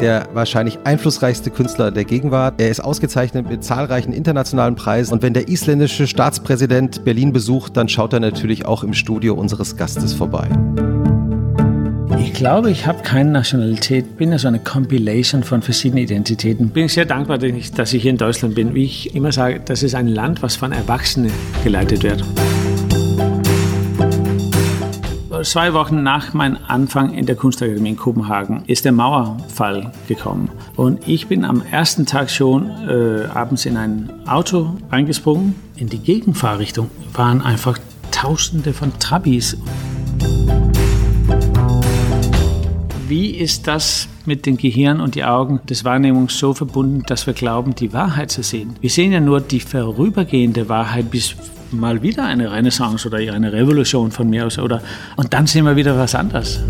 der wahrscheinlich einflussreichste Künstler der Gegenwart. Er ist ausgezeichnet mit zahlreichen internationalen Preisen. Und wenn der isländische Staatspräsident Berlin besucht, dann schaut er natürlich auch im Studio unseres Gastes vorbei. Ich glaube, ich habe keine Nationalität, bin ja so eine Compilation von verschiedenen Identitäten. Bin sehr dankbar, dass ich hier in Deutschland bin. Wie ich immer sage, das ist ein Land, was von Erwachsenen geleitet wird zwei Wochen nach meinem Anfang in der Kunstakademie in Kopenhagen ist der Mauerfall gekommen. Und ich bin am ersten Tag schon äh, abends in ein Auto eingesprungen. In die Gegenfahrrichtung waren einfach Tausende von Trabis. Wie ist das mit dem Gehirn und die Augen des Wahrnehmungs so verbunden, dass wir glauben, die Wahrheit zu sehen? Wir sehen ja nur die vorübergehende Wahrheit, bis mal wieder eine Renaissance oder eine Revolution von mir aus. Oder, und dann sehen wir wieder was anderes.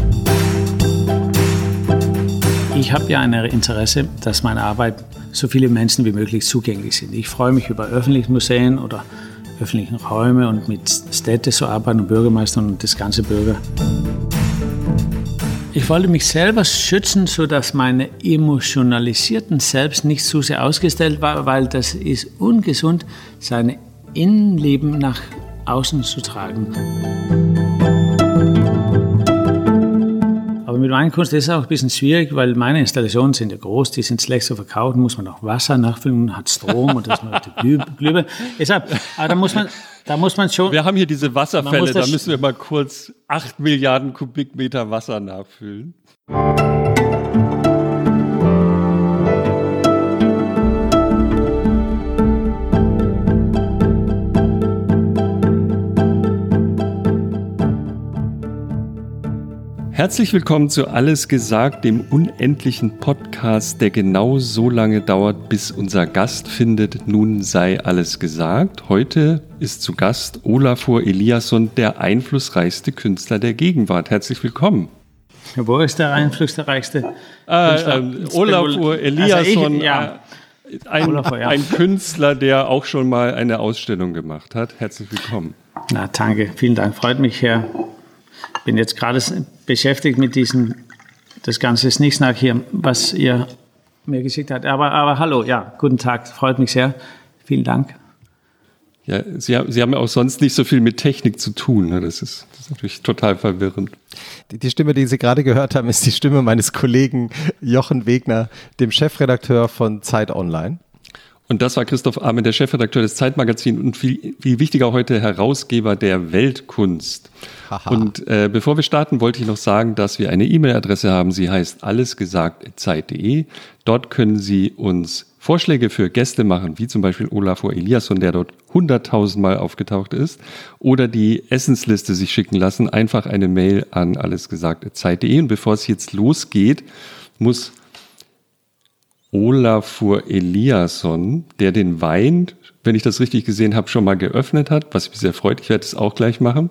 Ich habe ja ein Interesse, dass meine Arbeit so viele Menschen wie möglich zugänglich sind. Ich freue mich über öffentliche Museen oder öffentliche Räume und mit Städten zu arbeiten und Bürgermeistern und das ganze Bürger. Ich wollte mich selber schützen, sodass meine emotionalisierten Selbst nicht zu sehr ausgestellt war, weil das ist ungesund, seine Innenleben nach außen zu tragen. Aber mit meiner Kunst ist es auch ein bisschen schwierig, weil meine Installationen sind ja groß, die sind schlecht zu verkaufen, muss man auch Wasser nachfüllen, hat Strom und das macht die Glühbe. Deshalb, aber da muss man, da muss man schon. Wir haben hier diese Wasserfälle, da müssen wir mal kurz acht Milliarden Kubikmeter Wasser nachfüllen. Herzlich willkommen zu Alles gesagt, dem unendlichen Podcast, der genau so lange dauert, bis unser Gast findet, nun sei alles gesagt. Heute ist zu Gast Olafur Eliasson, der einflussreichste Künstler der Gegenwart. Herzlich willkommen. Wo ist der einflussreichste äh, ähm, Olafur Eliasson, also ich, ja. Äh, ein, Olafur, ja. ein Künstler, der auch schon mal eine Ausstellung gemacht hat. Herzlich willkommen. Na, danke, vielen Dank. Freut mich, Herr bin jetzt gerade beschäftigt mit diesem, das Ganze ist nichts nach hier, was ihr mir geschickt habt. Aber, aber hallo, ja, guten Tag, freut mich sehr. Vielen Dank. Ja, Sie, Sie haben ja auch sonst nicht so viel mit Technik zu tun. Ne? Das, ist, das ist natürlich total verwirrend. Die, die Stimme, die Sie gerade gehört haben, ist die Stimme meines Kollegen Jochen Wegner, dem Chefredakteur von Zeit Online. Und das war Christoph Ahmed, der Chefredakteur des Zeitmagazins und viel, viel wichtiger heute Herausgeber der Weltkunst. Und äh, bevor wir starten, wollte ich noch sagen, dass wir eine E-Mail-Adresse haben. Sie heißt allesgesagt.zeit.de. Dort können Sie uns Vorschläge für Gäste machen, wie zum Beispiel Olafur Eliasson, der dort hunderttausendmal aufgetaucht ist, oder die Essensliste sich schicken lassen. Einfach eine Mail an allesgesagt.zeit.de. Und bevor es jetzt losgeht, muss Olafur Eliasson, der den Wein, wenn ich das richtig gesehen habe, schon mal geöffnet hat, was mich sehr freut. Ich werde es auch gleich machen.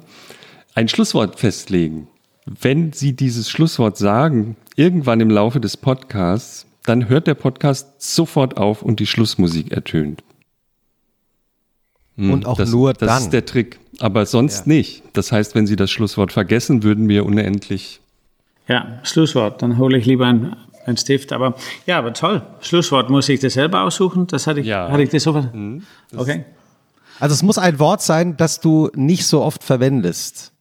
Ein Schlusswort festlegen. Wenn Sie dieses Schlusswort sagen, irgendwann im Laufe des Podcasts, dann hört der Podcast sofort auf und die Schlussmusik ertönt. Hm, und auch das, nur dann. Das ist der Trick. Aber sonst ja. nicht. Das heißt, wenn Sie das Schlusswort vergessen, würden wir unendlich. Ja, Schlusswort. Dann hole ich lieber ein ein Stift. Aber ja, aber toll. Schlusswort muss ich das selber aussuchen. Das hatte ich, ja. hatte ich das so. Mhm, das okay. Also es muss ein Wort sein, das du nicht so oft verwendest.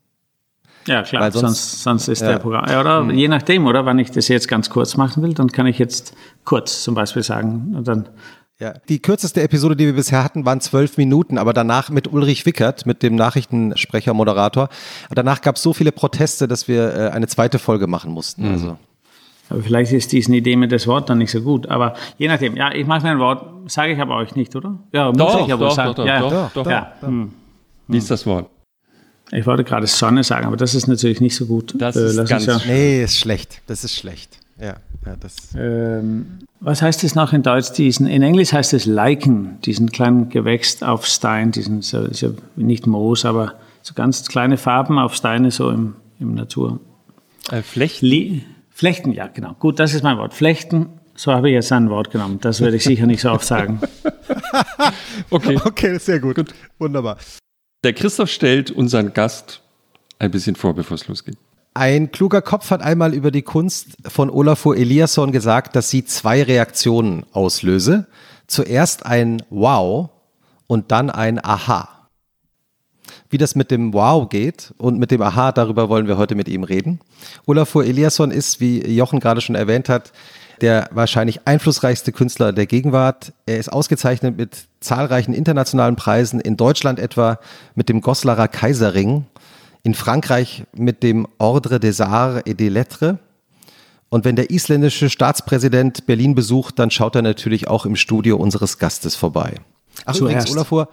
Ja, klar, Weil sonst, sonst ist ja. der Programm. Oder mhm. je nachdem, oder? Wenn ich das jetzt ganz kurz machen will, dann kann ich jetzt kurz zum Beispiel sagen. Und dann ja, die kürzeste Episode, die wir bisher hatten, waren zwölf Minuten, aber danach mit Ulrich Wickert, mit dem Nachrichtensprecher, Moderator. Danach gab es so viele Proteste, dass wir äh, eine zweite Folge machen mussten. Mhm. Also. Aber vielleicht ist diese Idee mit das Wort dann nicht so gut. Aber je nachdem, ja, ich mache mir ein Wort, sage ich aber euch nicht, oder? Ja, muss doch, ich ja wohl doch, sagen. Doch, ja, doch, doch, ja. doch. Hm. Wie ist das Wort? Ich wollte gerade Sonne sagen, aber das ist natürlich nicht so gut. Das äh, ist ganz ja. Nee, ist schlecht. Das ist schlecht. Ja, ja das. Ähm, was heißt es noch in Deutsch? Diesen, in Englisch heißt es Lichen, diesen kleinen Gewächs auf Stein, diesen so, so, nicht Moos, aber so ganz kleine Farben auf Steine so im, im Natur. Äh, Flechten? Flechten, ja, genau. Gut, das ist mein Wort. Flechten, so habe ich jetzt ein Wort genommen. Das würde ich sicher nicht so oft sagen. okay. Okay, sehr gut. gut. Wunderbar. Der Christoph stellt unseren Gast ein bisschen vor, bevor es losgeht. Ein kluger Kopf hat einmal über die Kunst von Olafur Eliasson gesagt, dass sie zwei Reaktionen auslöse. Zuerst ein Wow und dann ein Aha. Wie das mit dem Wow geht und mit dem Aha, darüber wollen wir heute mit ihm reden. Olafur Eliasson ist, wie Jochen gerade schon erwähnt hat, der wahrscheinlich einflussreichste Künstler der Gegenwart. Er ist ausgezeichnet mit zahlreichen internationalen Preisen, in Deutschland etwa mit dem Goslarer Kaiserring, in Frankreich mit dem Ordre des Arts et des Lettres. Und wenn der isländische Staatspräsident Berlin besucht, dann schaut er natürlich auch im Studio unseres Gastes vorbei. Ach, Zuerst. übrigens, Olafur,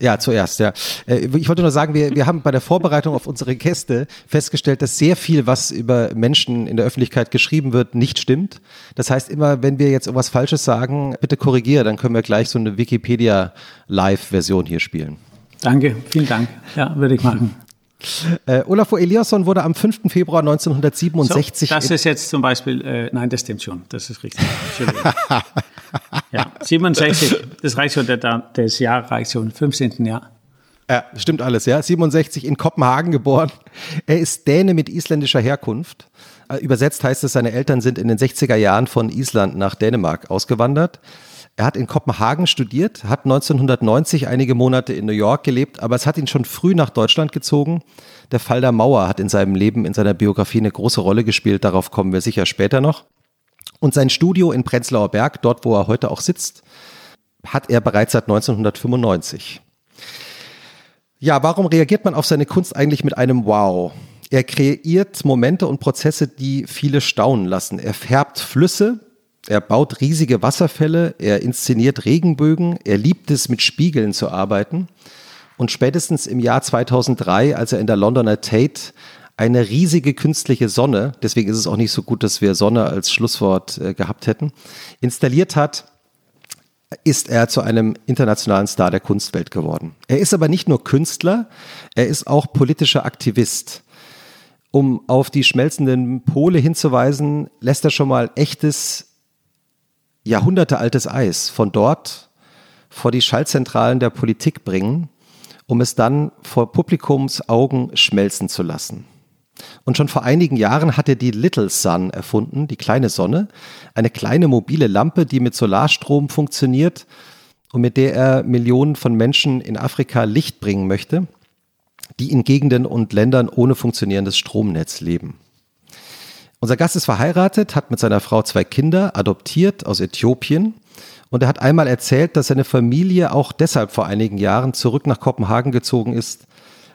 ja, zuerst, ja. Äh, ich wollte nur sagen, wir, wir haben bei der Vorbereitung auf unsere Gäste festgestellt, dass sehr viel, was über Menschen in der Öffentlichkeit geschrieben wird, nicht stimmt. Das heißt, immer wenn wir jetzt irgendwas Falsches sagen, bitte korrigiere, dann können wir gleich so eine Wikipedia-Live-Version hier spielen. Danke, vielen Dank. Ja, würde ich machen. Äh, Olafur Eliasson wurde am 5. Februar 1967. So, das ist jetzt zum Beispiel, äh, nein, das stimmt schon, das ist richtig. ja, 67, das reicht schon, das Jahr reicht schon, 15. Jahr. Ja, stimmt alles, ja. 67 in Kopenhagen geboren. Er ist Däne mit isländischer Herkunft. Äh, übersetzt heißt es, seine Eltern sind in den 60er Jahren von Island nach Dänemark ausgewandert. Er hat in Kopenhagen studiert, hat 1990 einige Monate in New York gelebt, aber es hat ihn schon früh nach Deutschland gezogen. Der Fall der Mauer hat in seinem Leben, in seiner Biografie eine große Rolle gespielt, darauf kommen wir sicher später noch. Und sein Studio in Prenzlauer Berg, dort wo er heute auch sitzt, hat er bereits seit 1995. Ja, warum reagiert man auf seine Kunst eigentlich mit einem Wow? Er kreiert Momente und Prozesse, die viele staunen lassen. Er färbt Flüsse, er baut riesige Wasserfälle, er inszeniert Regenbögen, er liebt es, mit Spiegeln zu arbeiten. Und spätestens im Jahr 2003, als er in der Londoner Tate eine riesige künstliche Sonne, deswegen ist es auch nicht so gut, dass wir Sonne als Schlusswort äh, gehabt hätten, installiert hat, ist er zu einem internationalen Star der Kunstwelt geworden. Er ist aber nicht nur Künstler, er ist auch politischer Aktivist. Um auf die schmelzenden Pole hinzuweisen, lässt er schon mal echtes jahrhundertealtes Eis von dort vor die Schaltzentralen der Politik bringen, um es dann vor Publikums Augen schmelzen zu lassen. Und schon vor einigen Jahren hat er die Little Sun erfunden, die kleine Sonne, eine kleine mobile Lampe, die mit Solarstrom funktioniert und mit der er Millionen von Menschen in Afrika Licht bringen möchte, die in Gegenden und Ländern ohne funktionierendes Stromnetz leben. Unser Gast ist verheiratet, hat mit seiner Frau zwei Kinder, adoptiert aus Äthiopien. Und er hat einmal erzählt, dass seine Familie auch deshalb vor einigen Jahren zurück nach Kopenhagen gezogen ist,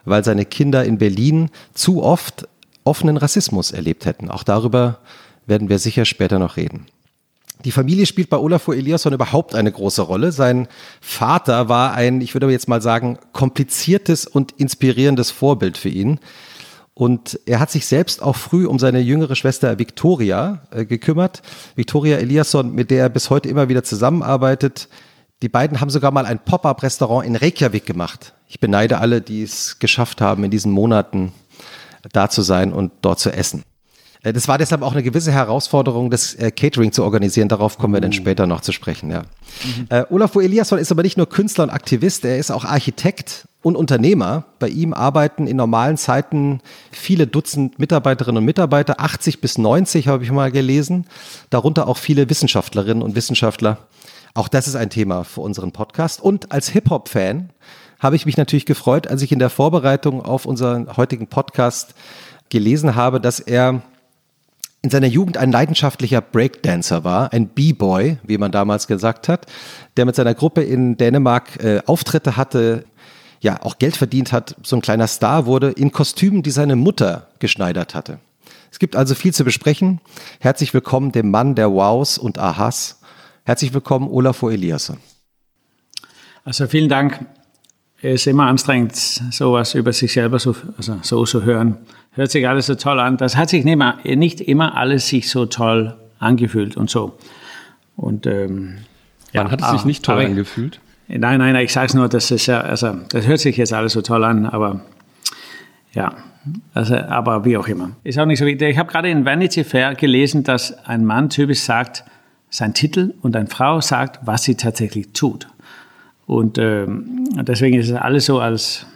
weil seine Kinder in Berlin zu oft offenen Rassismus erlebt hätten. Auch darüber werden wir sicher später noch reden. Die Familie spielt bei Olafur Eliasson überhaupt eine große Rolle. Sein Vater war ein, ich würde jetzt mal sagen, kompliziertes und inspirierendes Vorbild für ihn. Und er hat sich selbst auch früh um seine jüngere Schwester Victoria äh, gekümmert. Victoria Eliasson, mit der er bis heute immer wieder zusammenarbeitet. Die beiden haben sogar mal ein Pop-up-Restaurant in Reykjavik gemacht. Ich beneide alle, die es geschafft haben, in diesen Monaten da zu sein und dort zu essen. Äh, das war deshalb auch eine gewisse Herausforderung, das äh, Catering zu organisieren. Darauf kommen wir dann oh. später noch zu sprechen. Ja. Mhm. Äh, Olafur Eliasson ist aber nicht nur Künstler und Aktivist, er ist auch Architekt und Unternehmer. Bei ihm arbeiten in normalen Zeiten viele Dutzend Mitarbeiterinnen und Mitarbeiter, 80 bis 90 habe ich mal gelesen, darunter auch viele Wissenschaftlerinnen und Wissenschaftler. Auch das ist ein Thema für unseren Podcast. Und als Hip-Hop-Fan habe ich mich natürlich gefreut, als ich in der Vorbereitung auf unseren heutigen Podcast gelesen habe, dass er in seiner Jugend ein leidenschaftlicher Breakdancer war, ein B-Boy, wie man damals gesagt hat, der mit seiner Gruppe in Dänemark äh, Auftritte hatte, ja auch Geld verdient hat, so ein kleiner Star wurde, in Kostümen, die seine Mutter geschneidert hatte. Es gibt also viel zu besprechen. Herzlich willkommen dem Mann der Wows und Ahas. Herzlich willkommen, Olafur Eliasson. Also vielen Dank. Es ist immer anstrengend, sowas über sich selber so, also so zu hören. Hört sich alles so toll an. Das hat sich nicht, mehr, nicht immer alles sich so toll angefühlt und so. Und ähm, Wann ja, hat es sich nicht toll angefühlt? Nein, nein, ich sage es nur, das ist ja, also das hört sich jetzt alles so toll an, aber ja, also, aber wie auch immer. Ist auch nicht so wichtig. Ich habe gerade in Vanity Fair gelesen, dass ein Mann typisch sagt, sein Titel und eine Frau sagt, was sie tatsächlich tut. Und ähm, deswegen ist es alles so als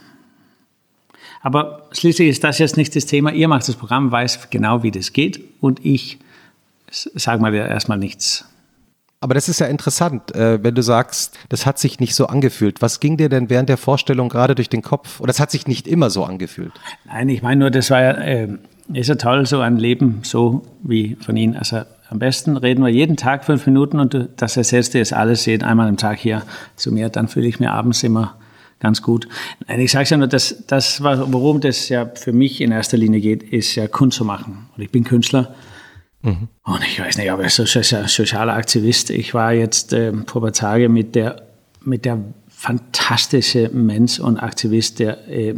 Aber schließlich ist das jetzt nicht das Thema. Ihr macht das Programm, weiß genau, wie das geht und ich sage mal erstmal nichts. Aber das ist ja interessant, äh, wenn du sagst, das hat sich nicht so angefühlt. Was ging dir denn während der Vorstellung gerade durch den Kopf? Oder das hat sich nicht immer so angefühlt? Nein, ich meine nur, das war ja, äh, ist ja toll, so ein Leben so wie von Ihnen. Also am besten reden wir jeden Tag fünf Minuten und du, das erzählst du jetzt alles jeden einmal am Tag hier zu mir. Dann fühle ich mir abends immer ganz gut. Ich sage ja nur, dass das, worum das ja für mich in erster Linie geht, ist ja Kunst zu machen. Und ich bin Künstler Mhm. Und ich weiß nicht, aber so sozialer Aktivist. Ich war jetzt äh, vor ein paar Tagen mit der, mit der fantastische Mensch und Aktivist, der äh,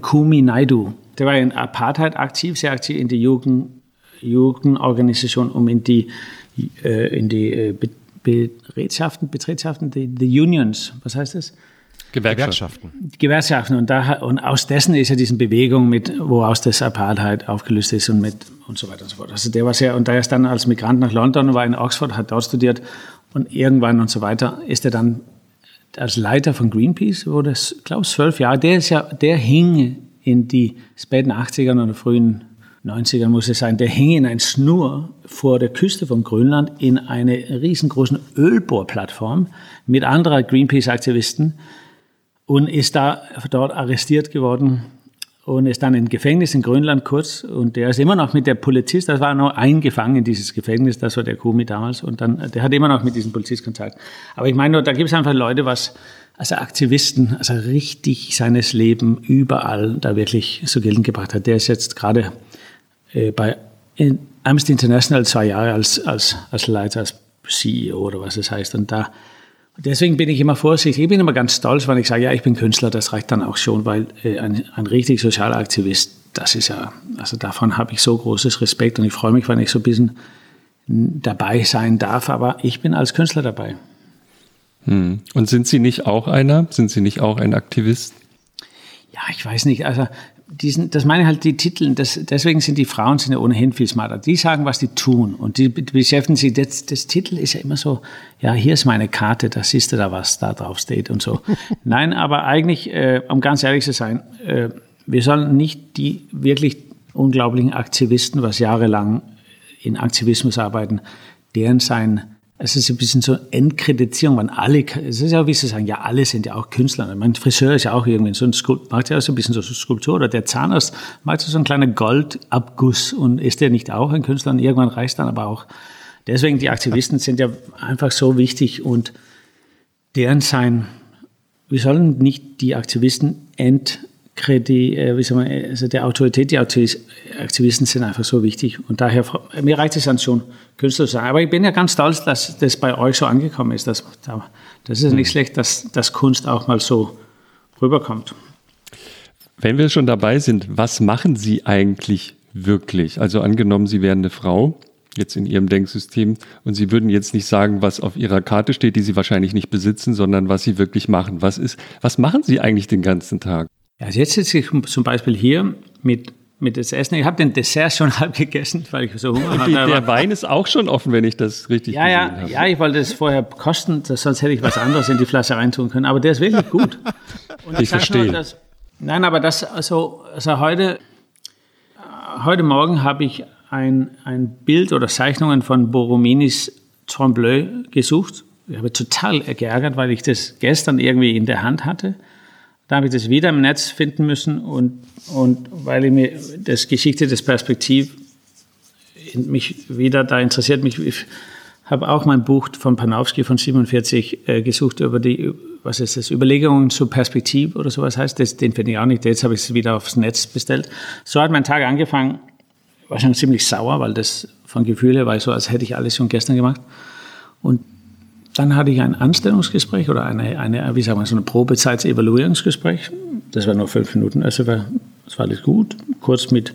Kumi Naidu. Der war in Apartheid aktiv, sehr aktiv in der Jugend, Jugendorganisation, um in die, äh, in die äh, Betriebschaften, Betriebschaften, die, die Unions, was heißt das? Gewerkschaften. Gewerkschaften. Und, da, und aus dessen ist ja diese Bewegung mit, woraus das Apartheid aufgelöst ist und mit und so weiter und so fort. Also der war sehr, und da ist dann als Migrant nach London, war in Oxford, hat dort studiert und irgendwann und so weiter ist er dann als Leiter von Greenpeace, wo das, glaube ich, zwölf Jahre, der ist ja, der hing in die späten 80ern oder frühen 90ern muss es sein, der hing in ein Schnur vor der Küste von Grönland in eine riesengroßen Ölbohrplattform mit anderen Greenpeace-Aktivisten und ist da dort arrestiert geworden und ist dann im Gefängnis in Grönland kurz und der ist immer noch mit der Polizist, das war nur eingefangen in dieses Gefängnis, das war der Kumi damals und dann, der hat immer noch mit diesem Polizist Kontakt. Aber ich meine, da gibt es einfach Leute, was, also Aktivisten, also richtig seines Leben überall da wirklich so geltend gebracht hat. Der ist jetzt gerade äh, bei Amnesty International zwei Jahre als, als, als Leiter, als CEO oder was es heißt und da Deswegen bin ich immer vorsichtig. Ich bin immer ganz stolz, wenn ich sage, ja, ich bin Künstler, das reicht dann auch schon, weil äh, ein, ein richtig sozialer Aktivist, das ist ja, also davon habe ich so großes Respekt und ich freue mich, wenn ich so ein bisschen dabei sein darf, aber ich bin als Künstler dabei. Hm. Und sind Sie nicht auch einer? Sind Sie nicht auch ein Aktivist? Ja, ich weiß nicht. Also diesen, das meine halt die Titel, das, deswegen sind die Frauen sind ja ohnehin viel smarter. Die sagen, was die tun und die beschäftigen sich, das, das Titel ist ja immer so, ja, hier ist meine Karte, da siehst du da, was da drauf steht und so. Nein, aber eigentlich, äh, um ganz ehrlich zu sein, äh, wir sollen nicht die wirklich unglaublichen Aktivisten, was jahrelang in Aktivismus arbeiten, deren sein es ist ein bisschen so Entkreditierung, man alle, es ist ja wie Sie sagen, ja, alle sind ja auch Künstler. Mein Friseur ist ja auch irgendwie so ein Skulptur, macht ja auch so ein bisschen so Skulptur oder der Zahnarzt macht so einen kleinen Goldabguss und ist der nicht auch ein Künstler und irgendwann reicht dann aber auch. Deswegen die Aktivisten sind ja einfach so wichtig und deren sein, wir sollen nicht die Aktivisten ent Kredi, wie soll man, also der Autorität, die Aktivisten sind einfach so wichtig. Und daher, mir reicht es dann schon, Künstler zu sein. Aber ich bin ja ganz stolz, dass das bei euch so angekommen ist. Dass, das ist nicht mhm. schlecht, dass, dass Kunst auch mal so rüberkommt. Wenn wir schon dabei sind, was machen Sie eigentlich wirklich? Also angenommen, Sie wären eine Frau, jetzt in Ihrem Denksystem, und Sie würden jetzt nicht sagen, was auf Ihrer Karte steht, die Sie wahrscheinlich nicht besitzen, sondern was Sie wirklich machen. Was ist, was machen Sie eigentlich den ganzen Tag? Ja, also jetzt sitze ich zum Beispiel hier mit mit das Essen. Ich habe den Dessert schon halb gegessen, weil ich so Hunger hatte. Der Wein ist auch schon offen, wenn ich das richtig ja, ja, habe. Ja, ich wollte es vorher kosten, sonst hätte ich was anderes in die Flasche reintun können. Aber der ist wirklich gut. Und ich verstehe. Dass, nein, aber das, also, also heute, heute Morgen habe ich ein, ein Bild oder Zeichnungen von Borominis Trombleu gesucht. Ich habe total geärgert, weil ich das gestern irgendwie in der Hand hatte. Da habe ich das wieder im Netz finden müssen und, und weil ich mir das Geschichte des Perspektiv mich wieder da interessiert mich. Ich habe auch mein Buch von Panofsky von 47 äh, gesucht über die, was ist das, Überlegungen zur Perspektiv oder sowas heißt. Das, den finde ich auch nicht. Jetzt habe ich es wieder aufs Netz bestellt. So hat mein Tag angefangen. War schon ziemlich sauer, weil das von Gefühle war so, als hätte ich alles schon gestern gemacht. Und dann hatte ich ein Anstellungsgespräch oder eine, eine wie sagen wir, so eine Probezeitsevaluierungsgespräch. Das war nur fünf Minuten, also war, das war alles gut. Kurz mit,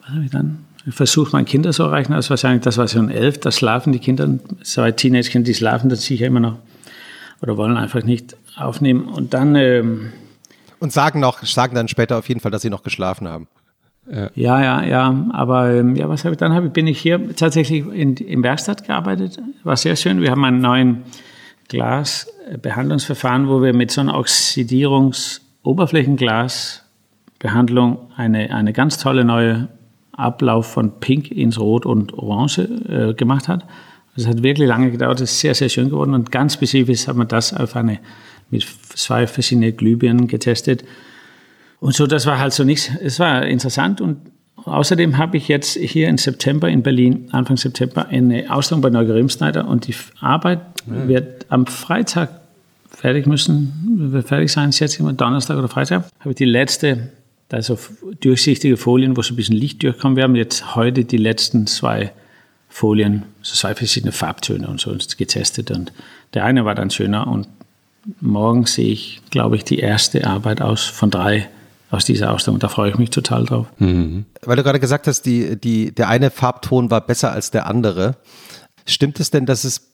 was habe ich dann? Ich versuche, meine Kinder zu erreichen. Das war wahrscheinlich, das war schon elf, da schlafen die Kinder, zwei Teenager, die schlafen dann sicher immer noch oder wollen einfach nicht aufnehmen. Und dann. Ähm, und sagen, noch, sagen dann später auf jeden Fall, dass sie noch geschlafen haben. Ja, ja, ja. Aber ähm, ja, was habe ich dann? Bin ich hier tatsächlich in, in Werkstatt gearbeitet. War sehr schön. Wir haben einen neuen Glasbehandlungsverfahren, wo wir mit so einem Oxidierungs Oberflächenglasbehandlung eine, eine ganz tolle neue Ablauf von Pink ins Rot und Orange äh, gemacht hat. Es hat wirklich lange gedauert, es ist sehr, sehr schön geworden und ganz spezifisch hat man das auf eine, mit zwei verschiedenen Glühbirnen getestet. Und so, das war halt so nichts, es war interessant und außerdem habe ich jetzt hier im September in Berlin, Anfang September, eine Ausstellung bei Neuger Rimsneider und die Arbeit mhm. wird am Freitag fertig müssen, wird fertig sein, schätze ich mal, Donnerstag oder Freitag, habe ich die letzte, also durchsichtige Folien, wo so ein bisschen Licht durchkommen. Wir haben jetzt heute die letzten zwei Folien, so zwei verschiedene Farbtöne und so getestet und der eine war dann schöner und morgen sehe ich, glaube ich, die erste Arbeit aus von drei aus dieser Ausstellung. Da freue ich mich total drauf. Mhm. Weil du gerade gesagt hast, die, die, der eine Farbton war besser als der andere. Stimmt es denn, dass es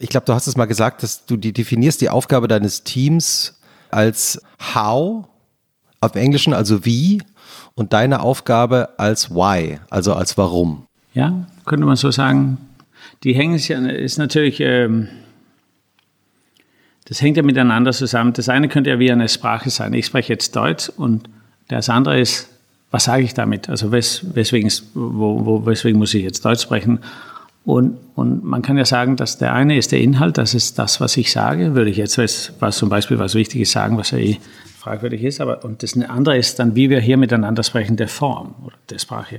ich glaube, du hast es mal gesagt, dass du die definierst die Aufgabe deines Teams als how auf Englischen, also wie, und deine Aufgabe als why, also als warum. Ja, könnte man so sagen. Die hängen ja, ist natürlich, ähm, das hängt ja miteinander zusammen. Das eine könnte ja wie eine Sprache sein. Ich spreche jetzt Deutsch und das andere ist, was sage ich damit? Also wes, weswegen, wo, wo, weswegen muss ich jetzt Deutsch sprechen? Und, und man kann ja sagen, dass der eine ist der Inhalt, das ist das, was ich sage, würde ich jetzt was, was zum Beispiel was Wichtiges sagen, was ja eh fragwürdig ist, aber und das andere ist dann, wie wir hier miteinander sprechen, der Form oder der Sprache.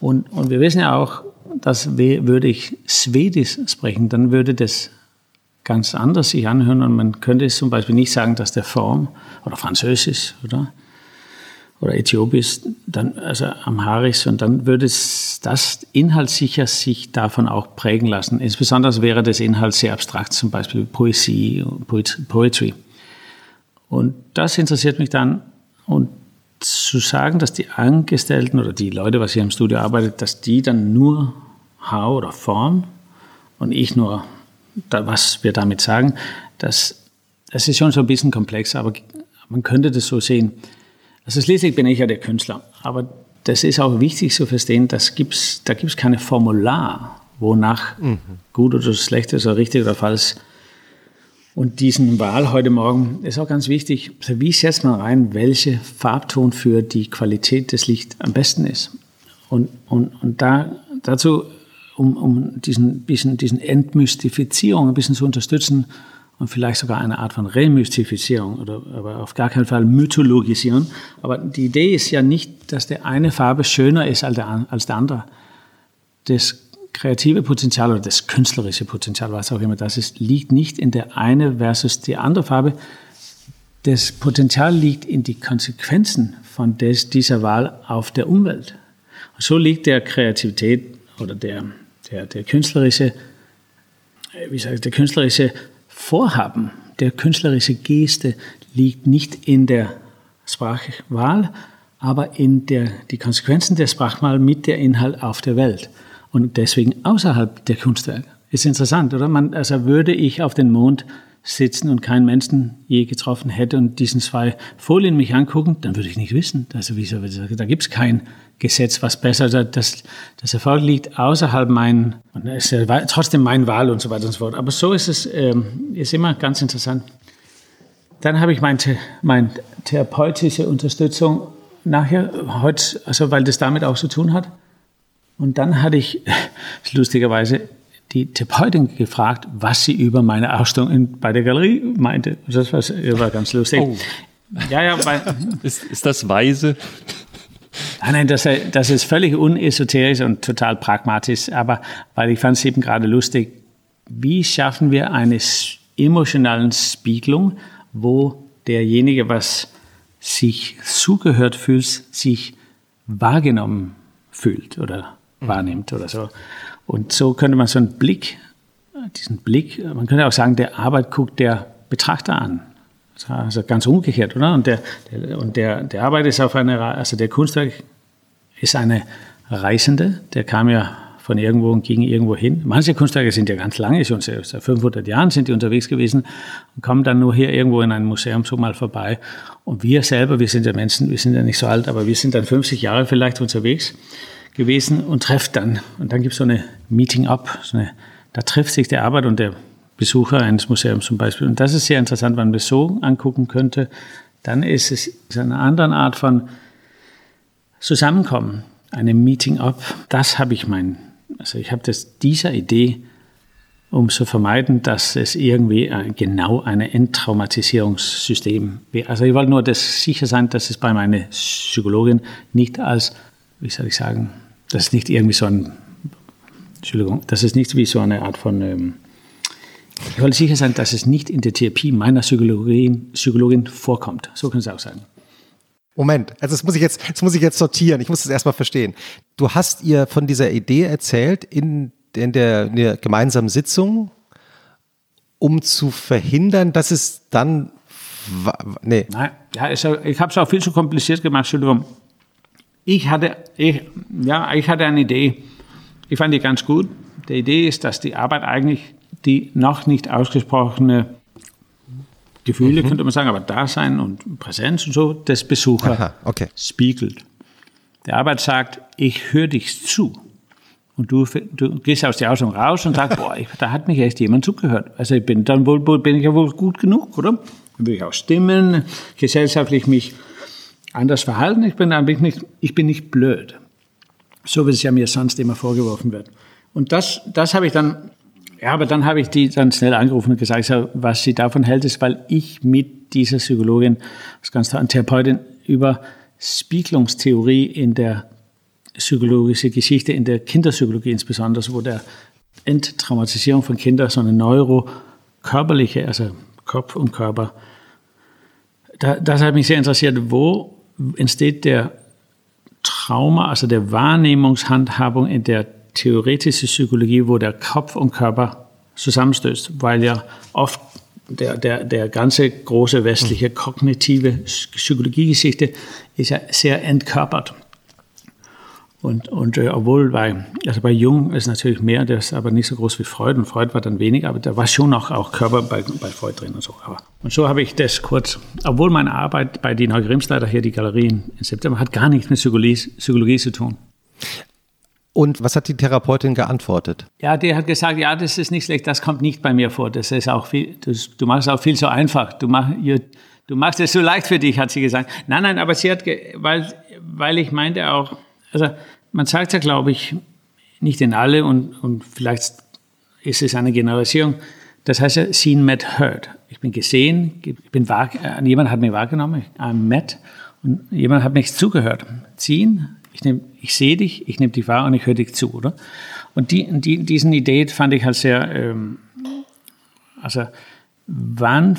Und, und wir wissen ja auch, dass würde ich Schwedisch sprechen, dann würde das ganz anders sich anhören und man könnte zum Beispiel nicht sagen, dass der Form oder Französisch, oder? oder Äthiopisch, dann, also Amharisch, und dann würde es das inhaltssicher sich davon auch prägen lassen. Insbesondere wäre das Inhalt sehr abstrakt, zum Beispiel Poesie, Poetry. Und das interessiert mich dann. Und zu sagen, dass die Angestellten oder die Leute, was hier im Studio arbeitet, dass die dann nur Haar oder Form und ich nur, was wir damit sagen, das, das ist schon so ein bisschen komplex, aber man könnte das so sehen also schließlich bin ich ja der Künstler. Aber das ist auch wichtig zu verstehen, dass gibt's, da gibt es keine Formular, wonach mhm. gut oder schlecht ist oder richtig oder falsch. Und diesen Wahl heute Morgen ist auch ganz wichtig. Also wie setzt man rein, welche Farbton für die Qualität des Lichts am besten ist? Und, und, und da, dazu, um, um diesen, bisschen, diesen Entmystifizierung ein bisschen zu unterstützen, und vielleicht sogar eine Art von Remystifizierung oder aber auf gar keinen Fall Mythologisierung. Aber die Idee ist ja nicht, dass der eine Farbe schöner ist als der, als der andere. Das kreative Potenzial oder das künstlerische Potenzial, was auch immer das ist, liegt nicht in der eine versus die andere Farbe. Das Potenzial liegt in die Konsequenzen von des, dieser Wahl auf der Umwelt. Und so liegt der Kreativität oder der, der, der künstlerische, wie sage der künstlerische Vorhaben, der künstlerische Geste liegt nicht in der Sprachwahl, aber in der, die Konsequenzen der Sprachwahl mit der Inhalt auf der Welt und deswegen außerhalb der Kunstwerke. Ist interessant, oder? Man, also würde ich auf den Mond sitzen und keinen Menschen je getroffen hätte und diesen zwei Folien mich angucken, dann würde ich nicht wissen. Also wieso, da gibt es kein Gesetz, was besser, das, das Erfolg liegt außerhalb mein, es ist ja trotzdem mein Wahl und so weiter und so fort. Aber so ist es, ähm, ist immer ganz interessant. Dann habe ich meine mein therapeutische Unterstützung nachher, heute, also weil das damit auch zu tun hat. Und dann hatte ich lustigerweise die Therapeutin gefragt, was sie über meine Ausstellung in, bei der Galerie meinte. Das war, war ganz lustig. Oh. Ja, ja, weil, ist, ist das weise? Nein, nein, das, das ist völlig unesoterisch und total pragmatisch, aber weil ich fand es eben gerade lustig, wie schaffen wir eine emotionale Spiegelung, wo derjenige, was sich zugehört fühlt, sich wahrgenommen fühlt oder wahrnimmt oder so. Und so könnte man so einen Blick, diesen Blick, man könnte auch sagen, der Arbeit guckt der Betrachter an. Also ganz umgekehrt, oder? Und der, der, und der, der Arbeit ist auf eine, also der Kunstwerk ist eine Reisende, der kam ja von irgendwo und ging irgendwo hin. Manche Kunstwerke sind ja ganz lange, schon seit 500 Jahren sind die unterwegs gewesen und kommen dann nur hier irgendwo in ein Museum so mal vorbei. Und wir selber, wir sind ja Menschen, wir sind ja nicht so alt, aber wir sind dann 50 Jahre vielleicht unterwegs gewesen und trefft dann. Und dann gibt es so eine Meeting-up, so da trifft sich der Arbeit und der Besucher eines Museums zum Beispiel. Und das ist sehr interessant, wenn man das so angucken könnte, dann ist es eine andere Art von Zusammenkommen, eine Meeting-up. Das habe ich mein, also ich habe das dieser Idee, um zu vermeiden, dass es irgendwie äh, genau ein Enttraumatisierungssystem wäre. Also ich wollte nur das sicher sein, dass es bei meiner Psychologin nicht als, wie soll ich sagen, das ist nicht irgendwie so ein, Entschuldigung, das ist nicht wie so eine Art von ähm, ich wollte sicher sein, dass es nicht in der Therapie meiner Psychologin, Psychologin vorkommt. So können Sie auch sagen. Moment, also das muss ich jetzt, das muss ich jetzt sortieren. Ich muss das erstmal verstehen. Du hast ihr von dieser Idee erzählt in, in, der, in der gemeinsamen Sitzung, um zu verhindern, dass es dann Nee. Nein, ja, ich habe es auch viel zu kompliziert gemacht, Entschuldigung. Ich hatte, ich, ja, ich hatte eine Idee. Ich fand die ganz gut. Die Idee ist, dass die Arbeit eigentlich die noch nicht ausgesprochene Gefühle, mhm. könnte man sagen, aber Dasein und Präsenz und so des Besuchers okay. spiegelt. Der Arbeit sagt, ich höre dich zu. Und du, du gehst aus der Ausstellung raus und sagst, boah, ich, da hat mich echt jemand zugehört. Also ich bin dann wohl, bin ich ja wohl gut genug, oder? Dann will ich auch stimmen, gesellschaftlich mich anders verhalten. Ich bin, nicht, ich bin nicht blöd. So wie es ja mir sonst immer vorgeworfen wird. Und das, das habe ich dann ja, aber dann habe ich die dann schnell angerufen und gesagt, was sie davon hält, ist, weil ich mit dieser Psychologin, das ganz eine Therapeutin, über Spiegelungstheorie in der psychologischen Geschichte, in der Kinderpsychologie insbesondere, wo der Enttraumatisierung von Kindern so eine neurokörperliche, also Kopf und Körper, da, das hat mich sehr interessiert, wo entsteht der Trauma, also der Wahrnehmungshandhabung in der theoretische Psychologie, wo der Kopf und Körper zusammenstößt, weil ja oft der, der, der ganze große westliche kognitive Psychologiegeschichte ist ja sehr entkörpert. Und, und äh, obwohl bei, also bei Jung ist natürlich mehr, der ist aber nicht so groß wie Freud und Freud war dann weniger, aber da war schon auch, auch Körper bei, bei Freud drin und so. Aber, und so habe ich das kurz, obwohl meine Arbeit bei Dina Grimsleiter hier, die Galerien in September, hat gar nichts mit Psychologie, Psychologie zu tun. Und was hat die Therapeutin geantwortet? Ja, die hat gesagt, ja, das ist nicht schlecht, das kommt nicht bei mir vor. Das ist auch viel, das, du machst es auch viel so einfach. Du, mach, du machst es so leicht für dich, hat sie gesagt. Nein, nein, aber sie hat, weil, weil ich meinte auch, also man sagt ja, glaube ich, nicht in alle und, und vielleicht ist es eine Generation. Das heißt ja, seen, met, heard. Ich bin gesehen, ich bin wahr, äh, jemand hat mich wahrgenommen, I'm met und jemand hat mich zugehört. Sehen, ich, nehm, ich sehe dich, ich nehme dich wahr und ich höre dich zu, oder? Und die, die, diesen Idee fand ich halt sehr, ähm, also wann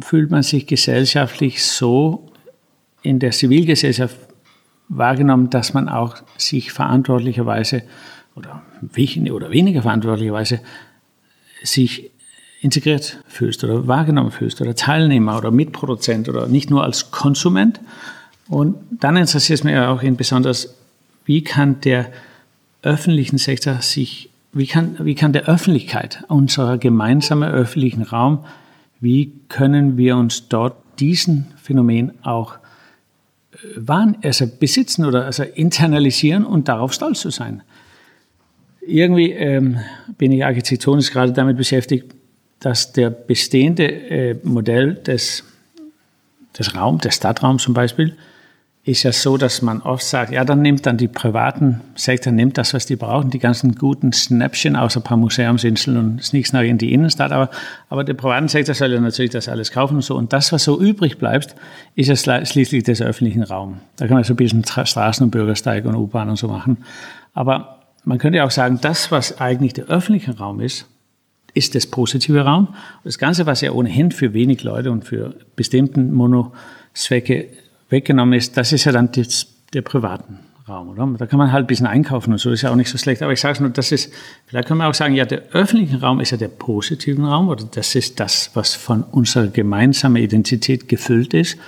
fühlt man sich gesellschaftlich so in der Zivilgesellschaft wahrgenommen, dass man auch sich verantwortlicherweise oder, oder weniger verantwortlicherweise sich integriert fühlst oder wahrgenommen fühlst oder Teilnehmer oder Mitproduzent oder nicht nur als Konsument, und dann interessiert es mich auch in besonders, wie kann der öffentlichen Sektor sich, wie kann, wie kann der Öffentlichkeit, unser gemeinsamer öffentlichen Raum, wie können wir uns dort diesen Phänomen auch äh, also besitzen oder also internalisieren und darauf stolz zu sein. Irgendwie ähm, bin ich architektonisch gerade damit beschäftigt, dass der bestehende äh, Modell des, des Raums, des Stadtraums zum Beispiel, ist ja so, dass man oft sagt, ja, dann nimmt dann die privaten Sektor, nimmt das, was die brauchen, die ganzen guten Schnäppchen aus ein paar Museumsinseln und Sneaks nach in die Innenstadt, aber, aber der privaten Sektor soll ja natürlich das alles kaufen und so. Und das, was so übrig bleibt, ist ja schließlich des öffentlichen Raum. Da kann man so ein bisschen Straßen- und Bürgersteig und U-Bahn und so machen. Aber man könnte ja auch sagen, das, was eigentlich der öffentliche Raum ist, ist das positive Raum. Das Ganze, was ja ohnehin für wenig Leute und für bestimmten Monozwecke weggenommen ist, das ist ja dann das, der privaten Raum, oder? Da kann man halt ein bisschen einkaufen und so, ist ja auch nicht so schlecht. Aber ich sage es nur, das ist, vielleicht können wir auch sagen, ja, der öffentliche Raum ist ja der positive Raum, oder das ist das, was von unserer gemeinsamen Identität gefüllt ist.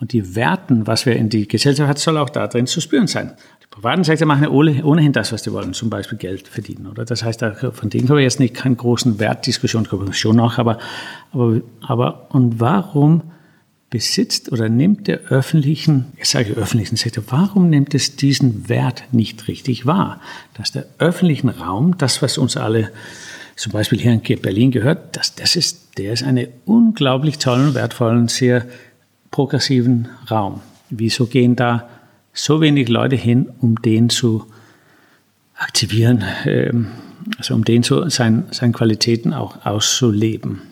Und die Werten, was wir in die Gesellschaft hat, soll auch da drin zu spüren sein. Die privaten Sektor machen ja ohnehin das, was die wollen, zum Beispiel Geld verdienen, oder? Das heißt, von denen können wir jetzt nicht keine großen Wertdiskussionen, schon noch, aber, aber, aber, und warum besitzt oder nimmt der öffentlichen, ich sage öffentlichen Sektor, warum nimmt es diesen Wert nicht richtig wahr? Dass der öffentliche Raum, das, was uns alle zum Beispiel hier in Berlin gehört, dass das ist, der ist eine unglaublich tolle, wertvolle, sehr progressiven Raum. Wieso gehen da so wenig Leute hin, um den zu aktivieren, ähm, also um den zu, sein, seine Qualitäten auch auszuleben?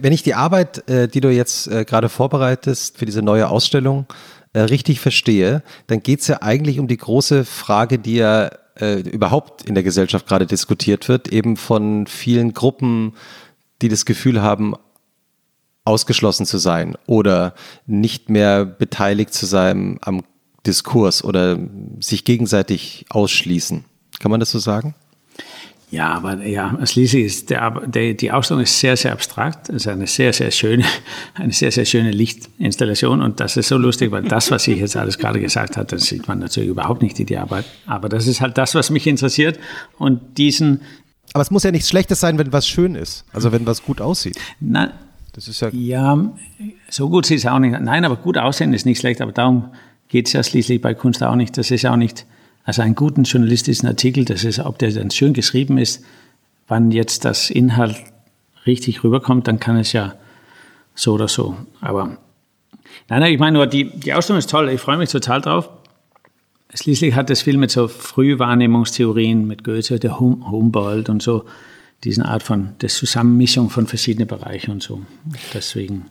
Wenn ich die Arbeit, äh, die du jetzt äh, gerade vorbereitest für diese neue Ausstellung, äh, richtig verstehe, dann geht es ja eigentlich um die große Frage, die ja überhaupt in der Gesellschaft gerade diskutiert wird, eben von vielen Gruppen, die das Gefühl haben, ausgeschlossen zu sein oder nicht mehr beteiligt zu sein am Diskurs oder sich gegenseitig ausschließen. Kann man das so sagen? Ja, aber ja, schließlich ist der, der, die Ausstellung ist sehr, sehr abstrakt. Es ist eine sehr, sehr schöne, eine sehr, sehr schöne Lichtinstallation und das ist so lustig, weil das, was ich jetzt alles gerade gesagt habe, das sieht man natürlich überhaupt nicht in die Arbeit. Aber das ist halt das, was mich interessiert und diesen. Aber es muss ja nichts Schlechtes sein, wenn was schön ist, also wenn was gut aussieht. Nein, das ist ja. Ja, so gut sieht es auch nicht. Nein, aber gut aussehen ist nicht schlecht, aber darum geht es ja schließlich bei Kunst auch nicht. Das ist auch nicht also einen guten journalistischen Artikel, das ist, ob der dann schön geschrieben ist, wann jetzt das Inhalt richtig rüberkommt, dann kann es ja so oder so. Aber nein, nein, ich meine nur, die, die Ausstellung ist toll, ich freue mich total drauf. Schließlich hat das viel mit so Frühwahrnehmungstheorien, mit Goethe, der hum Humboldt und so, diesen Art von der Zusammenmischung von verschiedenen Bereichen und so. Deswegen.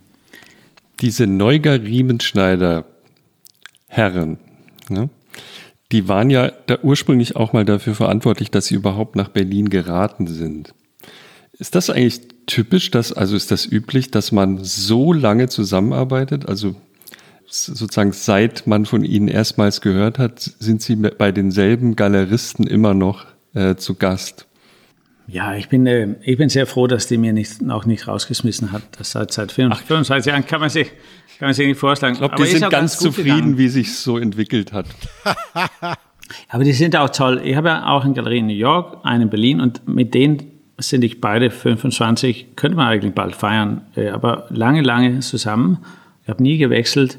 Diese Neuger-Riemenschneider-Herren, ne? Die waren ja da ursprünglich auch mal dafür verantwortlich, dass sie überhaupt nach Berlin geraten sind. Ist das eigentlich typisch, dass, also ist das üblich, dass man so lange zusammenarbeitet? Also sozusagen seit man von ihnen erstmals gehört hat, sind sie bei denselben Galeristen immer noch äh, zu Gast. Ja, ich bin, äh, ich bin sehr froh, dass die mir nicht, auch nicht rausgeschmissen hat. Das seit, seit 25 Jahren kann man sich, kann man sich nicht vorstellen. Ich glaube, die sind ganz, ganz zufrieden, gegangen. wie sich so entwickelt hat. Aber die sind auch toll. Ich habe ja auch eine Galerie in New York, eine in Berlin und mit denen sind ich beide 25, könnte man eigentlich bald feiern, äh, aber lange, lange zusammen. Ich habe nie gewechselt.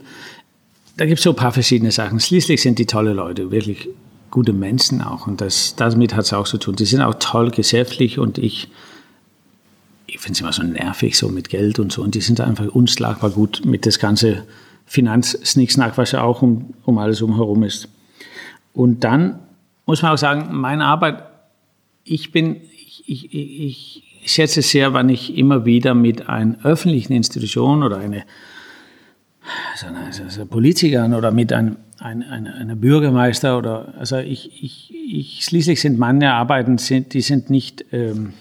Da gibt es so ein paar verschiedene Sachen. Schließlich sind die tolle Leute, wirklich gute Menschen auch. Und das, damit hat es auch zu tun. Die sind auch toll geschäftlich und ich, ich finde es immer so nervig, so mit Geld und so. Und die sind einfach unschlagbar gut mit das ganze Finanz-Snicksnack, was ja auch um, um alles umherum ist. Und dann muss man auch sagen, meine Arbeit, ich bin, ich, ich, ich schätze sehr, wenn ich immer wieder mit einer öffentlichen Institution oder eine, also eine, also Politikern oder mit einem ein, ein, ein Bürgermeister oder also ich, ich, ich schließlich sind meine Arbeiten sind die sind nicht ähm,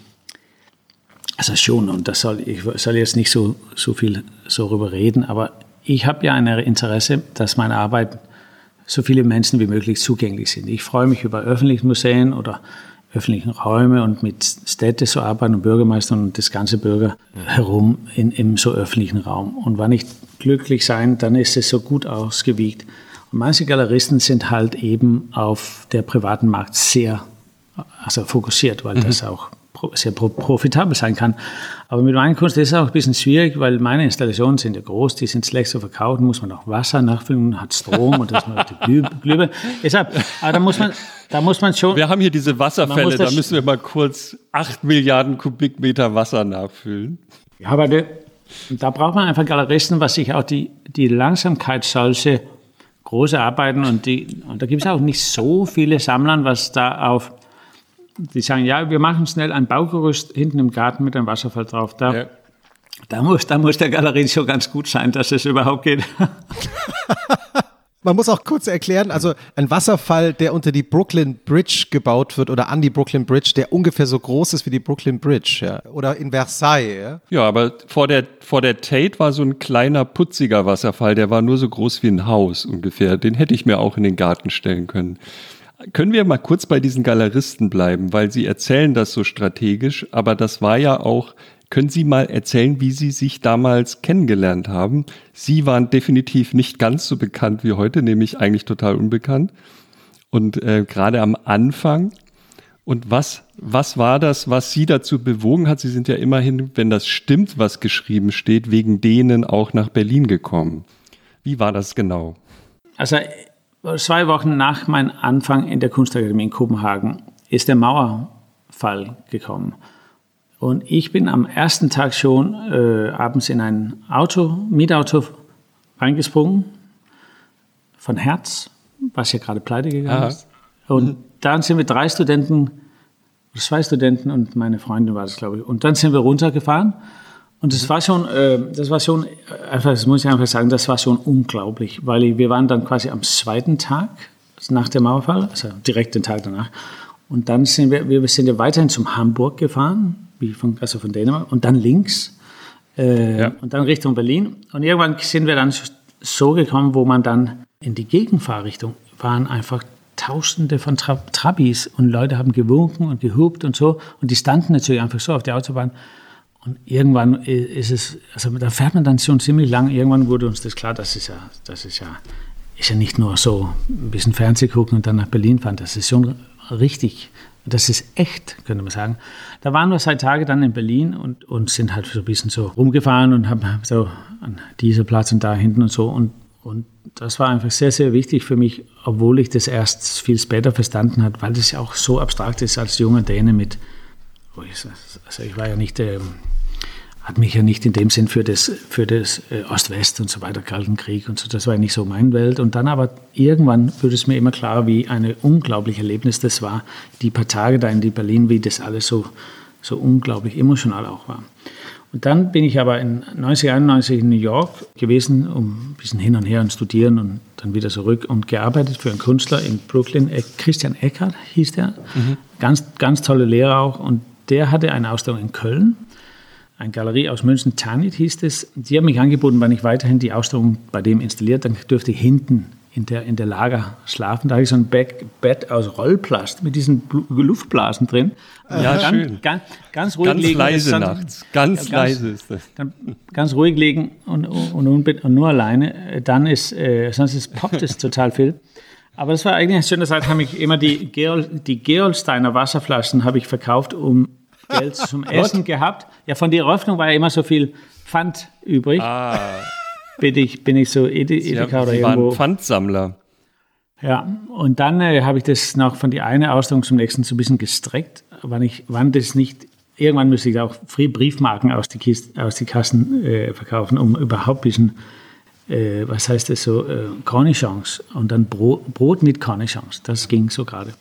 also schon und das soll ich soll jetzt nicht so so viel so darüber reden, aber ich habe ja ein Interesse, dass meine Arbeit so viele Menschen wie möglich zugänglich sind. Ich freue mich über öffentliche Museen oder öffentlichen Räume und mit Städte zu arbeiten und Bürgermeistern und das ganze Bürger herum in, im so öffentlichen Raum. Und wenn ich glücklich sein, dann ist es so gut ausgewiegt und manche Galeristen sind halt eben auf der privaten Markt sehr also fokussiert, weil mhm. das auch sehr profitabel sein kann. Aber mit meiner Kunst ist es auch ein bisschen schwierig, weil meine Installationen sind ja groß, die sind schlecht zu verkaufen, muss man auch Wasser nachfüllen, hat Strom und das macht die Glühbe. Deshalb, aber da muss man, da muss man schon. Wir haben hier diese Wasserfälle, da müssen wir mal kurz acht Milliarden Kubikmeter Wasser nachfüllen. Ja, aber da braucht man einfach Galeristen, was sich auch die, die Langsamkeit solche große Arbeiten und, die, und da gibt es auch nicht so viele Sammlern, was da auf, die sagen, ja, wir machen schnell ein Baugerüst hinten im Garten mit einem Wasserfall drauf. Da, ja. da, muss, da muss der Galerie schon ganz gut sein, dass es überhaupt geht. Man muss auch kurz erklären, also ein Wasserfall, der unter die Brooklyn Bridge gebaut wird oder an die Brooklyn Bridge, der ungefähr so groß ist wie die Brooklyn Bridge, ja. Oder in Versailles, ja. Ja, aber vor der, vor der Tate war so ein kleiner, putziger Wasserfall, der war nur so groß wie ein Haus ungefähr. Den hätte ich mir auch in den Garten stellen können. Können wir mal kurz bei diesen Galeristen bleiben, weil sie erzählen das so strategisch, aber das war ja auch können Sie mal erzählen, wie Sie sich damals kennengelernt haben? Sie waren definitiv nicht ganz so bekannt wie heute, nämlich eigentlich total unbekannt. Und äh, gerade am Anfang. Und was, was war das, was Sie dazu bewogen hat? Sie sind ja immerhin, wenn das stimmt, was geschrieben steht, wegen denen auch nach Berlin gekommen. Wie war das genau? Also zwei Wochen nach meinem Anfang in der Kunstakademie in Kopenhagen ist der Mauerfall gekommen. Und ich bin am ersten Tag schon äh, abends in ein Auto, Mietauto reingesprungen von Herz, was ja gerade pleite gegangen Aha. ist. Und dann sind wir drei Studenten, zwei Studenten und meine Freundin war das, glaube ich. Und dann sind wir runtergefahren. Und das war schon, äh, das war schon, einfach, das muss ich einfach sagen, das war schon unglaublich, weil wir waren dann quasi am zweiten Tag nach dem Mauerfall, also direkt den Tag danach. Und dann sind wir, wir sind ja weiterhin zum Hamburg gefahren, wie von, also von Dänemark, und dann links äh, ja. und dann Richtung Berlin. Und irgendwann sind wir dann so gekommen, wo man dann in die Gegenfahrrichtung waren einfach Tausende von Tra Trabis und Leute haben gewunken und gehupt und so. Und die standen natürlich einfach so auf der Autobahn. Und irgendwann ist es, also da fährt man dann schon ziemlich lang. Irgendwann wurde uns das klar, das ist ja, das ist ja, ist ja nicht nur so ein bisschen Fernseh gucken und dann nach Berlin fahren. Das ist schon richtig, das ist echt, könnte man sagen. Da waren wir seit Tagen dann in Berlin und, und sind halt so ein bisschen so rumgefahren und haben so an dieser Platz und da hinten und so. Und und das war einfach sehr, sehr wichtig für mich, obwohl ich das erst viel später verstanden habe, weil das ja auch so abstrakt ist als junger Däne mit, also ich war ja nicht, äh, hat mich ja nicht in dem Sinn für das, für das äh, Ost-West und so weiter, Kalten Krieg und so, das war ja nicht so meine Welt. Und dann aber irgendwann wurde es mir immer klar, wie ein unglaubliches Erlebnis das war, die paar Tage da in Berlin, wie das alles so, so unglaublich emotional auch war. Und dann bin ich aber in 1991 in New York gewesen, um ein bisschen hin und her und studieren und dann wieder zurück und gearbeitet für einen Künstler in Brooklyn. Christian Eckert hieß der. Mhm. Ganz, ganz tolle Lehrer auch. Und der hatte eine Ausstellung in Köln. Eine Galerie aus München, Tanit hieß es. Die haben mich angeboten, wenn ich weiterhin die Ausstellung bei dem installiert, dann dürfte ich hinten in der, in der Lager schlafen. Da habe ich so ein Bett, Bett aus Rollplast mit diesen Luftblasen drin. Ja, ganz, schön. Ganz, ganz ruhig ganz liegen. leise nachts. Ganz, ganz, leise ist das. Ganz, ganz ruhig liegen und, und, und, und, nur alleine. Dann ist, äh, sonst ist, poppt es total viel. Aber das war eigentlich eine schöne Zeit, habe ich immer die, Geol, die Geolsteiner Wasserflaschen habe ich verkauft, um Geld zum Essen gehabt. Ja, von der Eröffnung war ja immer so viel Pfand übrig. Ah bin ich, bin ich so Edeka oder Sie irgendwo. Waren Pfandsammler. Ja, und dann äh, habe ich das noch von die eine Ausstellung zum nächsten so ein bisschen gestreckt, wann ich, wann das nicht, irgendwann müsste ich auch Free Briefmarken aus die, Kiste, aus die Kassen äh, verkaufen, um überhaupt ein bisschen, äh, was heißt das so, äh, Cornichons und dann Brot, Brot mit Cornichons, das ging so gerade.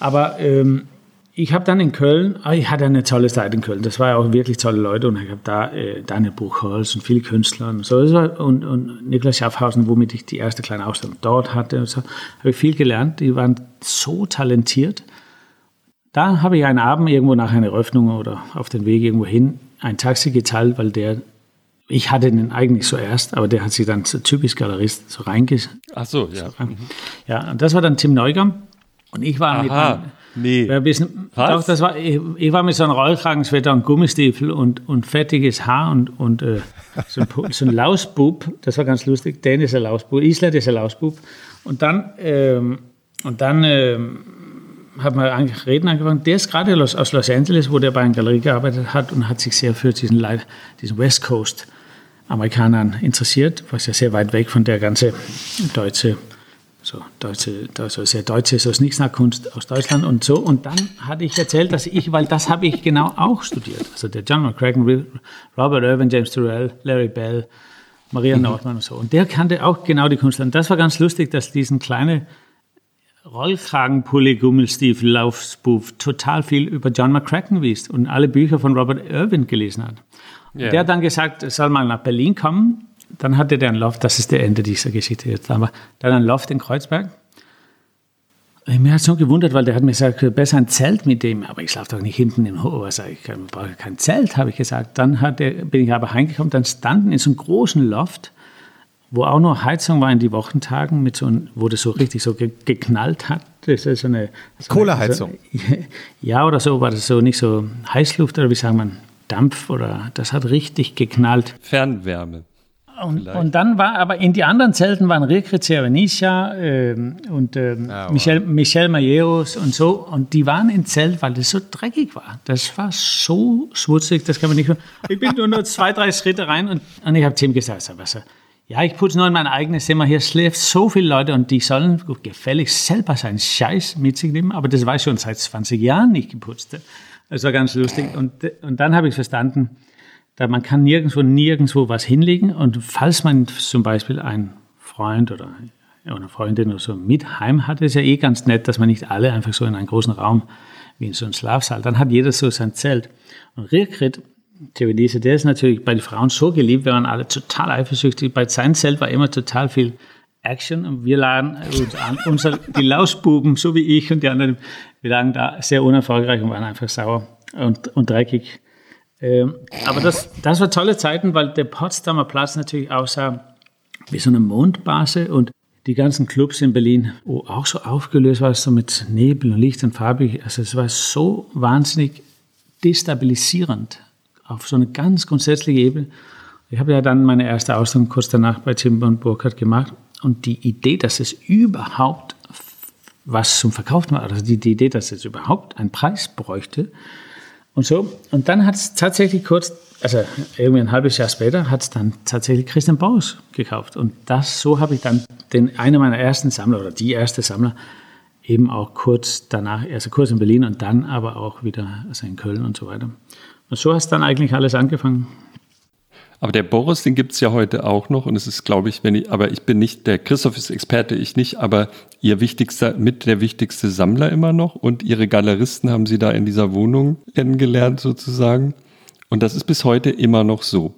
Aber ähm, ich habe dann in Köln, ah, ich hatte eine tolle Zeit in Köln. Das war ja auch wirklich tolle Leute und ich habe da äh, Daniel Buchholz und viele Künstler und so und, und Niklas Schaffhausen, womit ich die erste kleine Ausstellung dort hatte. Und so habe ich viel gelernt. Die waren so talentiert. Da habe ich einen Abend irgendwo nach einer Eröffnung oder auf dem Weg irgendwo hin ein Taxi geteilt, weil der ich hatte den eigentlich zuerst, aber der hat sich dann so typisch Galerist so reinges. Ach so, ja. So ja, und das war dann Tim Neugam. Und ich war Aha. mit einem, Nee. Ein bisschen, Was? Doch, das war, ich, ich, war mit so einem Rollkragenswetter und Gummistiefel und, und fettiges Haar und, und äh, so, ein, so ein Lausbub. Das war ganz lustig. Dan ist ein Lausbub, Island ist ein Lausbub. Und dann, ähm, und dann ähm, hat man eigentlich reden angefangen. Der ist gerade aus, Los Angeles, wo der bei einer Galerie gearbeitet hat und hat sich sehr für diesen, diesen West Coast Amerikanern interessiert, was ja sehr weit weg von der ganzen deutsche so deutsche, also sehr deutsche so Snicksnack-Kunst aus Deutschland und so. Und dann hatte ich erzählt, dass ich, weil das habe ich genau auch studiert. Also der John McCracken, Robert Irvin, James Turrell, Larry Bell, Maria mhm. Nordmann und so. Und der kannte auch genau die Kunst. Und das war ganz lustig, dass diesen kleinen Rollkragenpulli, Gummelstiefel, Laufspoof total viel über John McCracken wisst und alle Bücher von Robert Irvin gelesen hat. Yeah. Der hat dann gesagt, soll mal nach Berlin kommen dann hatte der ein Loft, das ist der Ende dieser Geschichte jetzt, aber dann ein Loft in Kreuzberg. Mir hat es so gewundert, weil der hat mir gesagt, besser ein Zelt mit dem, aber ich schlafe doch nicht hinten im Hof. Also ich brauche kein Zelt, habe ich gesagt. Dann hat der, bin ich aber heimgekommen, dann standen in so einem großen Loft, wo auch nur Heizung war in die Wochentagen, mit so ein, wo das so richtig so ge geknallt hat. Das ist so eine so Kohleheizung. So, ja, oder so war das so nicht so Heißluft oder wie sagt man, Dampf oder das hat richtig geknallt. Fernwärme. Und, und, dann war aber in die anderen Zelten waren Ricre Cervenicia ähm, und ähm, ah, wow. Michel, Michel Mayeros und so. Und die waren im Zelt, weil das so dreckig war. Das war so schmutzig, das kann man nicht. Ich bin nur, nur zwei, drei Schritte rein und, und ich habe Tim gesagt, was, ja, ich putze nur in mein eigenes Zimmer. Hier schläft so viele Leute und die sollen gefällig selber seinen Scheiß mit sich nehmen. Aber das war schon seit 20 Jahren nicht geputzt. Das war ganz lustig. Und, und dann habe ich verstanden, Da man kann nirgendwo, nirgendwo was hinlegen. Und falls man zum Beispiel einen Freund oder eine Freundin oder so mit heim hat, ist ja eh ganz nett, dass man nicht alle einfach so in einen großen Raum wie in so einem Schlafsaal. Dann hat jeder so sein Zelt. Und Rierkrit, Theodise, der ist natürlich bei den Frauen so geliebt, wir waren alle total eifersüchtig. Bei seinem Zelt war immer total viel Action und wir lagen uns an, unser, die Lausbuben, so wie ich und die anderen, wir lagen da sehr unerfolgreich und waren einfach sauer und, und dreckig. Ähm, aber das, das war tolle Zeiten, weil der Potsdamer Platz natürlich aussah wie so eine Mondbase und die ganzen Clubs in Berlin oh, auch so aufgelöst war, so mit Nebel und Licht und farbig. Also es war so wahnsinnig destabilisierend auf so eine ganz grundsätzliche Ebene. Ich habe ja dann meine erste Ausstellung kurz danach bei Timber und Burkhardt gemacht und die Idee, dass es überhaupt was zum Verkaufen war, also die Idee, dass es überhaupt einen Preis bräuchte und so. Und dann hat es tatsächlich kurz, also irgendwie ein halbes Jahr später, hat es dann tatsächlich Christian Baus gekauft. Und das, so habe ich dann den, einer meiner ersten Sammler oder die erste Sammler eben auch kurz danach, also kurz in Berlin und dann aber auch wieder also in Köln und so weiter. Und so hast dann eigentlich alles angefangen. Aber der Boris, den gibt es ja heute auch noch und es ist, glaube ich, wenn ich, aber ich bin nicht, der Christoph ist Experte, ich nicht, aber ihr wichtigster, mit der wichtigste Sammler immer noch und ihre Galeristen haben sie da in dieser Wohnung kennengelernt sozusagen. Und das ist bis heute immer noch so.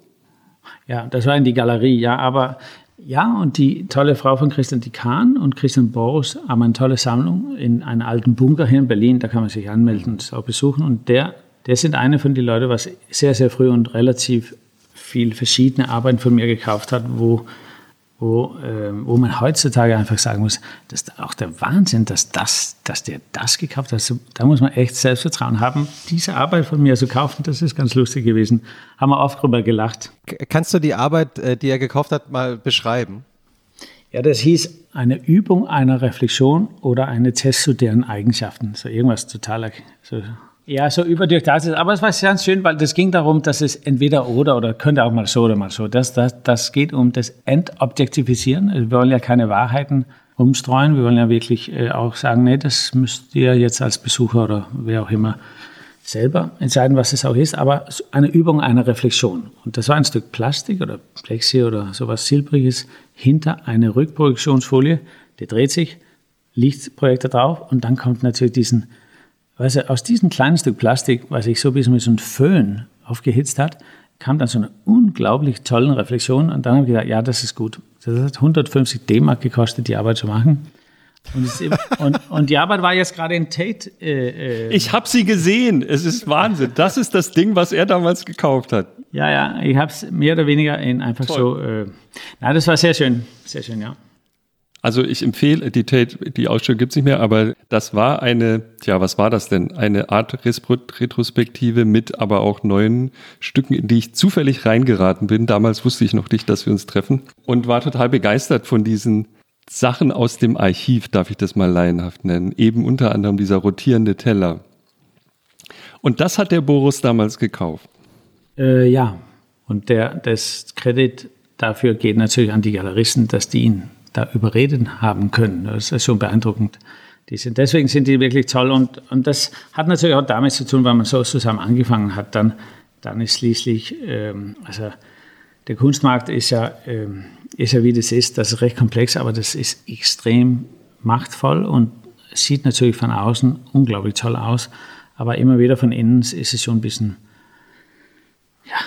Ja, das war in die Galerie, ja, aber ja, und die tolle Frau von Christian Dikan und Christian Boris haben eine tolle Sammlung in einem alten Bunker hier in Berlin, da kann man sich anmelden und es auch besuchen und der, der sind eine von den Leuten, was sehr, sehr früh und relativ viel verschiedene Arbeiten von mir gekauft hat, wo, wo, äh, wo man heutzutage einfach sagen muss, das ist auch der Wahnsinn, dass, das, dass der das gekauft hat. Also, da muss man echt Selbstvertrauen haben, diese Arbeit von mir zu kaufen. Das ist ganz lustig gewesen. Haben wir oft drüber gelacht. Kannst du die Arbeit, äh, die er gekauft hat, mal beschreiben? Ja, das hieß eine Übung einer Reflexion oder eine Test zu deren Eigenschaften. So irgendwas total so ja, so überdurchdacht. Aber es war ganz schön, weil das ging darum, dass es entweder oder oder könnte auch mal so oder mal so. Das, das, das geht um das Entobjektivisieren. Also wir wollen ja keine Wahrheiten umstreuen. Wir wollen ja wirklich äh, auch sagen, nee, das müsst ihr jetzt als Besucher oder wer auch immer selber entscheiden, was es auch ist. Aber eine Übung einer Reflexion. Und das war ein Stück Plastik oder Plexi oder sowas Silbriges hinter eine Rückprojektionsfolie. Die dreht sich, Lichtprojektor drauf und dann kommt natürlich diesen Weißt du, aus diesem kleinen Stück Plastik, was ich so ein bisschen mit so einem Föhn aufgehitzt hat, kam dann so eine unglaublich tolle Reflexion und dann habe ich gedacht, ja, das ist gut. Das hat 150 D-Mark gekostet, die Arbeit zu machen. Und, und, und, die Arbeit war jetzt gerade in Tate. Äh, äh, ich habe sie gesehen. Es ist Wahnsinn. Das ist das Ding, was er damals gekauft hat. Ja, ja. Ich habe es mehr oder weniger in einfach Toll. so. Äh, na, das war sehr schön. Sehr schön, ja. Also ich empfehle, die die Ausstellung gibt es nicht mehr, aber das war eine, tja, was war das denn? Eine Art Retrospektive mit aber auch neuen Stücken, in die ich zufällig reingeraten bin. Damals wusste ich noch nicht, dass wir uns treffen und war total begeistert von diesen Sachen aus dem Archiv, darf ich das mal laienhaft nennen. Eben unter anderem dieser rotierende Teller. Und das hat der Boris damals gekauft. Äh, ja, und der, das Kredit dafür geht natürlich an die Galeristen, dass die ihn da überreden haben können. Das ist schon beeindruckend. Die sind, deswegen sind die wirklich toll und, und das hat natürlich auch damit zu tun, weil man so zusammen angefangen hat. Dann, dann ist schließlich, ähm, also der Kunstmarkt ist ja, ähm, ist ja wie das ist, das ist recht komplex, aber das ist extrem machtvoll und sieht natürlich von außen unglaublich toll aus, aber immer wieder von innen ist es schon ein bisschen, ja,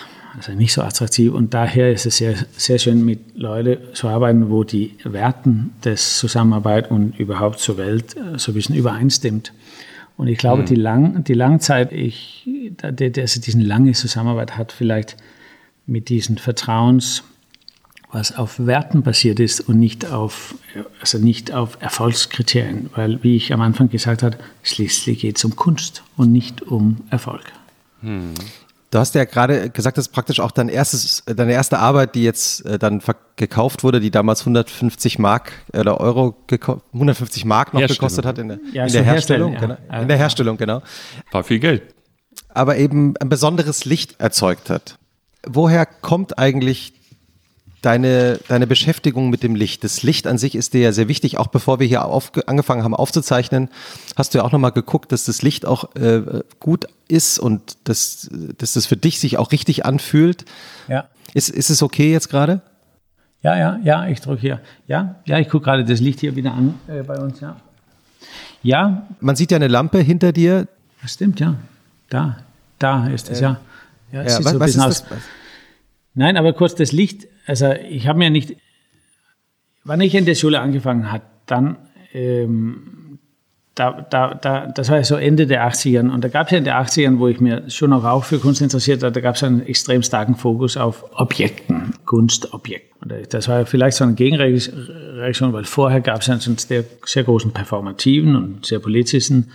also nicht so attraktiv. Und daher ist es sehr, sehr schön, mit Leuten zu arbeiten, wo die Werten des Zusammenarbeit und überhaupt zur Welt so ein bisschen übereinstimmt. Und ich glaube, mhm. die, Lang, die Langzeit, ich, also diesen lange Zusammenarbeit hat vielleicht mit diesen Vertrauens, was auf Werten basiert ist und nicht auf, also nicht auf Erfolgskriterien. Weil, wie ich am Anfang gesagt habe, schließlich geht es um Kunst und nicht um Erfolg. Hm. Du hast ja gerade gesagt, das ist praktisch auch dein erstes, deine erste Arbeit, die jetzt äh, dann gekauft wurde, die damals 150 Mark oder Euro, 150 Mark noch gekostet hat in der, ja, in der Herstellung. Ja. Genau, in der Herstellung, genau. War viel Geld. Aber eben ein besonderes Licht erzeugt hat. Woher kommt eigentlich deine, deine Beschäftigung mit dem Licht. Das Licht an sich ist dir ja sehr wichtig. Auch bevor wir hier auf, angefangen haben aufzuzeichnen, hast du ja auch nochmal geguckt, dass das Licht auch äh, gut ist und dass, dass das für dich sich auch richtig anfühlt. Ja. Ist, ist es okay jetzt gerade? Ja, ja, ja, ich drücke hier. Ja, ja, ich gucke gerade das Licht hier wieder an äh, bei uns, ja. Ja. Man sieht ja eine Lampe hinter dir. Das stimmt, ja. Da, da ist es, äh, ja. Ja, ja was, so was ist das? Nein, aber kurz das Licht. Also ich habe mir nicht, wann ich in der Schule angefangen hat, dann, ähm, da, da, da, das war ja so Ende der 80ern und da gab es ja in den 80ern, wo ich mir schon auch, auch für Kunst interessiert war, da gab es einen extrem starken Fokus auf Objekten, Kunstobjekten. Und das war vielleicht so eine Gegenreaktion, weil vorher gab es einen sehr, sehr großen performativen und sehr politischen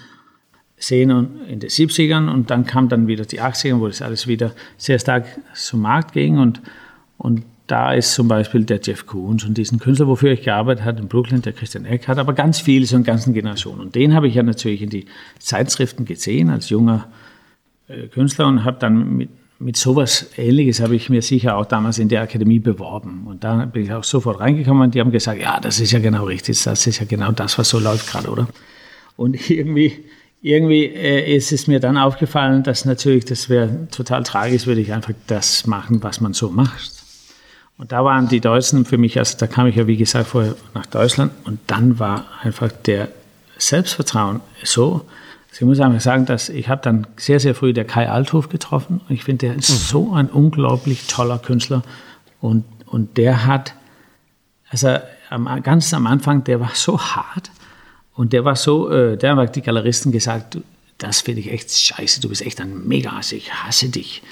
Szene in den 70ern und dann kam dann wieder die 80er, wo das alles wieder sehr stark zum Markt ging. Und, und da ist zum Beispiel der Jeff Koons und diesen Künstler, wofür ich gearbeitet habe in Brooklyn, der Christian Eck, hat aber ganz viele, so eine ganzen Generation. Und den habe ich ja natürlich in die Zeitschriften gesehen als junger Künstler und habe dann mit, mit sowas Ähnliches habe ich mir sicher auch damals in der Akademie beworben. Und da bin ich auch sofort reingekommen und die haben gesagt, ja, das ist ja genau richtig, das ist ja genau das, was so läuft gerade, oder? Und irgendwie irgendwie ist es mir dann aufgefallen, dass natürlich, das wäre total tragisch, würde ich einfach das machen, was man so macht. Und da waren die Deutschen für mich, also da kam ich ja wie gesagt vorher nach Deutschland und dann war einfach der Selbstvertrauen so. Also ich muss einfach sagen, dass ich habe dann sehr, sehr früh der Kai Althoff getroffen und ich finde, der ist mhm. so ein unglaublich toller Künstler und, und der hat, also am, ganz am Anfang, der war so hart, und der war so, äh, der haben die Galeristen gesagt, das finde ich echt scheiße, du bist echt ein Megas, ich hasse dich.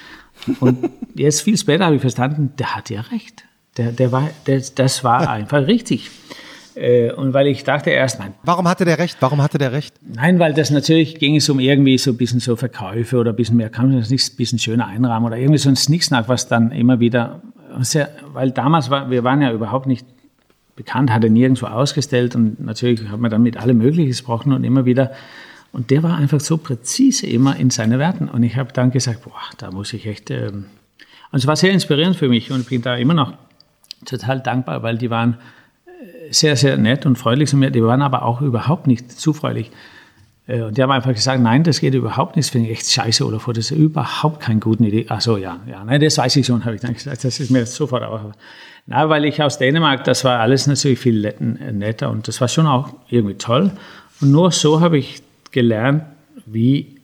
Und jetzt viel später habe ich verstanden, der hat ja recht. Der, der war, der, das war einfach richtig. Äh, und weil ich dachte erst, nein. Warum hatte der recht? Warum hatte der recht? Nein, weil das natürlich ging es um irgendwie so ein bisschen so Verkäufe oder ein bisschen mehr, kann man das nicht ein bisschen schöner einrahmen oder irgendwie so ein Snicksnack, was dann immer wieder, sehr, weil damals war, wir waren ja überhaupt nicht bekannt, hat er nirgendwo ausgestellt und natürlich hat man dann mit allem Möglichen gesprochen und immer wieder. Und der war einfach so präzise immer in seinen Werten. Und ich habe dann gesagt, boah, da muss ich echt. Ähm und es war sehr inspirierend für mich und ich bin da immer noch total dankbar, weil die waren äh, sehr, sehr nett und freundlich zu mir. Die waren aber auch überhaupt nicht zufreudig. Äh, und die haben einfach gesagt, nein, das geht überhaupt nicht, das finde ich echt scheiße, oder das ist überhaupt keine gute Idee. Ach so, ja, ja, nein, das weiß ich schon, habe ich dann gesagt, das ist mir sofort auch. Na, weil ich aus Dänemark, das war alles natürlich viel netter und das war schon auch irgendwie toll. Und nur so habe ich gelernt, wie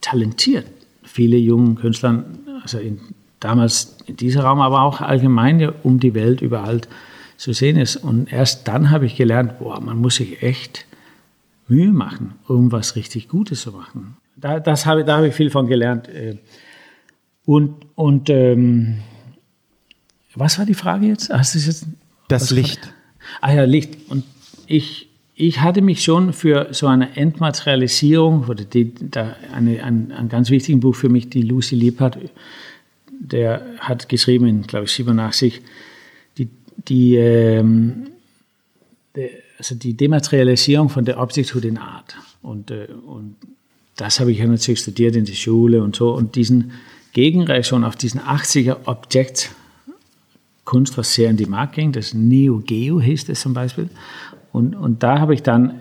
talentiert viele junge Künstler, also in, damals in diesem Raum, aber auch allgemein um die Welt überall zu sehen ist. Und erst dann habe ich gelernt, boah, man muss sich echt Mühe machen, um was richtig Gutes zu machen. Da, das habe, da habe ich viel von gelernt. Äh. Und, und ähm, was war die Frage jetzt? Hast du jetzt das Licht. Ah ja, Licht. Und ich, ich hatte mich schon für so eine Entmaterialisierung, oder die, da eine, ein, ein ganz wichtiges Buch für mich, die Lucy Liebhardt, der hat geschrieben in, glaube ich, 87, die, die, ähm, die, also die Dematerialisierung von der Objekthut in Art. Und, äh, und das habe ich ja natürlich studiert in der Schule und so. Und diesen Gegenreaktion auf diesen 80er Objekt Kunst, was sehr in die Markt ging. Das Neo Geo hieß das zum Beispiel. Und, und da habe ich dann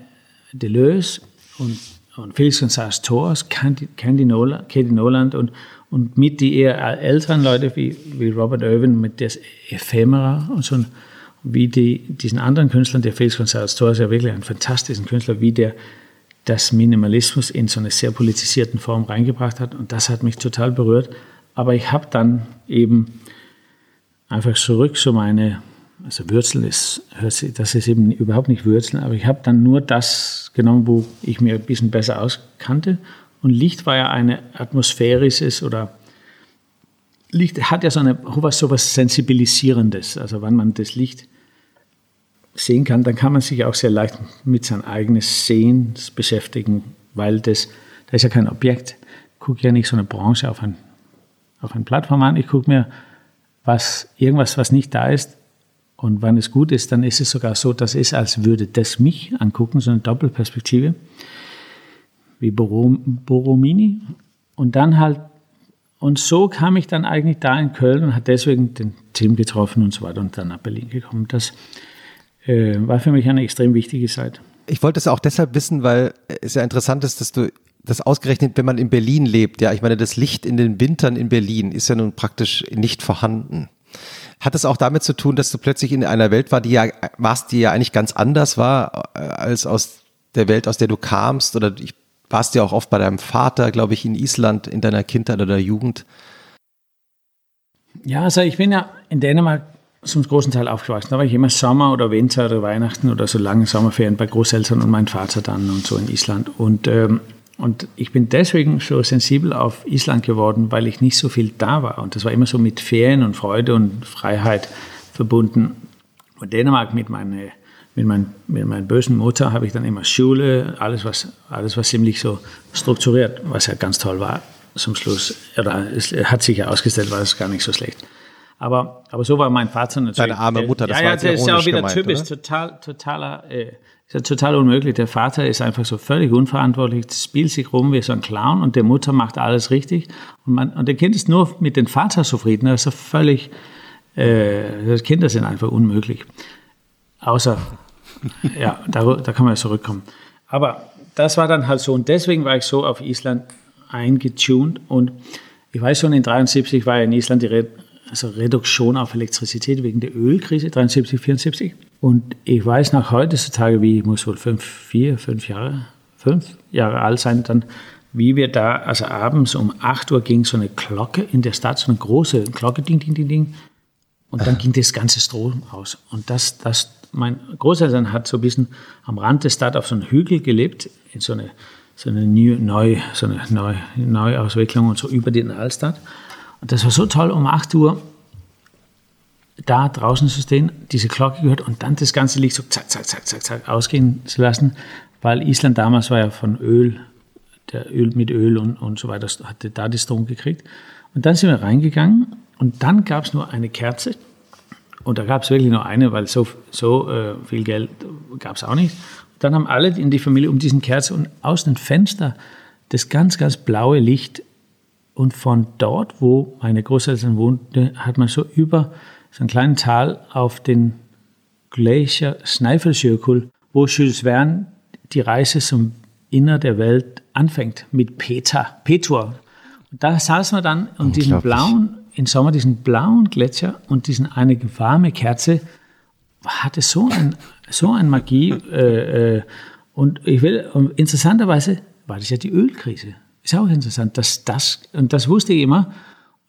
Deleuze und, und Felix González Torres, Candy, Noland, Katie Noland und, und mit die eher älteren Leute wie, wie Robert Irwin mit das Ephemera und so, wie die, diesen anderen Künstlern, der Felix González Torres ja wirklich ein fantastischer Künstler, wie der das Minimalismus in so eine sehr politisierten Form reingebracht hat. Und das hat mich total berührt. Aber ich habe dann eben einfach zurück zu meine, also Wurzel ist, das ist eben überhaupt nicht Wurzeln, aber ich habe dann nur das genommen, wo ich mir ein bisschen besser auskannte. Und Licht war ja eine atmosphärisches oder Licht hat ja so eine, was so was Sensibilisierendes. Also wenn man das Licht sehen kann, dann kann man sich auch sehr leicht mit seinem eigenen Sehen beschäftigen, weil das, da ist ja kein Objekt. Ich gucke ja nicht so eine Branche auf ein, auf eine Plattform an, ich gucke mir was, irgendwas, was nicht da ist. Und wenn es gut ist, dann ist es sogar so, dass es, als würde das mich angucken, so eine Doppelperspektive, wie Boromini. Und dann halt, und so kam ich dann eigentlich da in Köln und hat deswegen den Tim getroffen und so weiter und dann nach Berlin gekommen. Das äh, war für mich eine extrem wichtige Zeit. Ich wollte es auch deshalb wissen, weil es ja interessant ist, dass du das ausgerechnet, wenn man in Berlin lebt, ja, ich meine, das Licht in den Wintern in Berlin ist ja nun praktisch nicht vorhanden. Hat es auch damit zu tun, dass du plötzlich in einer Welt war, die ja, warst, die ja eigentlich ganz anders war, äh, als aus der Welt, aus der du kamst? Oder ich warst ja auch oft bei deinem Vater, glaube ich, in Island in deiner Kindheit oder Jugend. Ja, also ich bin ja in Dänemark zum großen Teil aufgewachsen. Da war ich immer Sommer oder Winter oder Weihnachten oder so lange Sommerferien bei Großeltern und meinem Vater dann und so in Island. Und, ähm, und ich bin deswegen so sensibel auf Island geworden, weil ich nicht so viel da war. Und das war immer so mit Ferien und Freude und Freiheit verbunden. Und Dänemark mit meiner mit, mein, mit meiner bösen Mutter habe ich dann immer Schule, alles was, alles was ziemlich so strukturiert, was ja ganz toll war zum Schluss. Oder es hat sich ja ausgestellt, war es gar nicht so schlecht. Aber, aber so war mein Vater natürlich. Deine arme Mutter, das ja, war ja, das ist ja auch wieder gemeint, typisch, total, totaler, äh, ist ja total unmöglich. Der Vater ist einfach so völlig unverantwortlich, spielt sich rum wie so ein Clown und der Mutter macht alles richtig. Und, man, und der Kind ist nur mit dem Vater zufrieden. Das ist ja völlig, äh, Kinder sind einfach unmöglich. Außer, ja, da, da kann man ja zurückkommen. Aber das war dann halt so. Und deswegen war ich so auf Island eingetuned. Und ich weiß schon, in 73 war ja in Island die Re also Reduktion auf Elektrizität wegen der Ölkrise, 73, 74. Und ich weiß nach heutzutage, wie ich muss wohl fünf, vier, fünf Jahre, fünf Jahre alt sein, dann wie wir da, also abends um 8 Uhr ging so eine Glocke in der Stadt, so eine große Glocke, ding, ding, ding, ding. Und dann ging das ganze Strom aus. Und das, das mein Großeltern hat so ein bisschen am Rand der Stadt auf so einem Hügel gelebt, in so eine, so eine neu, so eine Neu, Neuauswicklung und so über den Altstadt. Und das war so toll, um 8 Uhr da draußen zu stehen, diese Glocke gehört und dann das ganze Licht so zack, zack, zack, zack, zack ausgehen zu lassen, weil Island damals war ja von Öl, der Öl mit Öl und, und so weiter, hatte da die Strom gekriegt. Und dann sind wir reingegangen und dann gab es nur eine Kerze und da gab es wirklich nur eine, weil so, so äh, viel Geld gab es auch nicht. Und dann haben alle in die Familie um diesen Kerze und aus dem Fenster das ganz, ganz blaue Licht. Und von dort, wo meine Großeltern wohnten, hat man so über so einen kleinen Tal auf den Glacier Snæfellsjökull, wo Jules Verne die Reise zum Inner der Welt anfängt, mit Peter, Petur. Und da saß man dann um diesen blauen im Sommer diesen blauen Gletscher und diesen eine warme Kerze hatte so ein so ein Magie äh, äh, und ich will und interessanterweise war das ja die Ölkrise. Ist auch interessant, dass das und das wusste ich immer.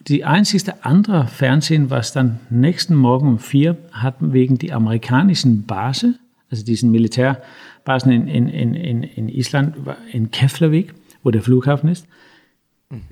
Die einzigste andere Fernsehen, was dann nächsten Morgen um vier hatten wegen die amerikanischen Base, also diesen Militärbasen in, in, in, in Island, in Keflavik, wo der Flughafen ist,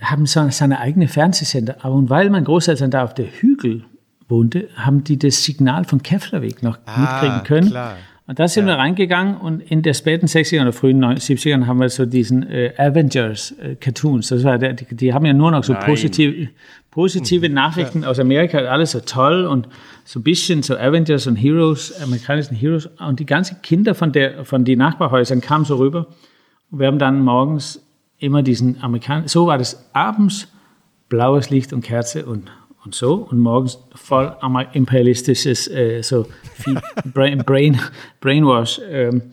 haben so seine eigene Fernsehsender. Aber und weil mein Großeltern da auf der Hügel wohnte, haben die das Signal von Keflavik noch ah, mitkriegen können. Klar. Und da sind ja. wir reingegangen und in der späten 60er oder frühen 70ern haben wir so diesen äh, Avengers äh, Cartoons. Das war der, die, die, haben ja nur noch so positive, positive mhm. Nachrichten aus Amerika, alles so toll und so ein bisschen so Avengers und Heroes, amerikanischen Heroes. Und die ganzen Kinder von, der, von den Nachbarhäusern kamen so rüber. Und wir haben dann morgens immer diesen Amerikaner, so war das abends, blaues Licht und Kerze und, und so und morgens voll imperialistisches, äh, so Brain, Brain, Brainwash. Ähm.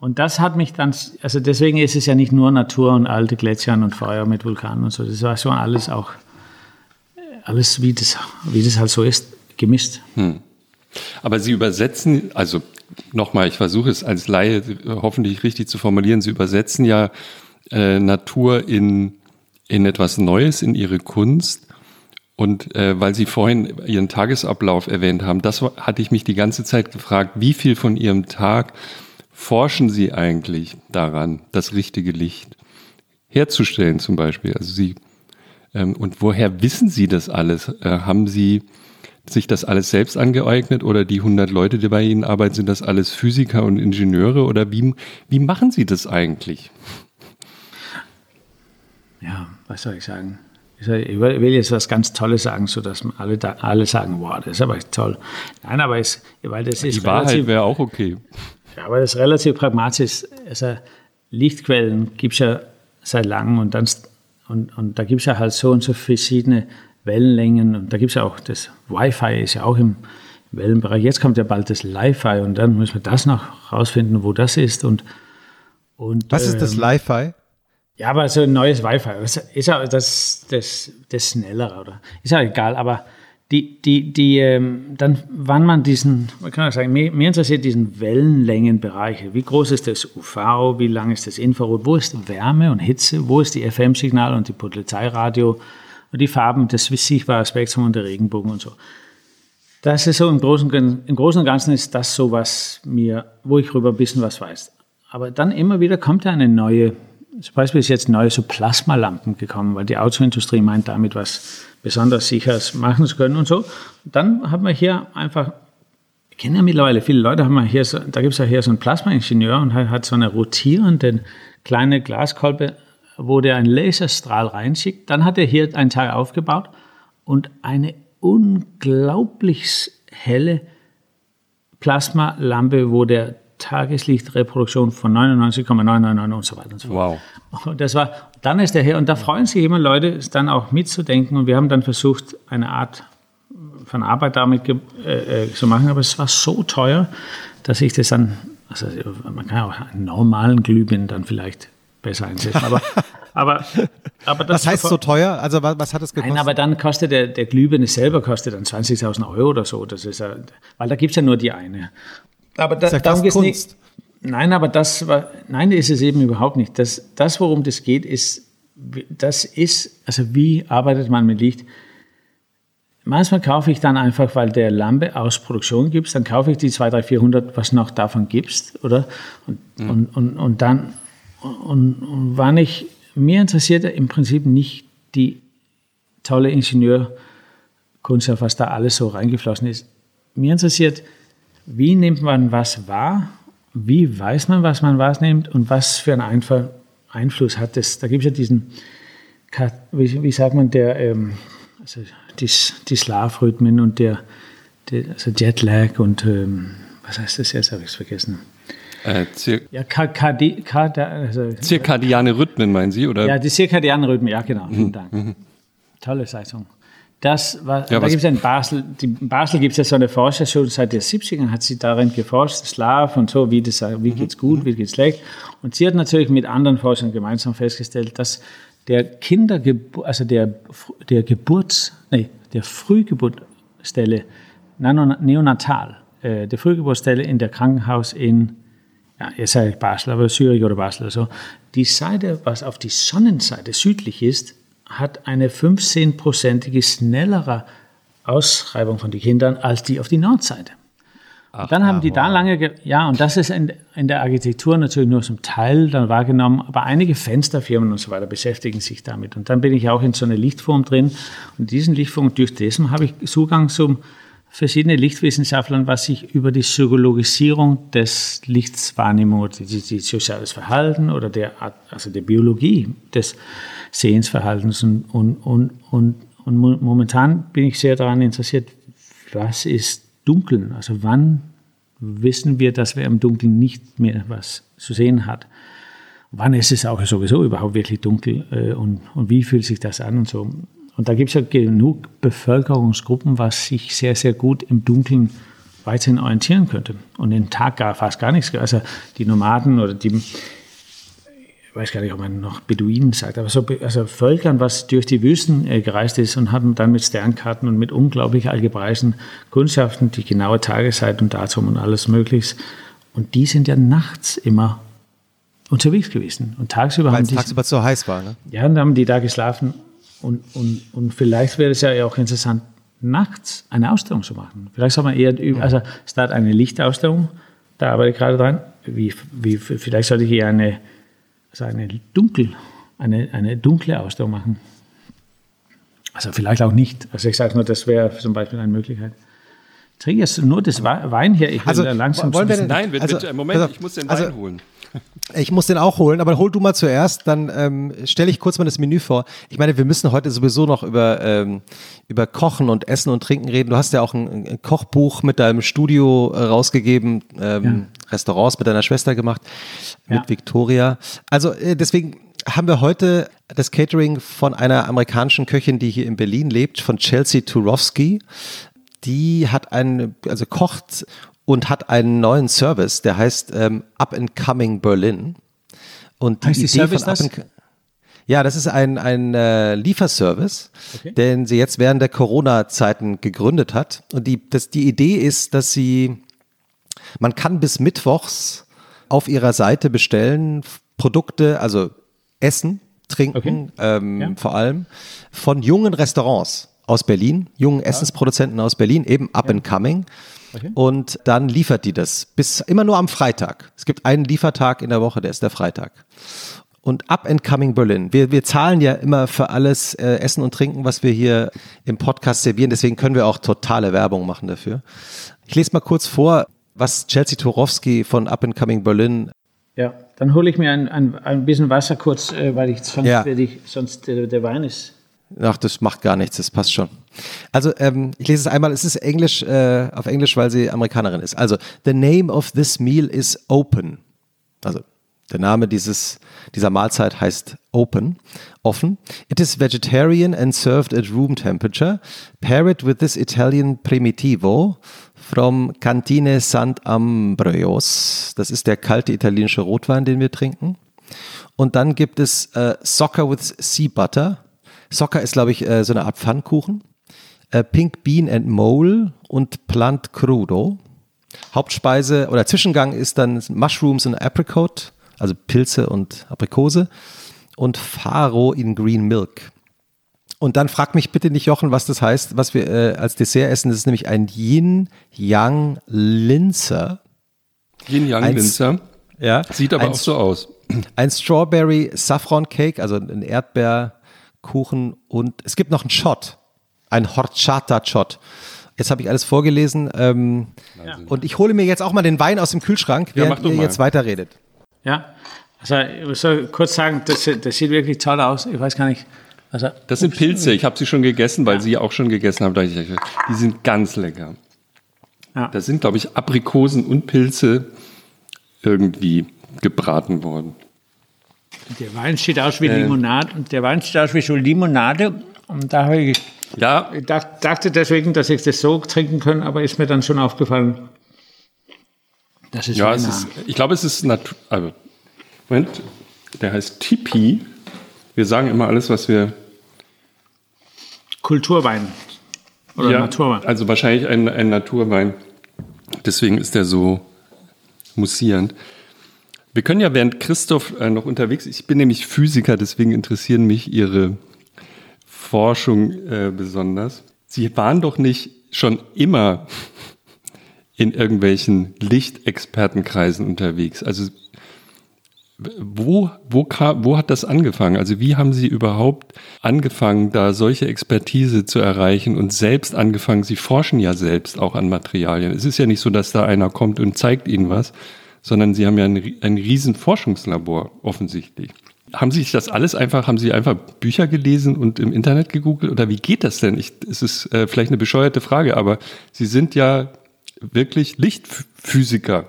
Und das hat mich dann, also deswegen ist es ja nicht nur Natur und alte Gletscher und Feuer mit Vulkanen und so, das war schon alles auch, alles wie das, wie das halt so ist, gemischt. Hm. Aber Sie übersetzen, also nochmal, ich versuche es als Laie hoffentlich richtig zu formulieren. Sie übersetzen ja äh, Natur in, in etwas Neues, in Ihre Kunst. Und äh, weil Sie vorhin Ihren Tagesablauf erwähnt haben, das hatte ich mich die ganze Zeit gefragt, wie viel von Ihrem Tag forschen Sie eigentlich daran, das richtige Licht herzustellen zum Beispiel? Also Sie, ähm, und woher wissen Sie das alles? Äh, haben Sie sich das alles selbst angeeignet oder die 100 Leute, die bei Ihnen arbeiten, sind das alles Physiker und Ingenieure oder wie, wie machen Sie das eigentlich? Ja, was soll ich sagen? Ich will jetzt was ganz Tolles sagen, sodass alle, da, alle sagen, wow, das ist aber toll. Nein, aber es, weil das ist Die Wahrheit wäre auch okay. Ja, aber das ist relativ pragmatisch. Also Lichtquellen gibt es ja seit langem und dann und, und da gibt es ja halt so und so verschiedene Wellenlängen und da gibt es ja auch das Wi-Fi ist ja auch im Wellenbereich. Jetzt kommt ja bald das Li-Fi und dann müssen wir das noch rausfinden, wo das ist und, und Was ist das ähm, Li-Fi? Ja, aber so ein neues Wi-Fi das ist ja das, das, das schnellere, oder? Ist ja egal, aber die, die, die, ähm, dann, wann man diesen, man kann auch sagen, mir, mir interessiert diesen Wellenlängenbereich. Wie groß ist das UV? Wie lang ist das Infrarot? Wo ist Wärme und Hitze? Wo ist die FM-Signal und die Polizeiradio? Und die Farben, das sichtbare Spektrum und der Regenbogen und so. Das ist so im Großen, im Großen und Ganzen ist das so, was mir, wo ich darüber ein bisschen was weiß. Aber dann immer wieder kommt ja eine neue, zum Beispiel ist jetzt neue so Plasmalampen gekommen, weil die Autoindustrie meint damit was besonders Sicheres machen zu können und so. Dann hat man hier einfach, ich kenne ja mittlerweile viele Leute, haben wir hier so, da gibt es ja hier so einen Plasmaingenieur und hat, hat so eine rotierende kleine Glaskolbe, wo der einen Laserstrahl reinschickt. Dann hat er hier einen Teil aufgebaut und eine unglaublich helle Plasmalampe, wo der Tageslichtreproduktion von 99,999 und so weiter und so fort. Wow. Und das war, dann ist der her, und da freuen sich immer Leute, es dann auch mitzudenken. Und wir haben dann versucht, eine Art von Arbeit damit äh, äh, zu machen, aber es war so teuer, dass ich das dann, also man kann auch einen normalen Glühbirnen dann vielleicht besser einsetzen, aber aber, aber das was heißt so teuer? Also was, was hat es gekostet? Nein, aber dann kostet der, der Glühbirne selber kostet dann 20.000 Euro oder so. Das ist ja, weil da gibt es ja nur die eine. Aber da, ist darum geht nicht. Nein, aber das war, nein, ist es eben überhaupt nicht. Das, das, worum das geht, ist, das ist, also wie arbeitet man mit Licht? Manchmal kaufe ich dann einfach, weil der Lampe aus Produktion gibt, dann kaufe ich die 2, 3, 400, was noch davon gibt, oder? Und, mhm. und, und, und dann, und, und wann ich, mir interessiert im Prinzip nicht die tolle Ingenieurkunst, was da alles so reingeflossen ist. Mir interessiert, wie nimmt man was wahr? Wie weiß man, was man wahrnimmt und was für einen Einfluss hat das? Da gibt es ja diesen, wie, wie, sagt man, der, ähm, also die, die Schlafrhythmen und der, der also Jetlag und ähm, was heißt das jetzt? Habe ich es vergessen. Äh, ja, also, zirkadiane Rhythmen meinen Sie? Oder? Ja, die zirkadianen Rhythmen, ja genau. Vielen mhm. Dank. Mhm. Tolle Zeitung. Das war, ja, da gibt es in Basel, die, in Basel gibt es ja so eine Forscher, schon seit den 70ern hat sie darin geforscht, Schlaf und so, wie, das, wie geht's gut, wie geht's schlecht. Und sie hat natürlich mit anderen Forschern gemeinsam festgestellt, dass der Kindergeburt, also der, der Geburts, nee, der Frühgeburtsstelle, neonatal, äh, der Frühgeburtsstelle in der Krankenhaus in, ja, jetzt sage ich Basel, aber Zürich oder Basel oder so, die Seite, was auf die Sonnenseite südlich ist, hat eine 15-prozentige schnellere Ausschreibung von den Kindern als die auf die Nordseite. Ach, dann haben die wow. da lange, ja, und das ist in, in, der Architektur natürlich nur zum Teil dann wahrgenommen, aber einige Fensterfirmen und so weiter beschäftigen sich damit. Und dann bin ich auch in so einer Lichtform drin. Und diesen Lichtform, durch dessen habe ich Zugang zu verschiedenen Lichtwissenschaftlern, was sich über die Psychologisierung des Lichts die, soziales Verhalten oder der, also der Biologie des Sehensverhaltens. Und, und, und, und, und momentan bin ich sehr daran interessiert, was ist Dunkeln? Also wann wissen wir, dass wir im Dunkeln nicht mehr was zu sehen hat? Wann ist es auch sowieso überhaupt wirklich dunkel äh, und, und wie fühlt sich das an und so? Und da gibt es ja genug Bevölkerungsgruppen, was sich sehr, sehr gut im Dunkeln weiterhin orientieren könnte und den Tag gar fast gar nichts. Also die Nomaden oder die ich weiß gar nicht, ob man noch Beduinen sagt, aber so also Völkern, was durch die Wüsten äh, gereist ist und haben dann mit Sternkarten und mit unglaublich algebraischen Kundschaften die genaue Tageszeit und Datum und alles Mögliche. Und die sind ja nachts immer unterwegs gewesen. Und tagsüber Weil haben die. tagsüber so heiß war, ne? Ja, und dann haben die da geschlafen. Und, und, und vielleicht wäre es ja auch interessant, nachts eine Ausstellung zu machen. Vielleicht soll man eher, also da eine Lichtausstellung, da arbeite ich gerade dran. Wie, wie, vielleicht sollte ich eher eine also eine, dunkel, eine, eine dunkle Ausstellung machen. Also vielleicht auch nicht. Also ich sage nur, das wäre zum Beispiel eine Möglichkeit. Ich trinke jetzt nur das Wein hier. Ich will also, langsam wollen wir denn, Nein, bitte, also, Moment, also, ich muss den Wein also, holen. Ich muss den auch holen, aber hol du mal zuerst, dann ähm, stelle ich kurz mal das Menü vor. Ich meine, wir müssen heute sowieso noch über, ähm, über Kochen und Essen und Trinken reden. Du hast ja auch ein, ein Kochbuch mit deinem Studio äh, rausgegeben, ähm, ja. Restaurants mit deiner Schwester gemacht, mit ja. Victoria. Also äh, deswegen haben wir heute das Catering von einer amerikanischen Köchin, die hier in Berlin lebt, von Chelsea Turowski. Die hat einen, also kocht und hat einen neuen Service, der heißt ähm, Up and Coming Berlin. Und die heißt Idee die Service von Up and, ja, das ist ein, ein äh, Lieferservice, okay. den sie jetzt während der Corona-Zeiten gegründet hat. Und die, das, die Idee ist, dass sie, man kann bis Mittwochs auf ihrer Seite bestellen, Produkte, also Essen, Trinken, okay. ähm, ja. vor allem, von jungen Restaurants aus Berlin, jungen. Essensproduzenten aus Berlin, eben up ja. and coming. Okay. Und dann liefert die das bis immer nur am Freitag. Es gibt einen Liefertag in der Woche, der ist der Freitag und Up and Coming Berlin. Wir, wir zahlen ja immer für alles äh, Essen und Trinken, was wir hier im Podcast servieren. Deswegen können wir auch totale Werbung machen dafür. Ich lese mal kurz vor, was Chelsea Torowski von Up and Coming Berlin. Ja, dann hole ich mir ein, ein, ein bisschen Wasser kurz, äh, weil ich sonst, ja. werde ich, sonst der, der Wein ist. Ach, das macht gar nichts, das passt schon. Also, ähm, ich lese es einmal, es ist Englisch, äh, auf Englisch, weil sie Amerikanerin ist. Also, the name of this meal is open. Also, der Name dieses, dieser Mahlzeit heißt Open, offen. It is vegetarian and served at room temperature. Pair it with this Italian Primitivo from Cantine Sant'Ambrosios. Das ist der kalte italienische Rotwein, den wir trinken. Und dann gibt es äh, Soccer with Sea Butter. Soccer ist, glaube ich, äh, so eine Art Pfannkuchen. Äh, Pink Bean and Mole und Plant Crudo. Hauptspeise oder Zwischengang ist dann Mushrooms and Apricot also Pilze und Aprikose und Faro in Green Milk. Und dann frag mich bitte nicht, Jochen, was das heißt, was wir äh, als Dessert essen. Das ist nämlich ein Yin-Yang-Linzer. Yin-Yang-Linzer? Ja. Sieht aber auch so aus. Ein Strawberry Saffron Cake, also ein Erdbeerkuchen und es gibt noch einen Shot, ein Horchata Shot. Jetzt habe ich alles vorgelesen ähm, und ich hole mir jetzt auch mal den Wein aus dem Kühlschrank, während ja, ihr jetzt weiterredet. Ja, also ich soll kurz sagen, das, das sieht wirklich toll aus. Ich weiß gar nicht. Also, das sind Pilze. Ich habe sie schon gegessen, weil ja. Sie auch schon gegessen haben. Die sind ganz lecker. Ja. Das sind, glaube ich, Aprikosen und Pilze irgendwie gebraten worden. Der Wein steht aus wie äh, Limonade und der Wein steht aus wie so Limonade. Und da habe ich, ja. dachte deswegen, dass ich das so trinken kann, aber ist mir dann schon aufgefallen, das ist ja, es ist, ich glaube, es ist Natur. Also, Moment, der heißt Tipi. Wir sagen immer alles, was wir. Kulturwein. Oder ja, Naturwein. Also wahrscheinlich ein, ein Naturwein. Deswegen ist der so mussierend. Wir können ja, während Christoph äh, noch unterwegs ist, ich bin nämlich Physiker, deswegen interessieren mich Ihre Forschung äh, besonders. Sie waren doch nicht schon immer in irgendwelchen Lichtexpertenkreisen unterwegs. Also wo, wo, wo hat das angefangen? Also wie haben Sie überhaupt angefangen, da solche Expertise zu erreichen und selbst angefangen? Sie forschen ja selbst auch an Materialien. Es ist ja nicht so, dass da einer kommt und zeigt Ihnen was, sondern Sie haben ja ein, ein riesen Forschungslabor offensichtlich. Haben Sie sich das alles einfach, haben Sie einfach Bücher gelesen und im Internet gegoogelt oder wie geht das denn? Ich, es ist äh, vielleicht eine bescheuerte Frage, aber Sie sind ja wirklich Lichtphysiker.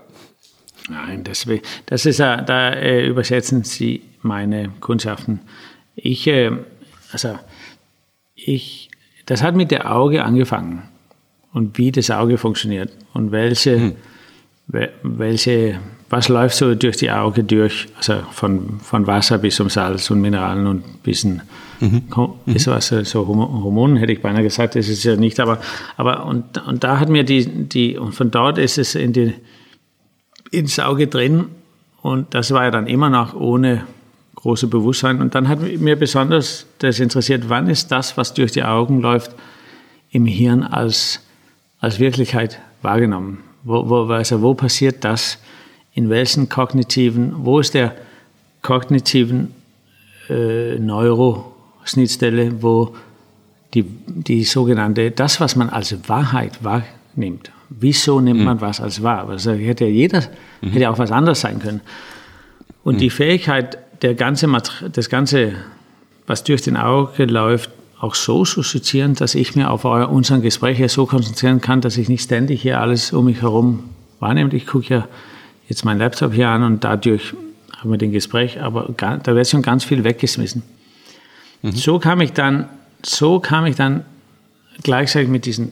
Nein, das, das ist ja, da äh, übersetzen Sie meine Kundschaften. Ich, äh, also, ich, das hat mit der Auge angefangen und wie das Auge funktioniert und welche, hm. Welche, was läuft so durch die Auge durch, also von, von Wasser bis zum Salz und Mineralen und bis ein Mhm. Ist was, so Hormonen hätte ich beinahe gesagt, das ist ja nicht, aber, aber und, und da hat mir die, die, und von dort ist es in die, ins Auge drin und das war ja dann immer noch ohne große Bewusstsein. Und dann hat mir besonders das interessiert, wann ist das, was durch die Augen läuft, im Hirn als, als Wirklichkeit wahrgenommen? Wo, wo, also wo passiert das? In welchen kognitiven, wo ist der kognitiven äh, Neuro, Schnittstelle, wo die, die sogenannte, das, was man als Wahrheit wahrnimmt. Wieso nimmt mhm. man was als wahr? Also hätte jeder, mhm. hätte auch was anderes sein können. Und mhm. die Fähigkeit, der ganze, das Ganze, was durch den Auge läuft, auch so zu skizzieren, dass ich mir auf euer, unseren Gespräch so konzentrieren kann, dass ich nicht ständig hier alles um mich herum wahrnehme. Ich gucke ja jetzt meinen Laptop hier an und dadurch haben wir den Gespräch, aber da wird schon ganz viel weggeschmissen. Mhm. So kam ich dann, so kam ich dann gleichzeitig mit diesem,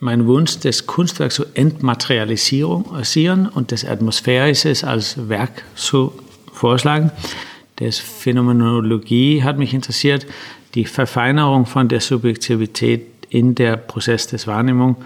mein Wunsch, das Kunstwerk zu entmaterialisieren und das Atmosphärisches als Werk zu vorschlagen. Das Phänomenologie hat mich interessiert, die Verfeinerung von der Subjektivität in der Prozess des Wahrnehmung.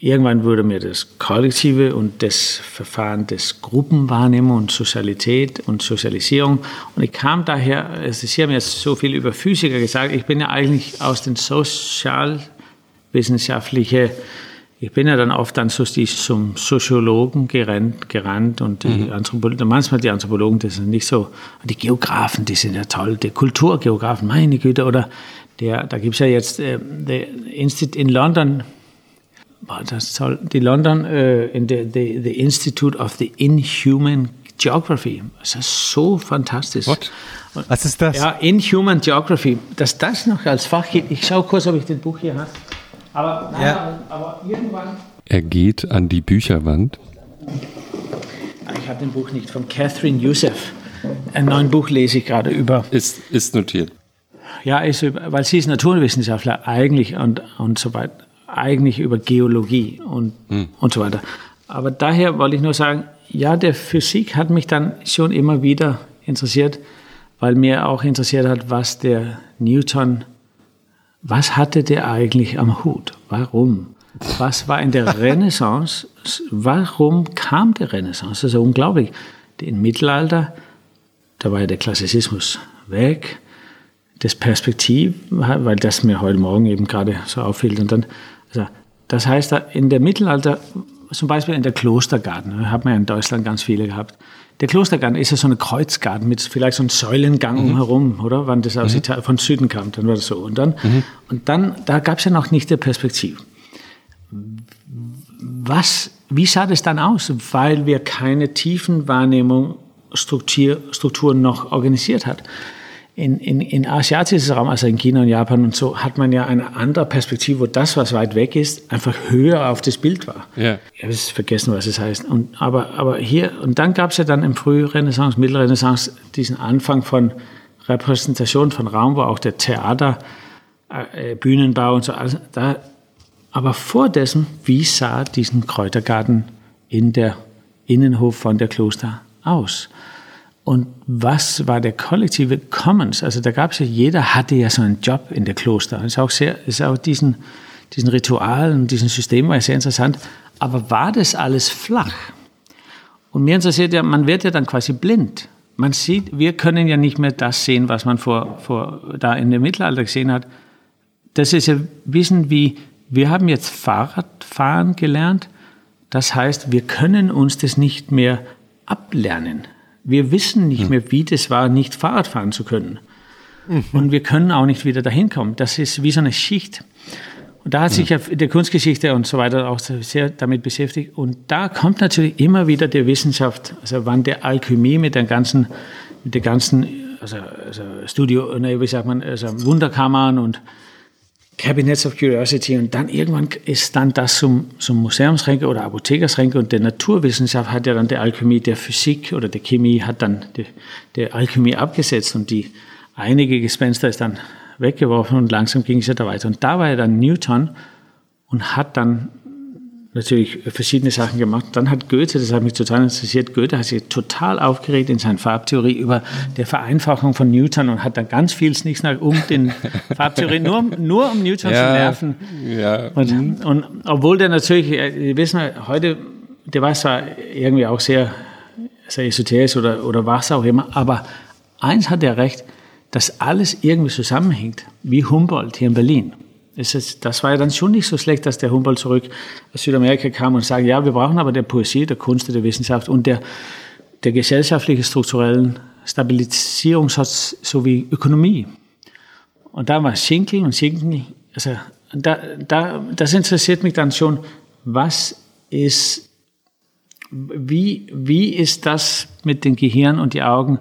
Irgendwann wurde mir das Kollektive und das Verfahren des Gruppenwahrnehmung und Sozialität und Sozialisierung. Und ich kam daher, also Sie haben jetzt so viel über Physiker gesagt, ich bin ja eigentlich aus den sozialwissenschaftlichen ich bin ja dann oft dann so zum Soziologen gerannt, gerannt und die mhm. Anthropologen, manchmal die Anthropologen, das sind nicht so, die Geografen, die sind ja toll, die Kulturgeografen, meine Güte, oder der, da gibt es ja jetzt äh, in London, war das toll, die London, äh, in the, the, the Institute of the Inhuman Geography. Das ist so fantastisch. What? Was ist das? Ja, Inhuman Geography. Dass das noch als Fach gibt. Ich schaue kurz, ob ich das Buch hier habe. Aber, nein, ja. aber irgendwann. Er geht an die Bücherwand. Ich habe den Buch nicht von Catherine Youssef. Ein neues Buch lese ich gerade über. Ist, ist notiert. Ja, ist, weil sie ist Naturwissenschaftler eigentlich und, und so weiter. Eigentlich über Geologie und, hm. und so weiter. Aber daher wollte ich nur sagen, ja, der Physik hat mich dann schon immer wieder interessiert, weil mir auch interessiert hat, was der Newton was hatte der eigentlich am Hut? Warum? Was war in der Renaissance? Warum kam die Renaissance? Das ist unglaublich. Im Mittelalter, da war ja der Klassizismus weg, das Perspektiv, weil das mir heute Morgen eben gerade so auffällt. Und dann, also, das heißt, in der Mittelalter, zum Beispiel in der Klostergarten, hat man ja in Deutschland ganz viele gehabt, der Klostergarten ist ja so eine Kreuzgarten mit vielleicht so einem Säulengang mhm. herum, oder? Wann das aus mhm. Italien, von Süden kam, dann war das so. Und dann, mhm. und dann da gab es ja noch nicht die Perspektive. Was, wie sah das dann aus? Weil wir keine Tiefenwahrnehmung Strukturen noch organisiert hat in, in, in asiatischen Raum, also in China und Japan und so, hat man ja eine andere Perspektive, wo das, was weit weg ist, einfach höher auf das Bild war. Ja. Ich habe es vergessen, was es heißt. Und, aber, aber hier, und dann gab es ja dann im Frührenaissance, Mittelrenaissance diesen Anfang von Repräsentation von Raum, wo auch der Theater, äh, Bühnenbau und so, also da, aber vor dessen, wie sah diesen Kräutergarten in der Innenhof von der Kloster aus? Und was war der kollektive Commons? Also da gab es ja, jeder hatte ja so einen Job in der Kloster. Das ist auch sehr, ist auch diesen, diesen Ritual und diesen System war sehr interessant. Aber war das alles flach? Und mir interessiert ja, man wird ja dann quasi blind. Man sieht, wir können ja nicht mehr das sehen, was man vor, vor, da in dem Mittelalter gesehen hat. Das ist ja Wissen wie, wir haben jetzt Fahrradfahren gelernt. Das heißt, wir können uns das nicht mehr ablernen. Wir wissen nicht hm. mehr, wie das war, nicht Fahrrad fahren zu können. Mhm. Und wir können auch nicht wieder dahin kommen. Das ist wie so eine Schicht. Und da hat sich ja der Kunstgeschichte und so weiter auch sehr damit beschäftigt. Und da kommt natürlich immer wieder der Wissenschaft, also wann der Alchemie mit den ganzen, mit der ganzen, also, also Studio, wie sagt man, also Wunderkammern und Cabinets of Curiosity und dann irgendwann ist dann das zum, zum Museumsränke oder Apothekersränke und der Naturwissenschaft hat ja dann der Alchemie, der Physik oder der Chemie hat dann die, der Alchemie abgesetzt und die einige Gespenster ist dann weggeworfen und langsam ging es ja da weiter. Und da war ja dann Newton und hat dann natürlich verschiedene Sachen gemacht. Dann hat Goethe, das hat mich total interessiert, Goethe hat sich total aufgeregt in seiner Farbtheorie über der Vereinfachung von Newton und hat dann ganz viel Snicksnack um den Farbtheorie, nur, nur um Newton ja, zu nerven. Ja. Und, und, obwohl der natürlich, äh, wir wissen heute, der war zwar irgendwie auch sehr, sehr esoterisch oder, oder was auch immer, aber eins hat er recht, dass alles irgendwie zusammenhängt, wie Humboldt hier in Berlin ist, das war ja dann schon nicht so schlecht, dass der Humboldt zurück aus Südamerika kam und sagte, ja, wir brauchen aber der Poesie, der Kunst, der Wissenschaft und der, der gesellschaftlichen strukturellen Stabilisierung sowie Ökonomie. Und da war Schinkel und Schinkel, also da, da, das interessiert mich dann schon, was ist, wie, wie ist das mit dem Gehirn und die Augen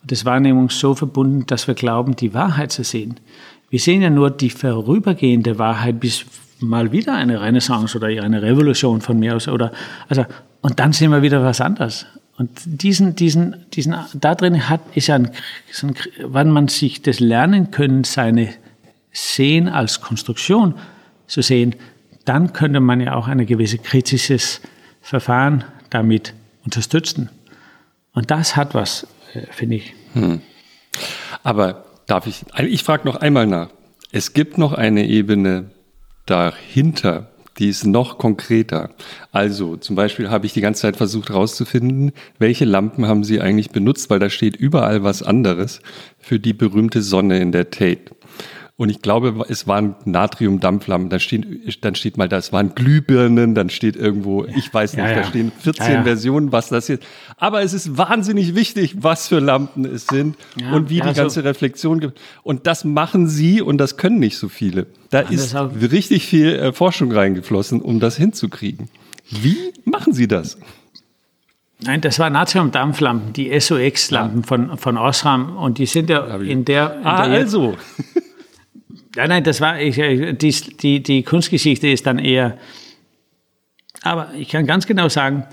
und des Wahrnehmungs so verbunden, dass wir glauben, die Wahrheit zu sehen? Wir sehen ja nur die vorübergehende Wahrheit, bis mal wieder eine Renaissance oder eine Revolution von mir aus. Oder, also, und dann sehen wir wieder was anderes. Und diesen, diesen, diesen, da drin hat, ist ja ein, so ein, wann man sich das lernen können, seine Sehen als Konstruktion zu sehen, dann könnte man ja auch ein gewisses kritisches Verfahren damit unterstützen. Und das hat was, äh, finde ich. Hm. Aber darf ich, ich frage noch einmal nach. Es gibt noch eine Ebene dahinter, die ist noch konkreter. Also zum Beispiel habe ich die ganze Zeit versucht herauszufinden, welche Lampen haben Sie eigentlich benutzt, weil da steht überall was anderes für die berühmte Sonne in der Tate. Und ich glaube, es waren Natriumdampflampen. Dann steht, dann steht mal da, es waren Glühbirnen, dann steht irgendwo, ich weiß nicht, ja, ja. da stehen 14 ja, Versionen, was das ist. Aber es ist wahnsinnig wichtig, was für Lampen es sind und wie die ganze Reflexion gibt. Und das machen sie und das können nicht so viele. Da ist richtig viel äh, Forschung reingeflossen, um das hinzukriegen. Wie machen sie das? Nein, das war Natriumdampflampen, die SOX-Lampen von, von Osram. Und die sind ja in der. In ah, der also. Nein, nein, das war, ich, die, die, die Kunstgeschichte ist dann eher, aber ich kann ganz genau sagen,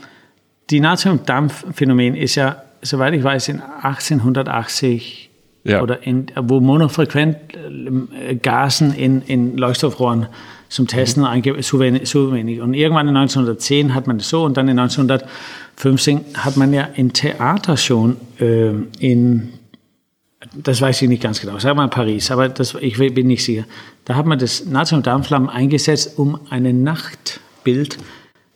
die Natriumdampfphänomen ist ja, soweit ich weiß, in 1880 ja. oder in, wo monofrequent äh, Gasen in, in Leuchtstoffrohren zum Testen mhm. so, wenig, so wenig. Und irgendwann in 1910 hat man das so und dann in 1915 hat man ja in Theater schon äh, in das weiß ich nicht ganz genau, sagen wir mal Paris, aber das, ich bin nicht sicher. Da hat man das Nationaldampflammen eingesetzt, um ein Nachtbild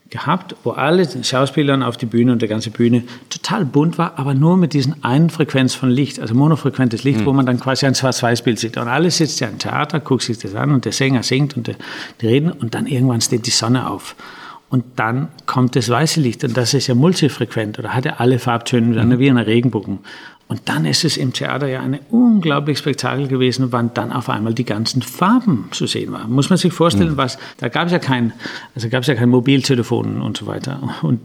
gehabt, wo alle Schauspieler auf die Bühne und der ganze Bühne total bunt war, aber nur mit diesen einen Frequenz von Licht, also monofrequentes Licht, mhm. wo man dann quasi ein Schwarz-Weiß-Bild sieht. Und alle sitzt ja im Theater, guckt sich das an und der Sänger singt und die reden und dann irgendwann steht die Sonne auf. Und dann kommt das weiße Licht und das ist ja multifrequent oder hat ja alle Farbtöne, mhm. wie ein Regenbogen. Und dann ist es im Theater ja eine unglaublich Spektakel gewesen, wann dann auf einmal die ganzen Farben zu sehen waren. Muss man sich vorstellen, mhm. was, da gab es ja kein, also gab es ja kein Mobiltelefon und so weiter. Und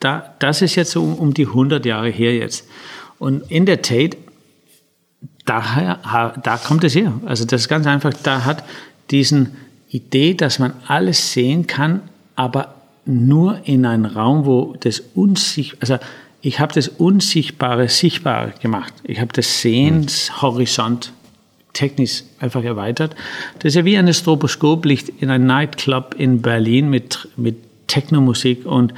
da, das ist jetzt so um, um die 100 Jahre her jetzt. Und in der Tate, daher, da kommt es her. Also das ist ganz einfach, da hat diesen Idee, dass man alles sehen kann, aber nur in einem Raum, wo das unsichtbar, also ich habe das Unsichtbare sichtbar gemacht. Ich habe das Sehenshorizont technisch einfach erweitert. Das ist ja wie ein Stroboskoplicht in einem Nightclub in Berlin mit, mit Technomusik und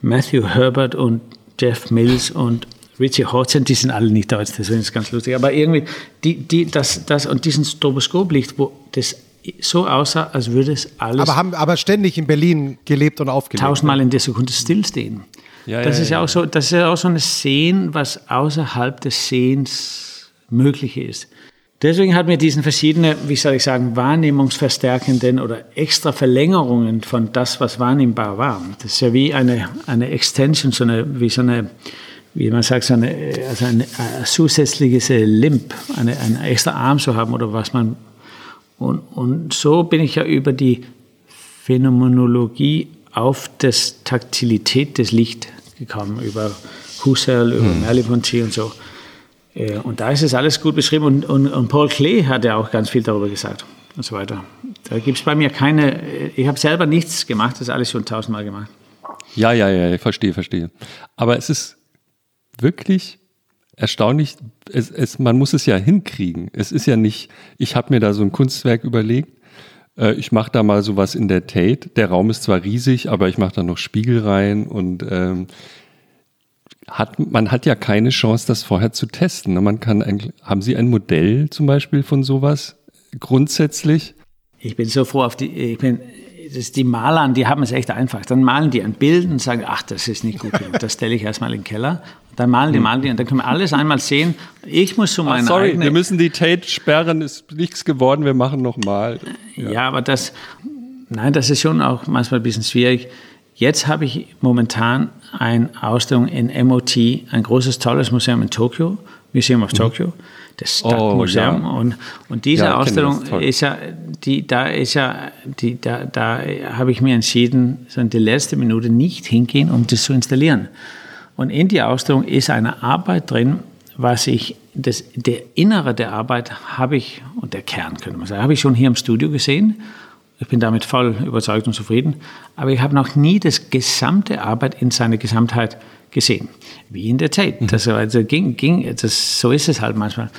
Matthew Herbert und Jeff Mills und Richie Hodgson, die sind alle nicht deutsch, deswegen ist es ganz lustig. Aber irgendwie, die, die, das, das und diesen Stroboskoplicht, wo das so aussah, als würde es alles. Aber haben aber ständig in Berlin gelebt und aufgelebt. Tausendmal in der Sekunde stillstehen. Ja, das, ja, ist ja, auch so, das ist ja auch so ein Sehen, was außerhalb des Sehens möglich ist. Deswegen hat mir diesen verschiedene, wie soll ich sagen, wahrnehmungsverstärkenden oder extra Verlängerungen von das, was wahrnehmbar war. Das ist ja wie eine, eine Extension, so eine, wie so eine, wie man sagt, so eine, also ein, ein zusätzliches Limp, eine, einen extra Arm zu haben oder was man. Und, und so bin ich ja über die Phänomenologie auf das Taktilität des Licht gekommen, über Husserl, über hm. Merleau-Ponty und so. Äh, und da ist es alles gut beschrieben. Und, und, und Paul Klee hat ja auch ganz viel darüber gesagt und so weiter. Da gibt es bei mir keine, äh, ich habe selber nichts gemacht, das ist alles schon tausendmal gemacht. Ja, ja, ja, ich verstehe, verstehe. Aber es ist wirklich erstaunlich, es, es, man muss es ja hinkriegen. Es ist ja nicht, ich habe mir da so ein Kunstwerk überlegt äh, ich mache da mal sowas in der Tate. Der Raum ist zwar riesig, aber ich mache da noch Spiegel rein und ähm, hat, man hat ja keine Chance, das vorher zu testen. Ne? Man kann eigentlich, haben Sie ein Modell zum Beispiel von sowas grundsätzlich? Ich bin so froh auf die, ich bin, das, die Malern, die haben es echt einfach. Dann malen die ein Bild und sagen, ach, das ist nicht gut genug. Das stelle ich erstmal in den Keller. Dann malen die, hm. malen die und dann können wir alles einmal sehen. Ich muss so meine Ach, sorry, wir müssen die Tate sperren, ist nichts geworden, wir machen nochmal. Ja. ja, aber das, nein, das ist schon auch manchmal ein bisschen schwierig. Jetzt habe ich momentan eine Ausstellung in MOT, ein großes, tolles Museum in Tokio, Museum of mhm. Tokio, das Stadtmuseum. Oh, ja. und, und diese ja, Ausstellung ist ja, die, da ist ja, die, da, da habe ich mir entschieden, so in der letzten Minute nicht hingehen, um das zu installieren. Und in die Ausstellung ist eine Arbeit drin, was ich, das, der Innere der Arbeit habe ich, und der Kern könnte man sagen, habe ich schon hier im Studio gesehen. Ich bin damit voll überzeugt und zufrieden. Aber ich habe noch nie das gesamte Arbeit in seiner Gesamtheit gesehen. Wie in der Tate. Mhm. Das, also ging, ging, das, so ist es halt manchmal.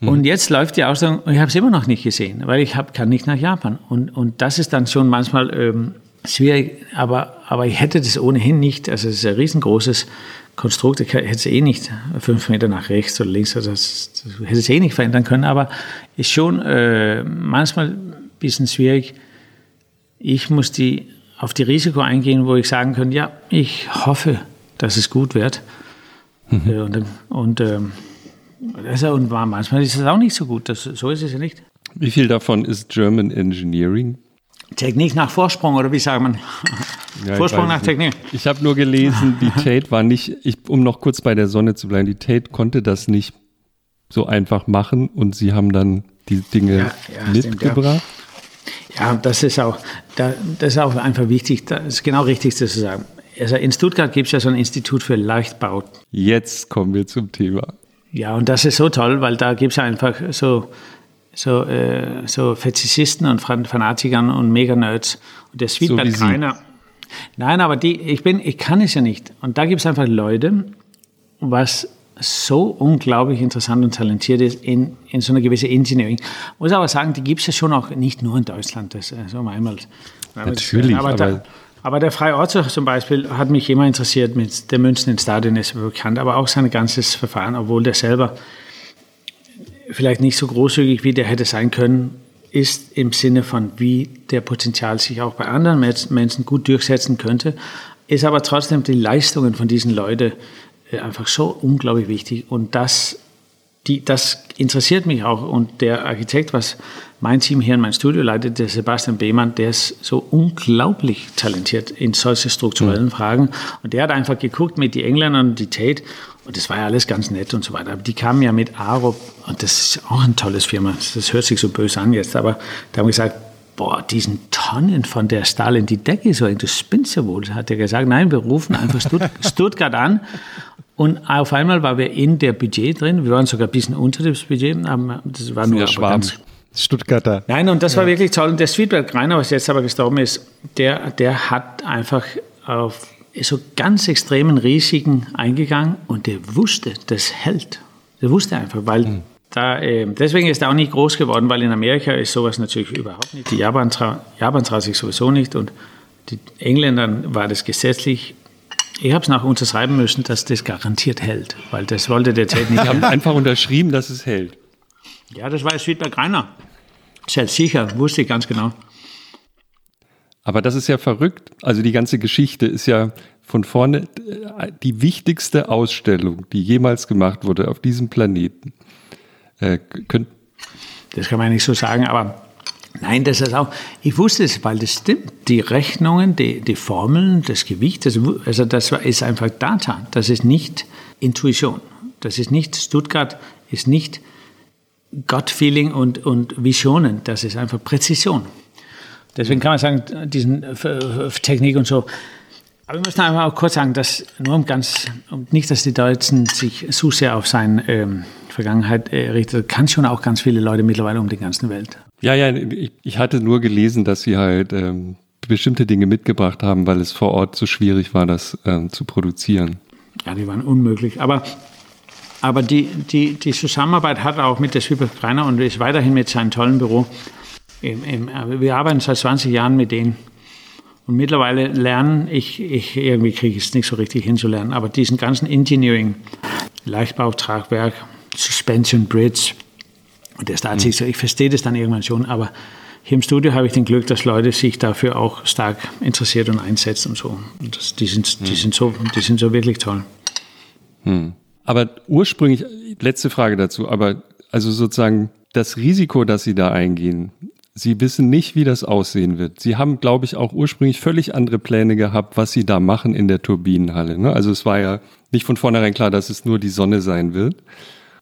Mhm. Und jetzt läuft die Ausstellung und ich habe es immer noch nicht gesehen, weil ich hab, kann nicht nach Japan. Und, und das ist dann schon manchmal ähm, schwierig, aber, aber ich hätte das ohnehin nicht. Also es ist ein riesengroßes Konstrukt, ich hätte es eh nicht fünf Meter nach rechts oder links, also das, das hätte es eh nicht verändern können, aber ist schon äh, manchmal ein bisschen schwierig. Ich muss die auf die Risiko eingehen, wo ich sagen kann, ja, ich hoffe, dass es gut wird. Mhm. Äh, und, und, ähm, also, und manchmal ist es auch nicht so gut, das, so ist es ja nicht. Wie viel davon ist German Engineering? Technik nach Vorsprung, oder wie sagt man? Ja, Vorsprung nach Technik. Ich habe nur gelesen, die Tate war nicht, ich, um noch kurz bei der Sonne zu bleiben, die Tate konnte das nicht so einfach machen und sie haben dann die Dinge ja, ja, mitgebracht. Stimmt, ja. das ist auch, das ist auch einfach wichtig, das ist genau richtig zu sagen. Also in Stuttgart gibt es ja so ein Institut für Leichtbau. Jetzt kommen wir zum Thema. Ja, und das ist so toll, weil da gibt es einfach so so, äh, so Fetischisten und Fanatikern und Mega-Nerds. Und der Sweetbert so keiner. Nein, aber die, ich bin, ich kann es ja nicht. Und da gibt es einfach Leute, was so unglaublich interessant und talentiert ist in, in so einer gewissen Engineering. Muss aber sagen, die gibt es ja schon auch nicht nur in Deutschland. Das, so einmal, Natürlich, aber, aber, aber der Freie Ortszug zum Beispiel hat mich immer interessiert mit der Münzen in Stadion ist bekannt, aber auch sein ganzes Verfahren, obwohl der selber vielleicht nicht so großzügig, wie der hätte sein können, ist im Sinne von, wie der Potenzial sich auch bei anderen Menschen gut durchsetzen könnte, ist aber trotzdem die Leistungen von diesen Leuten äh, einfach so unglaublich wichtig. Und das, die, das interessiert mich auch. Und der Architekt, was mein Team hier in mein Studio leitet, der Sebastian Behmann, der ist so unglaublich talentiert in solche strukturellen mhm. Fragen. Und der hat einfach geguckt mit den Engländern und die Tate und das war ja alles ganz nett und so weiter. Aber die kamen ja mit Arup, und das ist auch ein tolles Firma. Das hört sich so böse an jetzt, aber da haben wir gesagt, boah, diesen Tonnen von der Stahl in die Decke so, du spinnst ja wohl. Hat er gesagt, nein, wir rufen einfach Stuttgart an. Und auf einmal waren wir in der Budget drin. Wir waren sogar ein bisschen unter dem Budget. Aber das war nur ja, ganz, Stuttgarter. Nein, und das ja. war wirklich toll. Und der Sweetberg Greiner, was jetzt aber gestorben ist, der, der hat einfach auf so ganz extremen Risiken eingegangen und der wusste, das hält. Der wusste einfach, weil mhm. da, äh, deswegen ist er auch nicht groß geworden, weil in Amerika ist sowas natürlich überhaupt nicht. Die Japan, tra Japan traut sich sowieso nicht und die Engländern war das gesetzlich. Ich habe es nach unterschreiben müssen, dass das garantiert hält, weil das wollte der Ted nicht. Die haben einfach unterschrieben, dass es hält. Ja, das war Südberg Reiner. Sehr sicher, wusste ich ganz genau. Aber das ist ja verrückt. Also die ganze Geschichte ist ja von vorne die wichtigste Ausstellung, die jemals gemacht wurde auf diesem Planeten. Äh, könnt das kann man nicht so sagen, aber nein, das ist auch, ich wusste es, weil das stimmt. Die Rechnungen, die, die Formeln, das Gewicht, das, also das ist einfach Data. Das ist nicht Intuition. Das ist nicht, Stuttgart ist nicht Gut-Feeling und, und Visionen. Das ist einfach Präzision. Deswegen kann man sagen, diesen Technik und so. Aber wir müssen einfach auch kurz sagen, dass nur um ganz, um nicht, dass die Deutschen sich so sehr auf seine ähm, Vergangenheit äh, richten, kann schon auch ganz viele Leute mittlerweile um die ganze Welt. Ja, ja, ich, ich hatte nur gelesen, dass sie halt ähm, bestimmte Dinge mitgebracht haben, weil es vor Ort so schwierig war, das ähm, zu produzieren. Ja, die waren unmöglich. Aber, aber die, die, die Zusammenarbeit hat auch mit der Super Greiner und ist weiterhin mit seinem tollen Büro äh, wir arbeiten seit 20 Jahren mit denen. Und mittlerweile lernen, ich, ich irgendwie kriege es nicht so richtig hinzulernen, aber diesen ganzen Engineering, Leichtbau, Tragwerk, Suspension Bridge, und das da mhm. so, ich verstehe das dann irgendwann schon, aber hier im Studio habe ich den Glück, dass Leute sich dafür auch stark interessiert und einsetzen und so. Und das, die, sind, die, mhm. sind so die sind so wirklich toll. Hm. Aber ursprünglich, letzte Frage dazu, aber also sozusagen das Risiko, das Sie da eingehen, Sie wissen nicht, wie das aussehen wird. Sie haben, glaube ich, auch ursprünglich völlig andere Pläne gehabt, was Sie da machen in der Turbinenhalle. Ne? Also es war ja nicht von vornherein klar, dass es nur die Sonne sein wird.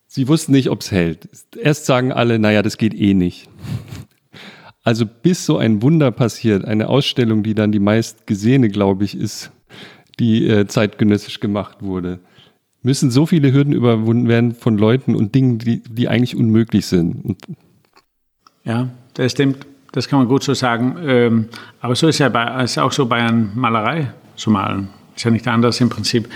Sie wussten nicht, ob es hält. Erst sagen alle, naja, das geht eh nicht. Also bis so ein Wunder passiert, eine Ausstellung, die dann die meist gesehene, glaube ich, ist, die äh, zeitgenössisch gemacht wurde, müssen so viele Hürden überwunden werden von Leuten und Dingen, die, die eigentlich unmöglich sind. Und ja, das stimmt. Das kann man gut so sagen. Ähm, aber so ist ja bei, ist auch so bei einer Malerei zu malen. Ist ja nicht anders im Prinzip.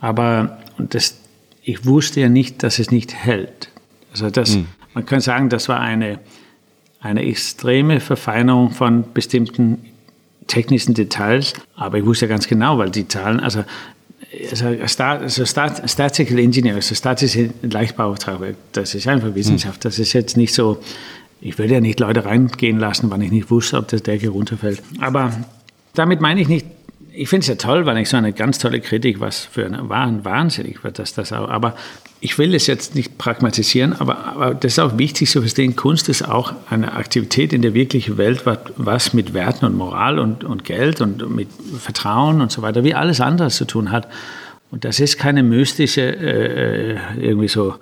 Aber das, ich wusste ja nicht, dass es nicht hält. Also das, mhm. man kann sagen, das war eine, eine extreme Verfeinerung von bestimmten technischen Details. Aber ich wusste ja ganz genau, weil die Zahlen, also also, also Stat, Statistical Engineer, also statische Leichtbauauftrag, das ist einfach Wissenschaft. Das ist jetzt nicht so, ich würde ja nicht Leute reingehen lassen, wenn ich nicht wusste, ob das Decke runterfällt. Aber damit meine ich nicht, ich finde es ja toll, weil ich so eine ganz tolle Kritik, was für ein wahnsinnig wird, dass das auch, aber ich will es jetzt nicht pragmatisieren, aber, aber das ist auch wichtig zu verstehen, Kunst ist auch eine Aktivität in der wirklichen Welt, was, was mit Werten und Moral und, und Geld und mit Vertrauen und so weiter, wie alles andere zu tun hat. Und das ist keine mystische, äh, irgendwie so,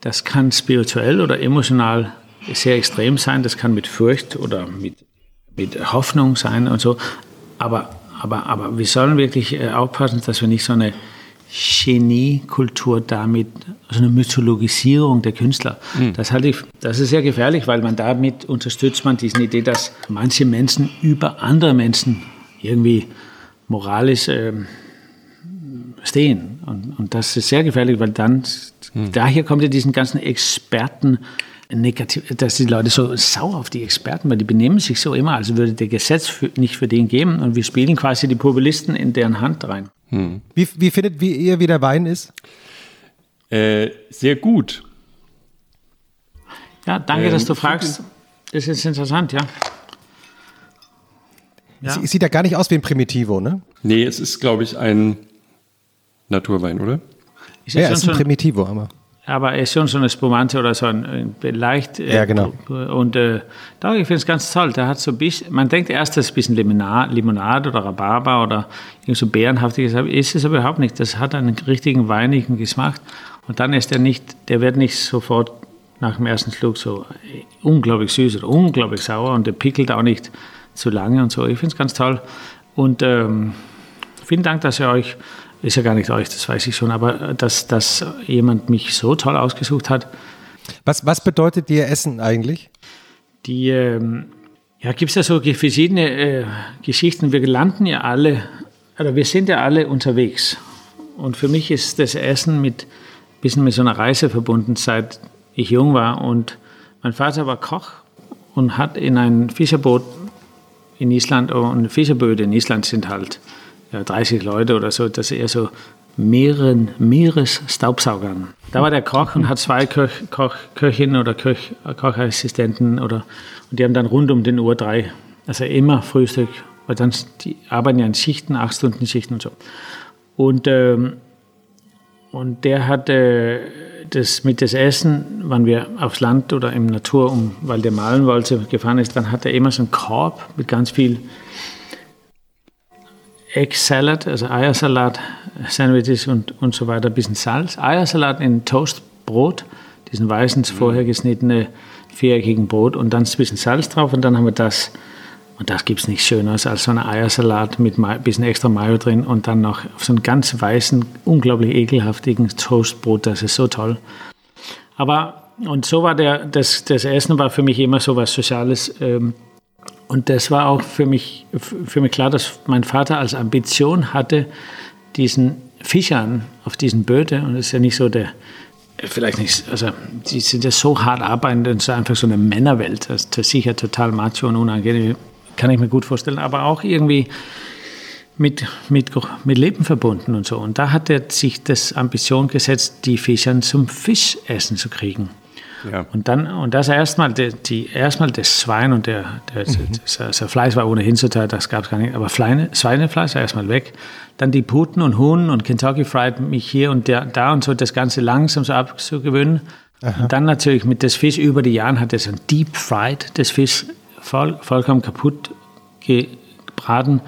das kann spirituell oder emotional sehr extrem sein, das kann mit Furcht oder mit, mit Hoffnung sein und so. Aber, aber, aber wir sollen wirklich äh, aufpassen, dass wir nicht so eine Geniekultur damit, also eine Mythologisierung der Künstler. Mhm. Das halte ich, das ist sehr gefährlich, weil man damit unterstützt man diese Idee, dass manche Menschen über andere Menschen irgendwie moralisch äh, stehen. Und, und das ist sehr gefährlich, weil dann, mhm. daher kommt ja diesen ganzen Experten, negativ, dass die Leute so sauer auf die Experten, weil die benehmen sich so immer, als würde der Gesetz für, nicht für den geben und wir spielen quasi die Populisten in deren Hand rein. Hm. Wie, wie findet wie ihr, wie der Wein ist? Äh, sehr gut. Ja, danke, ähm, dass du fragst. Das ist interessant, ja. ja. Es sieht ja gar nicht aus wie ein Primitivo, ne? Nee, es ist, glaube ich, ein Naturwein, oder? ja, es ist ein Primitivo, aber aber es ist schon so eine Spumante oder so ein, ein leicht. Äh, ja, genau. Und äh, da, ich finde es ganz toll. Der hat so ein bisschen, man denkt erst, das ist ein bisschen Limonade, Limonade oder Rhabarber oder so bärenhaftiges, aber ist es aber überhaupt nicht. Das hat einen richtigen weinigen Geschmack. Und dann ist der nicht, der wird nicht sofort nach dem ersten Schluck so unglaublich süß oder unglaublich sauer und der pickelt auch nicht zu lange und so. Ich finde es ganz toll. Und ähm, vielen Dank, dass ihr euch ist ja gar nicht euch, das weiß ich schon, aber dass, dass jemand mich so toll ausgesucht hat. Was, was bedeutet dir Essen eigentlich? Die, ähm, ja, gibt es ja so verschiedene äh, Geschichten. Wir landen ja alle, oder wir sind ja alle unterwegs. Und für mich ist das Essen mit ein bisschen mit so einer Reise verbunden, seit ich jung war. Und mein Vater war Koch und hat in ein Fischerboot in Island, und Fischerböde in Island sind halt ja, 30 Leute oder so, dass er so mehreren Meeresstaubsaugern. Da war der Koch und hat zwei Köch, Koch, Köchinnen oder Köch, Kochassistenten oder und die haben dann rund um den Uhr drei, also immer Frühstück, weil dann die arbeiten ja in Schichten, acht Stunden Schichten und so. Und ähm, und der hatte das mit das Essen, wenn wir aufs Land oder im Natur, um, weil der malen wollte, gefahren ist, dann hat er immer so einen Korb mit ganz viel Egg Salad, also Eiersalat, Sandwiches und, und so weiter, ein bisschen Salz. Eiersalat in Toastbrot, diesen weißen, vorher geschnittene, viereckigen Brot und dann ein bisschen Salz drauf und dann haben wir das. Und das gibt es nichts Schöneres als so ein Eiersalat mit ein bisschen extra Mayo drin und dann noch auf so einen ganz weißen, unglaublich ekelhaftigen Toastbrot. Das ist so toll. Aber, und so war der, das, das Essen war für mich immer so was Soziales. Ähm, und das war auch für mich, für mich klar, dass mein Vater als Ambition hatte, diesen Fischern auf diesen Böden, und das ist ja nicht so der, vielleicht nicht, also die sind ja so hart arbeitend, das ist einfach so eine Männerwelt, das ist sicher total macho und unangenehm, kann ich mir gut vorstellen, aber auch irgendwie mit, mit, mit Leben verbunden und so. Und da hat er sich das Ambition gesetzt, die Fischern zum Fischessen zu kriegen. Ja. Und dann, und das erstmal, die, die, erstmal das Schwein und der, der, mhm. das, das, Fleisch war ohnehin total, das gab es gar nicht, aber Schweine, Schweinefleisch erstmal weg. Dann die Puten und Huhn und Kentucky Fried mich hier und der, da und so das Ganze langsam so abzugewöhnen. Aha. Und dann natürlich mit das Fisch über die Jahre hat er so ein Deep Fried, das Fisch voll, vollkommen kaputt gebraten.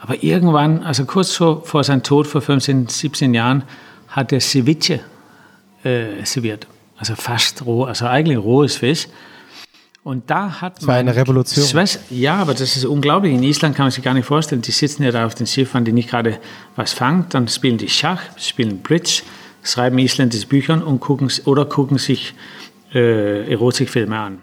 Aber irgendwann, also kurz vor, vor seinem Tod vor 15, 17 Jahren, hat er Ceviche äh, serviert also fast roh, also eigentlich rohes Fisch. Und da hat das war eine Revolution. Schwester, ja, aber das ist unglaublich. In Island kann man sich gar nicht vorstellen. Die sitzen ja da auf den Schiffen, die nicht gerade was fangen. Dann spielen die Schach, spielen Bridge, schreiben isländische Bücher und gucken, oder gucken sich äh, Erotikfilme an.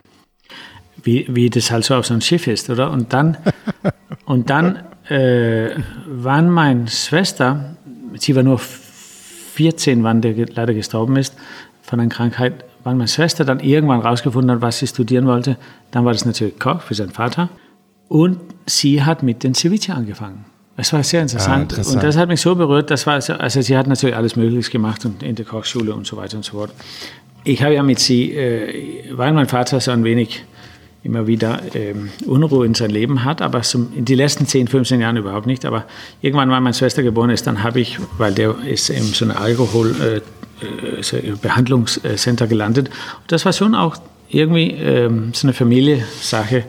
wie, wie das halt so auf so einem Schiff ist, oder? Und dann, und dann äh, waren meine Schwester, sie war nur 14, wann der leider gestorben ist, von einer Krankheit, wann meine Schwester dann irgendwann rausgefunden hat, was sie studieren wollte, dann war das natürlich Koch für seinen Vater. Und sie hat mit den Ceviche angefangen. Es war sehr interessant. Ah, interessant. Und das hat mich so berührt. Das war so, also sie hat natürlich alles Mögliche gemacht und in der Kochschule und so weiter und so fort. Ich habe ja mit sie, äh, weil mein Vater so ein wenig immer wieder ähm, Unruhe in sein Leben hat, aber so in die letzten 10, 15 Jahren überhaupt nicht. Aber irgendwann, weil meine Schwester geboren ist, dann habe ich, weil der ist in so einem Alkoholbehandlungscenter äh, äh, gelandet. Und das war schon auch irgendwie ähm, so eine Familiensache.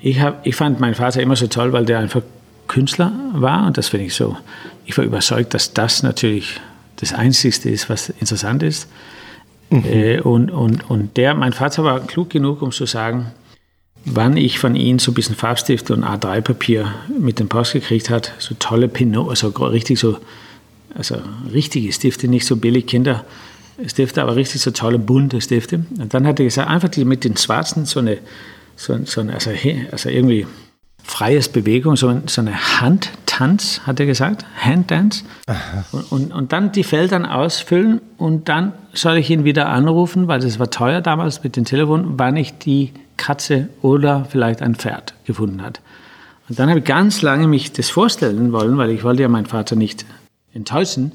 Ich, hab, ich fand meinen Vater immer so toll, weil der einfach Künstler war und das finde ich so. Ich war überzeugt, dass das natürlich das Einzige ist, was interessant ist. Mhm. Äh, und, und, und der, mein Vater war klug genug, um zu sagen, wann ich von ihm so ein bisschen Farbstift und A3-Papier mit dem Post gekriegt hat, so tolle Pinot, also richtig so, also richtige Stifte, nicht so billig Kinderstifte, aber richtig so tolle bunte Stifte. Und dann hat er gesagt, einfach mit den schwarzen so eine, so, so eine also, also irgendwie freies Bewegung, so, so eine Handtanz, hat er gesagt, Handdance. Und, und, und, dann die Felder ausfüllen und dann soll ich ihn wieder anrufen, weil das war teuer damals mit dem Telefon, wann ich die Katze oder vielleicht ein Pferd gefunden hat. Und dann habe ich ganz lange mich das vorstellen wollen, weil ich wollte ja meinen Vater nicht enttäuschen.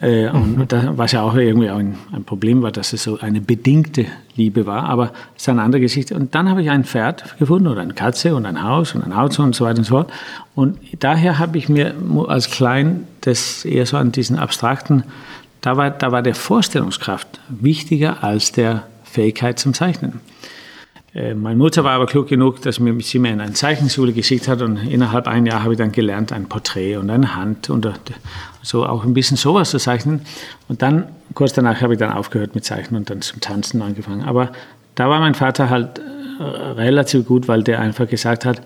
Äh, und mhm. da, was ja auch irgendwie ein, ein, Problem war, dass es so eine bedingte Liebe war, aber es ist eine andere Geschichte. Und dann habe ich ein Pferd gefunden oder eine Katze und ein Haus und ein Auto und so weiter und so fort. Und daher habe ich mir als Klein das eher so an diesen abstrakten, da war, da war der Vorstellungskraft wichtiger als der Fähigkeit zum Zeichnen. Äh, meine Mutter war aber klug genug, dass sie mir in eine Zeichenschule geschickt hat und innerhalb ein Jahr habe ich dann gelernt, ein Porträt und eine Hand und äh, so auch ein bisschen sowas zu zeichnen. Und dann, kurz danach, habe ich dann aufgehört mit Zeichnen und dann zum Tanzen angefangen. Aber da war mein Vater halt äh, relativ gut, weil der einfach gesagt hat,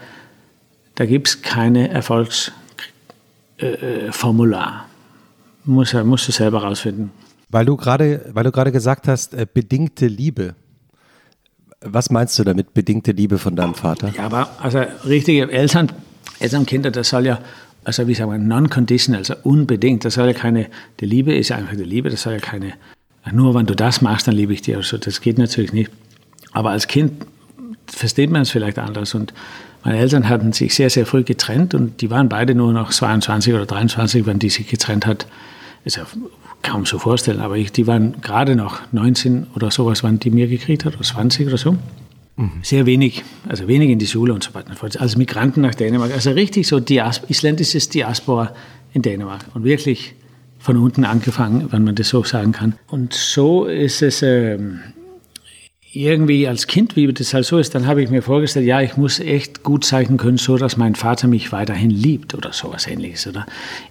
da gibt es keine Erfolgsformular. Muss, musst du selber rausfinden. Weil du gerade gesagt hast, bedingte Liebe. Was meinst du damit, bedingte Liebe von deinem Vater? Ja, aber also richtige Eltern, Elternkinder, das soll ja, also wie sagen wir, non-conditional, also unbedingt, das soll ja keine, die Liebe ist einfach die Liebe, das soll ja keine, nur wenn du das machst, dann liebe ich dich, also das geht natürlich nicht. Aber als Kind versteht man es vielleicht anders und meine Eltern hatten sich sehr, sehr früh getrennt und die waren beide nur noch 22 oder 23, wenn die sich getrennt hat. Ist ja kaum so vorstellen, aber ich, die waren gerade noch 19 oder sowas, wann die mir gekriegt hat, oder 20 oder so. Mhm. Sehr wenig, also wenig in die Schule und so weiter. Als Migranten nach Dänemark, also richtig so Dias isländisches Diaspora in Dänemark und wirklich von unten angefangen, wenn man das so sagen kann. Und so ist es ähm, irgendwie als Kind, wie das halt so ist, dann habe ich mir vorgestellt, ja, ich muss echt gut zeichnen können, so dass mein Vater mich weiterhin liebt oder sowas ähnliches. Oder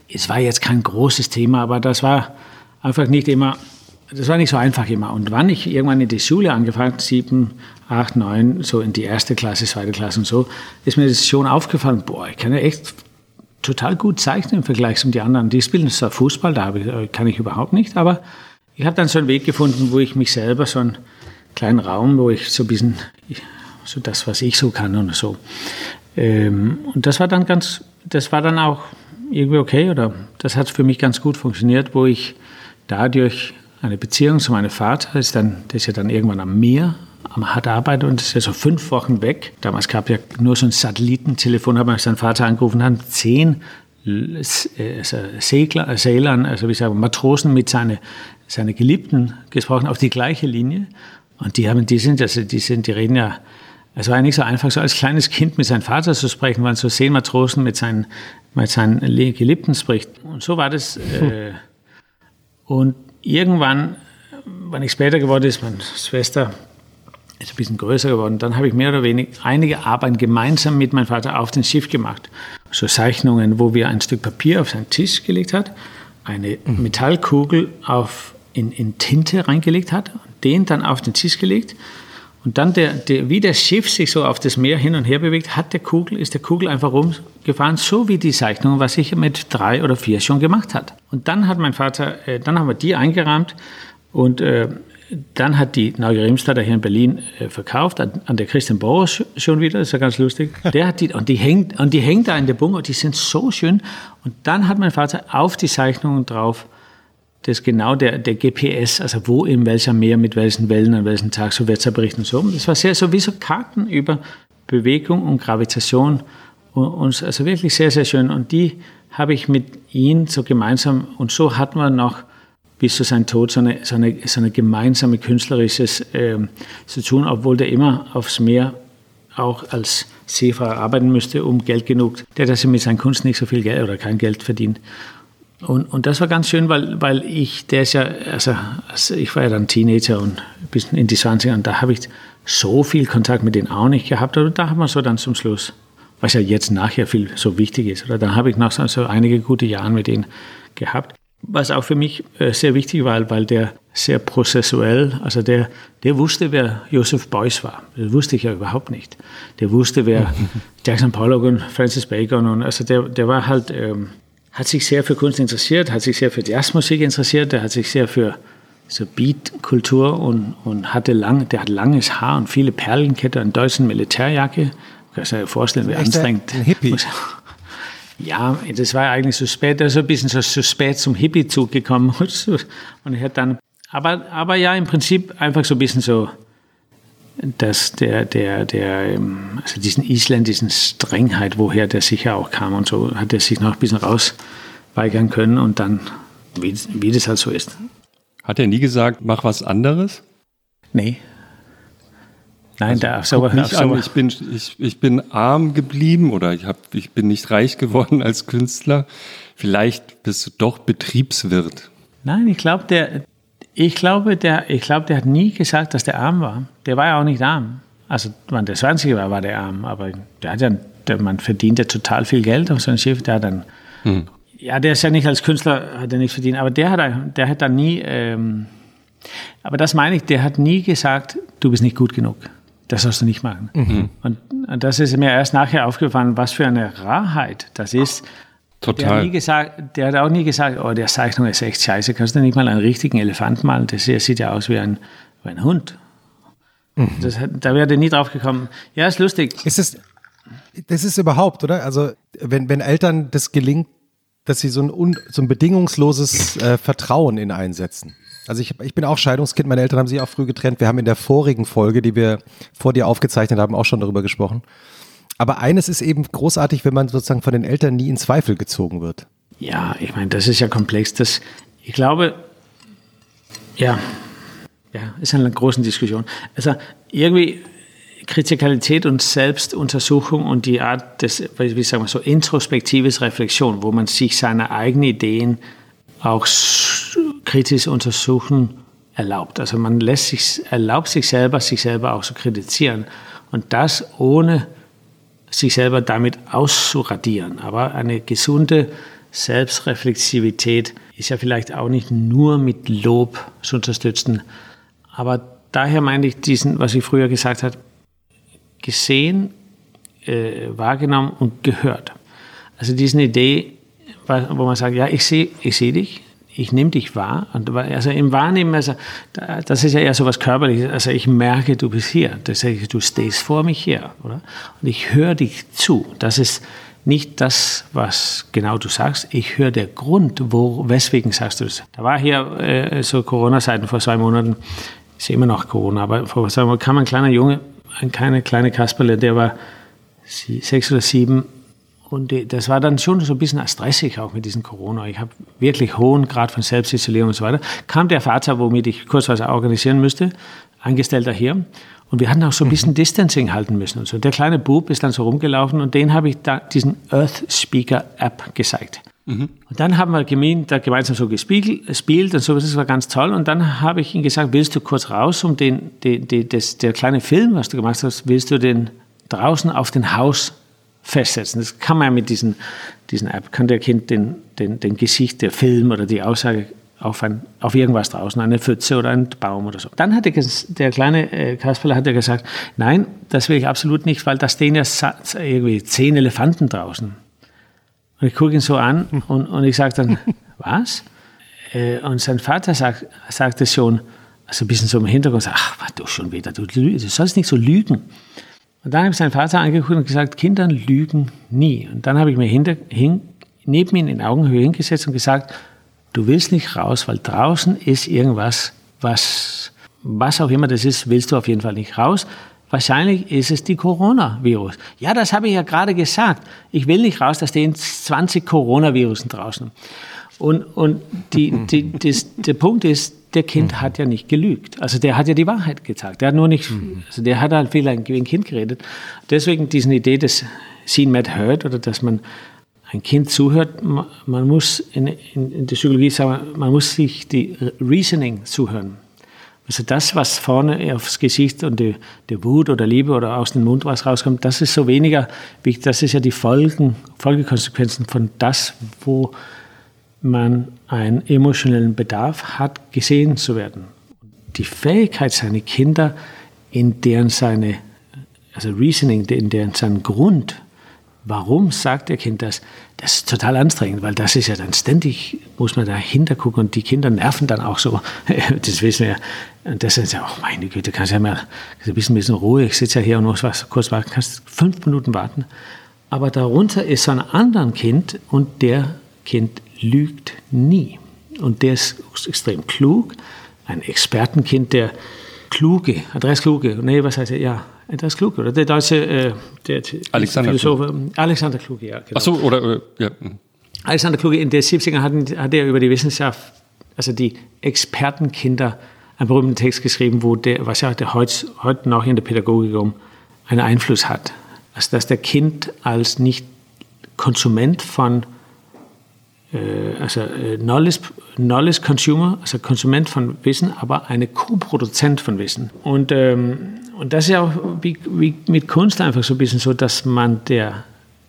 es war jetzt kein großes Thema, aber das war einfach nicht immer, das war nicht so einfach immer. Und wann ich irgendwann in die Schule angefangen, sieben, acht, neun, so in die erste Klasse, zweite Klasse und so, ist mir das schon aufgefallen, boah, ich kann ja echt total gut zeichnen im Vergleich zu den anderen. Die spielen zwar Fußball, da ich, kann ich überhaupt nicht, aber ich habe dann so einen Weg gefunden, wo ich mich selber so einen kleinen Raum, wo ich so ein bisschen, so das, was ich so kann und so. Ähm, und das war dann ganz, das war dann auch irgendwie okay oder das hat für mich ganz gut funktioniert, wo ich dadurch eine Beziehung zu meinem Vater, ist dann, der ist ja dann irgendwann am Meer, am hart arbeiten und ist ja so fünf Wochen weg. Damals gab ja nur so ein Satellitentelefon, hat man seinen Vater angerufen, haben zehn Segler, Seglern, also wie sagen Matrosen mit seinen seine Geliebten gesprochen auf die gleiche Linie. Und die haben, die sind, also die sind, die reden ja, es war ja nicht so einfach, so als kleines Kind mit seinem Vater zu sprechen, weil so zehn Matrosen mit seinen, mit seinen Geliebten spricht. Und so war das. Äh, und irgendwann, wenn ich später geworden ist, meine Schwester ist ein bisschen größer geworden, dann habe ich mehr oder weniger einige Arbeiten gemeinsam mit meinem Vater auf dem Schiff gemacht. So Zeichnungen, wo wir ein Stück Papier auf seinen Tisch gelegt hat, eine mhm. Metallkugel auf, in, in Tinte reingelegt hat, den dann auf den Tisch gelegt und dann, der, der, wie das Schiff sich so auf das Meer hin und her bewegt, hat der Kugel, ist der Kugel einfach rumgefahren, so wie die Zeichnung, was ich mit drei oder vier schon gemacht hat. Und dann hat mein Vater, äh, dann haben wir die eingerahmt und äh, dann hat die Remstadt hier in Berlin äh, verkauft an, an, der Christian Bauer schon wieder, ist ja ganz lustig. Der hat die, und die hängt, und die hängt da in der Bunker, die sind so schön. Und dann hat mein Vater auf die Zeichnungen drauf, das ist genau der, der GPS, also wo in welcher Meer, mit welchen Wellen, an welchem Tag, so wird es berichten und so. Das war sehr so wie so Karten über Bewegung und Gravitation. Und, und also wirklich sehr, sehr schön. Und die habe ich mit ihm so gemeinsam, und so hat man noch bis zu seinem Tod so eine, so eine, so eine gemeinsame künstlerisches äh, zu tun, obwohl der immer aufs Meer auch als Seefahrer arbeiten müsste, um Geld genug. Der hat also mit seiner Kunst nicht so viel Geld oder kein Geld verdient. Und, und das war ganz schön, weil, weil ich, der ist ja, also, also ich war ja dann Teenager und bis in die 20er und da habe ich so viel Kontakt mit denen auch nicht gehabt. Und da haben wir so dann zum Schluss, was ja jetzt nachher viel so wichtig ist, oder da habe ich noch so, einige gute Jahre mit denen gehabt. Was auch für mich äh, sehr wichtig war, weil der sehr prozessuell, also der, der wusste, wer Joseph Beuys war. Das wusste ich ja überhaupt nicht. Der wusste, wer Jackson Pollock und Francis Bacon und also der, der war halt, ähm, hat sich sehr für Kunst interessiert, hat sich sehr für Jazzmusik interessiert, der hat sich sehr für so Beatkultur und, und hatte lang, der hat langes Haar und viele Perlenkette und deutschen Militärjacke. Kannst du dir vorstellen, wie anstrengend. Ein Hippie. Ja, das war eigentlich so spät, also ein bisschen so, so spät zum Hippie-Zug gekommen. Und ich hat dann, aber, aber ja, im Prinzip einfach so ein bisschen so, dass der, der, der, ähm, also diesen isländischen Strengheit, woher der sicher auch kam und so, hat er sich noch ein bisschen rausweigern können und dann, wie, wie das halt so ist. Hat er nie gesagt, mach was anderes? Nee, Nein, also, da so, nicht an, ich bin ich, ich bin arm geblieben oder ich hab, ich bin nicht reich geworden als Künstler. Vielleicht bist du doch Betriebswirt. Nein, ich glaube, der ich glaube, der ich glaube, der hat nie gesagt, dass der arm war. Der war ja auch nicht arm. Also, wenn der 20 war, war der arm, aber der hat ja der, man verdient ja total viel Geld auf so einem Schiff, der hat dann hm. ja, der ist ja nicht als Künstler hat er nicht verdient, aber der hat der hat dann nie ähm, aber das meine ich, der hat nie gesagt, du bist nicht gut genug das sollst du nicht machen. Mhm. Und, und, das ist mir erst nachher aufgefallen, was für eine Rarheit das ist. Total. Der hat, nie gesagt, der hat auch nie gesagt, oh, der Zeichnung ist echt scheiße, kannst du nicht mal einen richtigen Elefant malen? Das sieht ja aus wie ein, wie ein Hund. Mhm. Das, da wäre er nie drauf gekommen. Ja, ist lustig. Ist es, das ist überhaupt, oder? Also, wenn, wenn Eltern das gelingt, dass sie so ein, so ein bedingungsloses äh, Vertrauen in einsetzen. Also ich, ich bin auch Scheidungskind, meine Eltern haben sich auch früh getrennt. Wir haben in der vorigen Folge, die wir vor dir aufgezeichnet haben, auch schon darüber gesprochen. Aber eines ist eben großartig, wenn man sozusagen von den Eltern nie in Zweifel gezogen wird. Ja, ich meine, das ist ja komplex. Das, ich glaube, ja, ja, ist eine große Diskussion. Also irgendwie Kritikalität und Selbstuntersuchung und die Art des, wie sagen wir so, introspektives Reflexion, wo man sich seine eigenen Ideen auch kritisch untersuchen erlaubt. Also man lässt sich, erlaubt sich selber, sich selber auch zu kritisieren. Und das ohne sich selber damit auszuradieren. Aber eine gesunde Selbstreflexivität ist ja vielleicht auch nicht nur mit Lob zu unterstützen. Aber daher meine ich diesen, was ich früher gesagt habe, gesehen, äh, wahrgenommen und gehört. Also diese Idee, wo man sagt, ja, ich sehe ich seh dich, ich nehme dich wahr. Und also im Wahrnehmen, also, das ist ja eher so was Körperliches. Also ich merke, du bist hier. Das heißt, du stehst vor mich hier, oder? Und ich höre dich zu. Das ist nicht das, was genau du sagst. Ich höre der Grund, wo, weswegen sagst du das. Da war hier äh, so Corona-Zeiten vor zwei Monaten. Ist immer noch Corona, aber vor zwei Monaten kam ein kleiner Junge, ein kleiner, kleiner Kasperle, der war sechs oder sieben und das war dann schon so ein bisschen stressig auch mit diesem Corona. Ich habe wirklich hohen Grad von Selbstisolierung und so weiter. Kam der Vater, womit ich kurzweise organisieren müsste, Angestellter hier. Und wir hatten auch so ein bisschen mhm. Distancing halten müssen. Und so. Der kleine Bub ist dann so rumgelaufen und den habe ich da diesen Earth Speaker App gezeigt. Mhm. Und dann haben wir da gemeinsam so gespielt und so, das war ganz toll. Und dann habe ich ihm gesagt, willst du kurz raus, um den, den, den das, der kleine Film, was du gemacht hast, willst du den draußen auf den Haus festsetzen. Das kann man ja mit diesen, diesen App, kann der Kind den, den, den Gesicht, der Film oder die Aussage auf, ein, auf irgendwas draußen, eine Pfütze oder einen Baum oder so. Dann hat der, der kleine äh, Kasperle hat er gesagt, nein, das will ich absolut nicht, weil da stehen ja irgendwie zehn Elefanten draußen. Und ich gucke ihn so an und, und ich sage dann, was? Und sein Vater sagt, sagte schon, also ein bisschen so im Hintergrund ach, du schon wieder, du, du sollst nicht so lügen. Und dann habe ich seinen Vater angeguckt und gesagt, Kinder lügen nie. Und dann habe ich mir hinter, hin, neben ihn in Augenhöhe hingesetzt und gesagt, du willst nicht raus, weil draußen ist irgendwas, was, was auch immer das ist, willst du auf jeden Fall nicht raus. Wahrscheinlich ist es die Coronavirus. Ja, das habe ich ja gerade gesagt. Ich will nicht raus, da stehen 20 Coronavirusen draußen. Und, und die, die, das, der Punkt ist, der Kind mhm. hat ja nicht gelügt. Also der hat ja die Wahrheit gesagt. Der hat nur nicht, mhm. also der hat halt vielleicht wie ein Kind geredet. Deswegen diese Idee des Seen Mad Heard oder dass man ein Kind zuhört, man muss in, in, in der Psychologie sagen, man muss sich die Reasoning zuhören. Also das, was vorne aufs Gesicht und die, die Wut oder Liebe oder aus dem Mund was rauskommt, das ist so weniger wichtig. Das ist ja die Folgen, Folgekonsequenzen von das, wo man einen emotionellen Bedarf hat, gesehen zu werden. Die Fähigkeit, seine Kinder in deren seine, also Reasoning, in deren seinen Grund Warum sagt der Kind das? Das ist total anstrengend, weil das ist ja dann ständig, muss man dahinter gucken und die Kinder nerven dann auch so. Das wissen wir. Und das ist ja, oh meine Güte, kannst ja mal ein bisschen, bisschen Ruhe, ich sitze ja hier und muss was kurz warten, kannst fünf Minuten warten. Aber darunter ist so ein anderes Kind und der Kind lügt nie. Und der ist extrem klug, ein Expertenkind, der kluge, Andreas Kluge, nee, was heißt er? Ja, das ist klug, oder? Der deutsche äh, der Alexander Philosoph, Kluge. Alexander Kluge, ja. Genau. Ach so, oder, äh, ja. Alexander Kluge, in den 70ern hat, hat er über die Wissenschaft, also die Expertenkinder, einen berühmten Text geschrieben, wo der, was ja heute, heute noch in der Pädagogik um einen Einfluss hat. Also, dass der Kind als nicht Konsument von äh, also äh, Knowledge, Knowledge Consumer, also Konsument von Wissen, aber eine Co-Produzent von Wissen. Und, ähm, und das ist ja auch wie, wie mit Kunst einfach so ein bisschen so, dass man der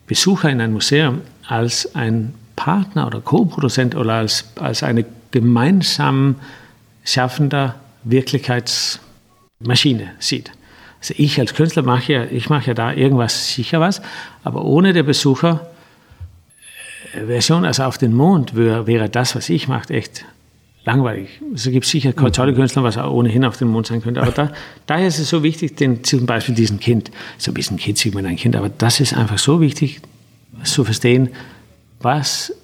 Besucher in ein Museum als ein Partner oder Co-Produzent oder als, als eine gemeinsam schaffender Wirklichkeitsmaschine sieht. Also ich als Künstler mache ja, ich mache ja da irgendwas sicher was, aber ohne der Besucher Version, also auf den Mond, wäre, wäre das, was ich mache, echt langweilig. Es gibt sicher tolle Künstler, was auch ohnehin auf dem Mond sein könnte. Aber da, daher ist es so wichtig, den, zum Beispiel diesen Kind, so ein bisschen kitzig mit einem Kind, aber das ist einfach so wichtig zu verstehen, was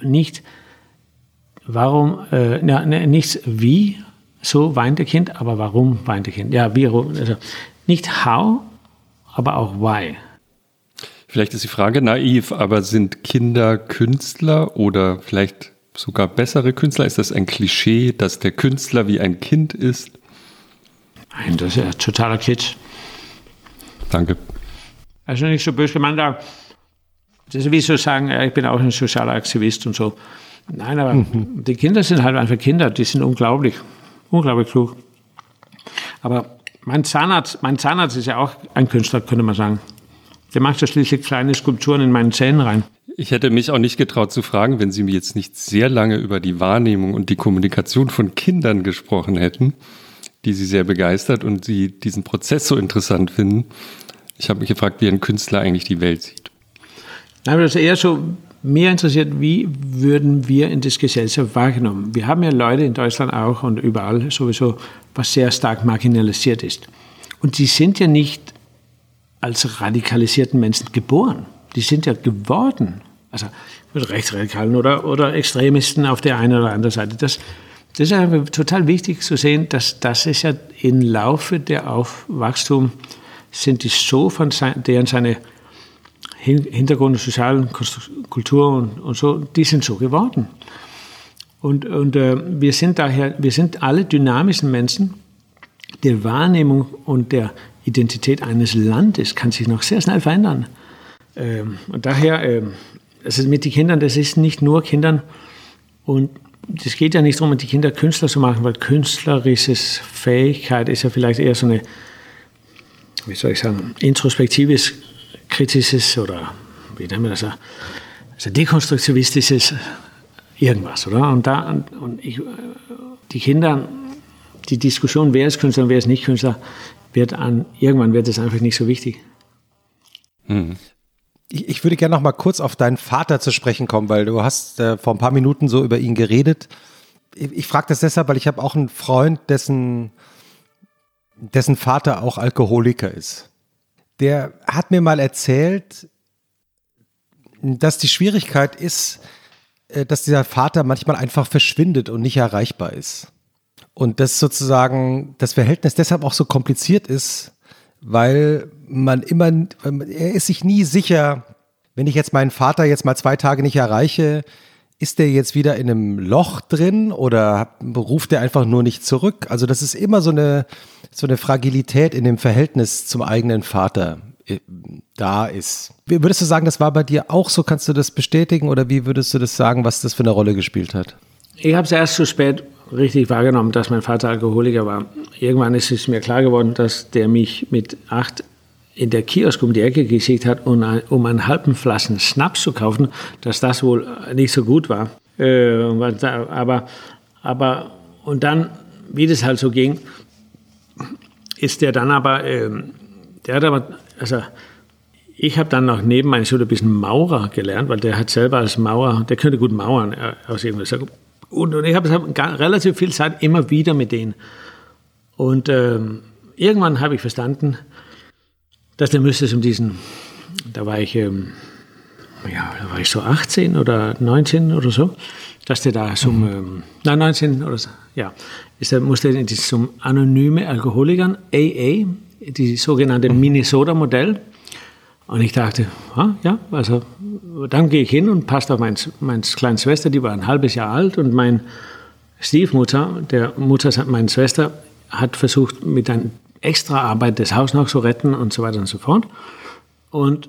nicht, warum, äh, ja, ne, nichts wie, so weint der Kind, aber warum weint der Kind? Ja, wie, also nicht how, aber auch why. Vielleicht ist die Frage naiv, aber sind Kinder Künstler oder vielleicht sogar bessere Künstler? Ist das ein Klischee, dass der Künstler wie ein Kind ist? Nein, das ist ja totaler Kitsch. Danke. Also nicht so böse gemeint, das ist wie so sagen, ich bin auch ein sozialer Aktivist und so. Nein, aber mhm. die Kinder sind halt einfach Kinder, die sind unglaublich, unglaublich klug. Aber mein Zahnarzt, mein Zahnarzt ist ja auch ein Künstler, könnte man sagen. Der macht ja schließlich kleine Skulpturen in meinen Zähnen rein. Ich hätte mich auch nicht getraut zu fragen, wenn Sie mir jetzt nicht sehr lange über die Wahrnehmung und die Kommunikation von Kindern gesprochen hätten, die Sie sehr begeistert und Sie diesen Prozess so interessant finden. Ich habe mich gefragt, wie ein Künstler eigentlich die Welt sieht. Aber das ist eher so, mehr interessiert, wie würden wir in der Gesellschaft wahrgenommen? Wir haben ja Leute in Deutschland auch und überall sowieso, was sehr stark marginalisiert ist. Und die sind ja nicht als radikalisierten Menschen geboren. Die sind ja geworden. Also mit Rechtsradikalen oder, oder Extremisten auf der einen oder anderen Seite. Das, das ist einfach total wichtig zu sehen, dass das ist ja im Laufe der Aufwachstum sind die so von sein, deren seine Hintergrund, sozialen Kultur und, und, so, die sind so geworden. Und, und äh, wir sind daher, wir sind alle dynamischen Menschen. Der Wahrnehmung und der Identität eines Landes kann sich noch sehr schnell verändern. Ähm, und daher, ähm, also mit den Kindern, das ist nicht nur Kindern und es geht ja nicht darum, die Kinder Künstler zu machen, weil künstlerische Fähigkeit ist ja vielleicht eher so eine, wie soll ich sagen, introspektives, kritisches oder wie nennen wir das, also dekonstruktivistisches irgendwas, oder? Und da, und ich, die Kinder, die Diskussion, wer ist Künstler und wer ist nicht Künstler, wird an, irgendwann wird es einfach nicht so wichtig. Hm. Ich, ich, würde gerne noch mal kurz auf deinen Vater zu sprechen kommen, weil du hast äh, vor ein paar Minuten so über ihn geredet. ich, ich frage das deshalb, weil ich habe auch einen Freund, dessen, dessen Vater auch Alkoholiker ist. Der hat mir mal erzählt, dass die Schwierigkeit ist, äh, dass dieser Vater manchmal einfach verschwindet und nicht erreichbar ist. Und das sozusagen das Verhältnis deshalb auch so kompliziert ist, weil man immer, er ist sich nie sicher, wenn ich jetzt meinen Vater jetzt mal zwei Tage nicht erreiche, ist der jetzt wieder in einem Loch drin oder ruft er einfach nur nicht zurück? Also das ist immer so eine, so eine Fragilität in dem Verhältnis zum eigenen Vater äh, da ist. Würdest du sagen, das war bei dir auch so? Kannst du das bestätigen oder wie würdest du das sagen, was das für eine Rolle gespielt hat? Ich habe es erst zu spät richtig wahrgenommen, dass mein Vater Alkoholiker war. Irgendwann ist es mir klar geworden, dass der mich mit acht in der Kiosk um die Ecke geschickt hat, um, ein, um einen halben Flaschen Schnaps zu kaufen, dass das wohl nicht so gut war. Äh, aber, aber, und dann, wie das halt so ging, ist der dann aber, äh, der hat aber, also, ich habe dann noch neben meiner Schule ein bisschen Maurer gelernt, weil der hat selber als Maurer, der könnte gut mauern äh, aus irgendwas. Und, und ich habe relativ viel Zeit immer wieder mit denen. Und ähm, irgendwann habe ich verstanden, dass der müsste es um diesen, da war ich, ähm, ja, da war ich so 18 oder 19 oder so, dass der da zum, mhm. ähm, nein, 19 oder so, ja, ist der, musste zum anonyme Alkoholikern, AA, die sogenannte mhm. Minnesota-Modell. Und ich dachte, ah, ja, also dann gehe ich hin und passt auf meine, meine kleine Schwester, die war ein halbes Jahr alt und mein Stiefmutter, der Mutter meiner Schwester, hat versucht, mit einem extra Arbeit das Haus noch zu retten und so weiter und so fort. Und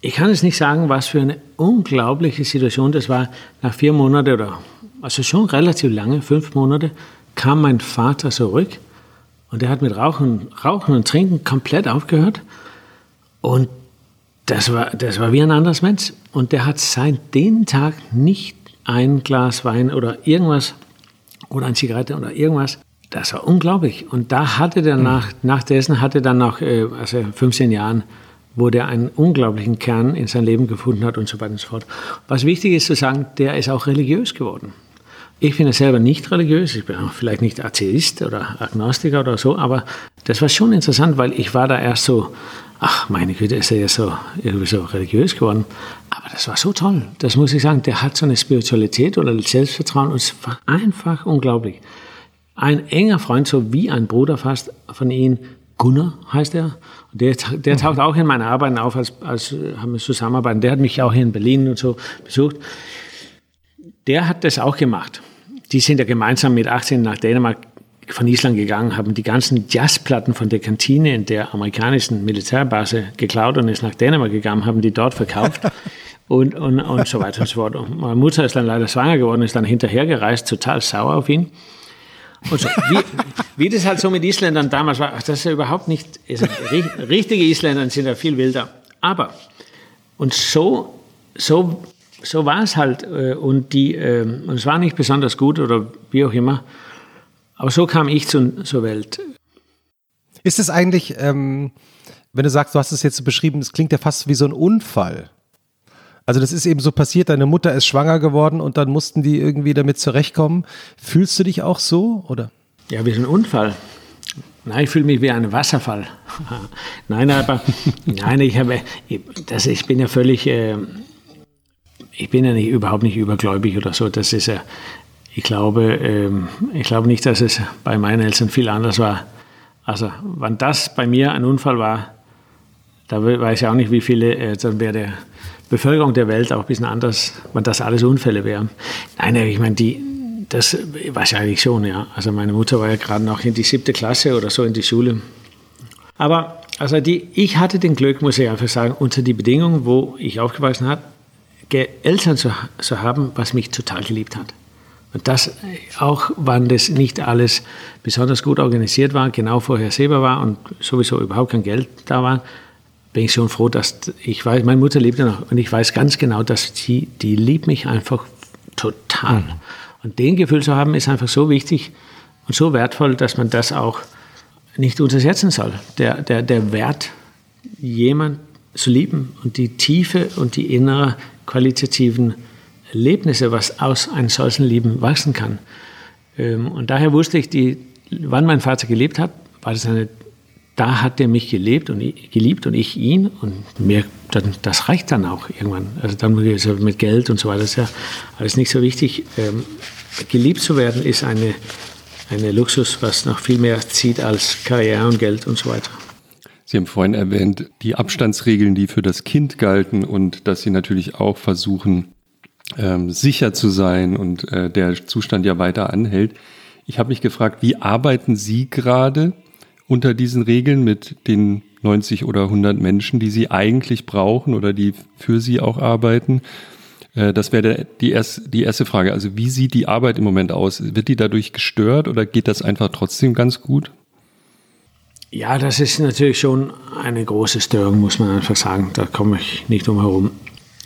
ich kann es nicht sagen, was für eine unglaubliche Situation das war. Nach vier Monaten oder also schon relativ lange, fünf Monate, kam mein Vater zurück und er hat mit Rauchen, Rauchen und Trinken komplett aufgehört. Und das war, das war wie ein anderes Mensch. Und der hat seit dem Tag nicht ein Glas Wein oder irgendwas oder eine Zigarette oder irgendwas das war unglaublich. Und da hatte der nach, nach dessen hatte dann nach äh, also 15 Jahren, wo der einen unglaublichen Kern in sein Leben gefunden hat und so weiter und so fort. Was wichtig ist zu sagen, der ist auch religiös geworden. Ich bin ja selber nicht religiös, ich bin auch vielleicht nicht Atheist oder Agnostiker oder so, aber das war schon interessant, weil ich war da erst so, ach meine Güte, ist er ja so, irgendwie so religiös geworden. Aber das war so toll, das muss ich sagen. Der hat so eine Spiritualität oder Selbstvertrauen und es war einfach unglaublich. Ein enger Freund, so wie ein Bruder fast von ihm, Gunnar heißt er. Der, der mhm. taucht auch in meiner Arbeit auf, als, als haben wir zusammenarbeiten. Der hat mich auch hier in Berlin und so besucht. Der hat das auch gemacht. Die sind ja gemeinsam mit 18 nach Dänemark von Island gegangen, haben die ganzen Jazzplatten von der Kantine in der amerikanischen Militärbase geklaut und ist nach Dänemark gegangen, haben die dort verkauft und, und, und so weiter und so fort. Und meine Mutter ist dann leider schwanger geworden, ist dann hinterhergereist, total sauer auf ihn. Und so, wie, wie das halt so mit Isländern damals war, das ist ja überhaupt nicht, also, richtige Isländer sind ja viel wilder. Aber, und so, so, so war es halt, äh, und, die, ähm, und es war nicht besonders gut oder wie auch immer, aber so kam ich zu, zur Welt. Ist es eigentlich, ähm, wenn du sagst, du hast es jetzt so beschrieben, es klingt ja fast wie so ein Unfall. Also das ist eben so passiert, deine Mutter ist schwanger geworden und dann mussten die irgendwie damit zurechtkommen. Fühlst du dich auch so, oder? Ja, wie so ein Unfall. Nein, ich fühle mich wie ein Wasserfall. nein, aber nein, ich habe, das, ich bin ja völlig, äh, ich bin ja nicht, überhaupt nicht übergläubig oder so. Das ist ja, ich glaube, äh, ich glaube nicht, dass es bei meinen Eltern viel anders war. Also, wenn das bei mir ein Unfall war, da weiß ich auch nicht, wie viele, äh, dann wäre der Bevölkerung der Welt auch ein bisschen anders, wenn das alles Unfälle wären. Nein, ich meine, die, das wahrscheinlich schon, ja. Also meine Mutter war ja gerade noch in die siebte Klasse oder so in die Schule. Aber also die, ich hatte den Glück, muss ich einfach sagen, unter die Bedingungen, wo ich aufgewachsen habe, Eltern zu, zu haben, was mich total geliebt hat. Und das auch, wann das nicht alles besonders gut organisiert war, genau vorhersehbar war und sowieso überhaupt kein Geld da war, bin ich schon froh, dass ich weiß, meine Mutter lebt ja noch und ich weiß ganz genau, dass sie, die liebt mich einfach total. Mhm. Und den Gefühl zu haben, ist einfach so wichtig und so wertvoll, dass man das auch nicht unterschätzen soll. Der, der, der Wert, jemand zu lieben und die Tiefe und die innere qualitativen Erlebnisse, was aus einem solchen Lieben wachsen kann. Ähm, und daher wusste ich, die, wann mein Vater gelebt hat, war das eine, da hat er mich gelebt und geliebt und ich ihn und mir, dann, das reicht dann auch irgendwann. Also dann mit Geld und so weiter, ist ja alles nicht so wichtig. Ähm, geliebt zu werden ist eine, eine Luxus, was noch viel mehr zieht als Karriere und Geld und so weiter. Sie haben vorhin erwähnt, die Abstandsregeln, die für das Kind galten und dass Sie natürlich auch versuchen, ähm, sicher zu sein und äh, der Zustand ja weiter anhält. Ich habe mich gefragt, wie arbeiten Sie gerade unter diesen Regeln mit den 90 oder 100 Menschen, die Sie eigentlich brauchen oder die für Sie auch arbeiten? Äh, das wäre die, erste, die erste Frage. Also wie sieht die Arbeit im Moment aus? Wird die dadurch gestört oder geht das einfach trotzdem ganz gut? Ja, das ist natürlich schon eine große Störung, muss man einfach sagen. Da komme ich nicht drum herum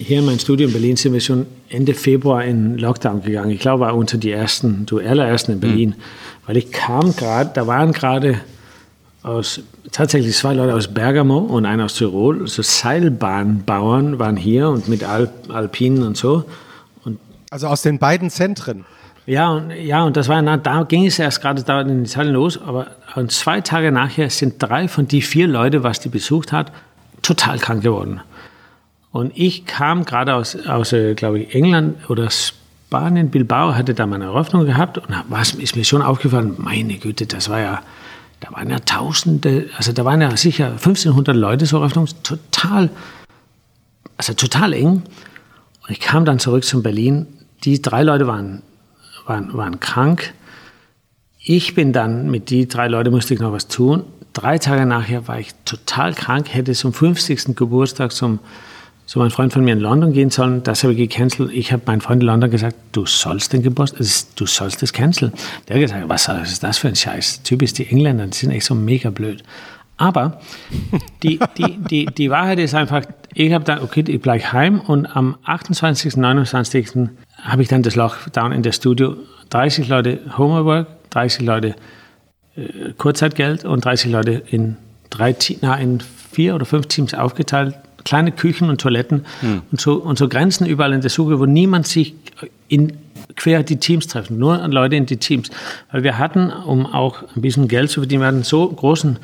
hier in meinem Studio in Berlin sind wir schon Ende Februar in Lockdown gegangen. Ich glaube, war unter die ersten, die allerersten in Berlin. Mhm. Weil ich kam gerade, da waren gerade aus, tatsächlich zwei Leute aus Bergamo und einer aus Tirol, so Seilbahnbauern waren hier und mit Alp, Alpinen und so. Und also aus den beiden Zentren? Ja, und, ja, und das war, na, da ging es erst gerade da in Italien los, aber und zwei Tage nachher sind drei von die vier Leute, was die besucht hat, total krank geworden. Und ich kam gerade aus, aus äh, glaube ich, England oder Spanien, Bilbao, hatte da meine Eröffnung gehabt und was ist mir schon aufgefallen, meine Güte, das war ja, da waren ja Tausende, also da waren ja sicher 1500 Leute zur Eröffnung, total, also total eng. Und ich kam dann zurück zum Berlin, die drei Leute waren, waren, waren krank. Ich bin dann, mit die drei Leute musste ich noch was tun. Drei Tage nachher war ich total krank, hätte zum 50. Geburtstag zum so mein Freund von mir in London gehen sollen, das habe ich gecancelt. Ich habe meinem Freund in London gesagt, du sollst den Geburtstag, du sollst das canceln. Der hat gesagt, was ist das für ein Scheiß? Typisch die Engländer, die sind echt so mega blöd. Aber die, die, die, die Wahrheit ist einfach, ich habe dann, okay, ich bleibe heim und am 28., 29. habe ich dann das Lockdown in der Studio. 30 Leute Homework, 30 Leute äh, Kurzzeitgeld und 30 Leute in, drei, na, in vier oder fünf Teams aufgeteilt kleine Küchen und Toiletten hm. und, so, und so Grenzen überall in der Suche, wo niemand sich in, quer die Teams treffen, nur Leute in die Teams. Weil wir hatten, um auch ein bisschen Geld zu verdienen, wir hatten so großen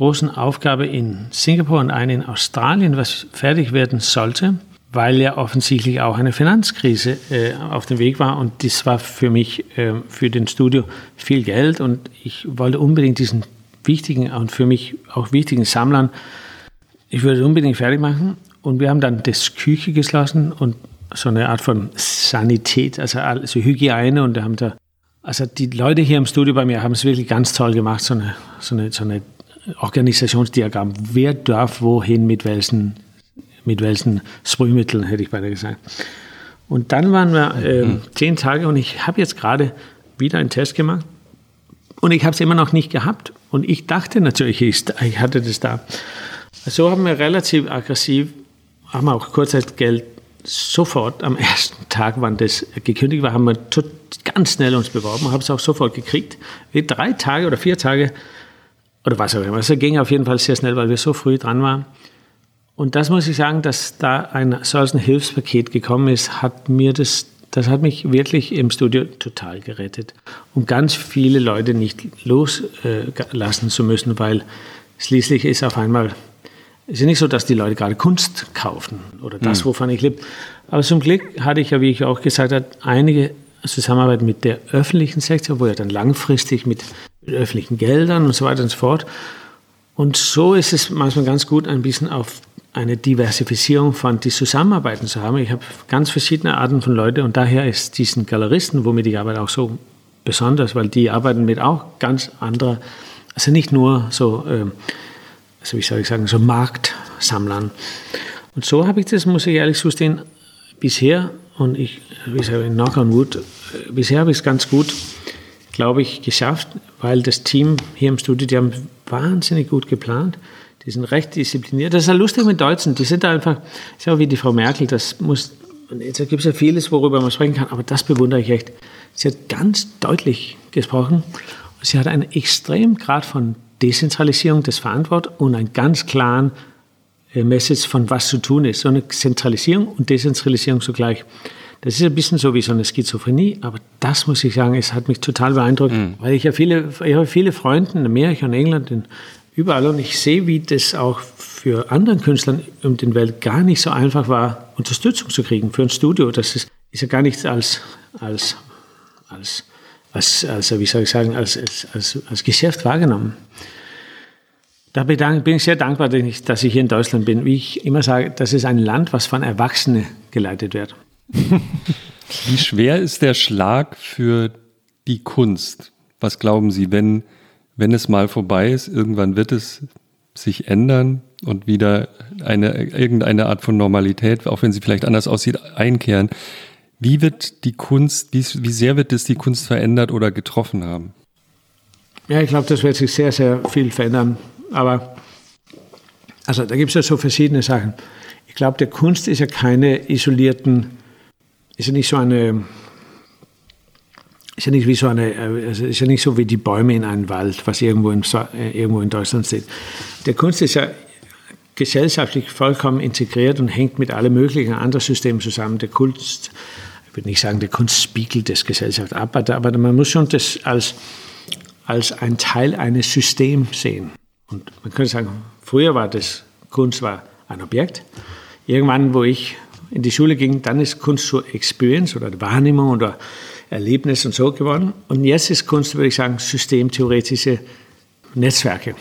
großen Aufgabe in Singapur und eine in Australien, was fertig werden sollte, weil ja offensichtlich auch eine Finanzkrise äh, auf dem Weg war und das war für mich, äh, für den Studio viel Geld und ich wollte unbedingt diesen wichtigen und für mich auch wichtigen Sammlern ich würde es unbedingt fertig machen. Und wir haben dann das Küche geschlossen und so eine Art von Sanität, also, also Hygiene. Und haben da, also die Leute hier im Studio bei mir haben es wirklich ganz toll gemacht, so eine, so eine, so eine Organisationsdiagramm. Wer darf wohin mit welchen, mit welchen Sprühmitteln, hätte ich beide gesagt. Und dann waren wir äh, mhm. zehn Tage und ich habe jetzt gerade wieder einen Test gemacht und ich habe es immer noch nicht gehabt. Und ich dachte natürlich, ich hatte das da. So haben wir relativ aggressiv, haben wir auch Kurzzeitgeld sofort am ersten Tag, wann das gekündigt war, haben wir ganz schnell uns beworben, haben es auch sofort gekriegt. Wir drei Tage oder vier Tage oder was auch immer. Es ging auf jeden Fall sehr schnell, weil wir so früh dran waren. Und das muss ich sagen, dass da ein solches Hilfspaket gekommen ist, hat mir das, das hat mich wirklich im Studio total gerettet, um ganz viele Leute nicht loslassen zu müssen, weil schließlich ist auf einmal es ist nicht so, dass die Leute gerade Kunst kaufen oder das, mhm. wovon ich lebe. Aber zum Glück hatte ich ja, wie ich auch gesagt habe, einige Zusammenarbeit mit der öffentlichen Sektor, wo ja dann langfristig mit, mit öffentlichen Geldern und so weiter und so fort. Und so ist es manchmal ganz gut, ein bisschen auf eine Diversifizierung von die Zusammenarbeiten zu haben. Ich habe ganz verschiedene Arten von Leuten und daher ist diesen Galeristen, womit ich arbeite, auch so besonders, weil die arbeiten mit auch ganz anderer, also nicht nur so äh, also wie soll ich sagen, so Marktsammlern. Und so habe ich das, muss ich ehrlich zustehen, bisher, und ich, wie sage ich, knock on bisher habe ich es ganz gut, glaube ich, geschafft, weil das Team hier im Studio, die haben wahnsinnig gut geplant. Die sind recht diszipliniert. Das ist ja lustig mit Deutschen. Die sind einfach, ist ja wie die Frau Merkel, das muss, jetzt gibt es ja vieles, worüber man sprechen kann, aber das bewundere ich echt. Sie hat ganz deutlich gesprochen. Sie hat einen extremen Grad von Dezentralisierung des Verantwortung und einen ganz klaren äh, Message von was zu tun ist. So eine Zentralisierung und Dezentralisierung zugleich. Das ist ein bisschen so wie so eine Schizophrenie, aber das muss ich sagen, es hat mich total beeindruckt, mhm. weil ich ja viele, ich habe viele Freunde in Amerika und England, in, überall und ich sehe, wie das auch für anderen Künstlern um den Welt gar nicht so einfach war, Unterstützung zu kriegen für ein Studio. Das ist, ist ja gar nichts als, als, als, als, als wie soll ich sagen, als, als, als Geschäft wahrgenommen. Da bin ich sehr dankbar, dass ich hier in Deutschland bin. Wie ich immer sage, das ist ein Land, was von Erwachsenen geleitet wird. Wie schwer ist der Schlag für die Kunst? Was glauben Sie, wenn, wenn es mal vorbei ist, irgendwann wird es sich ändern und wieder eine, irgendeine Art von Normalität, auch wenn sie vielleicht anders aussieht, einkehren. Wie wird die Kunst, wie, wie sehr wird es die Kunst verändert oder getroffen haben? Ja, ich glaube, das wird sich sehr, sehr viel verändern. Aber also da gibt es ja so verschiedene Sachen. Ich glaube, der Kunst ist ja keine isolierten, ist ja nicht so eine, ist ja nicht wie so eine, also ist ja nicht so wie die Bäume in einem Wald, was irgendwo in, äh, irgendwo in Deutschland steht. Der Kunst ist ja gesellschaftlich vollkommen integriert und hängt mit allen möglichen anderen Systemen zusammen. Der Kunst, würde nicht sagen, der Kunst spiegelt das Gesellschaft ab, aber man muss schon das als, als ein Teil eines Systems sehen. Und man könnte sagen, früher war das, Kunst war ein Objekt. Irgendwann, wo ich in die Schule ging, dann ist Kunst so Experience oder Wahrnehmung oder Erlebnis und so geworden. Und jetzt ist Kunst, würde ich sagen, systemtheoretische Netzwerke.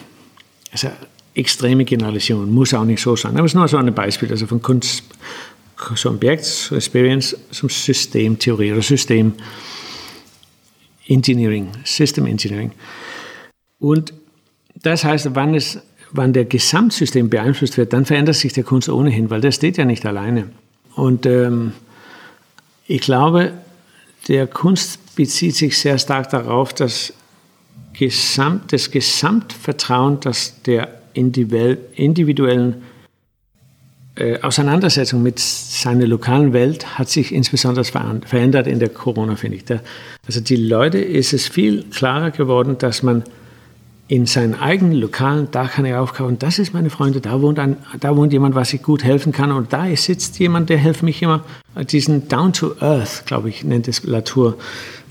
Also extreme Generalisierung, muss auch nicht so sein. Aber es ist nur so ein Beispiel, also von Kunst, so Objekt, Experience, zum Systemtheorie oder System Engineering, System Engineering. Und das heißt, wann, es, wann der Gesamtsystem beeinflusst wird, dann verändert sich der Kunst ohnehin, weil der steht ja nicht alleine. Und ähm, ich glaube, der Kunst bezieht sich sehr stark darauf, dass Gesamt, das Gesamtvertrauen, das der individuellen äh, Auseinandersetzung mit seiner lokalen Welt hat sich insbesondere verändert in der Corona, finde ich. Also die Leute ist es viel klarer geworden, dass man in seinen eigenen lokalen, da kann er aufkaufen, das ist meine Freunde, da wohnt, ein, da wohnt jemand, was ich gut helfen kann und da sitzt jemand, der hilft mich immer. Diesen Down to Earth, glaube ich, nennt es Latour.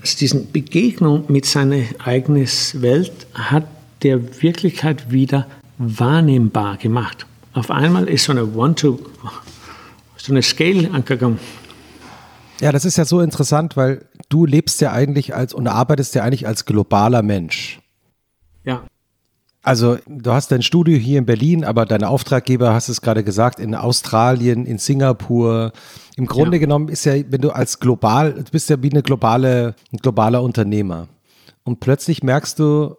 Also diesen Begegnung mit seiner eigenen Welt hat der Wirklichkeit wieder wahrnehmbar gemacht. Auf einmal ist so eine One-to, so eine Scale angegangen. Ja, das ist ja so interessant, weil du lebst ja eigentlich als und arbeitest ja eigentlich als globaler Mensch. Ja. Also du hast dein Studio hier in Berlin, aber deine Auftraggeber, hast es gerade gesagt, in Australien, in Singapur. Im Grunde ja. genommen ist ja, wenn du als global, du bist ja wie eine globale, ein globaler Unternehmer. Und plötzlich merkst du,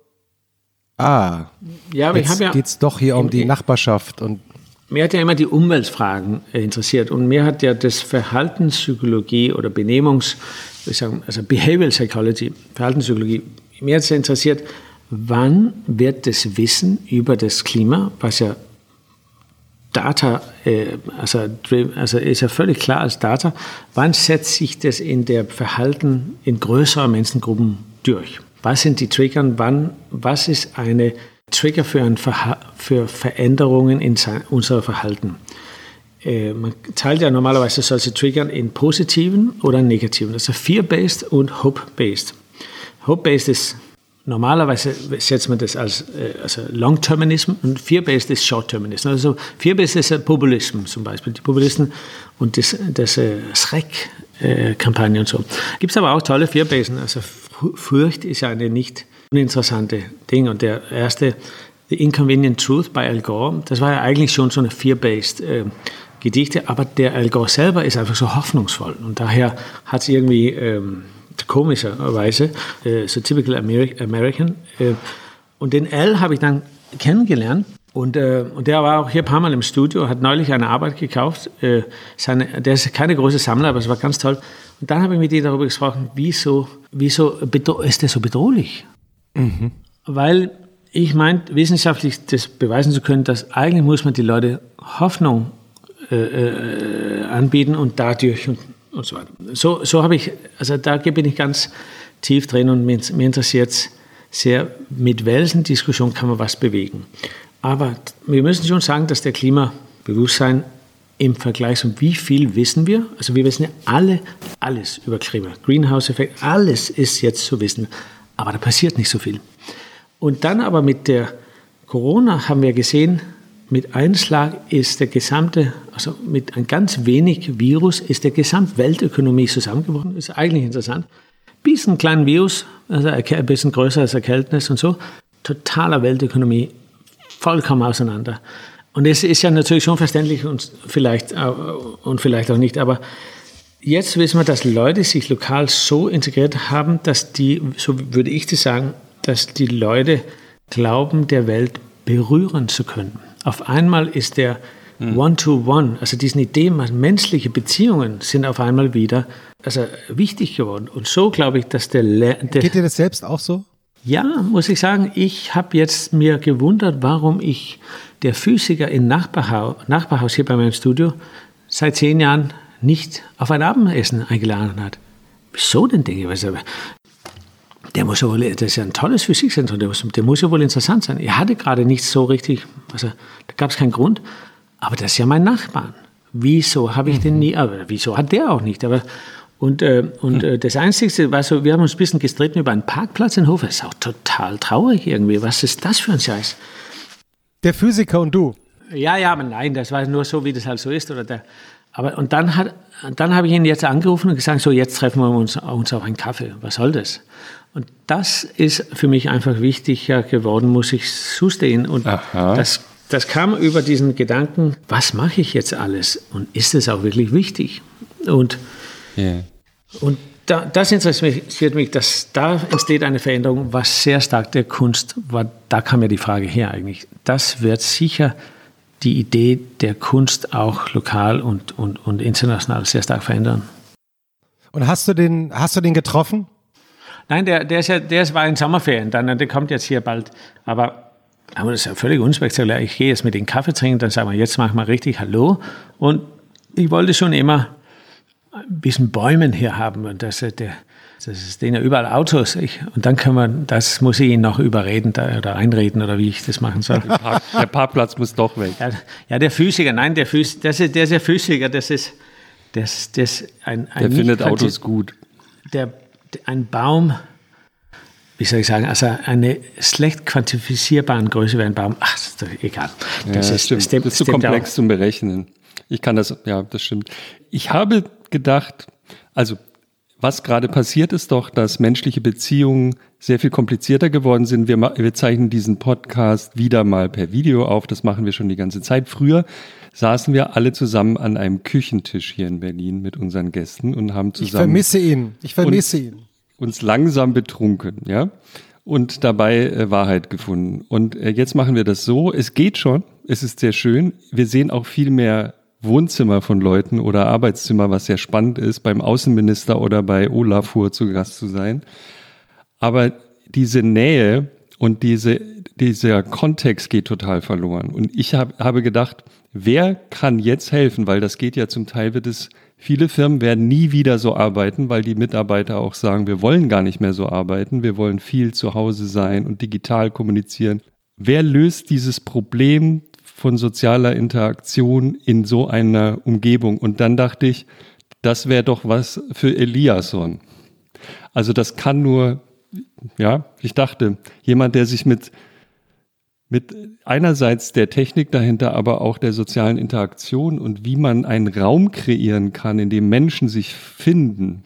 ah, ja, aber jetzt ja, geht es doch hier um die Nachbarschaft und mir hat ja immer die Umweltfragen interessiert und mir hat ja das Verhaltenspsychologie oder Benehmungs, also Behavioral Psychology, Verhaltenspsychologie, mir hat es ja interessiert, wann wird das Wissen über das Klima, was ja Data, äh, also, also ist ja völlig klar als Data, wann setzt sich das in der Verhalten in größeren Menschengruppen durch? Was sind die Trigger? Wann, was ist eine Trigger für, ein für Veränderungen in unserem Verhalten? Äh, man teilt ja normalerweise solche Trigger in positiven oder negativen, also Fear-Based und Hope-Based. Hope-Based ist Normalerweise setzt man das als äh, also Long-Terminism und Fear-Based ist Short-Terminism. Also Fear-Based ist Populismus zum Beispiel. Die Populisten und das, das äh, Schreck-Kampagne und so. Gibt es aber auch tolle Fear-Based. Also Furcht ist eine nicht uninteressante Ding. Und der erste, The Inconvenient Truth bei Al Gore, das war ja eigentlich schon so eine Fear-Based äh, Gedichte, aber der Al Gore selber ist einfach so hoffnungsvoll. Und daher hat es irgendwie... Ähm, komischerweise, äh, so typical American. Äh, und den L habe ich dann kennengelernt. Und, äh, und der war auch hier ein paar Mal im Studio, hat neulich eine Arbeit gekauft. Äh, seine, der ist keine große Sammler, aber es war ganz toll. Und dann habe ich mit ihm darüber gesprochen, wieso, wieso ist der so bedrohlich? Mhm. Weil ich meinte, wissenschaftlich das beweisen zu können, dass eigentlich muss man die Leute Hoffnung äh, äh anbieten und dadurch und so weiter. So, so habe ich, also da bin ich ganz tief drin und mir, mir interessiert es sehr, mit welchen Diskussionen kann man was bewegen. Aber wir müssen schon sagen, dass der Klimabewusstsein im Vergleich zu wie viel wissen wir. Also wir wissen ja alle alles über Klima, Greenhouse-Effekt, alles ist jetzt zu wissen, aber da passiert nicht so viel. Und dann aber mit der Corona haben wir gesehen, mit Einschlag ist der gesamte, also mit ein ganz wenig Virus ist der Gesamtweltökonomie zusammengebrochen. Ist eigentlich interessant. Bisschen kleinen Virus, also ein bisschen größer als Erkältnis und so. Totaler Weltökonomie vollkommen auseinander. Und es ist ja natürlich schon verständlich und vielleicht, und vielleicht auch nicht, aber jetzt wissen wir, dass Leute sich lokal so integriert haben, dass die, so würde ich das sagen, dass die Leute glauben, der Welt berühren zu können. Auf einmal ist der One-to-One, -one, also diese Idee, menschliche Beziehungen sind auf einmal wieder also wichtig geworden. Und so glaube ich, dass der, der Geht dir das selbst auch so? Ja, muss ich sagen, ich habe jetzt mir gewundert, warum ich der Physiker im Nachbarhaus, Nachbarhaus hier bei meinem Studio seit zehn Jahren nicht auf ein Abendessen eingeladen hat. Wieso denn, denke ich? Der muss ja wohl, das ist ja ein tolles Physikzentrum, der muss, der muss ja wohl interessant sein. Er hatte gerade nicht so richtig, also da gab es keinen Grund, aber das ist ja mein Nachbarn. Wieso habe ich den nie, aber wieso hat der auch nicht? Aber, und äh, und äh, das Einzige war so, wir haben uns ein bisschen gestritten über einen Parkplatz in Hofer. Das ist auch total traurig irgendwie. Was ist das für ein Scheiß? Der Physiker und du. Ja, ja, aber nein, das war nur so, wie das halt so ist. Oder der, aber, und dann, hat, dann habe ich ihn jetzt angerufen und gesagt, so jetzt treffen wir uns, uns auf einen Kaffee. Was soll das? Und das ist für mich einfach wichtiger geworden, muss ich zustehen. Und das, das kam über diesen Gedanken, was mache ich jetzt alles? Und ist es auch wirklich wichtig? Und, yeah. und da, das interessiert mich, dass da entsteht eine Veränderung, was sehr stark der Kunst war. Da kam ja die Frage her eigentlich. Das wird sicher die Idee der Kunst auch lokal und, und, und international sehr stark verändern. Und hast du den, hast du den getroffen? Nein, der, der, ist ja, der war in Sommerferien, dann, der kommt jetzt hier bald. Aber, aber das ist ja völlig unspektakulär. Ich gehe jetzt mit dem Kaffee trinken, dann sagen wir, jetzt machen wir richtig Hallo. Und ich wollte schon immer ein bisschen Bäumen hier haben. Und das, äh, der, das stehen ja überall Autos. Ich, und dann kann man, das muss ich ihn noch überreden da, oder einreden oder wie ich das machen soll. Park, der Parkplatz muss doch weg. Ja, ja, der Physiker, nein, der, Phys, das ist, der ist ja Physiker, das ist, das, das ein, ein Der findet Autos gut. Der, ein Baum, wie soll ich sagen, also eine schlecht quantifizierbare Größe wie ein Baum, ach, ist doch egal. Das, ja, ist, stimmt. Stimmt, das ist zu komplex auch. zum Berechnen. Ich kann das, ja, das stimmt. Ich habe gedacht, also was gerade passiert ist doch, dass menschliche Beziehungen sehr viel komplizierter geworden sind. Wir, wir, zeichnen diesen Podcast wieder mal per Video auf. Das machen wir schon die ganze Zeit. Früher saßen wir alle zusammen an einem Küchentisch hier in Berlin mit unseren Gästen und haben zusammen. Ich vermisse ihn. Ich vermisse uns, ihn. Uns langsam betrunken, ja. Und dabei äh, Wahrheit gefunden. Und äh, jetzt machen wir das so. Es geht schon. Es ist sehr schön. Wir sehen auch viel mehr Wohnzimmer von Leuten oder Arbeitszimmer, was sehr spannend ist, beim Außenminister oder bei Olafur zu Gast zu sein. Aber diese Nähe und diese, dieser Kontext geht total verloren. Und ich hab, habe gedacht, wer kann jetzt helfen? Weil das geht ja zum Teil, wird es, viele Firmen werden nie wieder so arbeiten, weil die Mitarbeiter auch sagen, wir wollen gar nicht mehr so arbeiten, wir wollen viel zu Hause sein und digital kommunizieren. Wer löst dieses Problem von sozialer Interaktion in so einer Umgebung. Und dann dachte ich, das wäre doch was für Eliasson. Also das kann nur, ja, ich dachte, jemand, der sich mit, mit einerseits der Technik dahinter, aber auch der sozialen Interaktion und wie man einen Raum kreieren kann, in dem Menschen sich finden.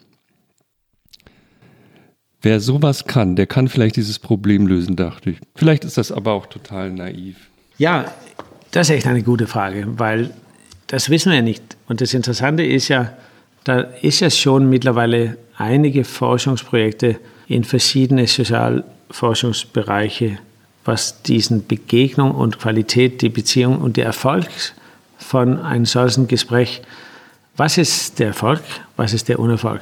Wer sowas kann, der kann vielleicht dieses Problem lösen, dachte ich. Vielleicht ist das aber auch total naiv. Ja, das ist echt eine gute Frage, weil das wissen wir ja nicht. Und das Interessante ist ja, da ist ja schon mittlerweile einige Forschungsprojekte in verschiedene Sozialforschungsbereiche, was diesen Begegnung und Qualität, die Beziehung und der Erfolg von einem solchen Gespräch, was ist der Erfolg, was ist der Unerfolg?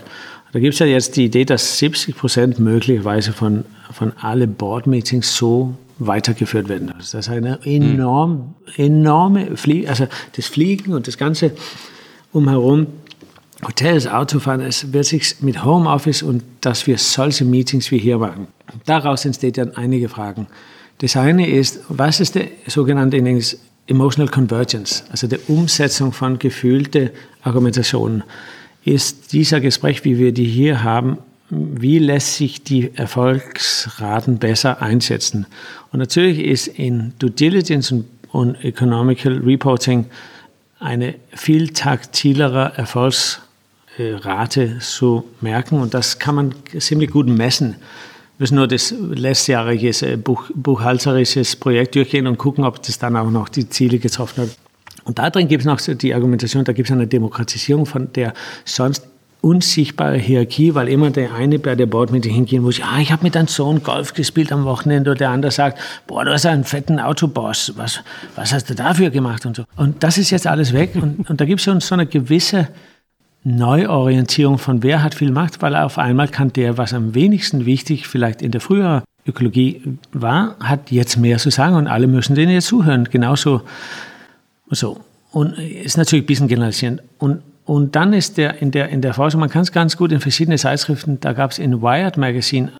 Da gibt es ja jetzt die Idee, dass 70 Prozent möglicherweise von, von alle Board-Meetings so weitergeführt werden. Das ist eine enorm, enorme Flie also das Fliegen und das Ganze umherum, Hotels, Autofahren, es wird sich mit Homeoffice und dass wir solche Meetings wie hier machen. Daraus entsteht dann einige Fragen. Das eine ist, was ist der sogenannte Emotional Convergence, also der Umsetzung von gefühlte Argumentationen, ist dieser Gespräch, wie wir die hier haben, wie lässt sich die Erfolgsraten besser einsetzen? Und natürlich ist in Due Diligence und, Economical Reporting eine viel taktilere Erfolgsrate zu merken und das kann man ziemlich gut messen. Wir müssen nur das letztjährige Buch, buchhalterisches Projekt durchgehen und gucken, ob das dann auch noch die Ziele getroffen hat. Und da drin gibt es noch die Argumentation, da gibt es eine Demokratisierung von der sonst unsichtbare Hierarchie, weil immer der eine bei der Bordmeeting hingehen muss, ja, ich habe mit deinem Sohn Golf gespielt am Wochenende und der andere sagt, boah, du hast einen fetten Autoboss, was, was hast du dafür gemacht und so. Und das ist jetzt alles weg und, und da gibt es schon so eine gewisse Neuorientierung von wer hat viel Macht, weil auf einmal kann der, was am wenigsten wichtig vielleicht in der früheren Ökologie war, hat jetzt mehr zu sagen und alle müssen denen jetzt zuhören. Genauso so. Und ist natürlich ein bisschen generalisierend. Und und dann ist der in der, in der Forschung, man kann es ganz gut in verschiedene Zeitschriften, da gab es in Wired Magazine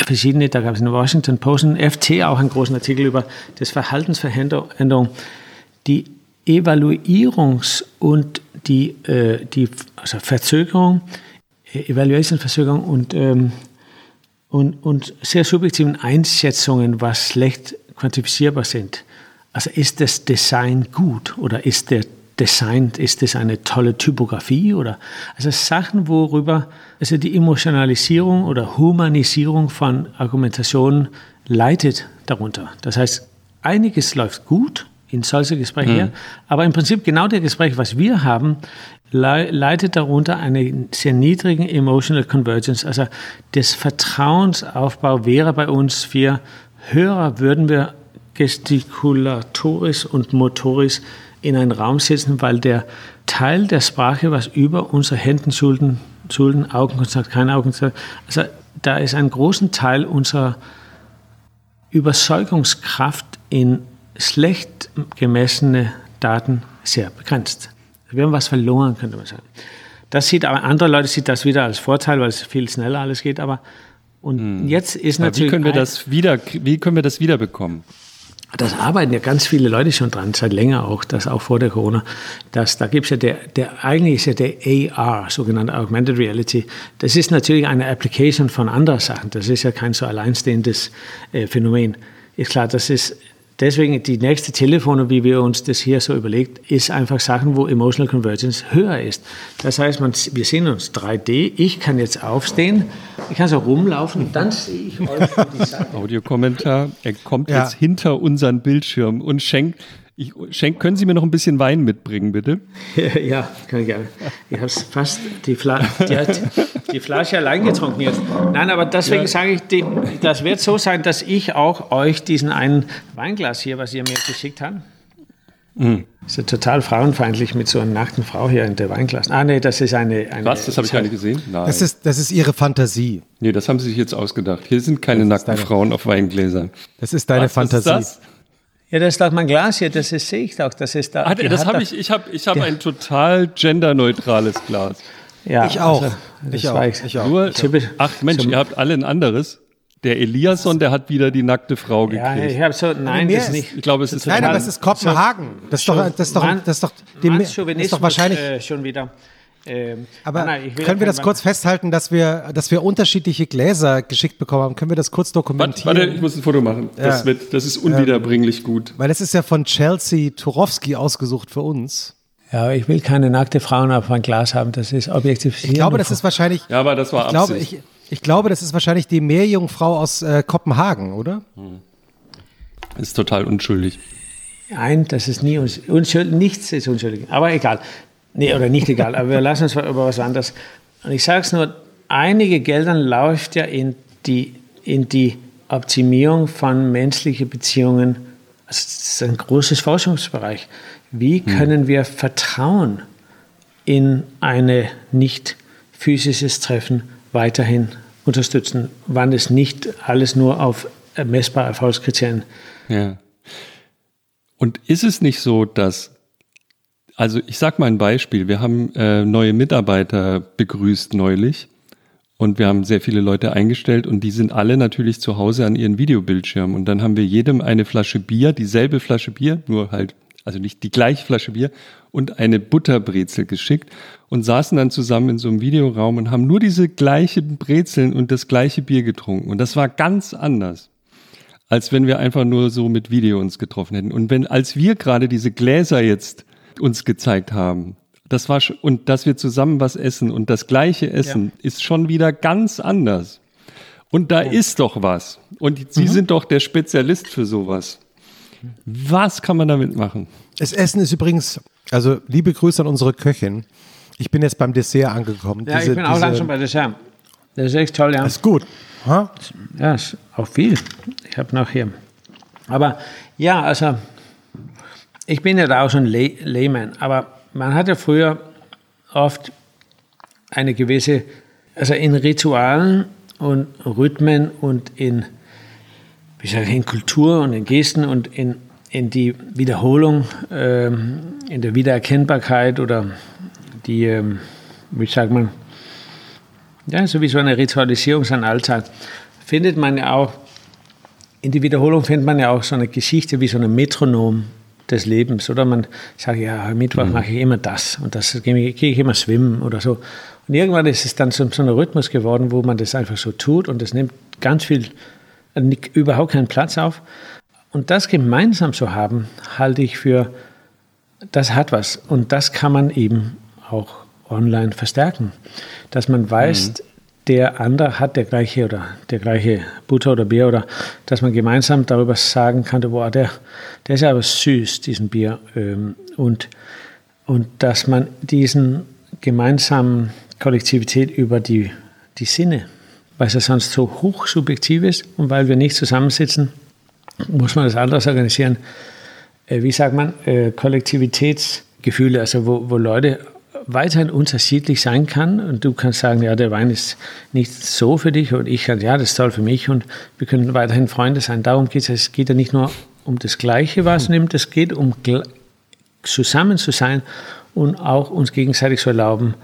äh, verschiedene, da gab es in Washington Post und FT auch einen großen Artikel über das Verhaltensveränderung, die Evaluierungs- und die, äh, die also Verzögerung, Evaluation-Verzögerung und, ähm, und, und sehr subjektiven Einschätzungen, was schlecht quantifizierbar sind. Also ist das Design gut oder ist der designt? Ist das eine tolle Typografie? Oder, also Sachen, worüber also die Emotionalisierung oder Humanisierung von Argumentationen leitet darunter. Das heißt, einiges läuft gut in solche Gespräche mhm. aber im Prinzip genau der Gespräch, was wir haben, leitet darunter einen sehr niedrigen Emotional Convergence. Also das Vertrauensaufbau wäre bei uns für Hörer, würden wir gestikulatorisch und motorisch in einen Raum setzen, weil der Teil der Sprache, was über unsere Händen, Schulden, Schulden, Augenkontakt, kein Augenkontakt, also da ist ein großen Teil unserer Überzeugungskraft in schlecht gemessene Daten sehr begrenzt. Wir haben was verloren, könnte man sagen. Das sieht aber andere Leute sieht das wieder als Vorteil, weil es viel schneller alles geht. Aber und hm. jetzt ist aber natürlich wie können wir das wieder wie können wir das wiederbekommen? Das arbeiten ja ganz viele Leute schon dran, seit länger auch, das auch vor der Corona. Das, da gibt es ja der, der, eigentlich ist ja der AR, sogenannte Augmented Reality. Das ist natürlich eine Application von anderen Sachen. Das ist ja kein so alleinstehendes äh, Phänomen. Ist klar, das ist deswegen die nächste Telefone, wie wir uns das hier so überlegt, ist einfach Sachen, wo Emotional Convergence höher ist. Das heißt, man, wir sehen uns 3D. Ich kann jetzt aufstehen, ich kann so rumlaufen und dann sehe ich euch von die Seite. Audiokommentar. Er kommt ja. jetzt hinter unseren Bildschirm und schenkt ich schenk, können Sie mir noch ein bisschen Wein mitbringen, bitte? Ja, kann ich gerne. Ich habe fast die, Fla die, die, Flasche allein getrunken jetzt. Nein, aber deswegen ja. sage ich, die, das wird so sein, dass ich auch euch diesen einen Weinglas hier, was ihr mir geschickt habt, Mhm. Ist ja total frauenfeindlich mit so einer nackten Frau hier in der Weinglas. Ah, nee, das ist eine. eine Was? Das habe ich gar nicht gesehen? Nein. Das ist, das ist ihre Fantasie. Nee, das haben sie sich jetzt ausgedacht. Hier sind keine nackten deine, Frauen auf Weingläsern. Das ist deine Was, Fantasie. Was ist das? Ja, das ist doch mein Glas hier, das ist, sehe ich doch. Das ist da. Ach, das habe ich, ich habe ich hab ein total genderneutrales Glas. Ja, ich auch. Also, ich, auch. Ich, ich auch. Nur, ach Mensch, ihr habt alle ein anderes. Der Eliasson, der hat wieder die nackte Frau gekriegt. Ja, ich habe so, nein, das ist nicht. Ich glaube, es ist Nein, aber es ist Kopenhagen. Das ist doch, das ist doch, das ist doch, das ist doch wahrscheinlich äh, schon wieder. Ähm, Aber nein, können wir das kurz festhalten, dass wir, dass wir unterschiedliche Gläser geschickt bekommen haben? Können wir das kurz dokumentieren? Warte, ich muss ein Foto machen. Ja. Das, wird, das ist unwiederbringlich ähm, gut. Weil das ist ja von Chelsea Turowski ausgesucht für uns. Ja, ich will keine nackte Frauen auf ein Glas haben. Das ist objektiv. Ich glaube, das ist wahrscheinlich. Ja, aber das war ich glaube, ich, ich, glaube, das ist wahrscheinlich die Meerjungfrau aus äh, Kopenhagen, oder? Hm. Ist total unschuldig. Nein, das ist nie unschuldig. Nichts ist unschuldig. Aber egal. Nee, oder nicht egal, aber wir lassen uns über was anderes. Und ich sage es nur, einige Gelder läuft ja in die, in die Optimierung von menschlichen Beziehungen. Also das ist ein großes Forschungsbereich. Wie hm. können wir Vertrauen in ein nicht physisches Treffen weiterhin unterstützen, wann es nicht alles nur auf messbare Erfolgskriterien. Ja. Und ist es nicht so, dass also ich sag mal ein Beispiel. Wir haben äh, neue Mitarbeiter begrüßt neulich und wir haben sehr viele Leute eingestellt und die sind alle natürlich zu Hause an ihren Videobildschirmen. Und dann haben wir jedem eine Flasche Bier, dieselbe Flasche Bier, nur halt also nicht die gleiche Flasche Bier, und eine Butterbrezel geschickt und saßen dann zusammen in so einem Videoraum und haben nur diese gleichen Brezeln und das gleiche Bier getrunken. Und das war ganz anders, als wenn wir einfach nur so mit Video uns getroffen hätten. Und wenn, als wir gerade diese Gläser jetzt uns gezeigt haben, das war, und dass wir zusammen was essen und das gleiche Essen ja. ist schon wieder ganz anders. Und da oh. ist doch was. Und Sie mhm. sind doch der Spezialist für sowas. Was kann man damit machen? Das Essen ist übrigens, also liebe Grüße an unsere Köchin. Ich bin jetzt beim Dessert angekommen. Ja, diese, ich bin auch langsam bei Dessert. Das ist echt toll, ja. Das ist gut. Ha? Ja, ist auch viel. Ich habe noch hier. Aber ja, also ich bin ja da auch ein Lay Layman, aber man hatte früher oft eine gewisse, also in Ritualen und Rhythmen und in wie sage ich, in Kultur und in Gesten und in, in die Wiederholung, ähm, in der Wiedererkennbarkeit oder die, ähm, wie sagt man, ja, so wie so eine Ritualisierung sein Alltag, findet man ja auch, in die Wiederholung findet man ja auch so eine Geschichte wie so ein Metronom des Lebens. Oder man sagt, ja, am Mittwoch mhm. mache ich immer das und das gehe ich immer schwimmen oder so. Und irgendwann ist es dann so, so ein Rhythmus geworden, wo man das einfach so tut und es nimmt ganz viel überhaupt keinen Platz auf. Und das gemeinsam zu haben, halte ich für, das hat was. Und das kann man eben auch online verstärken. Dass man weiß, mhm. Der andere hat der gleiche oder der gleiche Butter oder Bier oder dass man gemeinsam darüber sagen kann, boah, der, der ist aber süß, diesen Bier. Ähm, und, und dass man diesen gemeinsamen Kollektivität über die, die Sinne weil es ja sonst so hochsubjektiv ist und weil wir nicht zusammensitzen, muss man das anders organisieren. Äh, wie sagt man, äh, Kollektivitätsgefühle, also wo, wo Leute weiterhin unterschiedlich sein kann und du kannst sagen, ja, der Wein ist nicht so für dich und ich kann, ja, das ist toll für mich und wir können weiterhin Freunde sein. Darum geht es. Es geht ja nicht nur um das Gleiche, was nimmt, es geht um zusammen zu sein und auch uns gegenseitig zu erlauben,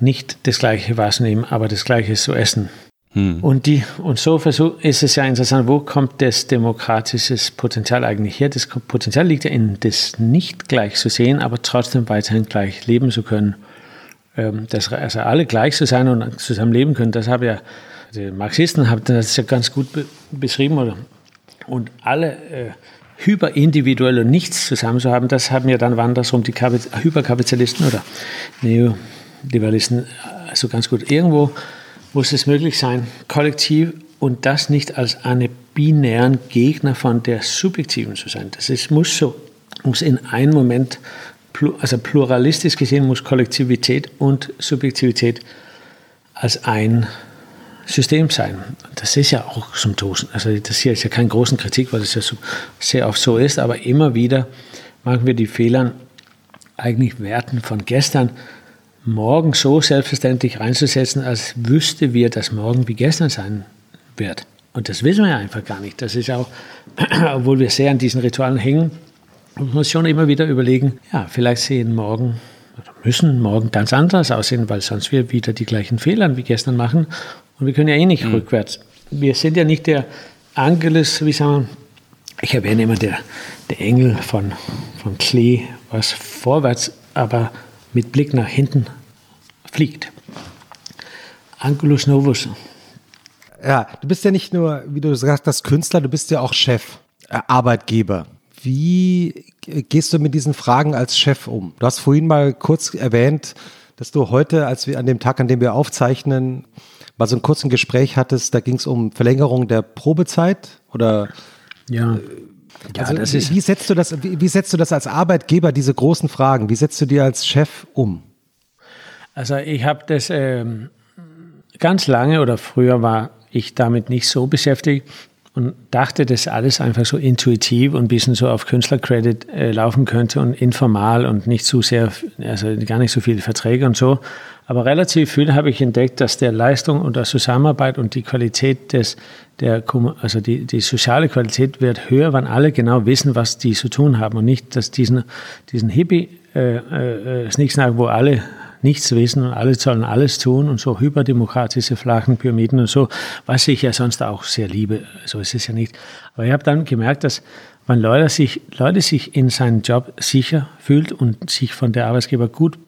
nicht das Gleiche wahrzunehmen, aber das Gleiche zu essen. Hm. Und, die, und so ist es ja interessant, wo kommt das demokratische Potenzial eigentlich her? Das Potenzial liegt ja in das nicht gleich zu sehen, aber trotzdem weiterhin gleich leben zu können. Ähm, das, also alle gleich zu sein und zusammen leben können, das haben ja die Marxisten haben das ja ganz gut be beschrieben. Oder? Und alle äh, hyperindividuell und nichts zusammen zu haben, das haben ja dann andersrum die Hyperkapitalisten oder Neoliberalisten also ganz gut. Irgendwo muss es möglich sein, kollektiv und das nicht als einen binären Gegner von der Subjektiven zu sein. Das ist, muss so, muss in einem Moment, also pluralistisch gesehen, muss Kollektivität und Subjektivität als ein System sein. Das ist ja auch zum Tosen. Also das hier ist ja keine große Kritik, weil es ja so, sehr oft so ist, aber immer wieder machen wir die Fehler, eigentlich Werten von gestern morgen so selbstverständlich reinzusetzen, als wüsste wir, dass morgen wie gestern sein wird. Und das wissen wir ja einfach gar nicht. Das ist auch, obwohl wir sehr an diesen Ritualen hängen, muss man schon immer wieder überlegen, ja, vielleicht sehen morgen oder müssen morgen ganz anders aussehen, weil sonst wir wieder die gleichen Fehler wie gestern machen. Und wir können ja eh nicht mhm. rückwärts. Wir sind ja nicht der Angelus, wie sagen wir, ich erwähne immer der, der Engel von, von Klee, was vorwärts, aber mit Blick nach hinten fliegt. Angelus Novus. Ja, du bist ja nicht nur, wie du sagst, das Künstler, du bist ja auch Chef, äh, Arbeitgeber. Wie gehst du mit diesen Fragen als Chef um? Du hast vorhin mal kurz erwähnt, dass du heute, als wir an dem Tag, an dem wir aufzeichnen, mal so ein kurzes Gespräch hattest, da ging es um Verlängerung der Probezeit oder ja. Ja, also, das ist wie setzt du das, wie, wie, setzt du das als Arbeitgeber, diese großen Fragen? Wie setzt du die als Chef um? Also ich habe das ähm, ganz lange oder früher war ich damit nicht so beschäftigt und dachte, dass alles einfach so intuitiv und ein bisschen so auf Künstlercredit äh, laufen könnte und informal und nicht zu sehr, also gar nicht so viele Verträge und so. Aber relativ viel habe ich entdeckt, dass der Leistung und der Zusammenarbeit und die Qualität des, der, also die, die soziale Qualität wird höher, wenn alle genau wissen, was die zu tun haben und nicht, dass diesen, diesen Hippie, äh, äh, Sneaksnack, wo alle nichts wissen und alle sollen alles tun und so hyperdemokratische flachen Pyramiden und so, was ich ja sonst auch sehr liebe. So ist es ja nicht. Aber ich habe dann gemerkt, dass wenn Leute sich, Leute sich in seinem Job sicher fühlt und sich von der Arbeitsgeber gut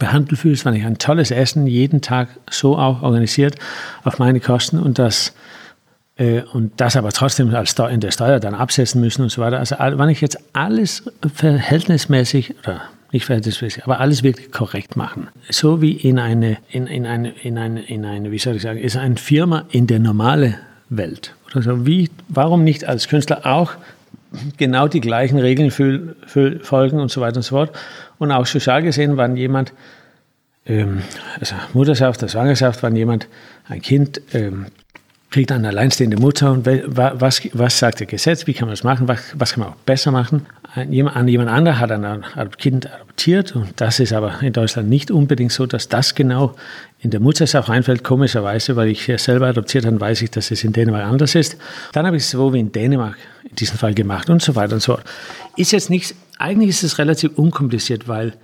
behandelt fühlt, wenn ich ein tolles Essen jeden Tag so auch organisiert auf meine Kosten und das äh, und das aber trotzdem als Steu in der Steuer dann absetzen müssen und so weiter. Also wenn ich jetzt alles verhältnismäßig oder nicht verhältnismäßig, aber alles wirklich korrekt machen. So wie in eine, in, in eine, in eine, in eine, wie soll ich sagen, ist eine Firma in der normalen Welt. Oder so. Wie, warum nicht als Künstler auch genau die gleichen Regeln für, für folgen und so weiter und so fort. Und auch sozial gesehen, wenn jemand, ähm, also Mutterschaft, Schwangerschaft, wenn jemand, ein Kind ähm, kriegt eine alleinstehende Mutter und was, was sagt das Gesetz, wie kann man das machen, was, was kann man auch besser machen. An jemand, an jemand anderer hat ein Kind adoptiert und das ist aber in Deutschland nicht unbedingt so, dass das genau in der Mutterschaft reinfällt, komischerweise, weil ich selber adoptiert habe, weiß ich, dass es in Dänemark anders ist. Dann habe ich es so wie in Dänemark in diesem Fall gemacht und so weiter und so fort. Ist jetzt nichts, eigentlich ist es relativ unkompliziert, weil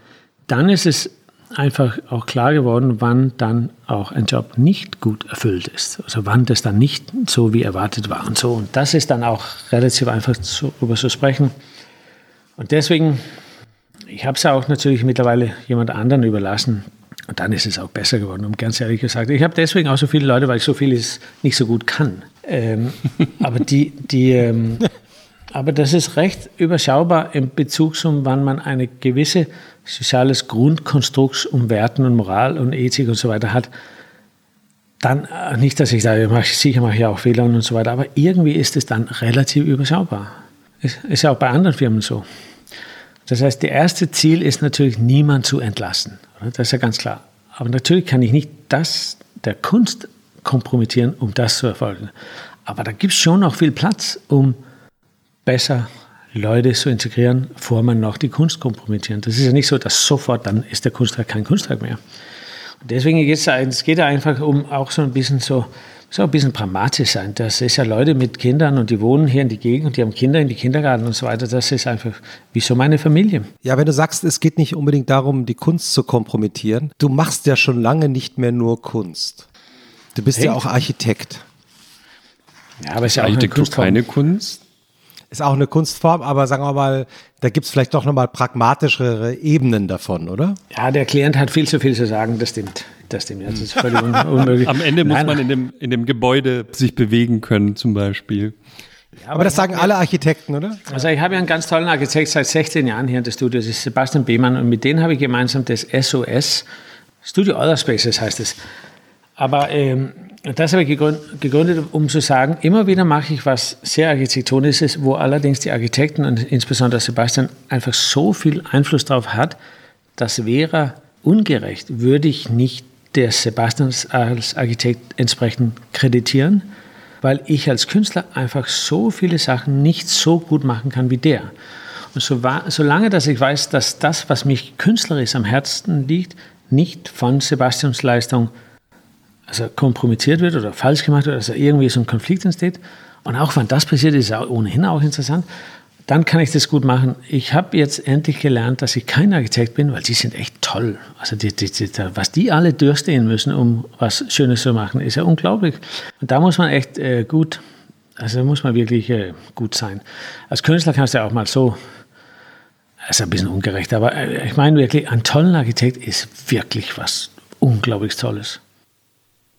dann ist es einfach auch klar geworden, wann dann auch ein Job nicht gut erfüllt ist. Also wann das dann nicht so wie erwartet war und so. Und das ist dann auch relativ einfach darüber zu sprechen. Und deswegen, ich habe es auch natürlich mittlerweile jemand anderen überlassen. Und dann ist es auch besser geworden, um ganz ehrlich gesagt. Ich habe deswegen auch so viele Leute, weil ich so vieles nicht so gut kann. Ähm, aber die, die ähm, aber das ist recht überschaubar im Bezug zum, wann man eine gewisse soziales Grundkonstrukt um Werten und Moral und Ethik und so weiter hat, dann äh, nicht, dass ich sage, sicher mache ich auch Fehler und so weiter, aber irgendwie ist es dann relativ überschaubar. Ist, ist ja auch bei anderen Firmen so. Das heißt, das erste Ziel ist natürlich, niemand zu entlassen. Das ist ja ganz klar. Aber natürlich kann ich nicht das der Kunst kompromittieren, um das zu erfolgen. Aber da gibt es schon noch viel Platz, um besser Leute zu integrieren, bevor man noch die Kunst kompromittieren. Das ist ja nicht so, dass sofort dann ist der Kunstwerk kein Kunstwerk mehr. Und deswegen geht es, geht einfach um auch so ein bisschen so, so ein bisschen pragmatisch sein. Das ist ja Leute mit Kindern und die wohnen hier in die Gegend und die haben Kinder in die Kindergarten und so weiter. Das ist einfach wie so meine Familie. Ja, wenn du sagst, es geht nicht unbedingt darum, die Kunst zu kompromittieren, du machst ja schon lange nicht mehr nur Kunst. Du bist Hängt. ja auch Architekt. Ja, aber ist ja auch Architektur keine Kunst? Ist auch eine Kunstform, aber sagen wir mal, da gibt es vielleicht doch nochmal pragmatischere Ebenen davon, oder? Ja, der Klient hat viel zu viel zu sagen, das stimmt. Das stimmt, das ist völlig un unmöglich. Am Ende muss Nein. man in dem, in dem Gebäude sich bewegen können, zum Beispiel. Ja, aber, aber, das sagen alle Architekten, oder? Also ich habe ja einen ganz tollen Architekt seit 16 Jahren hier in der Studio, das ist Sebastian Behmann und mit denen habe ich gemeinsam das SOS, Studio Other Spaces heißt es. Aber ähm, das habe ich gegründet, um zu sagen, immer wieder mache ich was sehr Architektonisches, wo allerdings die Architekten und insbesondere Sebastian einfach so viel Einfluss darauf hat, das wäre ungerecht, würde ich nicht der Sebastian als Architekt entsprechend kreditieren, weil ich als Künstler einfach so viele Sachen nicht so gut machen kann wie der. Und so war, solange dass ich weiß, dass das, was mich künstlerisch am Herzen liegt, nicht von Sebastians Leistung also kompromittiert wird oder falsch gemacht wird, also irgendwie so ein Konflikt entsteht. Und auch wenn das passiert, ist es ohnehin auch interessant. Dann kann ich das gut machen. Ich habe jetzt endlich gelernt, dass ich kein Architekt bin, weil die sind echt toll. Also die, die, die, was die alle durchstehen müssen, um was Schönes zu machen, ist ja unglaublich. Und da muss man echt äh, gut, also muss man wirklich äh, gut sein. Als Künstler kannst du ja auch mal so, das ist ein bisschen ungerecht, aber äh, ich meine wirklich, ein toller Architekt ist wirklich was unglaublich Tolles.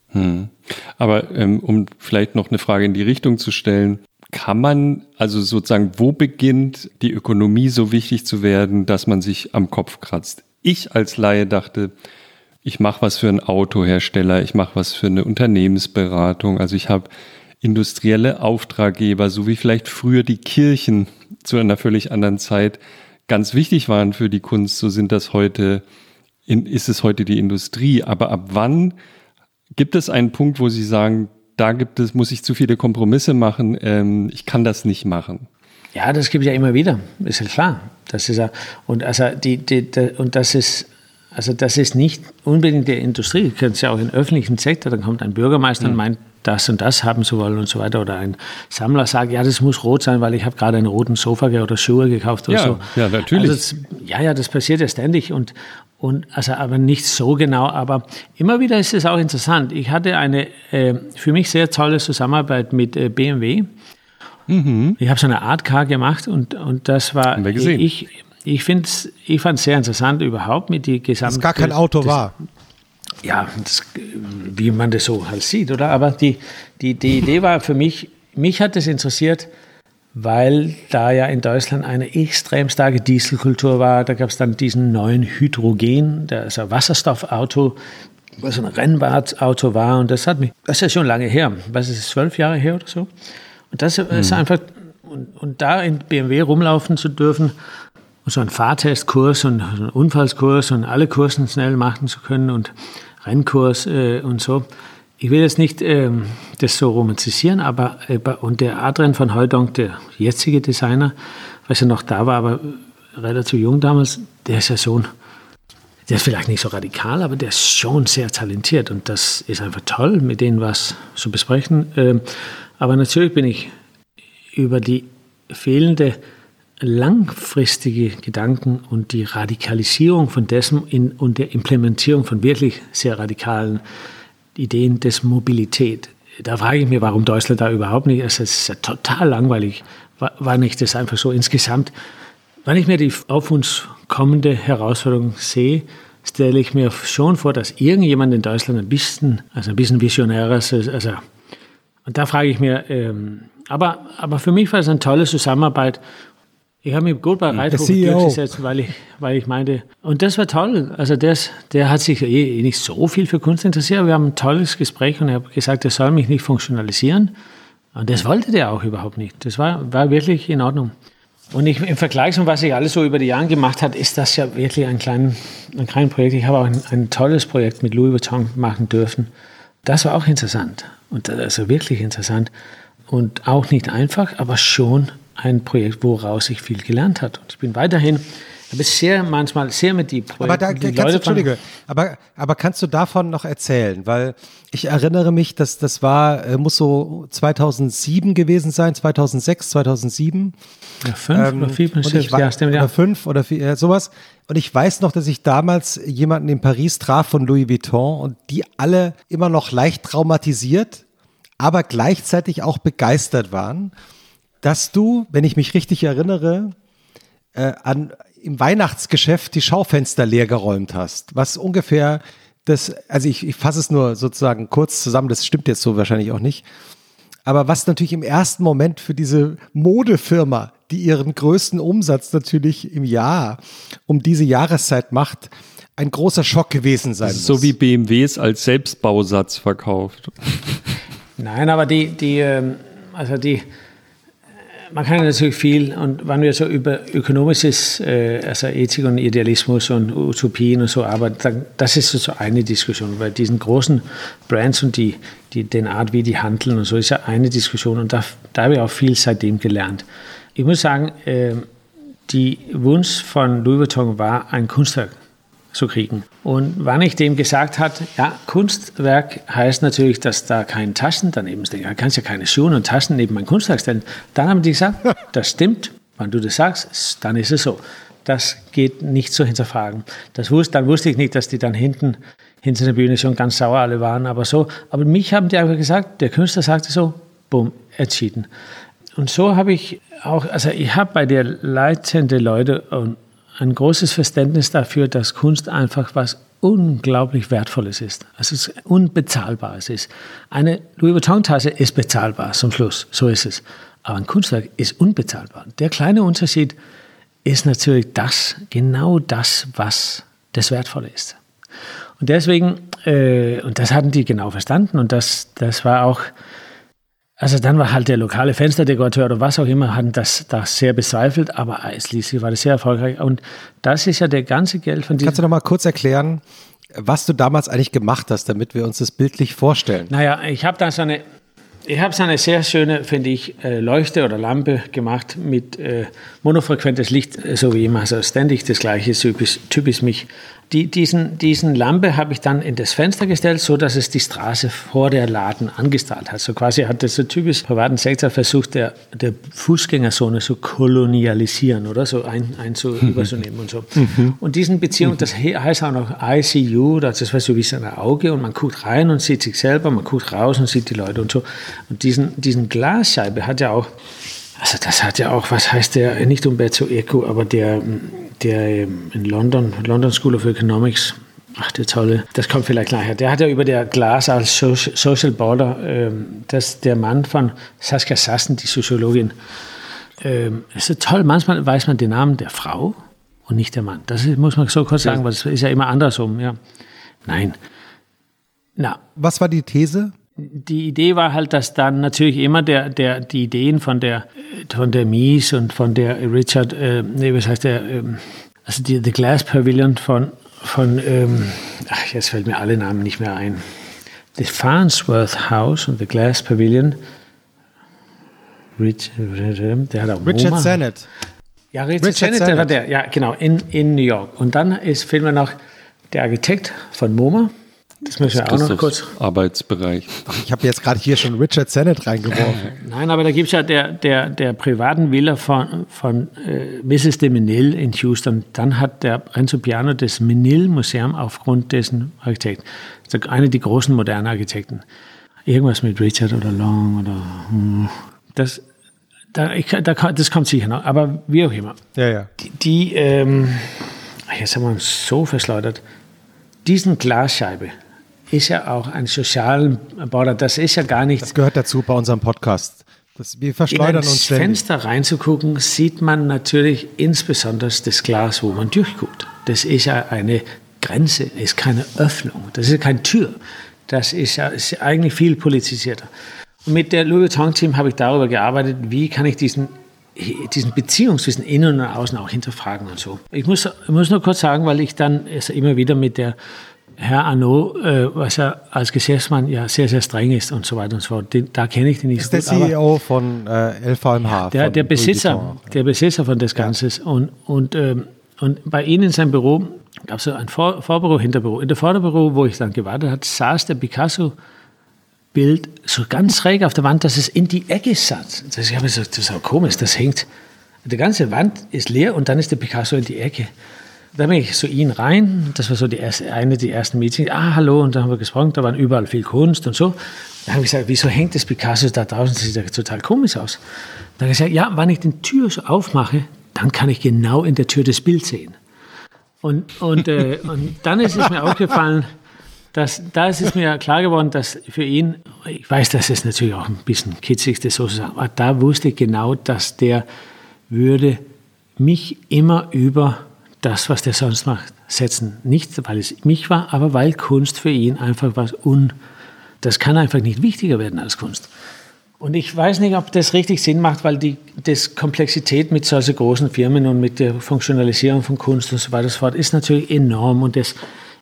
Hm. Aber ähm, um vielleicht noch eine Frage in die Richtung zu stellen, kann man, also sozusagen, wo beginnt die Ökonomie so wichtig zu werden, dass man sich am Kopf kratzt? Ich als Laie dachte, ich mache was für einen Autohersteller, ich mache was für eine Unternehmensberatung, also ich habe industrielle Auftraggeber, so wie vielleicht früher die Kirchen zu einer völlig anderen Zeit ganz wichtig waren für die Kunst, so sind das heute, ist es heute die Industrie. Aber ab wann Gibt es einen Punkt, wo Sie sagen, da gibt es, muss ich zu viele Kompromisse machen, ähm, ich kann das nicht machen? Ja, das gibt es ja immer wieder, ist ja klar. Das ist ja, und also die, die, die und das ist, also das ist nicht unbedingt der Industrie, du kennst ja auch im öffentlichen Sektor, dann kommt ein Bürgermeister mhm. und meint, das und das haben zu wollen und so weiter. Oder ein Sammler sagt, ja, das muss rot sein, weil ich habe gerade einen roten Sofa oder Schuhe gekauft oder ja, so. Ja, natürlich. Also das, ja, ja, das passiert ja ständig. Und, und also aber nicht so genau, aber immer wieder ist es auch interessant. Ich hatte eine äh, für mich sehr tolle Zusammenarbeit mit äh, BMW Mhm. Ich habe so eine Art Car gemacht und, und das war. Haben wir gesehen. Ich, ich, find's, ich fand es sehr interessant überhaupt mit die gesamte. Dass gar kein Auto das, war. Ja, das, wie man das so halt sieht, oder? Aber die, die, die Idee war für mich, mich hat es interessiert, weil da ja in Deutschland eine extrem starke Dieselkultur war. Da gab es dann diesen neuen Hydrogen, der ist ein Wasserstoffauto, was ein Rennradauto war. Und das hat mich, das ist ja schon lange her, was ist es, zwölf Jahre her oder so? Und das ist Hm. einfach, und, und da in BMW rumlaufen zu dürfen und so einen Fahrtestkurs und einen Unfallskurs und alle Kursen schnell machen zu können und Rennkurs äh, und so. Ich will jetzt nicht ähm, das so romantisieren, aber äh, und der Adrian von Heudonk, der jetzige Designer, was ja noch da war, aber relativ jung damals, der ist ja schon, der ist vielleicht nicht so radikal, aber der ist schon sehr talentiert und das ist einfach toll, mit denen was zu besprechen. Ähm, aber natürlich bin ich über die fehlende langfristige Gedanken und die Radikalisierung von dessen in, und der Implementierung von wirklich sehr radikalen Ideen des Mobilität. Da frage ich mich, warum Deutschland da überhaupt nicht, also es ist ja total langweilig, war, nicht das einfach so insgesamt. Wenn ich mir die auf uns kommende Herausforderung sehe, stelle ich mir schon vor, dass irgendjemand in Deutschland ein bisschen, also ein bisschen visionärer ist, also und da frage ich mir, ähm, aber, aber für mich war es eine tolle Zusammenarbeit. Ich habe mich gut bei Reithofer durchgesetzt, weil ich, weil ich meinte, und das war toll. Also das, der hat sich eh nicht so viel für Kunst interessiert, wir haben ein tolles Gespräch und er hat gesagt, er soll mich nicht funktionalisieren. Und das wollte der auch überhaupt nicht. Das war, war wirklich in Ordnung. Und ich, im Vergleich zu was ich alles so über die Jahre gemacht hat, ist das ja wirklich ein, klein, ein kleines Projekt. Ich habe auch ein, ein tolles Projekt mit Louis Vuitton machen dürfen. Das war auch interessant. Und das also wirklich interessant. Und auch nicht einfach, aber schon ein Projekt, woraus ich viel gelernt habe. Und ich bin weiterhin, habe sehr manchmal sehr mit die Projekte. Aber da die kannst du, von- Entschuldige, aber, aber kannst du davon noch erzählen? Weil ich erinnere mich, dass das war, äh, muss so 2007 gewesen sein, 2006, 2007. ja, fünf oder vier, Ähm, und ich war, ja, stimmt, ja. Oder fünf oder vier, sowas. Und ich weiß noch, dass ich damals jemanden in Paris traf von Louis Vuitton und die alle immer noch leicht traumatisiert, aber gleichzeitig auch begeistert waren, dass du, wenn ich mich richtig erinnere, äh, an, im Weihnachtsgeschäft die Schaufenster leer geräumt hast, was ungefähr das, also ich, ich fasse es nur sozusagen kurz zusammen, das stimmt jetzt so wahrscheinlich auch nicht, aber was natürlich im ersten Moment für diese Modefirma, die ihren größten Umsatz natürlich im Jahr um diese Jahreszeit macht, ein großer Schock gewesen sein muss. So wie BMW es als Selbstbausatz verkauft. Nein, aber die, die, ähm, also die, man kann natürlich viel, und wenn wir so über ökonomisches, äh, also Ethik und Idealismus und Utopien und so arbeiten, dann, das ist so eine Diskussion. Bei diesen großen Brands und die, die, den Art, wie die handeln und so, ist ja eine Diskussion und da, da habe ich auch viel seitdem gelernt. Ich muss sagen, äh, die Wunsch von Louis Vuitton war, ein Kunstwerk zu kriegen. Und wann ich dem gesagt hat, ja, Kunstwerk heißt natürlich, dass da keine Taschen daneben stehen. Da kannst ja keine Schuhe und Taschen neben mein Kunstwerk stellen. Dann haben die gesagt, das stimmt, wenn du das sagst, dann ist es so. Das geht nicht zu hinterfragen. Das wusste, dann wusste ich nicht, dass die dann hinten, hinter der Bühne schon ganz sauer alle waren, aber so. Aber mich haben die einfach gesagt, der Künstler sagte so, bumm, entschieden. Und so habe ich auch, also ich habe bei der leitenden Leute ein, ein großes Verständnis dafür, dass Kunst einfach was unglaublich Wertvolles ist. Also es ist unbezahlbares ist. Eine Louis Vuitton-Tasse ist bezahlbar zum Schluss, so ist es. Aber ein Kunstwerk ist unbezahlbar. Der kleine Unterschied ist natürlich das, genau das, was das Wertvolle ist. Und deswegen, äh, und das hatten die genau verstanden und das, das war auch, also dann war halt der lokale Fensterdekorateur oder was auch immer, hatten das, das sehr bezweifelt, aber schließlich war das sehr erfolgreich. Und das ist ja der ganze Geld von diesem... Kannst du noch mal kurz erklären, was du damals eigentlich gemacht hast, damit wir uns das bildlich vorstellen? Naja, ich habe da so eine, ich habe so eine sehr schöne, finde ich, äh, Leuchte oder Lampe gemacht mit äh, monofrequentes Licht, äh, so wie immer, also ständig das gleiche, typisch, typisch mich. Die, diesen, diesen Lampe habe ich dann in das Fenster gestellt, so dass es die Straße vor der Laden angestrahlt hat. So quasi hat das so typisch privaten Sektor versucht, der, der Fußgängerzone so kolonialisieren oder so ein, ein zu überzunehmen und so. Und diesen Beziehung, das he- heißt auch noch ICU, das war so wie so ein Auge und man guckt rein und sieht sich selber, man guckt raus und sieht die Leute und so. Und diesen, diesen Glasscheibe hat ja auch Also das hat ja auch, was heißt der, nicht Umberto Eco, aber der, der in London, London School of Economics, ach der tolle, das kommt vielleicht nachher, der hat ja über der Glas als Social Border, ähm, das der Mann von Saskia Sassen, die Soziologin, ähm, ist so toll, manchmal weiß man den Namen der Frau und nicht der Mann. Das muss man so kurz sagen, weil es ist ja immer andersrum, ja. Nein. Na. Was war die These? Die Idee war halt, dass dann natürlich immer der, der, die Ideen von der, von der Mies und von der Richard, äh, nee, was heißt der, ähm, also die The Glass Pavilion von, von ähm, ach, jetzt fällt mir alle Namen nicht mehr ein. The Farnsworth House und The Glass Pavilion. Rich, der hat auch Richard Moma. Sennett. Ja, Richard, Richard Sennett, Sennett, der war der, ja, genau, in, in New York. Und dann ist, fehlt mir noch der Architekt von MoMA. Das müssen wir auch noch kurz. Arbeitsbereich. Ich habe jetzt gerade hier schon Richard Sennett reingeworfen. Nein, aber da gibt es ja der, der, der privaten Villa von, von äh, Mrs. de Menil in Houston. Dann hat der Renzo Piano das Menil-Museum aufgrund dessen Architekt. Also einer der großen modernen Architekten. Irgendwas mit Richard oder Long oder. Hm. Das, da, ich, da, das kommt sicher noch. Aber wie auch immer. Ja, ja. Die, die ähm, jetzt haben wir uns so verschleudert. Diesen Glasscheibe ist ja auch ein Sozialbauer. Das ist ja gar nicht. Das gehört dazu bei unserem Podcast. Das, wir verschleudern in uns ständig. Fenster reinzugucken, sieht man natürlich insbesondere das Glas, wo man durchguckt. Das ist ja eine Grenze, ist keine Öffnung, das ist keine Tür. Das ist ja ist eigentlich viel politizierter. Und mit der Louis Vuitton-Team habe ich darüber gearbeitet, wie kann ich diesen diesen Beziehung zwischen Innen und Außen auch hinterfragen und so. Ich muss, ich muss nur kurz sagen, weil ich dann immer wieder mit der Herr Arnaud, äh, was ja als Geschäftsmann ja sehr, sehr streng ist und so weiter und so fort. Den, da kenne ich den nicht. Das ist der CEO von äh, LVMH. Der, der Besitzer, der Besitzer von des Ganzes. Ja. Und, und, ähm, und bei Ihnen in seinem Büro gab es so ein Vor Vorbüro, Hinterbüro. In der Vorderbüro, wo ich dann gewartet habe, saß der Picasso Bild so ganz schräg auf der Wand, dass es in die Ecke saß. Das, ich so, das ist auch komisch, das hängt. Die ganze Wand ist leer und dann ist der Picasso in die Ecke da bin ich so ihn rein. Das war so die erste, eine der ersten Meetings. Ah, hallo. Und dann haben wir gesprochen. Da waren überall viel Kunst und so. Da habe ich gesagt, wieso hängt das Picasso da draußen? Das sieht ja total komisch aus. Dann habe ich gesagt, ja, wenn ich die Tür so aufmache, dann kann ich genau in der Tür das Bild sehen. Und, und, äh, und dann ist es mir aufgefallen, dass, da ist es mir klar geworden, dass für ihn, ich weiß, dass es natürlich auch ein bisschen kitzig ist, so zu sagen, aber da wusste ich genau, dass der würde mich immer über das, was der sonst macht, setzen. Nicht, weil es mich war, aber weil Kunst für ihn einfach was un... Das kann einfach nicht wichtiger werden als Kunst. Und ich weiß nicht, ob das richtig Sinn macht, weil die das Komplexität mit solchen großen Firmen und mit der Funktionalisierung von Kunst und so weiter und so fort ist natürlich enorm und das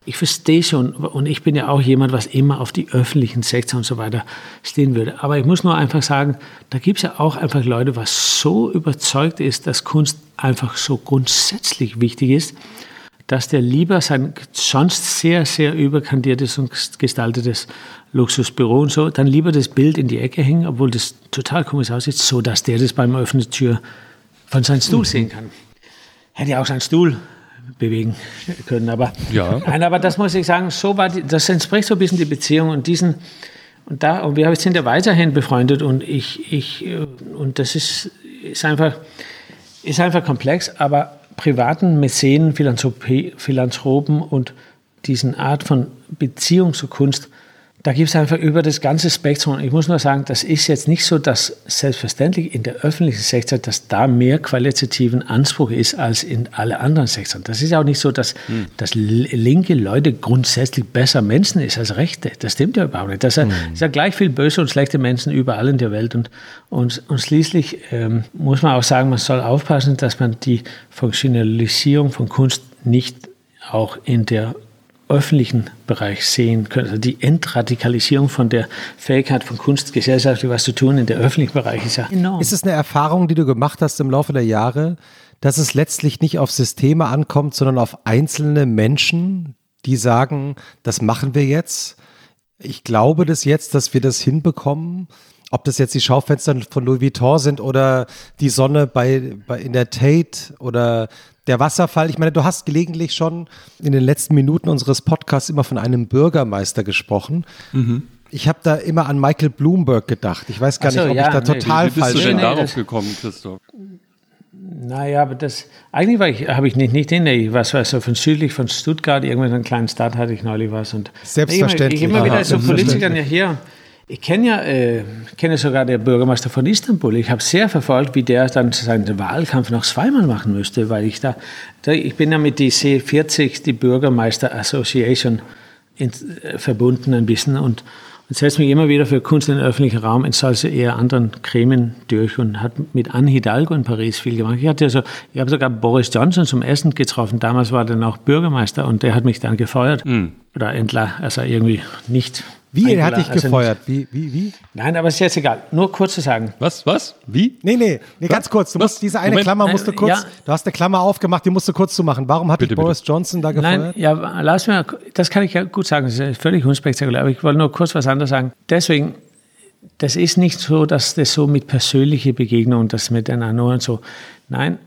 ich verstehe schon, und ich bin ja auch jemand, was immer auf die öffentlichen Sektor und so weiter stehen würde. Aber ich muss nur einfach sagen, da gibt es ja auch einfach Leute, was so überzeugt ist, dass Kunst einfach so grundsätzlich wichtig ist, dass der lieber sein sonst sehr, sehr überkandiertes und gestaltetes Luxusbüro und so, dann lieber das Bild in die Ecke hängen, obwohl das total komisch aussieht, so dass der das beim Öffnen der Tür von seinem Stuhl sehen kann. Hätte ja auch seinen Stuhl bewegen können. Aber, ja. nein, aber das muss ich sagen, so war die, das entspricht so ein bisschen die Beziehung und diesen und da und wir sind ja weiterhin befreundet und ich ich und das ist ist einfach ist einfach komplex, aber privaten Mäzenen, Philanthropen und diesen Art von Beziehung zur Kunst da gibt es einfach über das ganze Spektrum. Ich muss nur sagen, das ist jetzt nicht so, dass selbstverständlich in der öffentlichen Sektor, dass da mehr qualitativen Anspruch ist als in alle anderen Sektoren. Das ist auch nicht so, dass, hm. dass linke Leute grundsätzlich besser Menschen ist als Rechte. Das stimmt ja überhaupt nicht. Das hm. ist ja gleich viel böse und schlechte Menschen überall in der Welt. Und, und, und schließlich ähm, muss man auch sagen, man soll aufpassen, dass man die Funktionalisierung von Kunst nicht auch in der öffentlichen Bereich sehen können. Also die Entradikalisierung von der Fähigkeit von Kunst gesellschaftlich was zu tun in der öffentlichen Bereich ist ja enorm. Ist es eine Erfahrung, die du gemacht hast im Laufe der Jahre, dass es letztlich nicht auf Systeme ankommt, sondern auf einzelne Menschen, die sagen, das machen wir jetzt. Ich glaube das jetzt, dass wir das hinbekommen. Ob das jetzt die Schaufenster von Louis Vuitton sind oder die Sonne bei, bei in der Tate oder der Wasserfall, ich meine, du hast gelegentlich schon in den letzten Minuten unseres Podcasts immer von einem Bürgermeister gesprochen. Mhm. ich habe da immer an Michael Bloomberg gedacht. Ich weiß gar so, nicht, ob ja, ich da nee, total Wie bist falsch du denn Nee, darauf das- gekommen, Christoph? Naja, aber das, eigentlich war ich, habe ich nicht, nicht in, ich war so also von südlich von Stuttgart, irgendwann in einer kleinen Stadt hatte ich neulich was. Und Selbstverständlich. Ich immer, ich immer wieder so Politikern ja hier. Ich kenne ja, äh, kenne sogar den Bürgermeister von Istanbul. Ich habe sehr verfolgt, wie der dann seinen Wahlkampf noch zweimal machen müsste, weil ich da, da ich bin ja mit die C40, die Bürgermeister Association, in, äh, verbunden ein bisschen und, und setze mich immer wieder für Kunst im öffentlichen Raum in solche eher anderen Gremien durch und hat mit Anne Hidalgo in Paris viel gemacht. Ich, hatte ja so, ich habe sogar Boris Johnson zum Essen getroffen. Damals war er noch Bürgermeister und der hat mich dann gefeuert. Oder entlassen, also irgendwie nicht. Wie, er hat dich also gefeuert? Wie, wie, wie? Nein, aber ist jetzt egal. Nur kurz zu sagen. Was? Was? Wie? Nee, nee, nee, ganz kurz. Du Was? musst diese eine Moment. Klammer musst du Nein, kurz, ja. du hast eine Klammer aufgemacht, die musst du kurz zumachen. Warum hat Bitte, dich Boris Johnson da Nein, gefeuert? ja, lass mir, das kann ich ja gut sagen, das ist völlig unspektakulär, aber ich wollte nur kurz was anderes sagen. Deswegen, das ist nicht so, dass das so mit persönlicher Begegnung, das miteinander und so. Nein,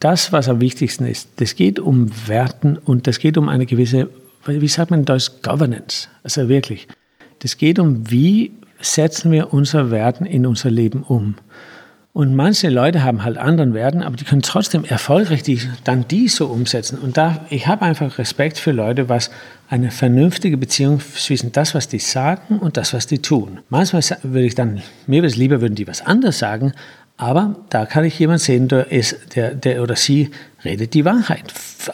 das, was am wichtigsten ist, das geht um Werten und das geht um eine gewisse, wie sagt man in Deutsch, Governance. Also wirklich. Das geht um, wie setzen wir unsere Werten in unser Leben um. Und manche Leute haben halt anderen Werten, aber die können trotzdem erfolgreich die, dann die so umsetzen. Und da, ich habe einfach Respekt für Leute, was eine vernünftige Beziehung zwischen das, was die sagen und das, was die tun. Manchmal würde ich dann, mir wäre es lieber, würden die was anderes sagen, aber da kann ich jemanden sehen, der, ist, der, der oder sie redet die Wahrheit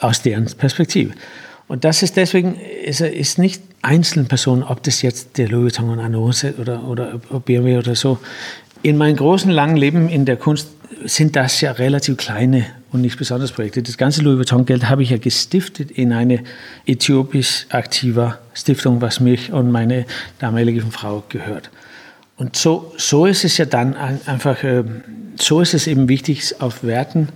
aus deren Perspektive. Und das ist deswegen, ist, ist nicht einzelnen Personen, ob das jetzt der Louis Vuitton und Annose oder, oder BMW oder so. In meinem großen, langen Leben in der Kunst sind das ja relativ kleine und nicht besonders Projekte. Das ganze Louis Vuitton-Geld habe ich ja gestiftet in eine äthiopisch aktive Stiftung, was mich und meine damalige Frau gehört. Und so, so ist es ja dann ein- einfach, äh, so ist es eben wichtig, auf Werten,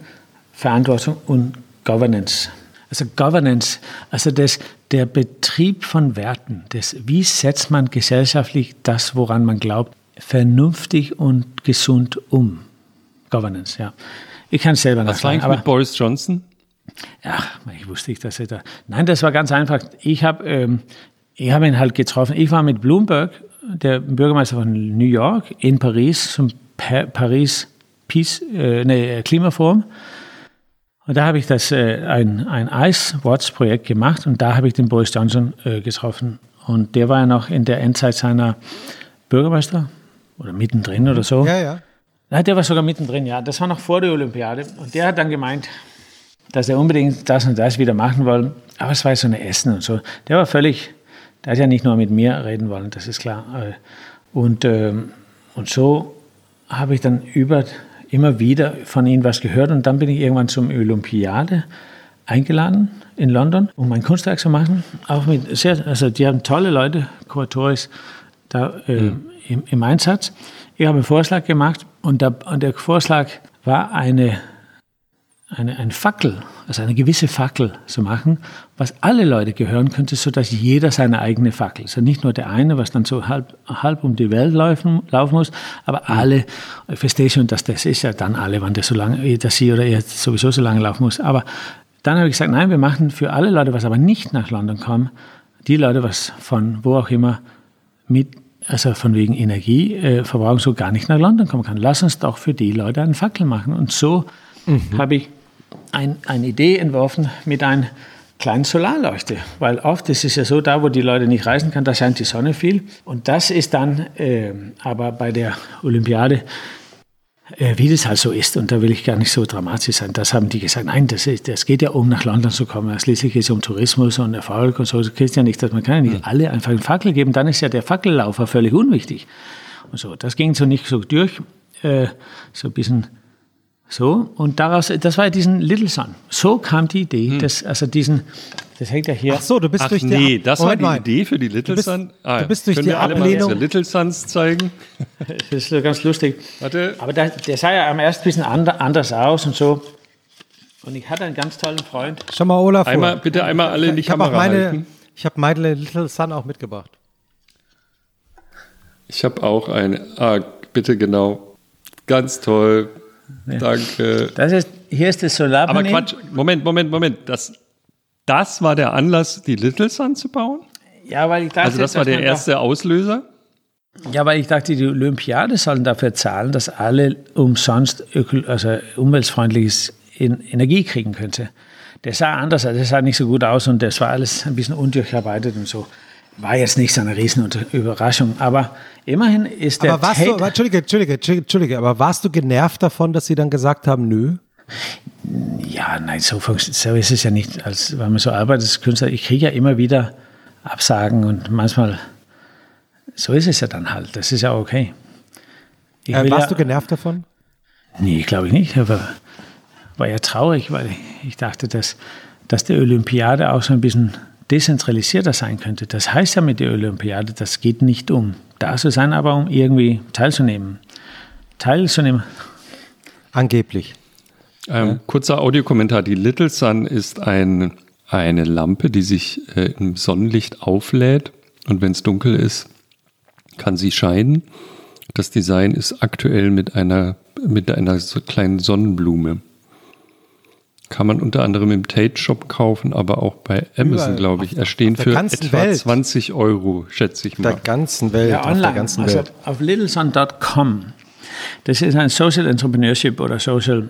Verantwortung und Governance. Also Governance, also das, der Betrieb von Werten, das, wie setzt man gesellschaftlich das, woran man glaubt, vernünftig und gesund um. Governance, ja. Ich kann es selber Was war eigentlich mit Boris Johnson? Ach, ich wusste nicht, dass er da. Nein, das war ganz einfach. Ich habe ähm, ich hab ihn halt getroffen. Ich war mit Bloomberg, der Bürgermeister von New York, in Paris zum pa Paris Peace, äh, nee, Klimaforum. Und da habe ich das äh, ein, ein Ice Watch Projekt gemacht und da habe ich den Boris Johnson äh, getroffen. Und der war ja noch in der Endzeit seiner Bürgermeister oder mittendrin oder so. Ja, ja. Nein, der war sogar mittendrin, ja. Das war noch vor der Olympiade. Und der hat dann gemeint, dass er unbedingt das und das wieder machen wollen. Aber es war so eine Essen und so. Der war völlig, der hat ja nicht nur mit mir reden wollen, das ist klar. Äh, Und, ähm, und so habe ich dann über, immer wieder von ihm was gehört. Und dann bin ich irgendwann zum Olympiade eingeladen in London, um mein Kunstwerk zu machen. Auch mit sehr, also die haben tolle Leute, Kuratoris, da äh, im, im Einsatz. Ich habe einen Vorschlag gemacht und der, und der Vorschlag war eine, eine, eine Fackel, also eine gewisse Fackel zu machen, was alle Leute gehören könnte, sodass jeder seine eigene Fackel, also nicht nur der eine, was dann so halb, halb um die Welt laufen, laufen muss, aber alle, ich verstehe schon, dass das ist ja dann alle, wann das so lange, dass sie oder er sowieso so lange laufen muss, aber dann habe ich gesagt, nein, wir machen für alle Leute, was aber nicht nach London kommen, die Leute, was von wo auch immer mit, also von wegen Energieverbrauch so gar nicht nach London kommen kann. Lass uns doch für die Leute einen Fackel machen. Und so habe ich ein, eine Idee entworfen mit einer kleinen Solarleuchte. Weil oft ist es ja so, da wo die Leute nicht reisen können, da scheint die Sonne viel. Und das ist dann äh, aber bei der Olympiade äh, wie das halt so ist. Und da will ich gar nicht so dramatisch sein. Das haben die gesagt, nein, das, ist, das geht ja um, nach London zu kommen. Schließlich geht es um Tourismus und Erfolg und so. Das geht ja nicht, dass man kann ja nicht alle einfach einen Fackel geben. Dann ist ja der Fackellaufer völlig unwichtig. Und so, das ging so nicht so durch. Äh, so ein bisschen so. Und daraus, das war ja diesen Little Sun. So kam die Idee, dass, also diesen, das hängt ja hier. Ach so, du bist Ach durch die nee, Ab- das Moment war mal. die Idee für die Little bist- Sun. du bist durch können die wir alle mal Ablehnung- unsere Little Suns zeigen? Das ist so ganz lustig. Warte. Aber der, der sah ja am ersten ein bisschen ander, anders aus und so. Und ich hatte einen ganz tollen Freund. Schau mal, Olaf. vor. Einmal, bitte einmal alle in die ich habe auch Kamera meine, halten. ich habe meine Little Sun auch mitgebracht. Ich habe auch eine. Ah, bitte genau. Ganz toll. Danke. Das ist, hier ist das Aber Solarpanel. Quatsch, Moment, Moment, Moment. Das, das war der Anlass, die Little Sun zu bauen? Ja, weil ich dachte, Also das war der erste Auslöser? Ja, weil ich dachte, die Olympiade sollen dafür zahlen, dass alle umsonst also umweltfreundliches Energie kriegen könnte. Das sah anders, also das sah nicht so gut aus und das war alles ein bisschen undurcharbeitet und so. War jetzt nicht so eine riesen Überraschung, aber immerhin ist der aber warst Tate du, Entschuldige, Entschuldige, Entschuldige, aber warst du genervt davon, dass sie dann gesagt haben, nö? Ja, nein, so, so ist es ja nicht, als wenn man so arbeitet als Künstler. Ich kriege ja immer wieder Absagen und manchmal, so ist es ja dann halt. Das ist ja okay. Äh, warst ja, du genervt davon? Nee, glaube ich nicht. Aber war ja traurig, weil ich dachte, dass, dass die Olympiade auch so ein bisschen dezentralisierter sein könnte. Das heißt ja mit der Olympiade, das geht nicht um da zu sein, aber um irgendwie teilzunehmen. Teilzunehmen. Angeblich. Ähm, ja. Kurzer Audiokommentar. Die Little Sun ist ein, eine Lampe, die sich äh, im Sonnenlicht auflädt und wenn es dunkel ist, kann sie scheinen. Das Design ist aktuell mit einer, mit einer so kleinen Sonnenblume. Kann man unter anderem im Tate Shop kaufen, aber auch bei Amazon, glaube ich. Erstehen für etwa Welt. 20 Euro, schätze ich mal. Der ganzen Welt. Ja, online, auf der ganzen also Welt. auf littleson.com. Das ist ein Social Entrepreneurship oder Social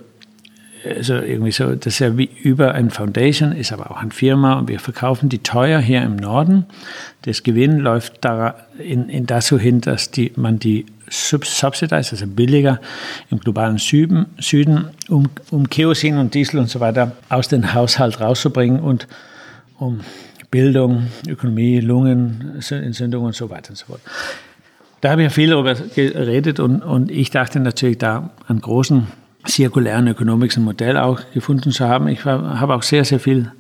also irgendwie so, das ist ja wie über ein Foundation, ist aber auch eine Firma und wir verkaufen die teuer hier im Norden. Das Gewinn läuft da in, in dazu hin, dass die, man die subsidized, also billiger im globalen Süden, Süden um, um Kerosin und Diesel und so weiter aus dem Haushalt rauszubringen und um Bildung, Ökonomie, Lungenentzündung und so weiter und so fort. Da habe ich viel darüber geredet und, und ich dachte natürlich da an großen zirkulären Ökonomik ein Modell auch gefunden zu haben. Ich habe auch sehr, sehr viel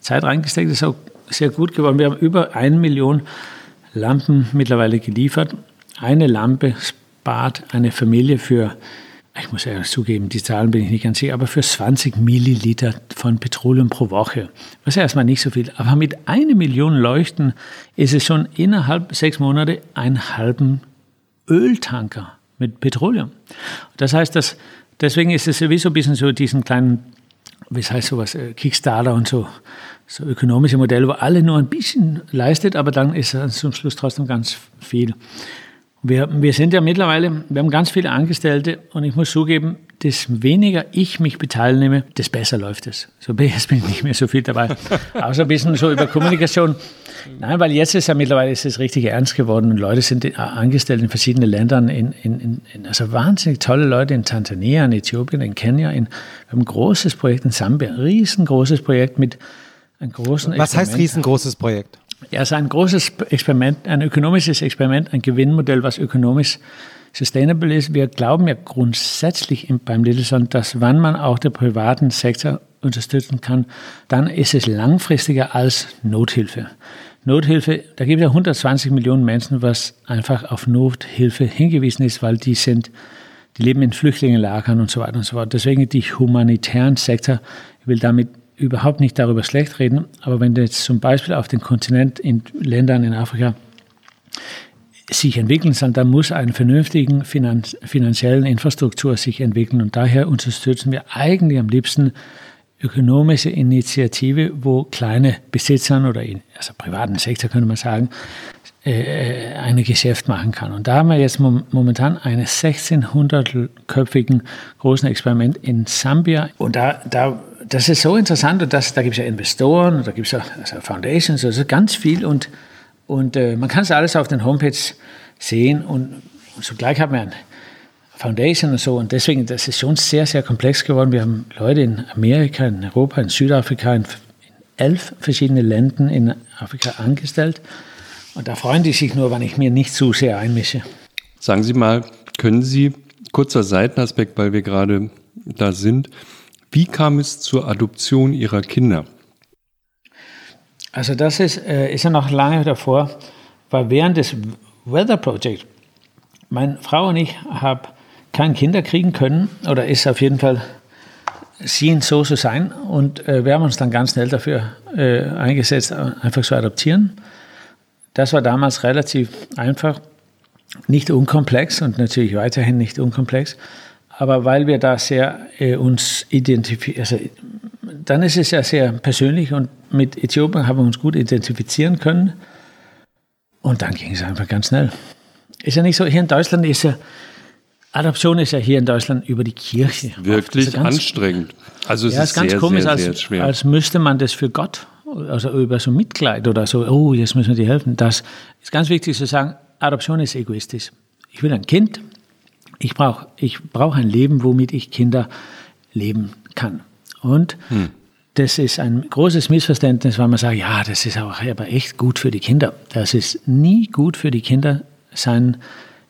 Zeit reingesteckt. Das ist auch sehr gut geworden. Wir haben über eine Million Lampen mittlerweile geliefert. Eine Lampe spart eine Familie für, ich muss ja zugeben, die Zahlen bin ich nicht ganz sicher, aber für 20 Milliliter von Petroleum pro Woche. Was ist erstmal nicht so viel. Aber mit einer Million Leuchten ist es schon innerhalb sechs Monate einen halben Öltanker mit Petroleum. Das heißt, dass deswegen ist es sowieso ein bisschen so diesen kleinen, wie heißt sowas, äh, Kickstarter und so, so ökonomische Modelle, wo alle nur ein bisschen leistet, aber dann ist es zum Schluss trotzdem ganz viel. Wir, wir sind ja mittlerweile, wir haben ganz viele Angestellte und ich muss zugeben, des weniger ich mich beteilige, des besser läuft es. So bin ich nicht mehr so viel dabei. Außer ein bisschen so über Kommunikation. Nein, weil jetzt ist ja mittlerweile ist es richtig ernst geworden und Leute sind angestellt in verschiedenen Ländern, in, in, in, also wahnsinnig tolle Leute in Tansania, in Äthiopien, in Kenia. In, wir haben ein großes Projekt in Sambia, ein riesengroßes Projekt mit einem großen Was Experiment. heißt riesengroßes Projekt? Ja, es ist ein großes Experiment, ein ökonomisches Experiment, ein Gewinnmodell, was ökonomisch sustainable ist. Wir glauben ja grundsätzlich beim Littleson, dass wenn man auch den privaten Sektor unterstützen kann, dann ist es langfristiger als Nothilfe. Nothilfe, da gibt es ja 120 Millionen Menschen, was einfach auf Nothilfe hingewiesen ist, weil die sind, die leben in Flüchtlingenlagern und so weiter und so fort. Deswegen die humanitären Sektor, will damit überhaupt nicht darüber schlecht reden, aber wenn du jetzt zum Beispiel auf den Kontinent in Ländern in Afrika sich entwickeln soll, dann muss eine vernünftige finanzielle Infrastruktur sich entwickeln und daher unterstützen wir eigentlich am liebsten ökonomische Initiative, wo kleine Besitzer oder in, also privaten Sektor könnte man sagen, äh, ein Geschäft machen kann. Und da haben wir jetzt momentan einen 1600-köpfigen großen Experiment in Sambia. Und da, da, das ist so interessant und das, da gibt es ja Investoren, da gibt es ja also Foundations, also ganz viel und, und äh, man kann es alles auf den Homepage sehen und, und zugleich haben wir ein Foundation und so. Und deswegen, das ist schon sehr, sehr komplex geworden. Wir haben Leute in Amerika, in Europa, in Südafrika, in elf verschiedene Ländern in Afrika angestellt. Und da freuen die sich nur, wenn ich mir nicht zu sehr einmische. Sagen Sie mal, können Sie, kurzer Seitenaspekt, weil wir gerade da sind, wie kam es zur Adoption Ihrer Kinder? Also das ist, äh, ist ja noch lange davor, war während des Weather Project. Meine Frau und ich haben keine Kinder kriegen können oder ist auf jeden Fall schien so zu sein und äh, wir haben uns dann ganz schnell dafür äh, eingesetzt, einfach zu adoptieren. Das war damals relativ einfach, nicht unkomplex und natürlich weiterhin nicht unkomplex, aber weil wir da sehr äh, uns identifizieren, also, dann ist es ja sehr persönlich und mit Äthiopien haben wir uns gut identifizieren können und dann ging es einfach ganz schnell. ist ja nicht so, hier in Deutschland ist ja, Adoption ist ja hier in Deutschland über die Kirche. Wirklich ganz, anstrengend. Also es ja, ist, ist ganz sehr, komisch, sehr, sehr als, schwer. als müsste man das für Gott, also über so Mitleid oder so, oh, jetzt müssen wir dir helfen. Das ist ganz wichtig zu sagen, Adoption ist egoistisch. Ich will ein Kind, ich brauche ich brauch ein Leben, womit ich Kinder leben kann. Und hm. das ist ein großes Missverständnis, weil man sagt, ja, das ist auch aber echt gut für die Kinder. Das ist nie gut für die Kinder, sein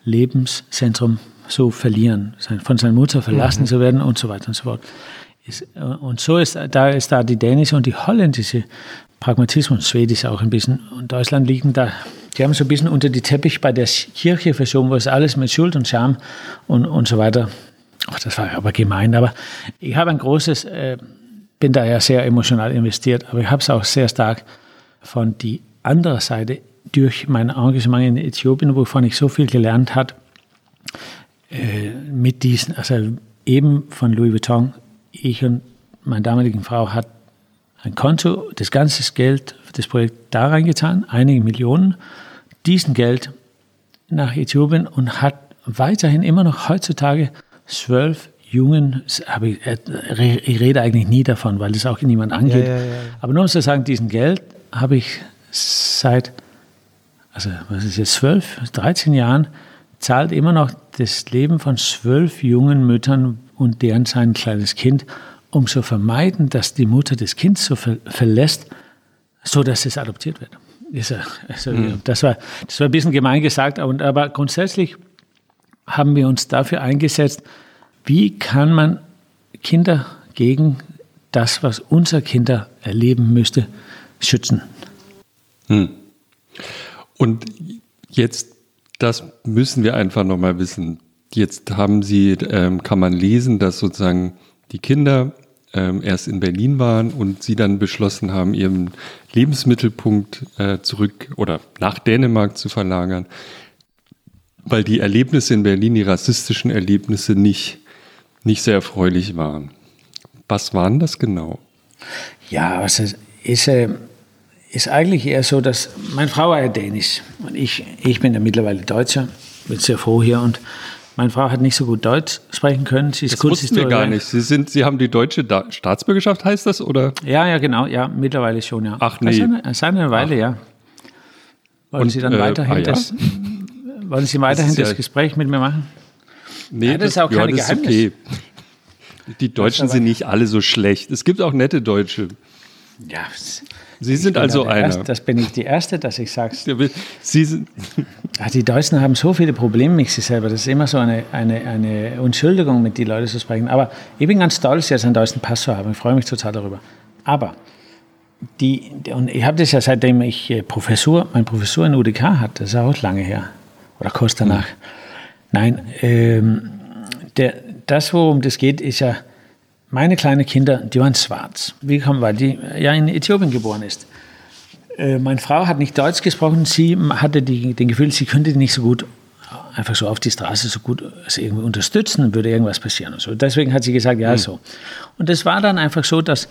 Lebenszentrum so verlieren, von seiner Mutter verlassen mhm. zu werden und so weiter und so fort. Und so ist da, ist da die dänische und die holländische Pragmatismus, Schwedisch auch ein bisschen und Deutschland liegen da. Die haben so ein bisschen unter die Teppich bei der Kirche verschoben, wo es alles mit Schuld und Scham und, und so weiter. Ach, das war aber gemein. Aber ich habe ein großes, äh, bin da ja sehr emotional investiert, aber ich habe es auch sehr stark von die andere Seite durch mein Engagement in Äthiopien, wovon ich so viel gelernt habe, äh, mit diesen, also eben von Louis Vuitton, ich und meine damalige Frau hat ein Konto, das ganze Geld für das Projekt da reingetan, einige Millionen, diesen Geld nach Äthiopien und hat weiterhin immer noch heutzutage zwölf jungen, ich, äh, ich rede eigentlich nie davon, weil das auch niemand angeht, ja, ja, ja. aber nur um zu sagen, diesen Geld habe ich seit, also was ist jetzt, zwölf, 13 Jahren, zahlt immer noch das Leben von zwölf jungen Müttern und deren sein kleines Kind, um zu vermeiden, dass die Mutter das Kind so ver verlässt, so dass es adoptiert wird. Also, mhm. das, war, das war ein bisschen gemein gesagt, aber grundsätzlich haben wir uns dafür eingesetzt, wie kann man Kinder gegen das, was unsere Kinder erleben müsste, schützen. Hm. Und jetzt das müssen wir einfach nochmal wissen. Jetzt haben Sie, ähm, kann man lesen, dass sozusagen die Kinder ähm, erst in Berlin waren und Sie dann beschlossen haben, Ihren Lebensmittelpunkt äh, zurück oder nach Dänemark zu verlagern, weil die Erlebnisse in Berlin, die rassistischen Erlebnisse nicht, nicht sehr erfreulich waren. Was waren das genau? Ja, also ist, äh, ist eigentlich eher so, dass meine Frau war ja dänisch und ich, ich bin ja mittlerweile Deutscher, bin sehr froh hier und meine Frau hat nicht so gut Deutsch sprechen können. Sie ist das wussten wir gar nicht. Sie, sind, Sie haben die deutsche Staatsbürgerschaft, heißt das? oder? Ja, ja, genau. Ja, mittlerweile schon, ja. Ach nee. Seit eine, eine Weile, Ach. ja. Wollen und, Sie dann äh, weiterhin, ah, ja? das, wollen Sie weiterhin das, das ja, Gespräch mit mir machen? Nee, ja, das, das, ist auch keine ja, Geheimnis. Okay. Die Deutschen sind nicht alle so schlecht. Es gibt auch nette Deutsche. Ja, Sie sind also einer. Erste, das bin ich die Erste, dass ich sage. Sie sind. Die Deutschen haben so viele Probleme mit sich selber. Das ist immer so eine, eine, eine Entschuldigung, mit den Leuten zu sprechen. Aber ich bin ganz stolz, jetzt einen deutschen Pass zu haben. Ich freue mich total darüber. Aber die, und ich habe das ja seitdem ich äh, Professur, mein Professur in UDK hatte, das ist auch lange her. Oder kurz danach. Mhm. Nein, ähm, der, das, worum das geht, ist ja meine kleinen Kinder, die waren schwarz. Wie kommen, weil die ja in Äthiopien geboren ist. Äh, meine Frau hat nicht Deutsch gesprochen. Sie hatte die, den Gefühl, sie könnte nicht so gut einfach so auf die Straße so gut also irgendwie unterstützen, würde irgendwas passieren und so. Deswegen hat sie gesagt, ja, mhm. so. Und es war dann einfach so, dass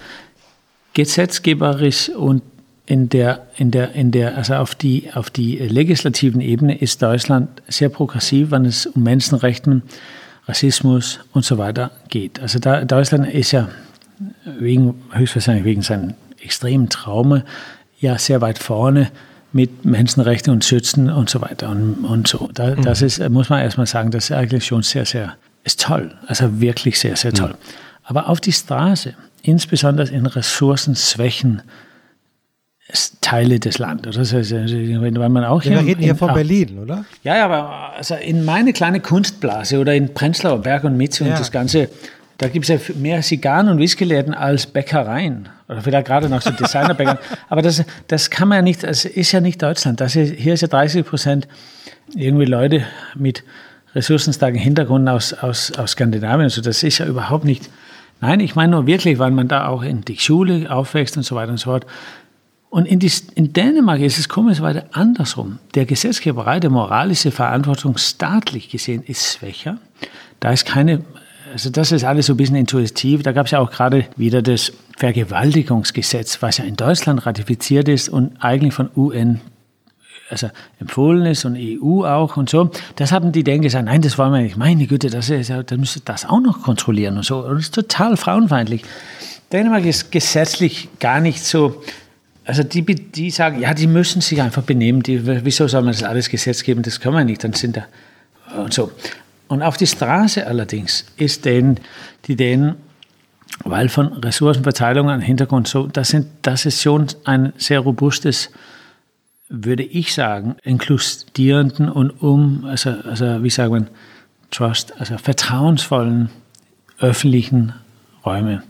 gesetzgeberisch und in der, in der, in der, also auf die, auf die legislativen Ebene ist Deutschland sehr progressiv, wenn es um Menschenrechte geht Rassismus und so weiter geht. Also da, Deutschland ist ja wegen, höchstwahrscheinlich wegen seinem extremen Traume ja sehr weit vorne mit Menschenrechten und Schützen und so weiter und, und so. Da, mhm. Das ist, muss man erstmal sagen, das ist eigentlich schon sehr, sehr, ist toll. Also wirklich sehr, sehr toll. Mhm. Aber auf die Straße, insbesondere in Ressourcensschwächen, Teile des Landes. Das heißt, wenn man auch ja, wir reden hier von Berlin, oder? Ja, ja, aber also in meine kleine Kunstblase oder in Prenzlauer Berg und Mitte ja. und das Ganze, da gibt es ja mehr Zigarren und Whiskyläden als Bäckereien. Oder vielleicht gerade noch so Designerbäcker. aber das, das kann man ja nicht, das ist ja nicht Deutschland. Das ist, hier ist ja 30 Prozent irgendwie Leute mit ressourcenstarken Hintergrund aus, aus, aus Skandinavien. Also das ist ja überhaupt nicht. Nein, ich meine nur wirklich, weil man da auch in die Schule aufwächst und so weiter und so fort. Und in, die, in Dänemark ist es komischerweise andersrum. Der Gesetzgeberei, der moralische Verantwortung staatlich gesehen ist schwächer. Da ist keine, also das ist alles so ein bisschen intuitiv. Da gab es ja auch gerade wieder das Vergewaltigungsgesetz, was ja in Deutschland ratifiziert ist und eigentlich von UN also empfohlen ist und EU auch und so. Das haben die dann gesagt, nein, das wollen wir nicht. Meine Güte, das ist ja, dann müsst ihr das auch noch kontrollieren und so. Und das ist total frauenfeindlich. Dänemark ist gesetzlich gar nicht so, also die, die sagen, ja, die müssen sich einfach benehmen. Die, wieso soll man das alles Gesetz geben? Das kann man nicht. Dann sind da und so. Und auf die Straße allerdings ist denen, die denen, weil von Ressourcenverteilung an Hintergrund so, das, sind, das ist schon ein sehr robustes würde ich sagen, inkludierenden und um, also, also wie sagt man, Trust, also vertrauensvollen öffentlichen Räume.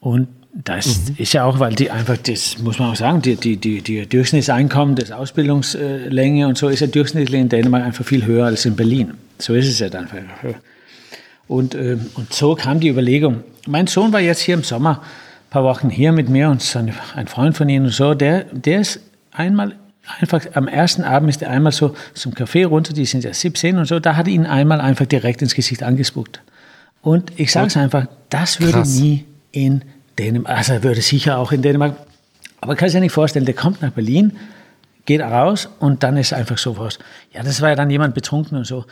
Und das mhm. ist ja auch, weil die einfach, das muss man auch sagen, die, die, die, die Durchschnittseinkommen, das Ausbildungslänge und so ist ja durchschnittlich in Dänemark einfach viel höher als in Berlin. So ist es ja dann. Und, ähm, und so kam die Überlegung. Mein Sohn war jetzt hier im Sommer ein paar Wochen hier mit mir und ein Freund von ihnen und so, der, der ist einmal einfach am ersten Abend ist er einmal so zum Café runter, die sind ja 17 und so, da hat er ihn einmal einfach direkt ins Gesicht angespuckt. Und ich sage es einfach, das würde Krass. nie in Dänemark, also würde sicher auch in Dänemark, aber kann sich ja nicht vorstellen, der kommt nach Berlin, geht raus und dann ist einfach so was. Ja, das war ja dann jemand betrunken und so.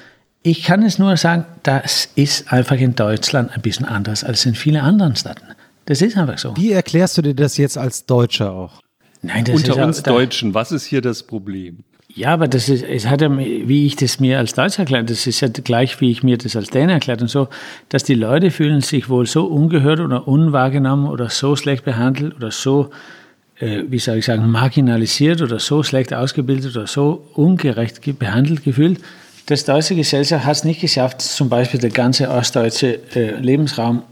Ich kann es nur sagen, das ist einfach in Deutschland ein bisschen anders als in vielen anderen Städten. Das ist einfach so. Wie erklärst du dir das jetzt als Deutscher auch? Nein, das Unter ist uns auch, Deutschen, was ist hier das Problem? Ja, aber das ist, es hat ja, wie ich das mir als Deutscher erklärt, das ist ja gleich, wie ich mir das als Däne erklärt und so, dass die Leute fühlen sich wohl so ungehört oder unwahrgenommen oder so schlecht behandelt oder so, äh, wie soll ich sagen, marginalisiert oder so schlecht ausgebildet oder so ungerecht behandelt gefühlt. Das deutsche Gesellschaft hat es nicht geschafft, zum Beispiel der ganze ostdeutsche äh, Lebensraum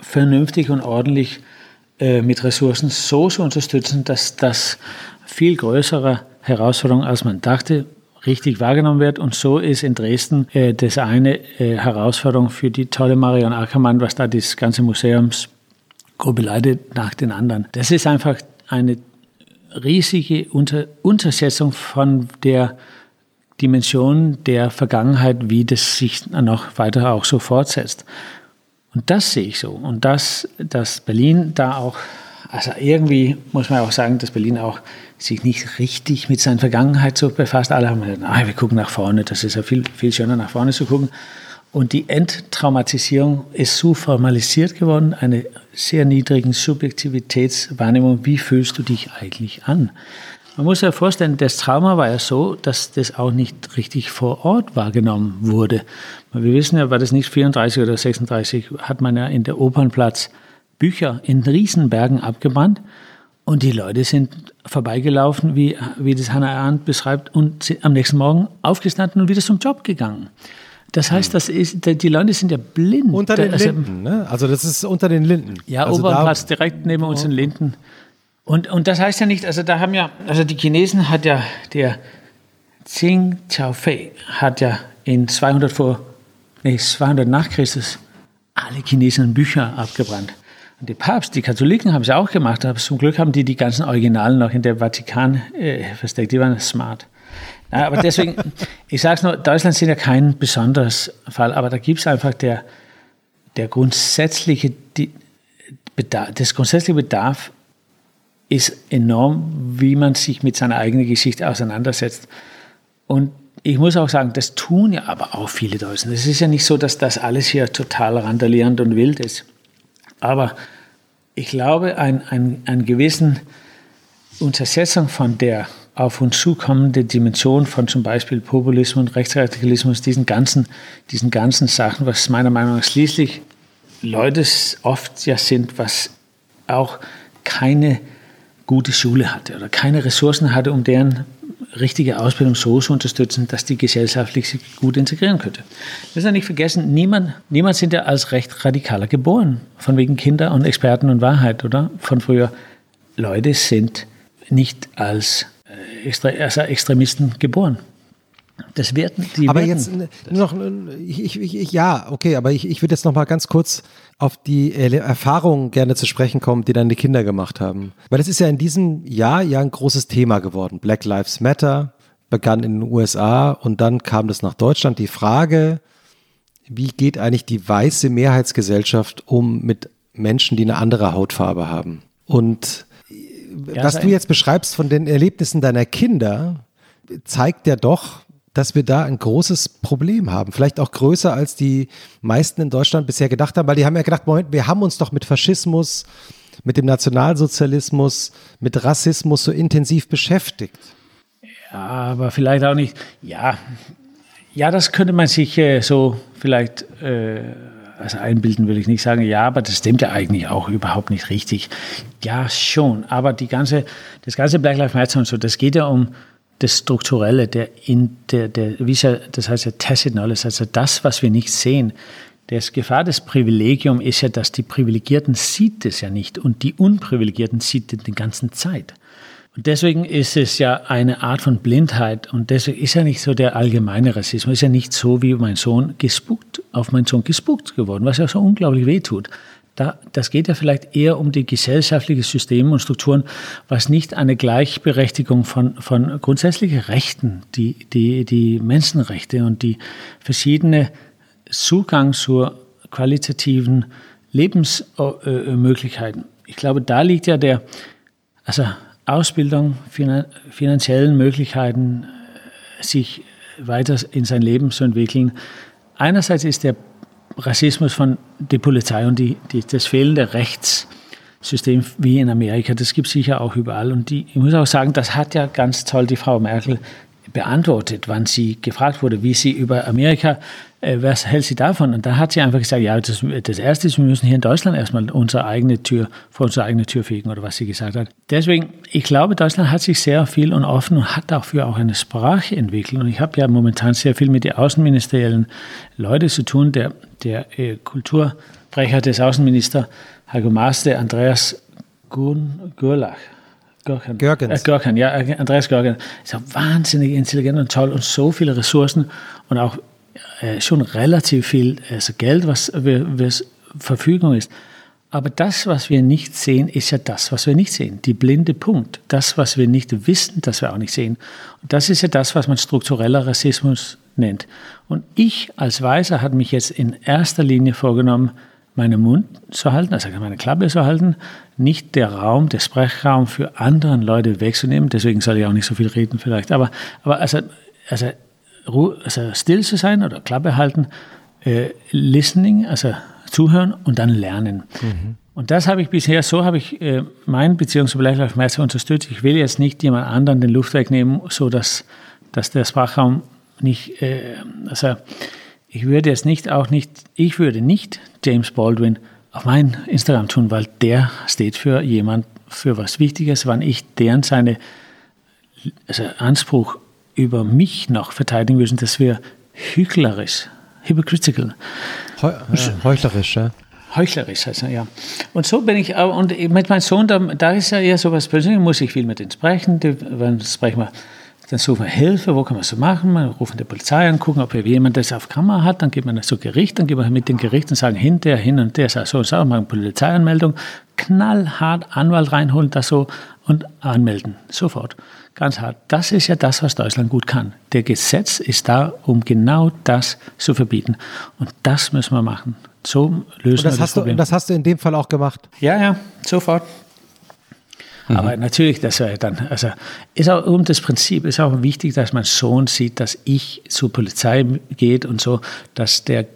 vernünftig und ordentlich äh, mit Ressourcen so zu unterstützen, dass das viel größere Herausforderung, als man dachte, richtig wahrgenommen wird. Und so ist in Dresden äh, das eine äh, Herausforderung für die tolle Marion Ackermann, was da das ganze Museumsgruppe leidet, nach den anderen. Das ist einfach eine riesige Unter Untersetzung von der Dimension der Vergangenheit, wie das sich noch weiter auch so fortsetzt. Und das sehe ich so. Und das, dass Berlin da auch, also irgendwie muss man auch sagen, dass Berlin auch sich nicht richtig mit seiner Vergangenheit so befasst. Alle haben gesagt, ah, wir gucken nach vorne, das ist ja viel, viel schöner nach vorne zu gucken. Und die Enttraumatisierung ist so formalisiert geworden, eine sehr niedrigen Subjektivitätswahrnehmung. Wie fühlst du dich eigentlich an? Man muss ja vorstellen, das Trauma war ja so, dass das auch nicht richtig vor Ort wahrgenommen wurde. Wir wissen ja, war das nicht 34 oder 36, hat man ja in der Opernplatz Bücher in Riesenbergen abgebrannt und die Leute sind vorbeigelaufen, wie, wie das Hannah Arendt beschreibt, und sind am nächsten Morgen aufgestanden und wieder zum Job gegangen. Das heißt, das ist, die Leute sind ja blind. Unter den also, Linden, ne? Also das ist unter den Linden. Ja, also Opernplatz direkt neben uns in Linden. Und, und das heißt ja nicht, also da haben ja, also die Chinesen hat ja, der Qing Xiaofei hat ja in 200 vor, nee, 200 nach Christus alle chinesischen Bücher abgebrannt. Der Papst, die Katholiken haben es auch gemacht, aber zum Glück haben die die ganzen Originalen noch in der Vatikan äh, versteckt, die waren smart. Ja, aber deswegen, ich sage es nur, Deutschland sind ja kein besonderes Fall, aber da gibt es einfach der, der grundsätzliche, die, Bedarf, das grundsätzliche Bedarf ist enorm, wie man sich mit seiner eigenen Geschichte auseinandersetzt. Und ich muss auch sagen, das tun ja aber auch viele Deutschen. Es ist ja nicht so, dass das alles hier total randalierend und wild ist. Aber ich glaube, ein, ein, ein gewissen Untersetzung von der auf uns zukommenden Dimension von zum Beispiel Populismus und Rechtsradikalismus, diesen ganzen, diesen ganzen Sachen, was meiner Meinung nach schließlich Leute oft ja sind, was auch keine gute Schule hatte oder keine Ressourcen hatte, um deren richtige Ausbildung so zu unterstützen, dass die gesellschaftlich sich gut integrieren könnte. Wir müssen ja nicht vergessen, niemand, niemand sind ja als recht radikaler geboren, von wegen Kinder und Experten und Wahrheit, oder? Von früher. Leute sind nicht als, äh, als Extremisten geboren. Das werden die. Aber werden. jetzt noch, ich, ich, ja, okay, aber ich, ich würde jetzt noch mal ganz kurz auf die Erfahrungen gerne zu sprechen kommen, die deine Kinder gemacht haben. Weil das ist ja in diesem Jahr ja ein großes Thema geworden. Black Lives Matter begann in den USA und dann kam das nach Deutschland. Die Frage, wie geht eigentlich die weiße Mehrheitsgesellschaft um mit Menschen, die eine andere Hautfarbe haben? Und ja, was du jetzt beschreibst von den Erlebnissen deiner Kinder, zeigt ja doch, dass wir da ein großes Problem haben. Vielleicht auch größer, als die meisten in Deutschland bisher gedacht haben, weil die haben ja gedacht, Moment, wir haben uns doch mit Faschismus, mit dem Nationalsozialismus, mit Rassismus so intensiv beschäftigt. Ja, aber vielleicht auch nicht. Ja, ja das könnte man sich äh, so vielleicht äh, also einbilden, will ich nicht sagen. Ja, aber das stimmt ja eigentlich auch überhaupt nicht richtig. Ja, schon. Aber die ganze, das ganze Black Lives Matter und so, das geht ja um das Strukturelle, der, in, der, der, wie ja, das heißt ja Tacit Knowledge, also das, was wir nicht sehen. Das Gefahr des Privilegium ist ja, dass die Privilegierten sieht es ja nicht und die Unprivilegierten sieht es die ganze Zeit. Und deswegen ist es ja eine Art von Blindheit und deswegen ist ja nicht so der allgemeine Rassismus, ist ja nicht so, wie mein Sohn gespuckt, auf meinen Sohn gespuckt geworden, was ja so unglaublich wehtut. Da, das geht ja vielleicht eher um die gesellschaftlichen Systeme und Strukturen, was nicht eine Gleichberechtigung von, von grundsätzlichen Rechten, die, die, die Menschenrechte und die verschiedene Zugang zu qualitativen Lebensmöglichkeiten. Ich glaube, da liegt ja der, also Ausbildung, finanziellen Möglichkeiten, sich weiter in sein Leben zu entwickeln. Einerseits ist der Rassismus von der Polizei und die, die, das fehlende Rechtssystem wie in Amerika, das gibt es sicher auch überall. Und die, ich muss auch sagen, das hat ja ganz toll die Frau Merkel beantwortet, wann sie gefragt wurde, wie sie über Amerika äh, was hält sie davon? Und da hat sie einfach gesagt, ja, das, das Erste ist, wir müssen hier in Deutschland erstmal unsere eigene Tür, vor unsere eigene Tür fegen oder was sie gesagt hat. Deswegen, ich glaube, Deutschland hat sich sehr viel und offen und hat dafür auch eine Sprache entwickelt. Und ich habe ja momentan sehr viel mit den außenministeriellen Leuten zu tun. Der, der äh, Kultursprecher des Außenministers, Heiko Maas, der Andreas Gurlach, Görken. Görgens. Äh, Görken, ja, Andreas Görken. Ist ja wahnsinnig intelligent und toll und so viele Ressourcen und auch äh, schon relativ viel also Geld, was wir, Verfügung ist. Aber das, was wir nicht sehen, ist ja das, was wir nicht sehen. Die blinde Punkt. Das, was wir nicht wissen, das wir auch nicht sehen. Und das ist ja das, was man struktureller Rassismus nennt. Und ich als Weißer hat mich jetzt in erster Linie vorgenommen, meinen Mund zu halten, also meine Klappe zu halten, nicht der Raum, der Sprechraum für anderen Leute wegzunehmen. Deswegen soll ich auch nicht so viel reden vielleicht. Aber, aber also, also also still zu sein oder Klappe halten, äh, listening, also zuhören und dann lernen. Mhm. Und das habe ich bisher, so habe ich äh, mein Beziehungsbegleitungsmeister unterstützt. Ich will jetzt nicht jemand anderen den Luft wegnehmen, so dass, dass der Sprachraum nicht, äh, also ich würde jetzt nicht auch nicht, ich würde nicht James Baldwin auf mein Instagram tun, weil der steht für jemand, für was Wichtiges, wann ich deren seine also Anspruch über mich noch verteidigen müssen, dass wir heuchlerisch, hypocritical. Heu, äh, heuchlerisch, ja. Heuchlerisch er, ja. Und so bin ich auch, und mit meinem Sohn, da, da ist ja eher so was Persönliches, muss ich viel mit ihm sprechen, dann sprechen wir, dann suchen wir Hilfe, wo kann man so machen, wir rufen die Polizei an, gucken, ob jemand das auf Kamera hat, dann geht man das zu Gericht, dann gehen wir mit dem Gericht und sagen, hinterher, hin und der so und so, machen Polizeianmeldung, knallhart Anwalt reinholen, das so und anmelden, sofort. Ganz hart. Das ist ja das, was Deutschland gut kann. Der Gesetz ist da, um genau das zu verbieten. Und das müssen wir machen. So lösen das wir das Problem. Du, das hast du in dem Fall auch gemacht? Ja, ja, sofort. Mhm. Aber natürlich, das wäre dann, also ist auch um das Prinzip, ist auch wichtig, dass mein Sohn sieht, dass ich zur Polizei geht und so, dass der,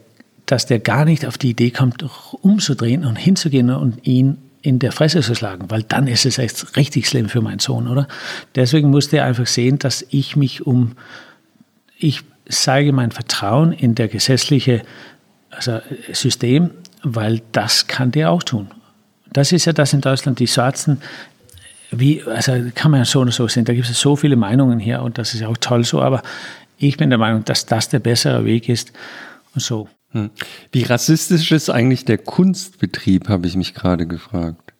dass der gar nicht auf die Idee kommt, umzudrehen und hinzugehen und ihn in der Fresse zu schlagen, weil dann ist es echt richtig schlimm für meinen Sohn, oder? Deswegen musste er einfach sehen, dass ich mich um, ich zeige mein Vertrauen in der gesetzliche also System, weil das kann der auch tun. Das ist ja das in Deutschland, die Schwarzen, wie, also kann man ja so oder so sehen, da gibt es so viele Meinungen hier und das ist ja auch toll so, aber ich bin der Meinung, dass das der bessere Weg ist und so. Hm. Wie rassistisch ist eigentlich der Kunstbetrieb, habe ich mich gerade gefragt.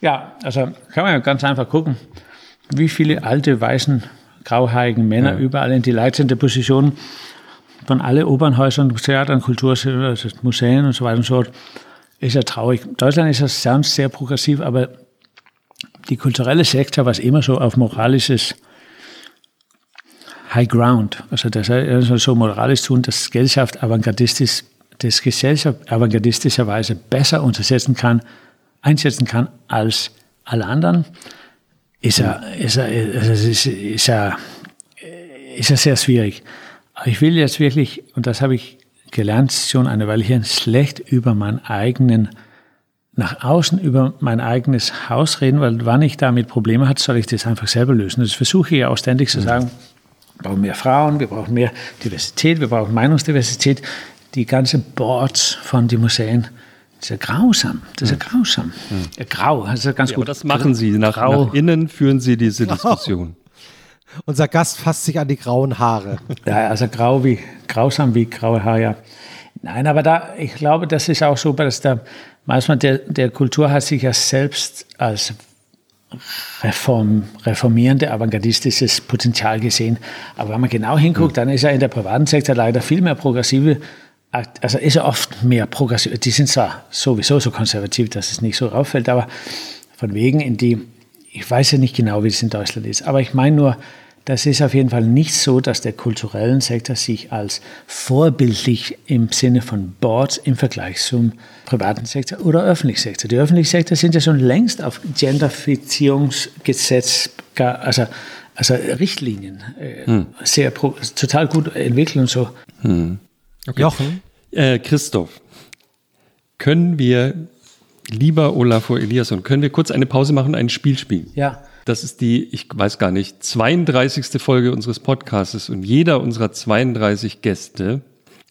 Ja, also kann man ja ganz einfach gucken, wie viele alte, weißen, grauhaarigen Männer ja. überall in die leitende Position von allen Opernhäusern, Theatern, Kulturmuseen und so weiter und so fort. Ist ja traurig. Deutschland ist ja sonst sehr progressiv, aber die kulturelle Sektor, was immer so auf moralisches High Ground. Also das also so moralisch tun, dass Gesellschaft avantgardistisch, das Gesellschaft avantgardistischerweise besser untersetzen kann, einsetzen kann als alle anderen, ist ja, ist ja, also ist, ist ja ist ja sehr schwierig. Aber ich will jetzt wirklich, und das habe ich gelernt schon eine Weile hier, schlecht über meinen eigenen, nach außen über mein eigenes Haus reden, weil wann ich damit Probleme habe, soll ich das einfach selber lösen. Das versuche ich ja auch ständig zu sagen. Wir brauchen mehr Frauen, wir brauchen mehr Diversität, wir brauchen Meinungsdiversität. Die ganze Boards von den Museen, das ist ja grausam. Das ist ja grausam. Ja, grau, das ist ja ganz Ja, gut. aber das machen Sie. Nach, Grau. nach innen führen Sie diese Diskussion. Unser Gast fasst sich an die grauen Haare. Ja, also grau wie, grausam wie graue Haare, ja. Nein, aber da, ich glaube, das ist auch so, dass da manchmal der, der Kultur hat sich ja selbst als reform, reformierende, avantgardistisches Potenzial gesehen. Aber wenn man genau hinguckt, dann ist er in der privaten Sektor leider viel mehr progressive, also ist er oft mehr progressiv. Die sind zwar sowieso so konservativ, dass es nicht so auffällt, aber von wegen in die, ich weiß ja nicht genau, wie es in Deutschland ist, aber ich meine nur, das ist auf jeden Fall nicht so, dass der kulturellen Sektor sich als vorbildlich im Sinne von Boards im Vergleich zum privaten Sektor oder öffentlichen Sektor. Die öffentlichen Sektor sind ja schon längst auf Genderfizierungsgesetz, also, also Richtlinien, äh, sehr pro, total gut entwickelt und so. Jochen? Äh, Christoph, können wir, lieber Olafur Eliasson, können wir kurz eine Pause machen und ein Spiel spielen? Ja. Das ist die, ich weiß gar nicht, 32. Folge unseres Podcastes und jeder unserer 32 Gäste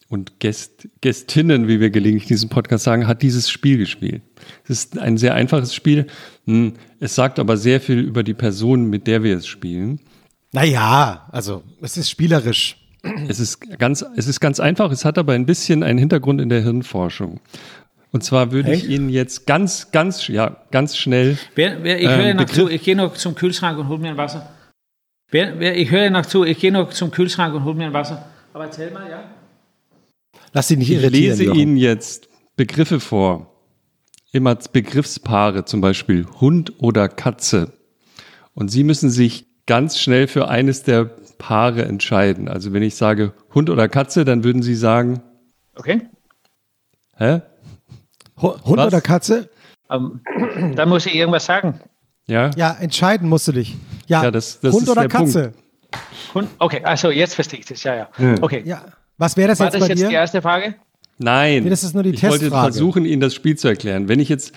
und Gäst, Gästinnen, wie wir gelegentlich in diesem Podcast sagen, hat dieses Spiel gespielt. Es ist ein sehr einfaches Spiel. Hm, Es sagt aber sehr viel über die Person, mit der wir es spielen. Naja, also es ist spielerisch. Es ist ganz, es ist ganz einfach, es hat aber ein bisschen einen Hintergrund in der Hirnforschung. Und zwar würde ich Echt? Ihnen jetzt ganz, ganz, ja, ganz schnell Wer, wer, ich Ähm, höre noch Begriff- zu, ich gehe noch zum Kühlschrank und hol mir ein Wasser. Wer, wer, ich höre noch zu, ich gehe noch zum Kühlschrank und hol mir ein Wasser. Aber erzähl mal, ja? Lass dich nicht Ich irritieren. lese Jochen. Ihnen jetzt Begriffe vor. Immer Begriffspaare, zum Beispiel Hund oder Katze. Und Sie müssen sich ganz schnell für eines der Paare entscheiden. Also wenn ich sage Hund oder Katze, dann würden Sie sagen, Okay. hä? Hu- Hund Was? oder Katze? Ähm, da muss ich irgendwas sagen. Ja? Ja, entscheiden musst du dich. Ja, Ja, das- das Hund ist oder der Katze? Hund- Okay, also jetzt verstehe ich das. Ja, ja. Okay. Ja. Was wäre das War jetzt das bei jetzt die dir? erste Frage? Nein. Nee, das ist nur die ich wollte Testfrage. versuchen, Ihnen das Spiel zu erklären. Wenn ich jetzt,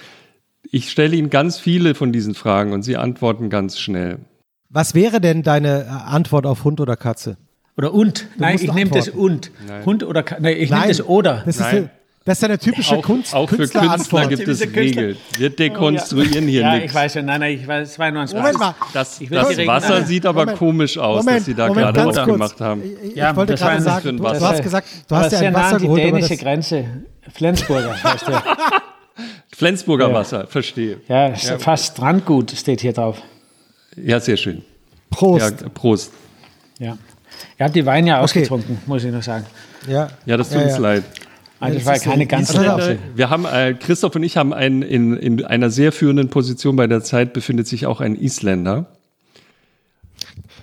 ich stelle Ihnen ganz viele von diesen Fragen und Sie antworten ganz schnell. Was wäre denn deine äh, Antwort auf Hund oder Katze? Oder und? Nein, musst ich nehme das und. Hund oder Ka- Nein, ich nehme das oder. Das ist, Nein. Das ist eine typische Auch, Kunst, auch für Künstler Künstlerantwort. gibt es Künstler- Regeln. Wir dekonstruieren hier ja, nichts. ich weiß schon. Nein, nein, ich weiß, es war nur ein Spaß. Moment mal. Das, das die Wasser alle- sieht aber Moment. komisch aus, Moment, dass Sie da Moment, gerade aufgemacht kurz. haben. Ich, ich Ja, wollte gerade sagen, du, du hast gesagt, du Aber hast ja ein nah Wasser an die geholt, aber dänische Grenze. Flensburger heißt der. Flensburger Ja. Wasser, verstehe. Ja, fast Strandgut steht hier drauf. Ja, sehr schön. Prost. Ja, Prost. Ja. Ihr habt die Weine ja ausgetrunken, muss ich noch sagen. Ja, Ja, das tut Ja, uns ja. leid. Also das war so keine ganz. Wir haben, äh, Christoph und ich haben einen, in, in einer sehr führenden Position bei der Zeit befindet sich auch ein Isländer.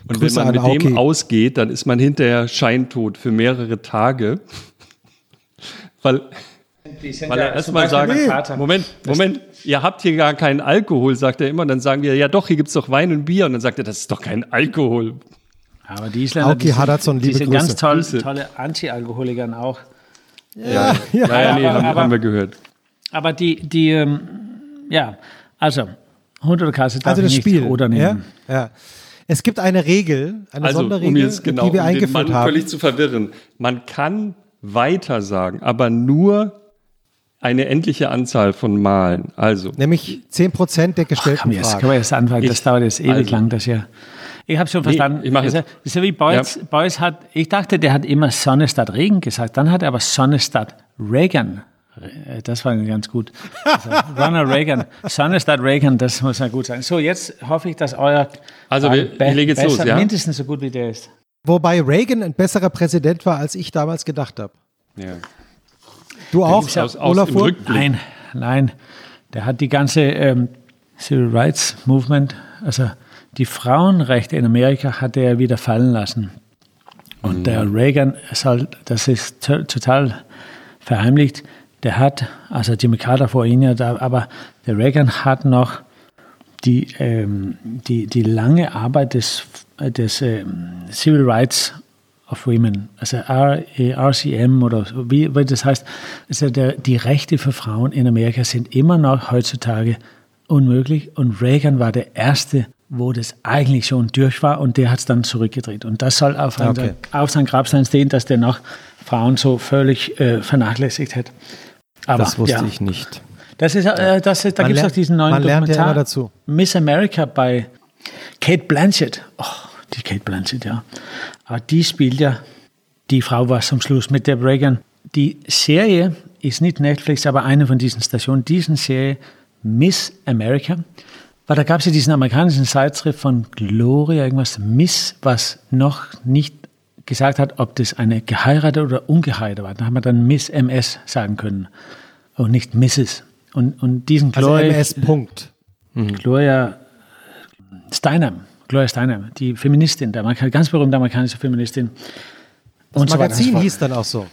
Und Grüße wenn man an mit dem Auki. ausgeht, dann ist man hinterher scheintot für mehrere Tage. Weil, Die weil ja er erstmal sagt, Vater. Moment, Moment, ihr habt hier gar keinen Alkohol, sagt er immer. Und dann sagen wir, ja doch, hier gibt's doch Wein und Bier. Und dann sagt er, das ist doch kein Alkohol. Aber die Isländer, Auki die sind, Hadadsson, die liebe sind Grüße. ganz toll, tolle Anti-Alkoholiker auch. Ja, ja. Naja, nee, aber- haben, aber- haben wir gehört. Aber die, die ähm, ja, also Hund oder Katze darf Also das ich Spiel. nicht oder ja? nehmen. Ja. Es gibt eine Regel, eine Also, Sonderregel, um jetzt genau, die wir um den eingeführt Mann haben. völlig zu verwirren. Man kann weiter sagen, aber eine endliche Anzahl von Malen. Also, Nämlich 10% der gestellten Komm, jetzt Fragen. können wir jetzt anfangen. Das Ich- dauert jetzt ewig also- lang, das hier. Ich habe schon verstanden. ich mach also, jetzt. das ist ja wie Beuys, Beuys hat, ich dachte, der hat immer Sonne statt Regen gesagt. Dann hat er aber Sonne statt Reagan. Äh, Das war ganz gut. Also, Ronald Reagan. Sonne statt Reagan, das muss ja gut sein. So, jetzt hoffe ich, dass euer Also, wir- ich lege jetzt besser, los, ja? mindestens so gut wie der ist. Wobei Reagan ein besserer Präsident war, als ich damals gedacht habe. ja. Du auch, aus- aus Olaf? Nein, nein. Der hat die ganze ähm, Civil Rights Movement, also die Frauenrechte in Amerika hat er wieder fallen lassen. Und der Reagan, soll, das ist to- total verheimlicht, der hat, also Jimmy Carter vor ihm ja da, aber der Reagan hat noch die, ähm, die, die lange Arbeit des, des ähm, Civil Rights of Women, also RCM oder wie, wie das heißt, also der, die Rechte für Frauen in Amerika sind immer noch heutzutage unmöglich. Und Reagan war der erste, wo das eigentlich schon durch war und der hat es dann zurückgedreht. Und das soll auf, okay. auf sein Grabstein stehen, dass der noch Frauen so völlig äh, vernachlässigt hat. Aber, das wusste ja. ich nicht. Das ist, äh, das, da gibt es auch diesen neuen man Dokumentar. Lernt ja dazu. Miss America bei Kate Blanchett. Oh, die Kate Blanchett, ja. Aber die spielt ja die Frau was zum Schluss mit der Reagan. Die Serie ist nicht Netflix, aber eine von diesen Stationen. Diesen Serie Miss America. Weil da gab es ja diesen amerikanischen Zeitschrift von Gloria, irgendwas Miss, was noch nicht gesagt hat, ob das eine geheiratete oder ungeheiratete war. Da haben wir dann Miss MS sagen können und nicht Mrs. Und, und diesen Gloria. Also MS Punkt. Mhm. Gloria Steinem, Gloria Steinem, die Feministin, der ganz berühmte amerikanische Feministin. Das und Magazin so hieß dann auch so.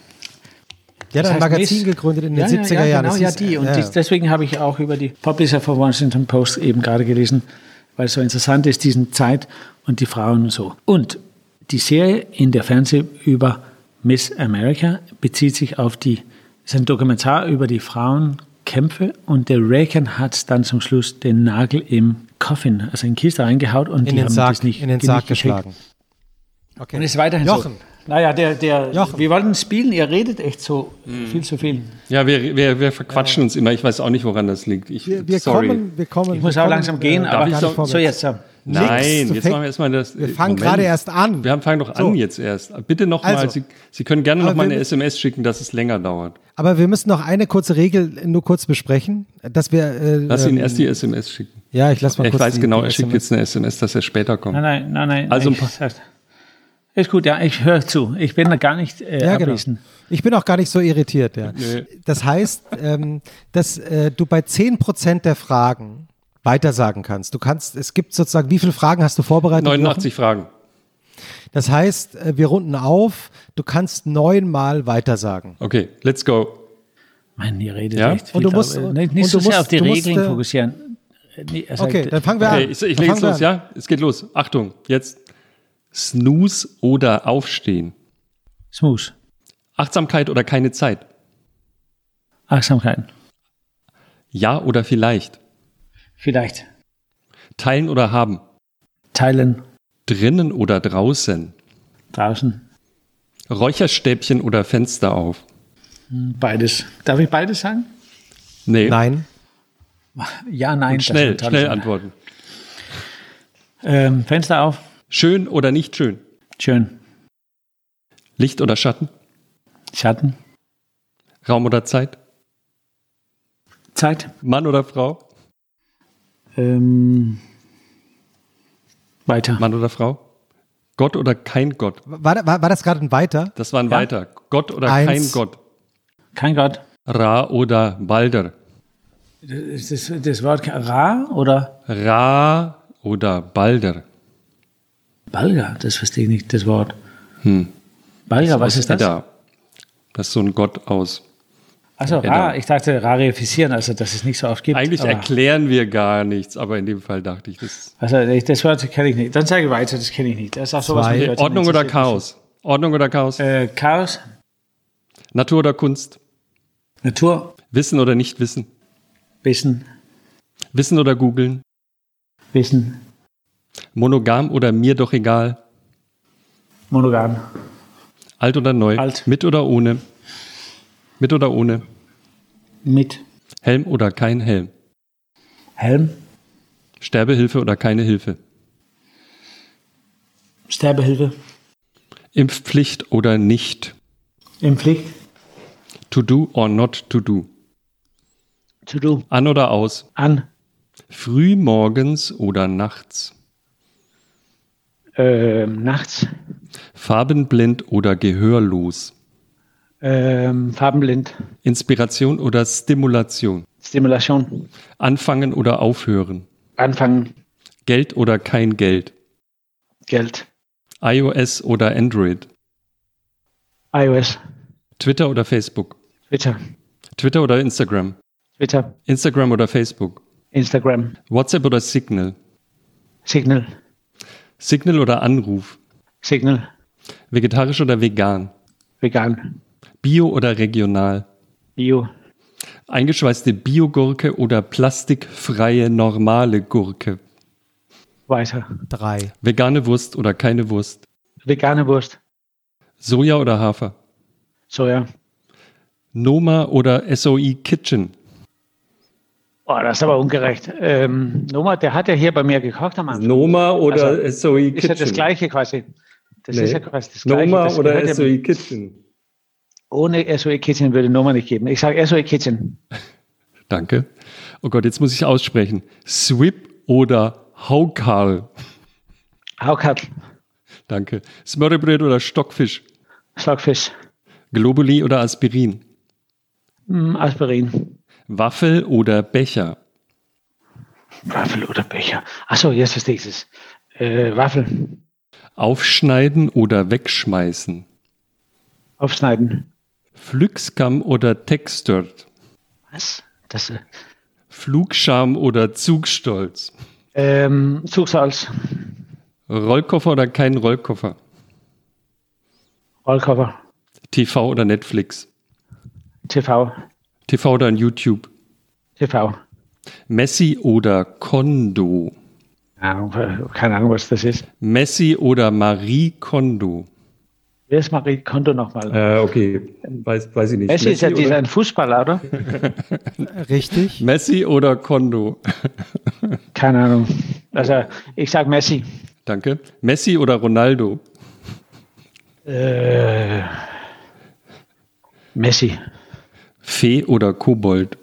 Die hat ein Magazin Miss, gegründet in den ja, 70er ja, Jahren. Genau, ja, die. Und ja. deswegen habe ich auch über die Publisher von Washington Post eben gerade gelesen, weil es so interessant ist, diesen Zeit und die Frauen und so. Und die Serie in der Fernseh über Miss America bezieht sich auf die, ist ein Dokumentar über die Frauenkämpfe und der Reagan hat dann zum Schluss den Nagel im Coffin, also in die Kiste reingehaut und in die haben Sarg, das nicht in den Sarg geschlagen. Okay. Und ist weiterhin Jochen. so. Naja, der, der, wir wollten spielen, ihr redet echt so mhm. viel zu viel. Ja, wir, wir, wir verquatschen äh, uns immer. Ich weiß auch nicht, woran das liegt. Ich, wir, wir sorry. Kommen, wir kommen, ich muss auch kommen, langsam gehen, äh, aber so, so jetzt. Ja. Nein, jetzt machen wir erstmal das. Wir fangen gerade erst an. Wir haben, fangen doch so. an jetzt erst. Bitte nochmal, also, Sie, Sie können gerne nochmal eine SMS schicken, dass es länger dauert. Aber wir müssen noch eine kurze Regel nur kurz besprechen, dass wir. Äh, Lass ihn ähm, erst die SMS schicken. Ja, ich lass mal ich kurz. Ich weiß genau, er schickt jetzt eine SMS, dass er später kommt. Nein, nein, nein, nein. Also ein paar. Ist gut, ja, ich höre zu. Ich bin da gar nicht äh, ja, genau. Ich bin auch gar nicht so irritiert, ja. Das heißt, ähm, dass äh, du bei 10% der Fragen weitersagen kannst. Du kannst, es gibt sozusagen, wie viele Fragen hast du vorbereitet? 89 Fragen. Das heißt, äh, wir runden auf, du kannst neunmal weitersagen. Okay, let's go. Mann, ihr redet ja? echt viel. Und du musst, aber, nicht, nicht so sehr auf die Regeln musst, fokussieren. Nee, okay, dann fangen wir okay, an. Ich, ich lege jetzt los, an. ja? Es geht los. Achtung, jetzt. Snooze oder Aufstehen? Snooze. Achtsamkeit oder keine Zeit? Achtsamkeit. Ja oder vielleicht? Vielleicht. Teilen oder haben? Teilen. Drinnen oder draußen? Draußen. Räucherstäbchen oder Fenster auf? Beides. Darf ich beides sagen? Nee. Nein. Ja, nein. Und schnell, schnell antworten. Ähm, Fenster auf. Schön oder nicht schön? Schön. Licht oder Schatten? Schatten. Raum oder Zeit? Zeit. Mann oder Frau? Ähm, weiter. Mann oder Frau? Gott oder kein Gott? War, war, war das gerade ein Weiter? Das war ein ja? Weiter. Gott oder Eins. kein Gott? Kein Gott. Ra oder Balder? Ist das, das Wort Ra oder? Ra oder Balder? Balga, das verstehe ich nicht, das Wort. Hm. Balga, was ist das? Edda. Das ist so ein Gott aus. Achso, ra, ich dachte rarifizieren, also dass es nicht so oft gibt. Eigentlich erklären wir gar nichts, aber in dem Fall dachte ich das. Also das Wort kenne ich nicht. Dann sage ich weiter, das kenne ich nicht. Das ist auch sowas Zwei. Ordnung oder Chaos? Ordnung oder Chaos? Äh, Chaos. Natur oder Kunst? Natur. Wissen oder nicht wissen? Wissen. Wissen oder googeln? Wissen. Monogam oder mir doch egal? Monogam. Alt oder neu? Alt. Mit oder ohne? Mit oder ohne? Mit. Helm oder kein Helm? Helm. Sterbehilfe oder keine Hilfe? Sterbehilfe. Impfpflicht oder nicht? Impfpflicht. To do or not to do? To do. An oder aus? An. Früh morgens oder nachts? Ähm, nachts. Farbenblind oder gehörlos? Ähm, farbenblind. Inspiration oder Stimulation? Stimulation. Anfangen oder aufhören? Anfangen. Geld oder kein Geld? Geld. iOS oder Android? iOS. Twitter oder Facebook? Twitter. Twitter oder Instagram? Twitter. Instagram oder Facebook? Instagram. WhatsApp oder Signal? Signal. Signal oder Anruf? Signal. Vegetarisch oder vegan? Vegan. Bio oder regional? Bio. Eingeschweißte Biogurke oder plastikfreie normale Gurke? Weiter. Drei. Vegane Wurst oder keine Wurst? Vegane Wurst. Soja oder Hafer? Soja. Noma oder SOE Kitchen? Oh, das ist aber ungerecht. Ähm, Noma, der hat ja hier bei mir gekocht am Anfang. Noma oder Also, SOE Ist ja das Gleiche quasi. Das ist ja quasi das Gleiche. Noma Das oder gehört ja- SOE Kitchen? Ohne SOE Kitchen würde Noma nicht geben. Ich sage SOE Kitchen. Danke. Oh Gott, jetzt muss ich aussprechen. Swip oder Haukal? Haukatl. Danke. Smørrebröt oder Stockfisch? Schlagfisch. Globuli oder Aspirin? Mm, Aspirin. Waffel oder Becher? Waffel oder Becher. Achso, jetzt verstehe ich es. Äh, Waffel. Aufschneiden oder wegschmeißen? Aufschneiden. Flüxkamm oder Texturt? Was? Das, äh, Flugscham oder Zugstolz? ähm, Zugsalz. Rollkoffer oder kein Rollkoffer? Rollcover. TV oder Netflix? TV. TV oder ein YouTube? TV. Messi oder Kondo? Ja, keine Ahnung, was das ist. Messi oder Marie Kondo? Wer ist Marie Kondo nochmal? Äh, okay, weiß, weiß ich nicht. Messi ist ja dieser ein Fußballer, oder? Richtig. Messi oder Kondo? Keine Ahnung. Also, ich sage Messi. Danke. Messi oder Ronaldo? Äh, Messi. Fee oder Kobold?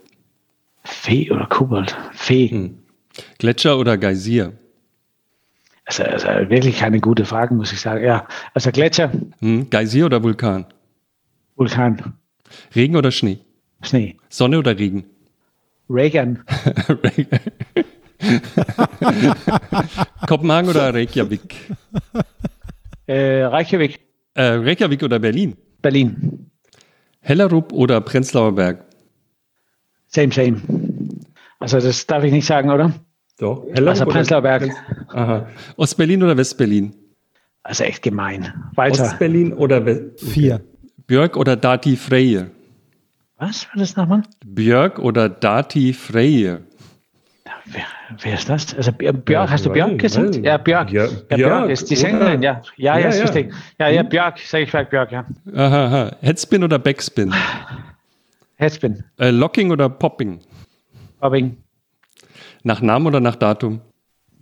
Fee oder Kobold? Fee. Gletscher oder Geysir? Also, also wirklich keine gute Frage, muss ich sagen. Ja, also Gletscher, Hm? Geysir oder Vulkan? Vulkan, Regen oder Schnee? Schnee, Sonne oder Regen? Reagan, Kopenhagen oder Reykjavik? äh, Reykjavik, Äh, Reykjavik oder Berlin? Berlin. Hellerup oder Prenzlauer Berg? Same, same. Also das darf ich nicht sagen, oder? Doch. Also Prenzlauer Berg. Aha. Ostberlin oder Westberlin? Also echt gemein. Weiter. Ostberlin oder West Vier. Björk oder Dati Freyr? Was war das nochmal? Björk oder Dati Freyr? Wer, wer ist das? Also Björk, Björk hast du Björk gesagt? nicht. Ja, Björk. Ja, Ja, Björk, Björk, ist die? Sängerin, ja. Ja, ja, Ja, ist ja. richtig. Ja, ja, Björk, sag ich vielleicht Björk, ja. Aha, aha. Headspin oder Backspin? Headspin, Äh, Locking oder Popping? Bobbing, Nach Namen oder nach Datum?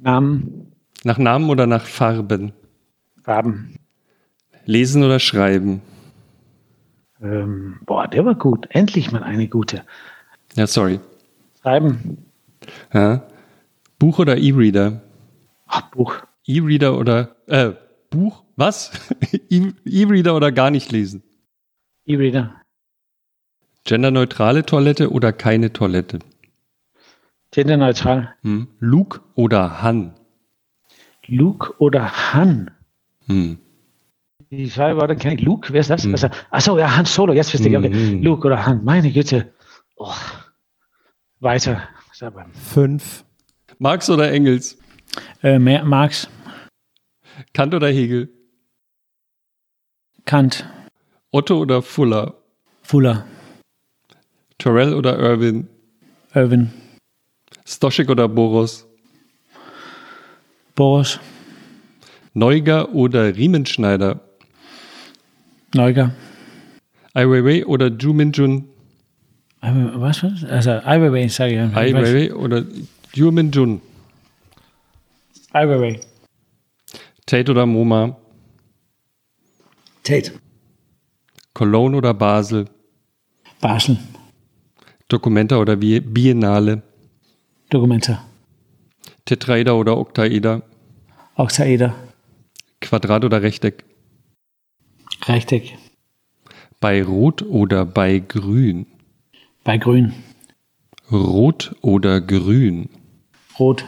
Namen, Nach Namen oder nach Farben? Farben. Lesen oder schreiben? Ähm, boah, der war gut. Endlich mal eine gute. Ja, sorry. Schreiben. Ja. Buch oder E-Reader? Ach, Buch. E-Reader oder äh, Buch? Was? E- E-Reader oder gar nicht lesen? E-Reader. Genderneutrale Toilette oder keine Toilette? Genderneutral. Hm. Luke oder Han? Luke oder Han? Hm. Die zwei Worte kenne ich. Luke, wer ist das? Also, achso, ja, Han Solo, jetzt verstehe ich. Okay. Mhm. Luke oder Han, meine Güte. Oh. Weiter. Fünf. Marx oder Engels? Äh, mehr, Marx, Kant oder Hegel? Kant, Otto oder Fuller? Fuller, Terrell oder Irwin? Irwin, Stoschek oder Boros? Boris, Neuger oder Riemenschneider? Neuger. Ai Weiwei oder Ju Min-jun? Was? Also, Ai Weiwei, sage ich. Ai Weiwei oder Ju Min-jun? Ai Weiwei. Tate oder MoMA? Tate. Cologne oder Basel? Basel. Documenta oder Bi- Biennale? Dokumenta. Tetraeder oder Oktaeder? Octaeder. Quadrat oder Rechteck? Rechteck. Bei Rot oder bei Grün? Bei Grün. Rot oder Grün? Rot.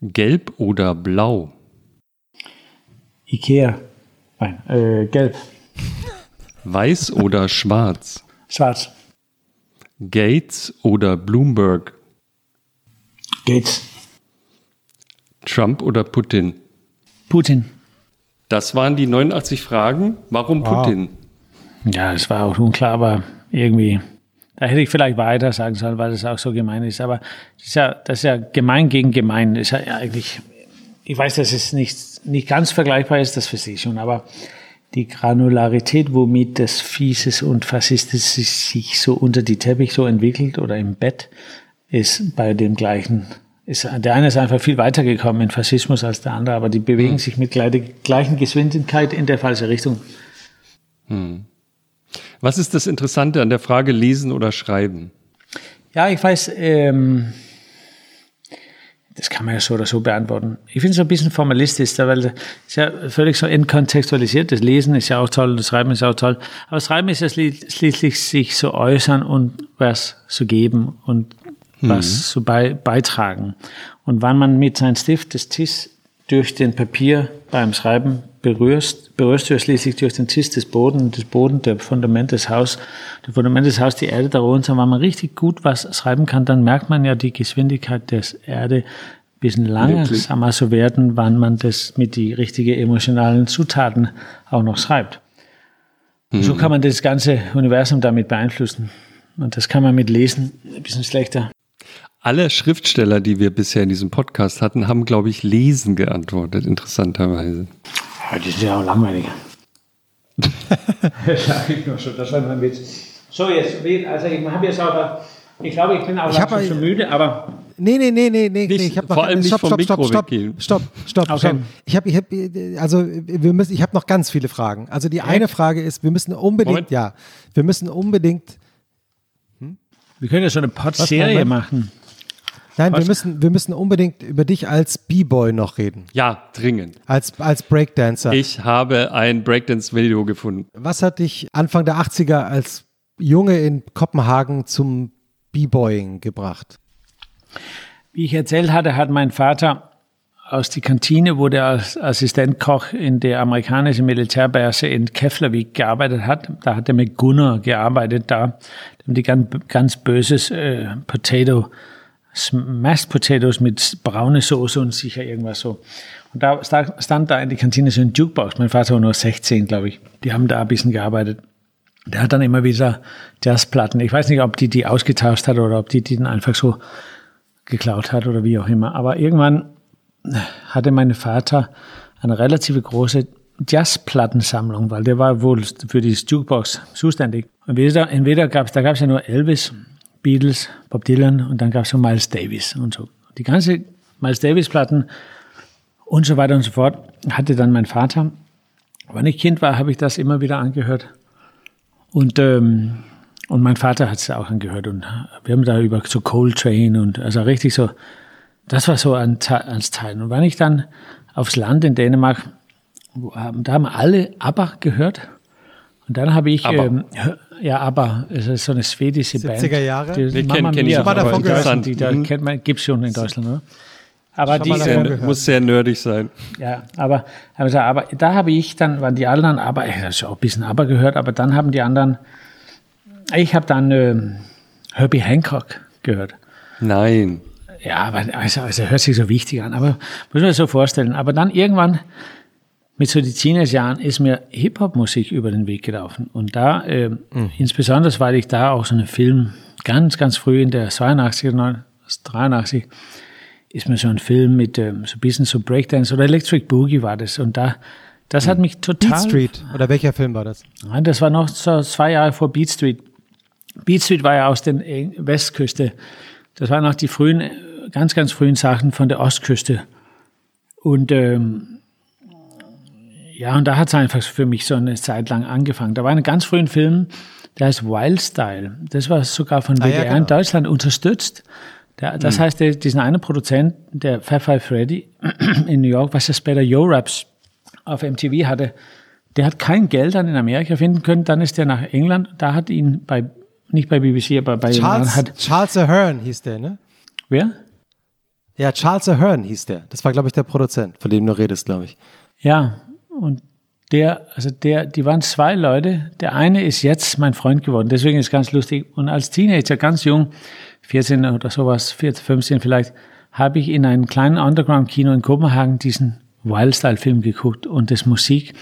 Gelb oder Blau? Ikea. Nein, äh, Gelb. Weiß oder Schwarz? Schwarz. Gates oder Bloomberg? Geht's. Trump oder Putin? Putin. Das waren die 89 Fragen. Warum wow. Putin? Ja, es war auch unklar, aber irgendwie, da hätte ich vielleicht weiter sagen sollen, weil es auch so gemein ist. Aber das ist ja, das ist ja gemein gegen gemein. Das ist ja eigentlich, ich weiß, dass es nicht, nicht ganz vergleichbar ist, das verstehe ich schon, aber die Granularität, womit das Fieses und Faschistische sich so unter die Teppich so entwickelt oder im Bett, ist bei dem gleichen ist, der eine ist einfach viel weiter gekommen in Faschismus als der andere, aber die bewegen hm. sich mit gleichen Geschwindigkeit in der falsche Richtung. Hm. Was ist das Interessante an der Frage lesen oder schreiben? Ja, ich weiß, ähm, das kann man ja so oder so beantworten. Ich finde es ein bisschen formalistisch, weil es ja völlig so entkontextualisiert. Das Lesen ist ja auch toll, das Schreiben ist auch toll. Aber das Schreiben ist ja schließlich sich so äußern und was zu geben und was mhm. zu bei, beitragen. Und wann man mit seinem Stift das Tisch durch den Papier beim Schreiben berührst, berührst du schließlich durch den Tisch des Boden, des Boden, der Fundament des Haus, der Fundament des Haus, die Erde darunter. Und wenn man richtig gut was schreiben kann, dann merkt man ja die Geschwindigkeit des Erde ein bisschen langsamer zu werden, wann man das mit die richtigen emotionalen Zutaten auch noch schreibt. Mhm. So kann man das ganze Universum damit beeinflussen. Und das kann man mit Lesen ein bisschen schlechter. Alle Schriftsteller, die wir bisher in diesem Podcast hatten, haben, glaube ich, Lesen geantwortet, interessanterweise. Ja, die sind ja auch langweilig. das sage ich nur schon, das war mein Witz. So, jetzt, also ich habe jetzt aber, ich glaube, ich bin auch ich langsam schon müde, aber. Nee, nee, nee, nee, nee, ich habe noch vor allem nicht stopp, vom stopp, Mikro stopp, stopp, stopp, stopp, Okay. stopp. Ich habe, ich hab, also wir müssen, ich habe noch ganz viele Fragen. Also die eine Frage ist, wir müssen unbedingt, Moment. ja, wir müssen unbedingt, Wir können ja so eine Pod-Serie Moment? machen. Nein, wir müssen, wir müssen unbedingt über dich als B-Boy noch reden, Ja, dringend. als als Breakdancer. Ich habe ein Breakdance-Video gefunden. Was hat dich Anfang der 80er als Junge in Kopenhagen zum B-Boying gebracht? Wie ich erzählt hatte, hat mein Vater aus der Kantine, wo der als Assistentkoch in der amerikanischen Militärbörse in Keflavik gearbeitet hat. Da hat er mit Gunnar gearbeitet, da Die haben die ganz, ganz böses äh, Potato, Mashed Potatoes mit braune Soße und sicher irgendwas so. Und da sta- stand da in die Kantine so ein Jukebox. Mein Vater war nur 16, glaube ich. Die haben da ein bisschen gearbeitet. Der hat dann immer wieder Jazzplatten. Ich weiß nicht, ob die die ausgetauscht hat oder ob die die dann einfach so geklaut hat oder wie auch immer. Aber irgendwann hatte mein Vater eine relativ große Jazzplattensammlung, weil der war wohl für die Jukebox zuständig. Und entweder gab es, da gab es ja nur Elvis, Beatles, Bob Dylan und dann gab es so Miles Davis und so. Die ganze Miles Davis Platten und so weiter und so fort hatte dann mein Vater. Wenn ich Kind war, habe ich das immer wieder angehört. Und, ähm, und mein Vater hat es auch angehört. Und wir haben da über so Coltrane und also richtig so, das war so ein, Te- als Teil. Und wenn ich dann aufs Land in Dänemark, da haben alle ABBA gehört. Und dann habe ich, ähm, ja, ABBA, es ist so eine schwedische Band. 70er Jahre? Die, Nee, Mamma kenn- kenn ich aber die gehört. Die da Mhm. kennt man, gibt's schon in Deutschland, oder? Aber Schon die, davon gehört. Muss sehr nerdig sein. ja, aber, also, aber da habe ich dann, waren die anderen, aber ich habe auch ein bisschen aber gehört, aber dann haben die anderen, ich habe dann ähm, Herbie Hancock gehört. Nein. Ja, aber also, also hört sich so wichtig an, aber muss man sich so vorstellen. Aber dann irgendwann mit so die Teenagerjahren ist mir Hip-Hop-Musik über den Weg gelaufen. Und da, ähm, insbesondere weil ich da auch so einen Film ganz, ganz früh in der 82er, 83, ist mir so ein Film mit ähm, so ein bisschen so Breakdance oder Electric Boogie war das. Und da, das hat mich total. Beat Street. Oder welcher Film war das? Nein, das war noch so zwei Jahre vor Beat Street. Beat Street war ja aus der Westküste. Das waren noch die frühen, äh, ganz, ganz frühen Sachen von der Ostküste. Und ähm, ja, und da hat es einfach für mich so eine Zeit lang angefangen. Da war ein ganz frühen Film, der heißt Wild Style. Das war sogar von Ah, ja, WDR genau. in Deutschland unterstützt. Der, das heißt, der, diesen einen Produzent, der Fat Five Freddy in New York, was ja später Yo-Raps auf MTV hatte, der hat kein Geld dann in Amerika finden können. Dann ist der nach England. Da hat ihn bei, nicht bei BBC, aber bei Charles, hat, Charles Ahern hieß der, ne? wer? Ja, Charles Ahern hieß der. Das war, glaube ich, der Produzent, von dem du redest, glaube ich. Ja, und der, also der, die waren zwei Leute. Der eine ist jetzt mein Freund geworden, deswegen ist es ganz lustig. Und als Teenager, ganz jung, 14 oder sowas, 14, 15 vielleicht, habe ich in einem kleinen Underground-Kino in Kopenhagen diesen Wildstyle-Film geguckt und das Musik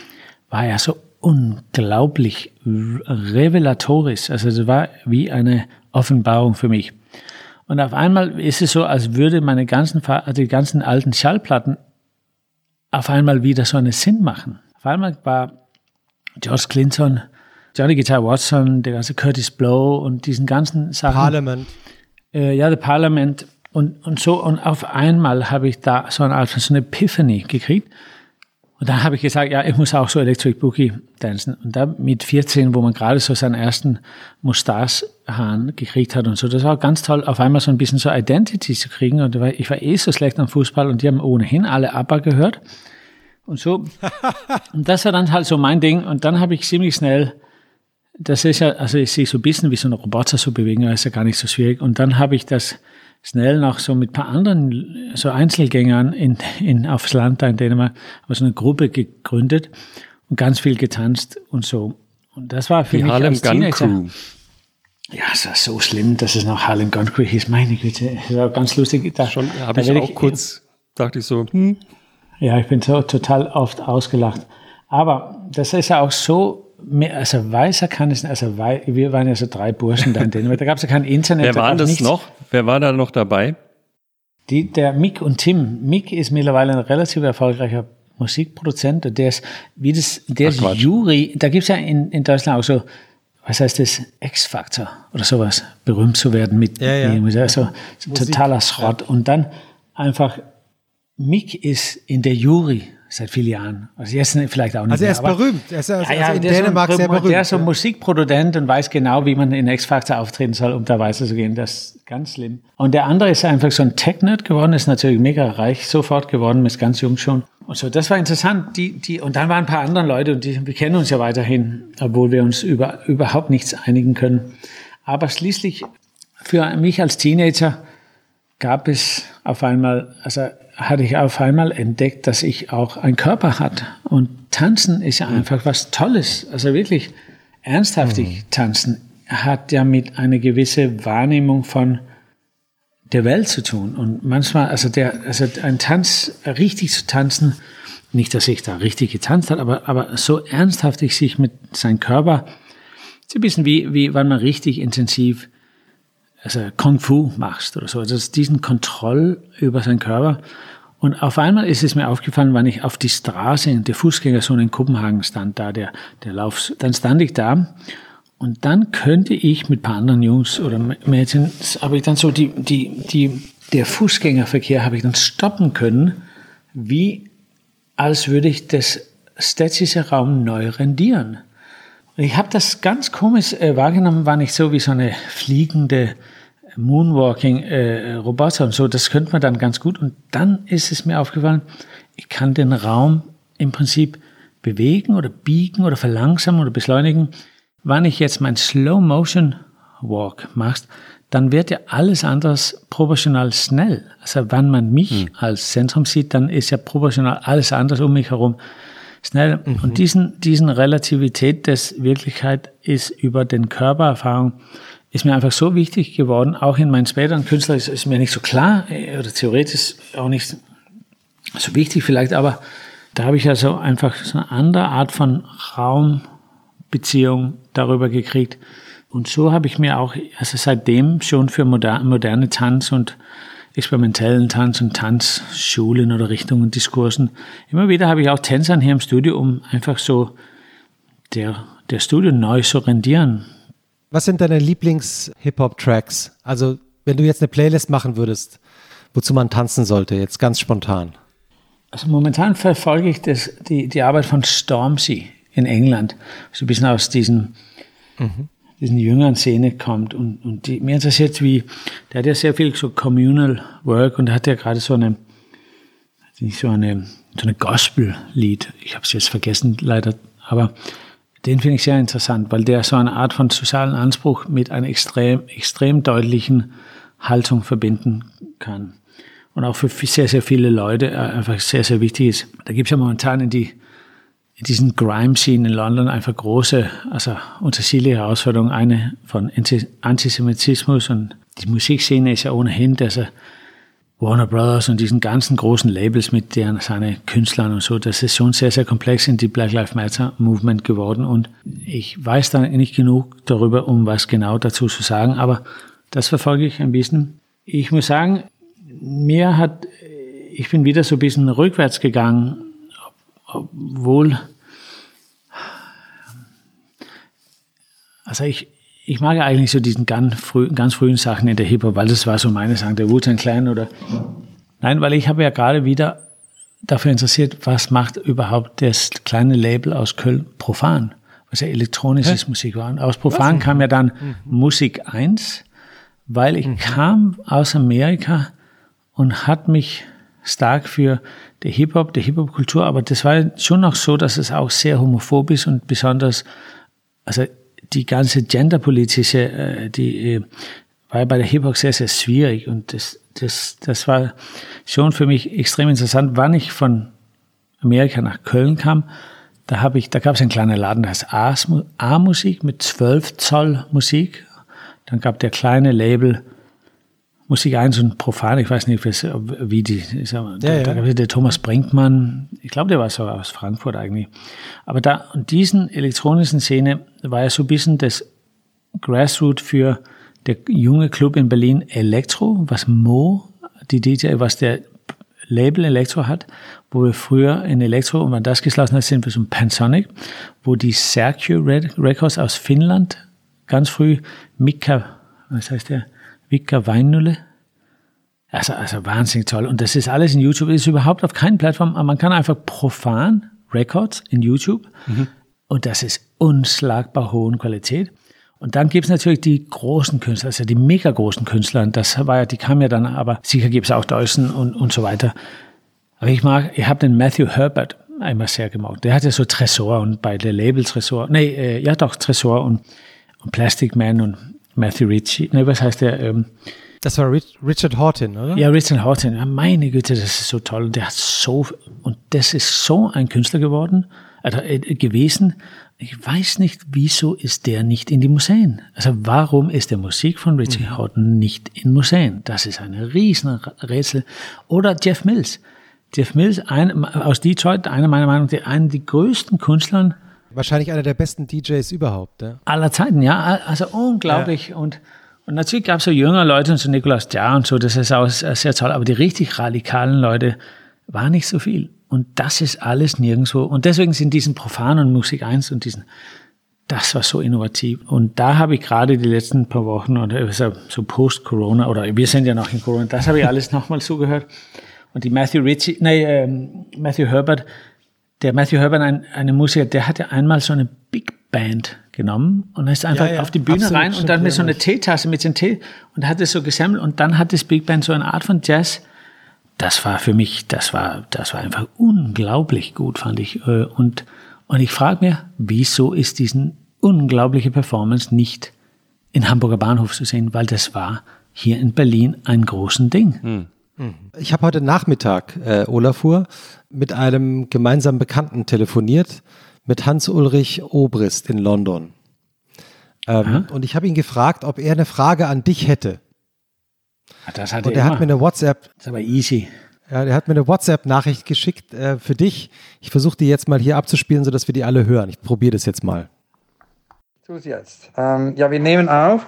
war ja so unglaublich revelatorisch. Also es war wie eine Offenbarung für mich. Und auf einmal ist es so, als würde meine ganzen, die ganzen alten Schallplatten auf einmal wieder so einen Sinn machen. Auf einmal war George Clinton, Johnny Guitar Watson, der ganze Curtis Blow und diesen ganzen Sachen. Parliament. Äh, ja, der Parlament und, und so. Und auf einmal habe ich da so eine Art so eine Epiphany gekriegt. Und dann habe ich gesagt, ja, ich muss auch so Electric Boogie tanzen. Und da mit 14, wo man gerade so seinen ersten Mustachhahn gekriegt hat und so, das war ganz toll, auf einmal so ein bisschen so Identity zu kriegen. Und ich war eh so schlecht am Fußball und die haben ohnehin alle ABBA gehört. Und so. und das war dann halt so mein Ding. Und dann habe ich ziemlich schnell, das ist ja, also ich sehe so ein bisschen wie so ein Roboter so bewegen, das ist ja gar nicht so schwierig. Und dann habe ich das schnell noch so mit ein paar anderen so Einzelgängern in, in, aufs Land da in Dänemark, aber so eine Gruppe gegründet und ganz viel getanzt und so. Und das war für Die mich Harlem als Gun Teenager. Crew. Ja, es war so schlimm, dass es noch Harlem Gun Crew hieß. Meine Güte, das war ganz lustig. Da, Schon habe ich auch kurz, dachte ich so, hm, Ja, ich bin so total oft ausgelacht. Aber das ist ja auch so, mehr, also weißer kann es nicht, also wei, wir waren ja so drei Burschen da in Dänemark, da gab es ja kein Internet. wer da war gab's das nichts. noch? Wer war da noch dabei? Die, der Mick und Tim. Mick ist mittlerweile ein relativ erfolgreicher Musikproduzent. und Der ist, wie das, der Ach, ist Quatsch. Jury. Da gibt's ja in, in Deutschland auch so, was heißt das, X-Factor oder sowas, berühmt zu werden mit, Ja, ja. mit also totaler Schrott. Und dann einfach, Mick ist in der Jury seit vielen Jahren. Also jetzt vielleicht auch nicht Also er mehr, ist aber- berühmt. Er ist also ja, ja, in so Dänemark ein- sehr berühmt. Der ist so ja. Musikproduzent und weiß genau, wie man in X-Factor auftreten soll, um da weiterzugehen. Das ist ganz schlimm. Und der andere ist einfach so ein Tech-Nerd geworden, ist natürlich mega reich, sofort geworden, ist ganz jung schon. Und so, das war interessant. Die, die, und dann waren ein paar andere Leute und die, wir kennen uns ja weiterhin, obwohl wir uns über, überhaupt nichts einigen können. Aber schließlich für mich als Teenager gab es auf einmal, also hatte ich auf einmal entdeckt, dass ich auch einen Körper hat. Und tanzen ist ja einfach was Tolles. Also wirklich ernsthaftig tanzen hat ja mit einer gewissen Wahrnehmung von der Welt zu tun. Und manchmal, also der, also ein Tanz, richtig zu tanzen, nicht, dass ich da richtig getanzt hat, aber, aber so ernsthaftig sich mit seinem Körper, so ein bisschen wie, wie wenn man richtig intensiv also Kung Fu machst oder so. Also diesen Kontroll über seinen Körper. Und auf einmal ist es mir aufgefallen, wenn ich auf die Straße in der Fußgängerzone in Kopenhagen stand, da der, der Lauf, dann stand ich da und dann könnte ich mit ein paar anderen Jungs oder Mädchen, habe ich dann so die, die, die, der Fußgängerverkehr habe ich dann stoppen können, wie als würde ich das städtische Raum neu rendieren. Ich habe das ganz komisch äh, wahrgenommen, war nicht so wie so eine fliegende Moonwalking-Roboter und so. Das könnte man dann ganz gut. Und dann ist es mir aufgefallen, ich kann den Raum im Prinzip bewegen oder biegen oder verlangsamen oder beschleunigen. Wenn ich jetzt mein Slow-Motion-Walk machst, dann wird ja alles anders proportional schnell. Also wenn man mich als Zentrum sieht, dann ist ja proportional alles anders um mich herum schnell. Und diesen, diesen Relativität des Wirklichkeit ist über den Körpererfahrung ist mir einfach so wichtig geworden, auch in meinen späteren Künstlern ist, ist mir nicht so klar äh, oder theoretisch auch nicht so wichtig vielleicht, aber da habe ich also einfach so eine andere Art von Raumbeziehung darüber gekriegt. Und so habe ich mir auch, also seitdem schon für moderne, Tanz und experimentellen Tanz und Tanzschulen oder Richtungen, Diskursen. Immer wieder habe ich auch Tänzern hier im Studio, um einfach so der, der Studio neu zu rendieren. Was sind deine Lieblings-Hip-Hop-Tracks? Also, wenn du jetzt eine Playlist machen würdest, wozu man tanzen sollte, jetzt ganz spontan. Also momentan verfolge ich das, die, die Arbeit von Stormzy in England, so ein bisschen aus diesen, diesen jüngeren Szene kommt. Und, und die, mir interessiert, wie, der hat ja sehr viel so Communal Work und hat ja gerade so eine, so eine, so eine Gospel-Lied. Ich habe es jetzt vergessen, leider, aber den finde ich sehr interessant, weil der so eine Art von sozialen Anspruch mit einer extrem, extrem deutlichen Haltung verbinden kann. Und auch für sehr, sehr viele Leute äh, einfach sehr, sehr wichtig ist. Da gibt es ja momentan in, die, in diesen Grime-Scene in London einfach große, also unterschiedliche Herausforderungen. Eine von Anti- Antisemitismus und die Musikszene ist ja ohnehin, dass er Warner Brothers und diesen ganzen großen Labels mit deren seine Künstlern und so, das ist schon sehr, sehr komplex in die Black Lives Matter Movement geworden und ich weiß da nicht genug darüber, um was genau dazu zu sagen, aber das verfolge ich ein bisschen. Ich muss sagen, mir hat, ich bin wieder so ein bisschen rückwärts gegangen, obwohl, also ich, ich mag ja eigentlich so diesen ganz, früh, ganz frühen Sachen in der Hip-Hop, weil das war so meine Sachen, der Wu-Tang Clan oder, nein, weil ich habe ja gerade wieder dafür interessiert, was macht überhaupt das kleine Label aus Köln Profan, was ja elektronisches Hä? Musik war. Und aus Profan was? kam ja dann mhm. Musik 1, weil ich mhm. kam aus Amerika und hat mich stark für der Hip-Hop, der Hip-Hop-Kultur, aber das war schon noch so, dass es auch sehr homophob ist und besonders, also die ganze genderpolitische, die war bei der Hip-Hop sehr, sehr schwierig und das, das, das war schon für mich extrem interessant, wann ich von Amerika nach Köln kam. Da habe ich, da gab es einen kleinen Laden, das heißt A-Musik mit 12 Zoll Musik. Dann gab der kleine Label Musik 1 und Profan, ich weiß nicht, wie die, ja, ja. gab es der Thomas Brinkmann, ich glaube, der war so aus Frankfurt eigentlich. Aber da, und diesen elektronischen Szene war ja so ein bisschen das Grassroot für der junge Club in Berlin Elektro, was Mo, die DJ, was der Label Elektro hat, wo wir früher in Elektro, und wenn das geschlossen hat, sind wir zum Pansonic, wo die Sergio Records aus Finnland ganz früh Mika, was heißt der? Vika Weinnulle. Also, also wahnsinnig toll. Und das ist alles in YouTube, ist überhaupt auf keinen Plattform. Man kann einfach profan Records in YouTube. Mhm. Und das ist unschlagbar hohen Qualität. Und dann gibt es natürlich die großen Künstler, also die mega großen Künstler. Und das war ja, die kamen ja dann, aber sicher gibt es auch Deutschen und, und so weiter. Aber ich mag, ich habe den Matthew Herbert einmal sehr gemocht. Der hatte so Tresor und bei der Label Tresor, nee, äh, ja doch, Tresor und, und Plastic Man und Matthew Ritchie, ne, was heißt der? Ähm, das war Richard Horton, oder? Ja, Richard Horton. Ja, meine Güte, das ist so toll. Und der hat so, und das ist so ein Künstler geworden, gewesen. Ich weiß nicht, wieso ist der nicht in die Museen? Also warum ist der Musik von Richard mhm. Horton nicht in Museen? Das ist ein Riesenrätsel. Oder Jeff Mills. Jeff Mills, ein, aus Detroit, einer meiner Meinung nach, einer der größten Künstlern Wahrscheinlich einer der besten DJs überhaupt. Ja? Aller Zeiten, ja. Also unglaublich. Ja. Und, und natürlich gab es so jüngere Leute, so Nikolaus Ja und so, das ist auch sehr toll. Aber die richtig radikalen Leute waren nicht so viel. Und das ist alles nirgendwo. Und deswegen sind diesen profanen Musik 1 und diesen, das war so innovativ. Und da habe ich gerade die letzten paar Wochen oder so Post-Corona oder wir sind ja noch in Corona, das habe ich alles nochmal zugehört. Und die Matthew Ritchie, nee, ähm, Matthew Herbert, der Matthew Herbert, ein, eine Musiker, der hatte einmal so eine Big Band genommen und ist einfach ja, ja, auf die Bühne rein und dann mit so einer Teetasse mit dem Tee und hat es so gesammelt und dann hat das Big Band so eine Art von Jazz. Das war für mich, das war, das war einfach unglaublich gut, fand ich. Äh, und, und ich frage mir, wieso ist diesen unglaubliche Performance nicht in Hamburger Bahnhof zu sehen, weil das war hier in Berlin ein großes Ding. Hm. Ich habe heute Nachmittag, äh, Olafur, mit einem gemeinsamen Bekannten telefoniert, mit Hans-Ulrich Obrist in London. Ähm, und ich habe ihn gefragt, ob er eine Frage an dich hätte. Ah, das hat und er, hat mir eine WhatsApp. Das ist aber easy. Ja, der hat mir eine WhatsApp-Nachricht geschickt äh, für dich. Ich versuche die jetzt mal hier abzuspielen, sodass wir die alle hören. Ich probiere das jetzt mal. Tue es jetzt. Ähm, ja, wir nehmen auf.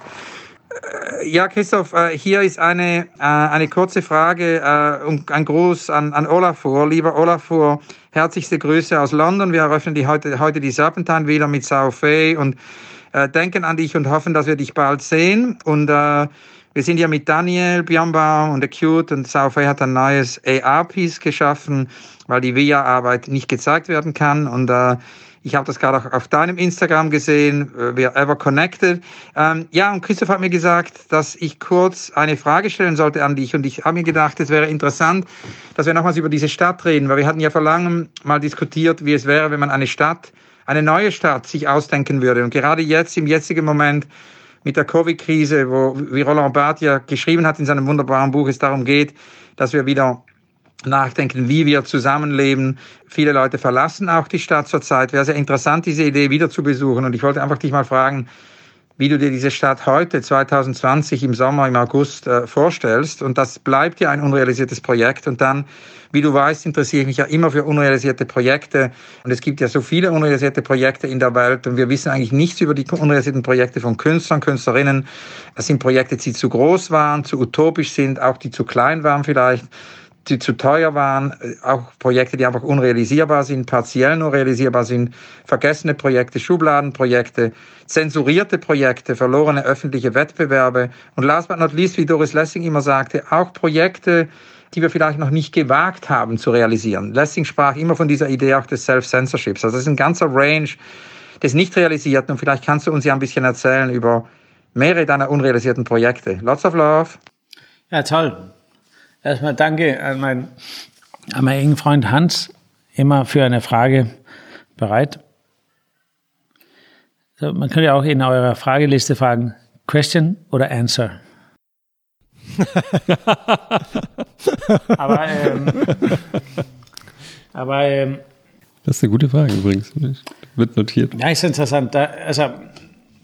Äh, ja, Christoph, äh, hier ist eine, äh, eine kurze Frage und ein Gruß an, an Olafur. Lieber Olafur, herzlichste Grüße aus London. Wir eröffnen die heute, heute die Serpentine wieder mit Saufei und äh, denken an dich und hoffen, dass wir dich bald sehen. Und äh, wir sind ja mit Daniel Biombaum und Acute und Saufei hat ein neues AR-Piece geschaffen, weil die VIA-Arbeit nicht gezeigt werden kann. Und äh, ich habe das gerade auch auf deinem Instagram gesehen, äh, wir ever connected. Ähm, ja, und Christoph hat mir gesagt, dass ich kurz eine Frage stellen sollte an dich. Und ich habe mir gedacht, es wäre interessant, dass wir nochmals über diese Stadt reden, weil wir hatten ja vor langem mal diskutiert, wie es wäre, wenn man eine Stadt, eine neue Stadt sich ausdenken würde. Und gerade jetzt, im jetzigen Moment, mit der Covid-Krise, wo, wie Roland Barthes ja geschrieben hat in seinem wunderbaren Buch, es darum geht, dass wir wieder nachdenken, wie wir zusammenleben. Viele Leute verlassen auch die Stadt zurzeit. Wäre sehr interessant, diese Idee wieder zu besuchen. Und ich wollte einfach dich mal fragen, wie du dir diese Stadt heute, 2020 im Sommer, im August äh, vorstellst. Und das bleibt ja ein unrealisiertes Projekt. Und dann, wie du weißt, interessiere ich mich ja immer für unrealisierte Projekte. Und es gibt ja so viele unrealisierte Projekte in der Welt. Und wir wissen eigentlich nichts über die unrealisierten Projekte von Künstlern, Künstlerinnen. Das sind Projekte, die zu groß waren, zu utopisch sind, auch die zu klein waren vielleicht die zu teuer waren, auch Projekte, die einfach unrealisierbar sind, partiell nur realisierbar sind, vergessene Projekte, Schubladenprojekte, zensurierte Projekte, verlorene öffentliche Wettbewerbe und last but not least, wie Doris Lessing immer sagte, auch Projekte, die wir vielleicht noch nicht gewagt haben zu realisieren. Lessing sprach immer von dieser Idee auch des Self-Censorships. Also es ist ein ganzer Range des nicht realisierten und vielleicht kannst du uns ja ein bisschen erzählen über mehrere deiner unrealisierten Projekte. Lots of love. Ja, toll. Erstmal danke an meinen, an meinen engen Freund Hans, immer für eine Frage bereit. So, man könnte ja auch in eurer Frageliste fragen, Question oder Answer? aber ähm, aber ähm, das ist eine gute Frage übrigens. Wird notiert. Ja, ist interessant. Da, also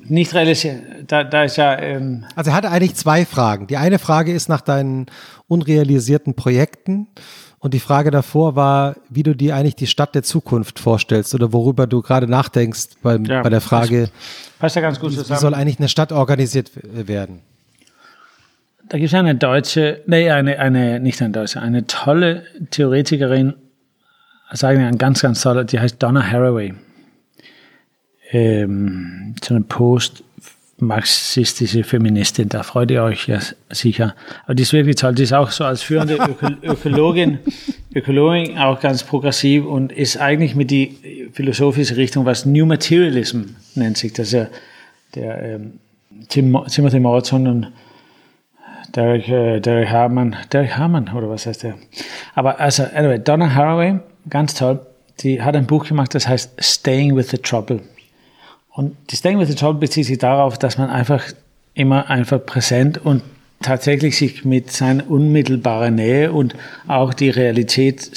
nicht realisiert. Da, da ist ja. Ähm also er hatte eigentlich zwei Fragen. Die eine Frage ist nach deinen unrealisierten Projekten. Und die Frage davor war, wie du dir eigentlich die Stadt der Zukunft vorstellst oder worüber du gerade nachdenkst beim, ja, bei der Frage, passt ja ganz gut wie, wie soll eigentlich eine Stadt organisiert werden? Da gibt es eine deutsche, nee, eine, eine, nicht eine deutsche, eine tolle Theoretikerin, also eigentlich eine ganz, ganz tolle, die heißt Donna Haraway ähm, so eine post-marxistische Feministin, da freut ihr euch ja sicher. Aber die ist wirklich toll, die ist auch so als führende Öko Ökologin, Ökologin auch ganz progressiv und ist eigentlich mit die philosophische Richtung, was New Materialism nennt sich, das ist ja der ähm, Tim, Timothy Morrison und Derek, äh, Derek Harman, Derek Harman oder was heißt der? Aber also, anyway, Donna Haraway, ganz toll, die hat ein Buch gemacht, das heißt Staying with the Trouble. Und das Denken mit der Job bezieht sich darauf, dass man einfach immer einfach präsent und tatsächlich sich mit seiner unmittelbaren Nähe und auch die Realität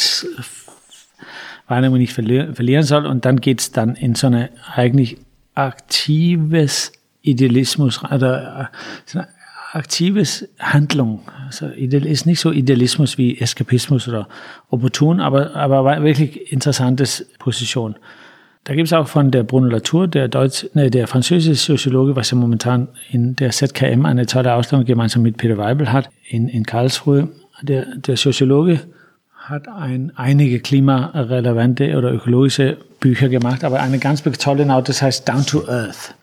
Wahrnehmung nicht verlieren soll. Und dann geht es dann in so eine eigentlich aktives Idealismus oder eine aktives Handlung. Also ist nicht so Idealismus wie Eskapismus oder Opportun, aber, aber wirklich interessantes Position. Da gibt es auch von der Bruno Latour, der, Deutsch, ne, der französische Soziologe, was ja momentan in der ZKM eine tolle Ausstellung gemeinsam mit Peter Weibel hat, in, in Karlsruhe. Der, der Soziologe hat ein, einige klimarelevante oder ökologische Bücher gemacht, aber eine ganz tolle das heißt Down to Earth.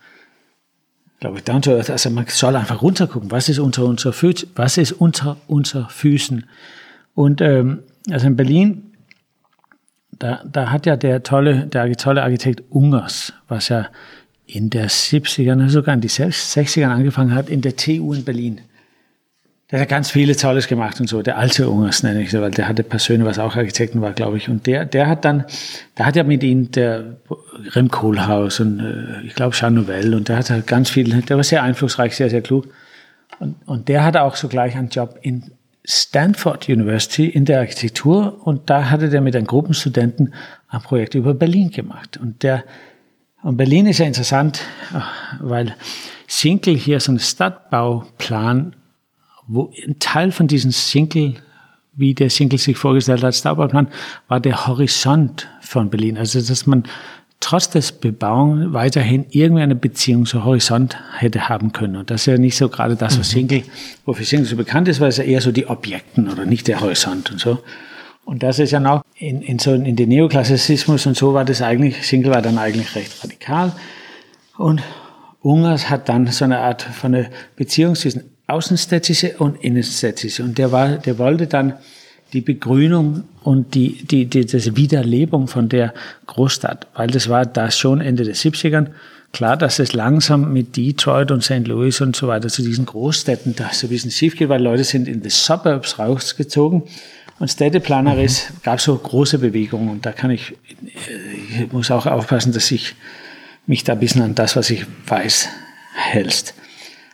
Glaube ich, Down to Earth. Also man soll einfach runtergucken, was ist unter unser Füßen, was ist unter unser Füßen. Und ähm, also in Berlin da, da hat ja der tolle, der tolle Architekt Ungers, was ja in der 70er, sogar in die 60ern angefangen hat, in der TU in Berlin. Der hat ganz viele Tolles gemacht und so. Der alte Ungers nenne ich so, weil der hatte persönlich, was auch Architekten war, glaube ich. Und der, der hat dann, da hat ja mit ihm der Rem Kohlhaus und äh, ich glaube Jean Nouvel und der hat halt ganz viel, der war sehr einflussreich, sehr, sehr klug. Und, und der hatte auch sogleich einen Job in Stanford University in der Architektur und da hatte der mit einem Gruppenstudenten ein Projekt über Berlin gemacht. Und der, und Berlin ist ja interessant, weil Sinkel hier so ein Stadtbauplan, wo ein Teil von diesem Sinkel, wie der Sinkel sich vorgestellt hat, Stadtbauplan, war der Horizont von Berlin. Also, dass man trotz des Bebauung weiterhin irgendeine Beziehung zum Horizont hätte haben können. Und das ist ja nicht so gerade das, was Single, mhm. wofür Single so bekannt ist, weil es ja eher so die Objekten oder nicht der Horizont und so. Und das ist ja noch in, in so in den Neoklassizismus und so war das eigentlich, Single war dann eigentlich recht radikal. Und Ungers hat dann so eine Art von einer Beziehung zwischen Außenstädtische und Innenstädtische. Und der war, der wollte dann die Begrünung und die, die, die, das Wiederlebung von der Großstadt, weil das war da schon Ende der 70ern. Klar, dass es langsam mit Detroit und St. Louis und so weiter zu diesen Großstädten da so ein bisschen schief geht, weil Leute sind in die Suburbs rausgezogen. Und städteplanerisch mhm. gab es so große Bewegungen. Und da kann ich, ich muss auch aufpassen, dass ich mich da ein bisschen an das, was ich weiß, hältst.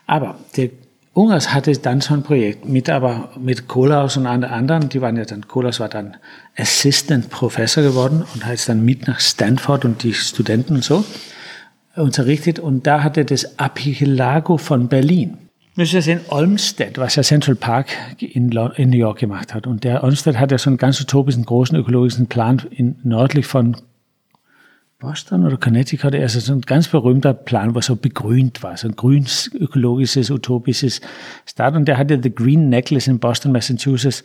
Aber der Ungers hatte dann so ein Projekt mit, aber mit Kohlaus und anderen, die waren ja dann, Kohlaus war dann Assistant Professor geworden und hat dann mit nach Stanford und die Studenten und so. unterrichtet und da hat er das Archipelago von Berlin. Müssen wir sehen, Olmsted, was ja Central Park in, in New York gemacht hat. Und der Olmsted hat ja so einen ganz utopischen, großen ökologischen Plan in, nördlich von Boston oder Connecticut. Also so ein ganz berühmter Plan, was so begrünt war. So ein grünes, ökologisches, utopisches Start. Und der hatte The Green Necklace in Boston, Massachusetts.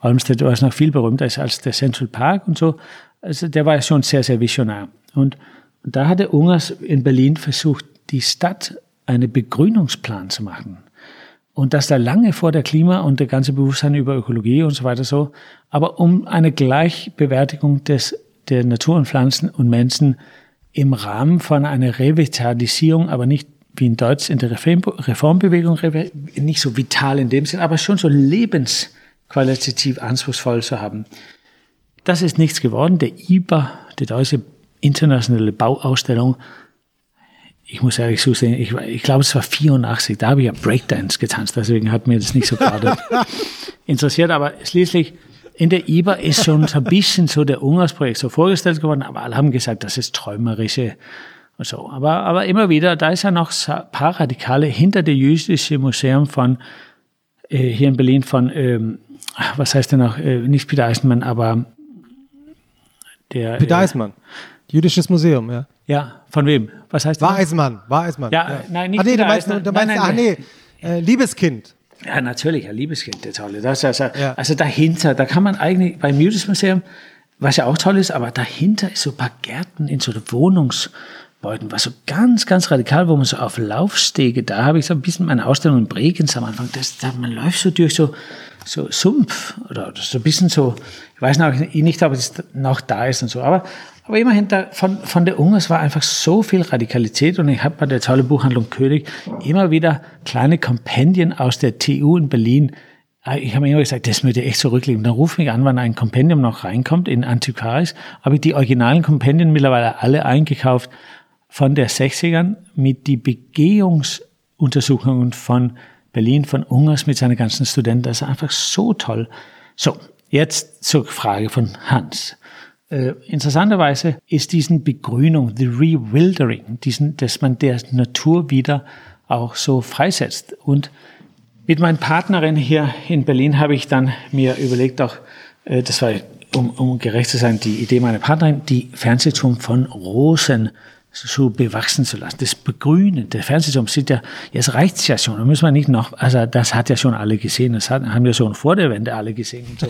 Olmsted war noch viel berühmter als der Central Park und so. Also der war schon sehr, sehr visionär. Und da hatte Ungers in Berlin versucht, die Stadt einen Begrünungsplan zu machen. Und das da lange vor der Klima und der ganze Bewusstsein über Ökologie und so weiter so. Aber um eine Gleichbewertigung des, der Natur und Pflanzen und Menschen im Rahmen von einer Revitalisierung, aber nicht wie in Deutsch in der Reformbewegung, nicht so vital in dem Sinn, aber schon so lebensqualitativ anspruchsvoll zu haben. Das ist nichts geworden. Der IBA, die deutsche internationale Bauausstellung, ich muss ehrlich zusehen, ich, ich glaube, es war 84, da habe ich ja Breakdance getanzt, deswegen hat mir das nicht so gerade interessiert, aber schließlich in der IBA ist schon so ein bisschen so der Ungarsprojekt so vorgestellt geworden, aber alle haben gesagt, das ist träumerische und so. Aber, aber immer wieder, da ist ja noch ein paar Radikale hinter der jüdische Museum von, äh, hier in Berlin von, ähm, was heißt denn noch, äh, nicht Peter Eisenmann, aber der. Peter äh, Eisenmann. Jüdisches Museum, ja. Ja, von wem? Was heißt das? War Eismann, war Eismann. Ja, ja. nein, nicht Ach nee, du meinst, du meinst, nein, nein, ach nee, äh, Liebeskind. Ja, natürlich, ein Liebeskind, der tolle. Das also, ja. also dahinter, da kann man eigentlich beim Jüdischen Museum, was ja auch toll ist, aber dahinter ist so ein paar Gärten in so Wohnungsbeuten, was so ganz, ganz radikal, wo man so auf Laufstege, da habe ich so ein bisschen meine Ausstellung in Bregenz am Anfang, das, da, man läuft so durch so, so Sumpf oder so ein bisschen so, ich weiß noch nicht, ob es noch da ist und so, aber aber immerhin, da, von, von der Ungers war einfach so viel Radikalität und ich habe bei der tolle Buchhandlung König immer wieder kleine Kompendien aus der TU in Berlin. Äh, ich habe immer gesagt, das würde echt zurücklegen. Dann ruf mich an, wann ein Kompendium noch reinkommt in Antiquaris. Habe ich die originalen Kompendien mittlerweile alle eingekauft von der 60ern mit die Begehungsuntersuchungen von Berlin, von Ungers mit seinen ganzen Studenten. Das ist einfach so toll. So, jetzt zur Frage von Hans. Äh, interessanterweise ist diesen Begrünung, the Rewildering, diesen, dass man der Natur wieder auch so freisetzt. Und mit meinen Partnerin hier in Berlin habe ich dann mir überlegt, auch, äh, das war, um, um gerecht zu sein, die Idee meiner Partnerin, die Fernsehturm von Rosen so bewachsen zu lassen. Das Begrünen, der Fernsehturm sieht ja, jetzt reicht's ja schon. Da müssen wir nicht noch, also das hat ja schon alle gesehen. Das hat, haben ja schon vor der Wende alle gesehen. Und so.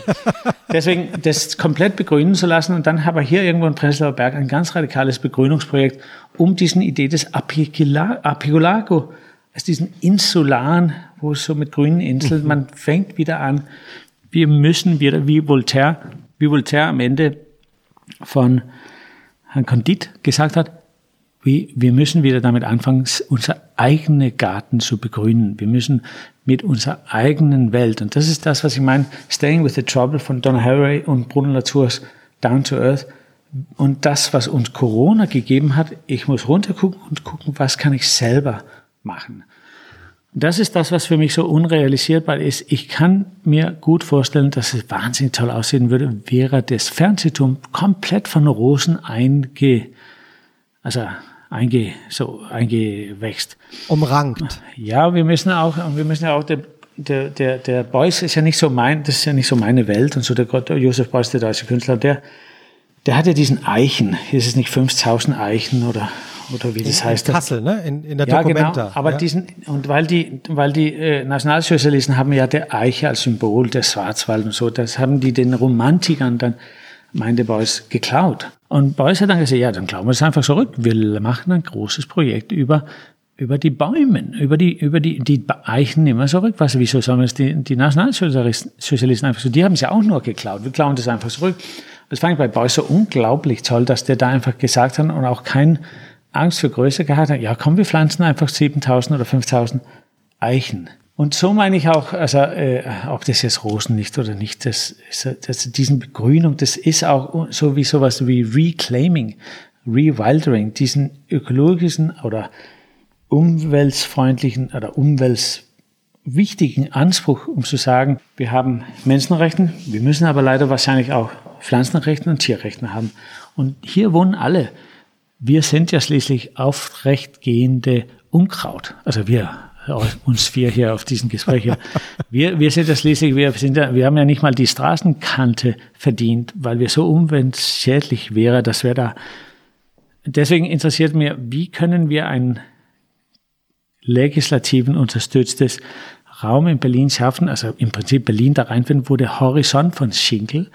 Deswegen das komplett begrünen zu lassen. Und dann haben wir hier irgendwo in Prenzlauer Berg ein ganz radikales Begrünungsprojekt um diesen Idee des Apiculago, also diesen Insularen, wo es so mit grünen Inseln, man fängt wieder an, wir müssen wieder, wie Voltaire, wie Voltaire am Ende von Herrn Condit gesagt hat, wir müssen wieder damit anfangen, unser eigene Garten zu begrünen. Wir müssen mit unserer eigenen Welt, und das ist das, was ich meine, Staying with the Trouble von Donna Haraway und Bruno Latours Down to Earth. Und das, was uns Corona gegeben hat, ich muss runtergucken und gucken, was kann ich selber machen. Das ist das, was für mich so unrealisierbar ist. Ich kann mir gut vorstellen, dass es wahnsinnig toll aussehen würde, wäre das Fernsehturm komplett von Rosen einge, also einge, so eingewächst. Umrankt. Ja, wir müssen auch, wir müssen ja auch, der, der, der, der Beuys ist ja nicht so mein, das ist ja nicht so meine Welt und so, der Josef Beuys, der deutsche Künstler, der, der hatte diesen Eichen, ist es nicht 5000 Eichen oder, oder wie das in, heißt. In Kassel, ne? In, in der ja, Documenta. Genau, aber ja. diesen, und weil die, weil die äh, Nationalsozialisten haben ja der Eiche als Symbol des Schwarzwald und so, das haben die den Romantikern dann, meinte Beuys, geklaut. Und Beuys hat dann gesagt, ja, dann glauben wir es einfach zurück. Wir machen ein großes Projekt über, über die Bäume, über die, über die, die Eichen wir zurück. Was, wieso sollen wir es die, die Nationalsozialisten einfach so, die haben es ja auch nur geklaut. Wir klauen das einfach zurück. Das fand ich bei Beuys so unglaublich toll, dass der da einfach gesagt hat und auch kein Angst für Größe gehabt hat. Ja, komm, wir pflanzen einfach 7000 oder 5000 Eichen. Und so meine ich auch, also äh, ob das jetzt Rosen nicht oder nicht, das das, diesen Begrünung, das ist auch so wie sowas wie Reclaiming, Rewildering, diesen ökologischen oder umweltfreundlichen oder umweltwichtigen Anspruch, um zu sagen, wir haben Menschenrechte, wir müssen aber leider wahrscheinlich auch Pflanzenrechte und Tierrechte haben. Und hier wohnen alle. wir sind ja schließlich aufrechtgehende Unkraut. Also wir, uns vier hier auf diesen Gesprächen. Wir, wir sind ja schließlich, wir sind wir haben ja nicht mal die Straßenkante verdient, weil wir so umweltschädlich wären, dass wir da, deswegen interessiert mir, wie können wir ein legislativen unterstütztes Raum in Berlin schaffen, also im Prinzip Berlin da reinfinden, wo der Horizont von Schinkel,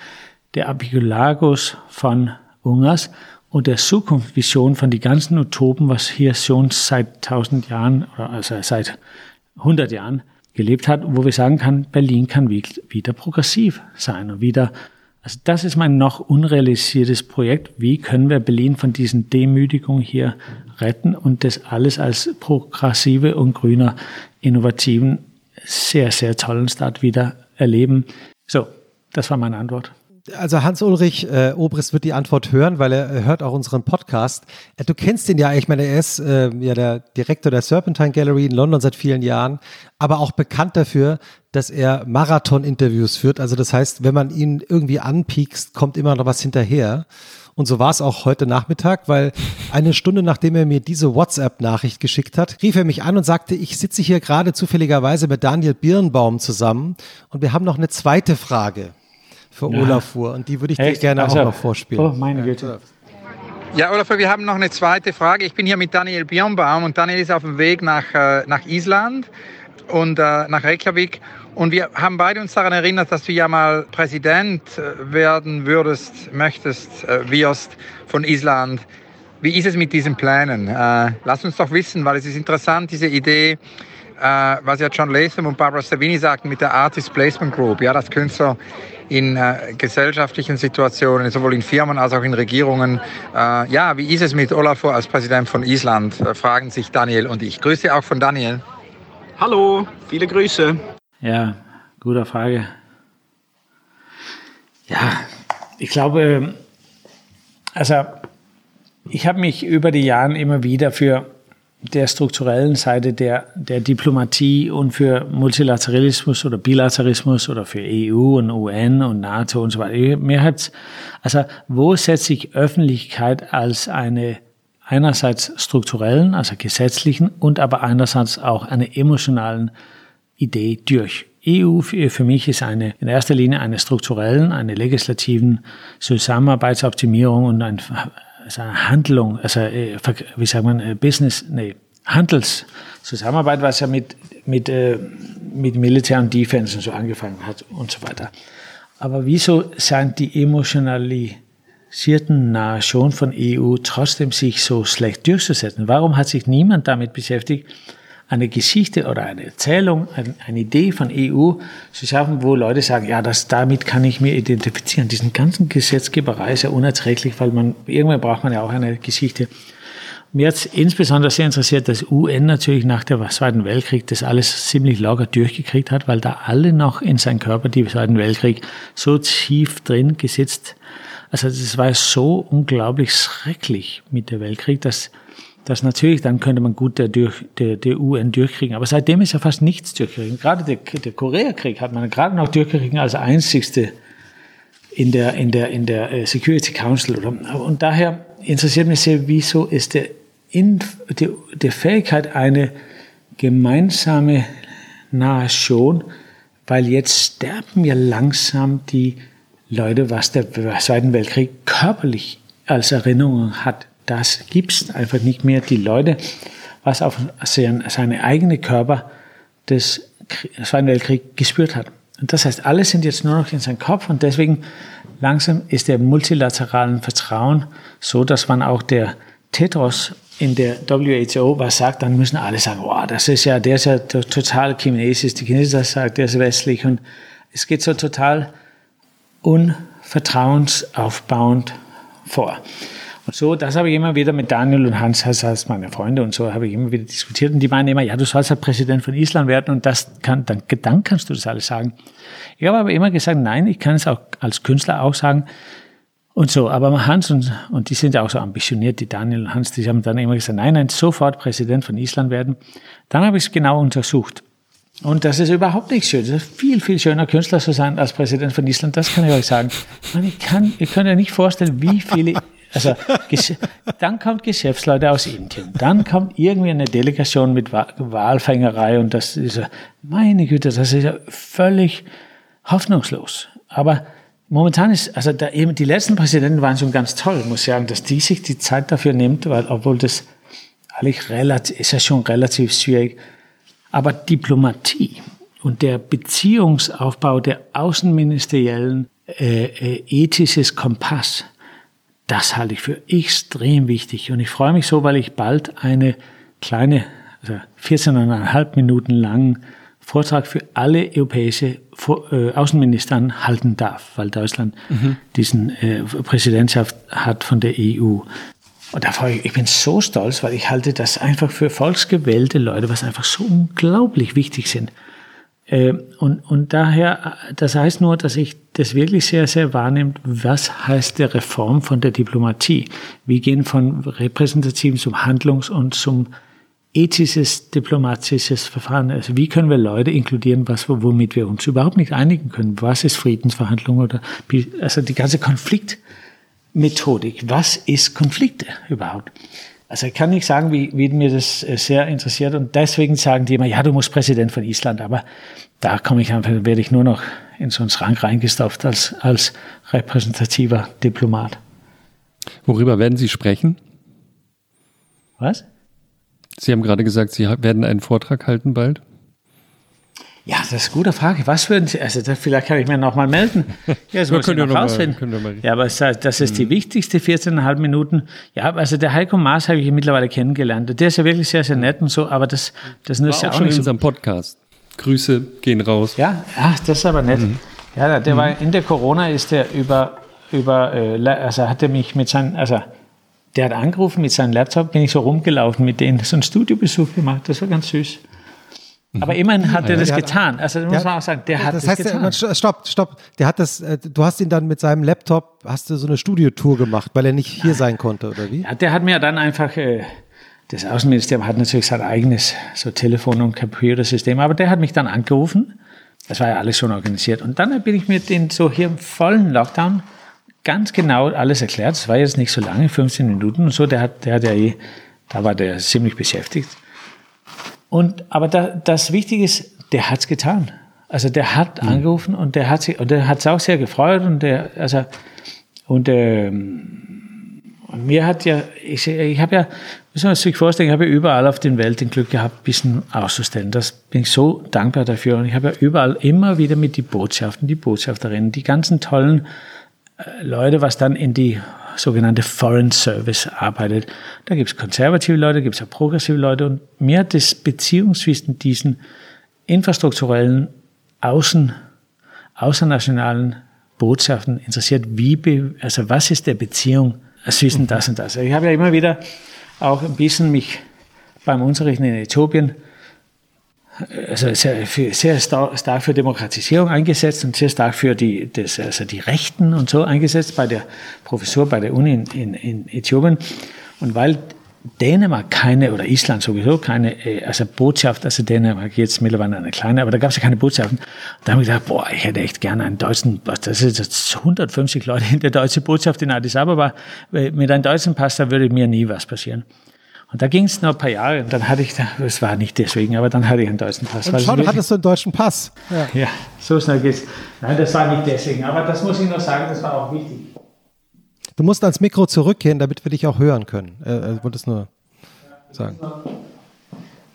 der Apiculagus von Ungers und der Zukunftsvision von die ganzen Utopen, was hier schon seit tausend Jahren, also seit 100 Jahren gelebt hat, wo wir sagen kann, Berlin kann wieder progressiv sein und wieder, also das ist mein noch unrealisiertes Projekt. Wie können wir Berlin von diesen Demütigungen hier retten und das alles als progressive und grüner, innovativen, sehr, sehr tollen Stadt wieder erleben? So, das war meine Antwort also Hans-Ulrich äh, Obrist wird die Antwort hören, weil er, hört auch unseren Podcast. Äh, du kennst ihn ja, ich meine, er ist äh, ja der Direktor der Serpentine Gallery in London seit vielen Jahren, aber auch bekannt dafür, dass er Marathon-Interviews führt. Also das heißt, wenn man ihn irgendwie anpiekst, kommt immer noch was hinterher. Und so war es auch heute Nachmittag, weil eine Stunde nachdem er mir diese WhatsApp-Nachricht geschickt hat, rief er mich an und sagte, ich sitze hier gerade zufälligerweise mit Daniel Birnbaum zusammen und wir haben noch eine zweite Frage für ja. Olafur und die würde ich Echt? dir gerne also, auch noch vorspielen. Oh, meine Güte. Ja, Olafur, wir haben noch eine zweite Frage. Ich bin hier mit Daniel Birnbaum und Daniel ist auf dem Weg nach, äh, nach Island und äh, nach Reykjavik. Und wir haben beide uns daran erinnert, dass du ja mal Präsident äh, werden würdest, möchtest, äh, wirst von Island. Wie ist es mit diesen Plänen? Äh, lass uns doch wissen, weil es ist interessant, diese Idee, äh, was ja John Latham und Barbara Savini sagten mit der Artist Placement Group, ja, dass Künstler in äh, gesellschaftlichen Situationen, sowohl in Firmen als auch in Regierungen. Äh, ja, wie ist es mit Olafur als Präsident von Island? Äh, fragen sich Daniel und ich. Grüße auch von Daniel. Hallo, viele Grüße. Ja, gute Frage. Ja, ich glaube, also ich habe mich über die Jahre immer wieder für der strukturellen Seite der, der Diplomatie und für Multilateralismus oder Bilateralismus oder für EU und UN und NATO und so weiter. Mir hat's, also wo setzt sich Öffentlichkeit als eine einerseits strukturellen, also gesetzlichen und aber einerseits auch eine emotionalen Idee durch? EU für, für mich ist eine, in erster Linie eine strukturellen, eine legislativen Zusammenarbeitsoptimierung und ein also Handlung, also äh, wie sagt man, äh, Business, nee, Handelszusammenarbeit, was ja mit, mit, äh, mit Militär und Defense und so angefangen hat und so weiter. Aber wieso sind die emotionalisierten Nationen von EU trotzdem sich so schlecht durchzusetzen? Warum hat sich niemand damit beschäftigt, eine Geschichte oder eine Erzählung, eine Idee von EU zu schaffen, wo Leute sagen, ja, das, damit kann ich mir identifizieren. Diesen ganzen Gesetzgeberei ist ja unerträglich, weil man, irgendwann braucht man ja auch eine Geschichte. Mir hat insbesondere sehr interessiert, dass UN natürlich nach dem Zweiten Weltkrieg das alles ziemlich locker durchgekriegt hat, weil da alle noch in seinem Körper die Zweiten Weltkrieg so tief drin gesetzt. Also das war so unglaublich schrecklich mit der Weltkrieg, dass das natürlich, dann könnte man gut der, durch, der, der UN durchkriegen. Aber seitdem ist ja fast nichts durchgekriegt. Gerade der, der Koreakrieg hat man gerade noch durchgekriegt als einzigste in der, in der, in der äh, Security Council. Und daher interessiert mich sehr, wieso ist der, in, die, die Fähigkeit, eine gemeinsame Nation, weil jetzt sterben ja langsam die Leute, was der Zweiten Weltkrieg körperlich als Erinnerung hat das gibt einfach nicht mehr. Die Leute, was auf seine eigene Körper des Zweiten Weltkrieg gespürt hat. Und das heißt, alle sind jetzt nur noch in seinem Kopf und deswegen langsam ist der multilateralen Vertrauen so, dass man auch der Tetros in der WHO was sagt, dann müssen alle sagen, wow, das ist ja, der ist ja total chinesisch, die Chinesen sagen, der ist westlich und es geht so total unvertrauensaufbauend vor. So, das habe ich immer wieder mit Daniel und Hans, das heißt meine Freunde und so, habe ich immer wieder diskutiert. Und die meinen immer, ja, du sollst halt Präsident von Island werden und das kann, dann, dann kannst du das alles sagen. Ich habe aber immer gesagt, nein, ich kann es auch als Künstler auch sagen. Und so, aber Hans und, und die sind ja auch so ambitioniert, die Daniel und Hans, die haben dann immer gesagt, nein, nein, sofort Präsident von Island werden. Dann habe ich es genau untersucht. Und das ist überhaupt nicht schön. Es ist viel, viel schöner, Künstler zu sein als Präsident von Island. Das kann ich euch sagen. Und ich kann, ihr könnt euch nicht vorstellen, wie viele Also dann kommt Geschäftsleute aus Indien, dann kommt irgendwie eine Delegation mit Wahlfängerei und das ist, meine Güte, das ist ja völlig hoffnungslos. Aber momentan ist, also da eben die letzten Präsidenten waren schon ganz toll, muss ich sagen, dass die sich die Zeit dafür nimmt, weil obwohl das eigentlich relativ, ist ja schon relativ schwierig. Aber Diplomatie und der Beziehungsaufbau der außenministeriellen äh, äh, ethisches Kompass, das halte ich für extrem wichtig. Und ich freue mich so, weil ich bald eine kleine, also 14,5 Minuten langen Vortrag für alle europäische äh, Außenministern halten darf, weil Deutschland mhm. diesen äh, Präsidentschaft hat von der EU. Und da freue ich, ich bin so stolz, weil ich halte das einfach für volksgewählte Leute, was einfach so unglaublich wichtig sind. Äh, und, und daher, das heißt nur, dass ich das wirklich sehr, sehr wahrnimmt, was heißt der Reform von der Diplomatie? Wir gehen von repräsentativen zum Handlungs- und zum ethisches diplomatisches Verfahren. Also wie können wir Leute inkludieren, was, womit wir uns überhaupt nicht einigen können? Was ist Friedensverhandlung oder also die ganze Konfliktmethodik? Was ist Konflikte überhaupt? Also ich kann nicht sagen, wie, wie mir das äh, sehr interessiert und deswegen sagen die immer, ja, du musst Präsident von Island, aber da komme ich einfach, werde ich nur noch in so einen Schrank reingestopft als, als repräsentativer Diplomat. Worüber werden Sie sprechen? Was? Sie haben gerade gesagt, Sie werden einen Vortrag halten bald. Ja, das ist eine gute Frage. Was würden Sie, also das, vielleicht kann ich mir noch mal melden. Ja, das muss ich noch rausfinden. Mal, ja, aber das ist die mhm. wichtigste 14,5 Minuten. Ja, also der Heiko Maas habe ich mittlerweile kennengelernt. Der ist ja wirklich sehr, sehr nett und so, aber das, das ist ja auch, auch schon nicht in unserem Podcast. Grüße gehen raus. Ja, ach, das ist aber nett. Mhm. Ja, der mhm. war in der Corona ist der über, über äh, also hat er mich mit seinen, also der hat angerufen mit seinem Laptop, bin ich so rumgelaufen mit denen, so einen Studiobesuch gemacht, das war ganz süß. Mhm. Aber immerhin hat er das getan. Also muss man auch sagen, der hat das, das heißt, getan. Stopp, stopp. Der hat das, äh, du hast ihn dann mit seinem Laptop, hast du so eine Studiotour gemacht, weil er nicht hier sein konnte, oder wie? Ja, der hat mir dann einfach, äh, das Außenministerium hat natürlich sein eigenes so Telefon- und Computersystem, aber der hat mich dann angerufen. Das war ja alles schon organisiert. Und dann bin ich mit den so hier im vollen Lockdown ganz genau alles erklärt. Es war jetzt nicht so lange, 15 Minuten und so. Der hat, der hat ja eh, da war der ziemlich beschäftigt. Und, aber da, das Wichtige ist, der hat's getan. Also der hat mhm. angerufen und der hat sich, und der hat's auch sehr gefreut und der, also, und, ähm, mir hat ja, ich, ich habe ja, muss man sich vorstellen, ich habe ja überall auf der Welt den Glück gehabt, ein bisschen auszustellen. Das bin ich so dankbar dafür. Und ich habe ja überall immer wieder mit die Botschaften, die Botschafterinnen, die ganzen tollen äh, Leute, was dann in die sogenannte Foreign Service arbeitet. Da gibt es konservative Leute, gibt es auch progressive Leute. Und mir hat das Beziehung zwischen diesen infrastrukturellen Außen, außernationalen Botschaften interessiert, wie, also was ist der Beziehung zwischen das und das. Ich habe ja immer wieder auch ein bisschen mich beim Unterrichten in Äthiopien also sehr, sehr stark für Demokratisierung eingesetzt und sehr stark für die, das, also die Rechten und so eingesetzt bei der Professur bei der Uni in, in, in Äthiopien. Und weil Dänemark keine, oder Island sowieso keine, äh, also Botschaft, also Dänemark jetzt mittlerweile eine kleine, aber da gab es ja keine Botschaften. Da habe ich gedacht, boah, ich hätte echt gerne einen deutschen, das ist jetzt 150 Leute in der deutschen Botschaft in Addis Ababa. Mit einem deutschen Pass, da würde mir nie was passieren. Und da ging es noch ein paar Jahre und dann hatte ich, es war nicht deswegen, aber dann hatte ich einen deutschen Pass. Und du hattest du einen deutschen Pass. Ja. ja, so schnell geht's. Nein, das war nicht deswegen, aber das muss ich noch sagen, das war auch wichtig. Du musst ans Mikro zurückgehen, damit wir dich auch hören können. Äh, äh ich wollte es nur sagen.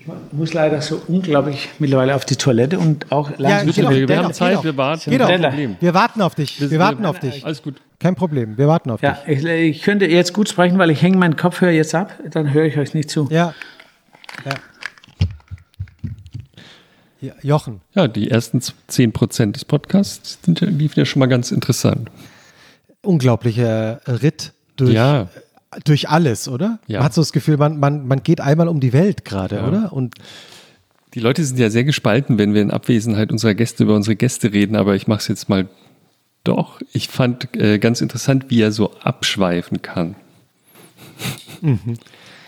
Ich muss leider so unglaublich mittlerweile auf die Toilette und auch ja, wir, wir haben Zeit, wir warten. Wir warten auf dich. Wir, wir warten auf dich. Alles gut. Kein Problem, wir warten auf ja, dich. Ja, ich, ich, könnte jetzt gut sprechen, weil ich hänge meinen Kopfhörer jetzt ab, dann höre ich euch nicht zu. Ja. ja. ja Jochen. Ja, die ersten 10% des Podcasts sind, liefen ja schon mal ganz interessant. Unglaublicher Ritt durch, ja. Durch alles, oder? Ja. Man hat so das Gefühl, man, man, man geht einmal um die Welt gerade, ja. oder? Und die Leute sind ja sehr gespalten, wenn wir in Abwesenheit unserer Gäste über unsere Gäste reden, aber ich mache es jetzt mal doch, ich fand äh, ganz interessant, wie er so abschweifen kann. Mhm.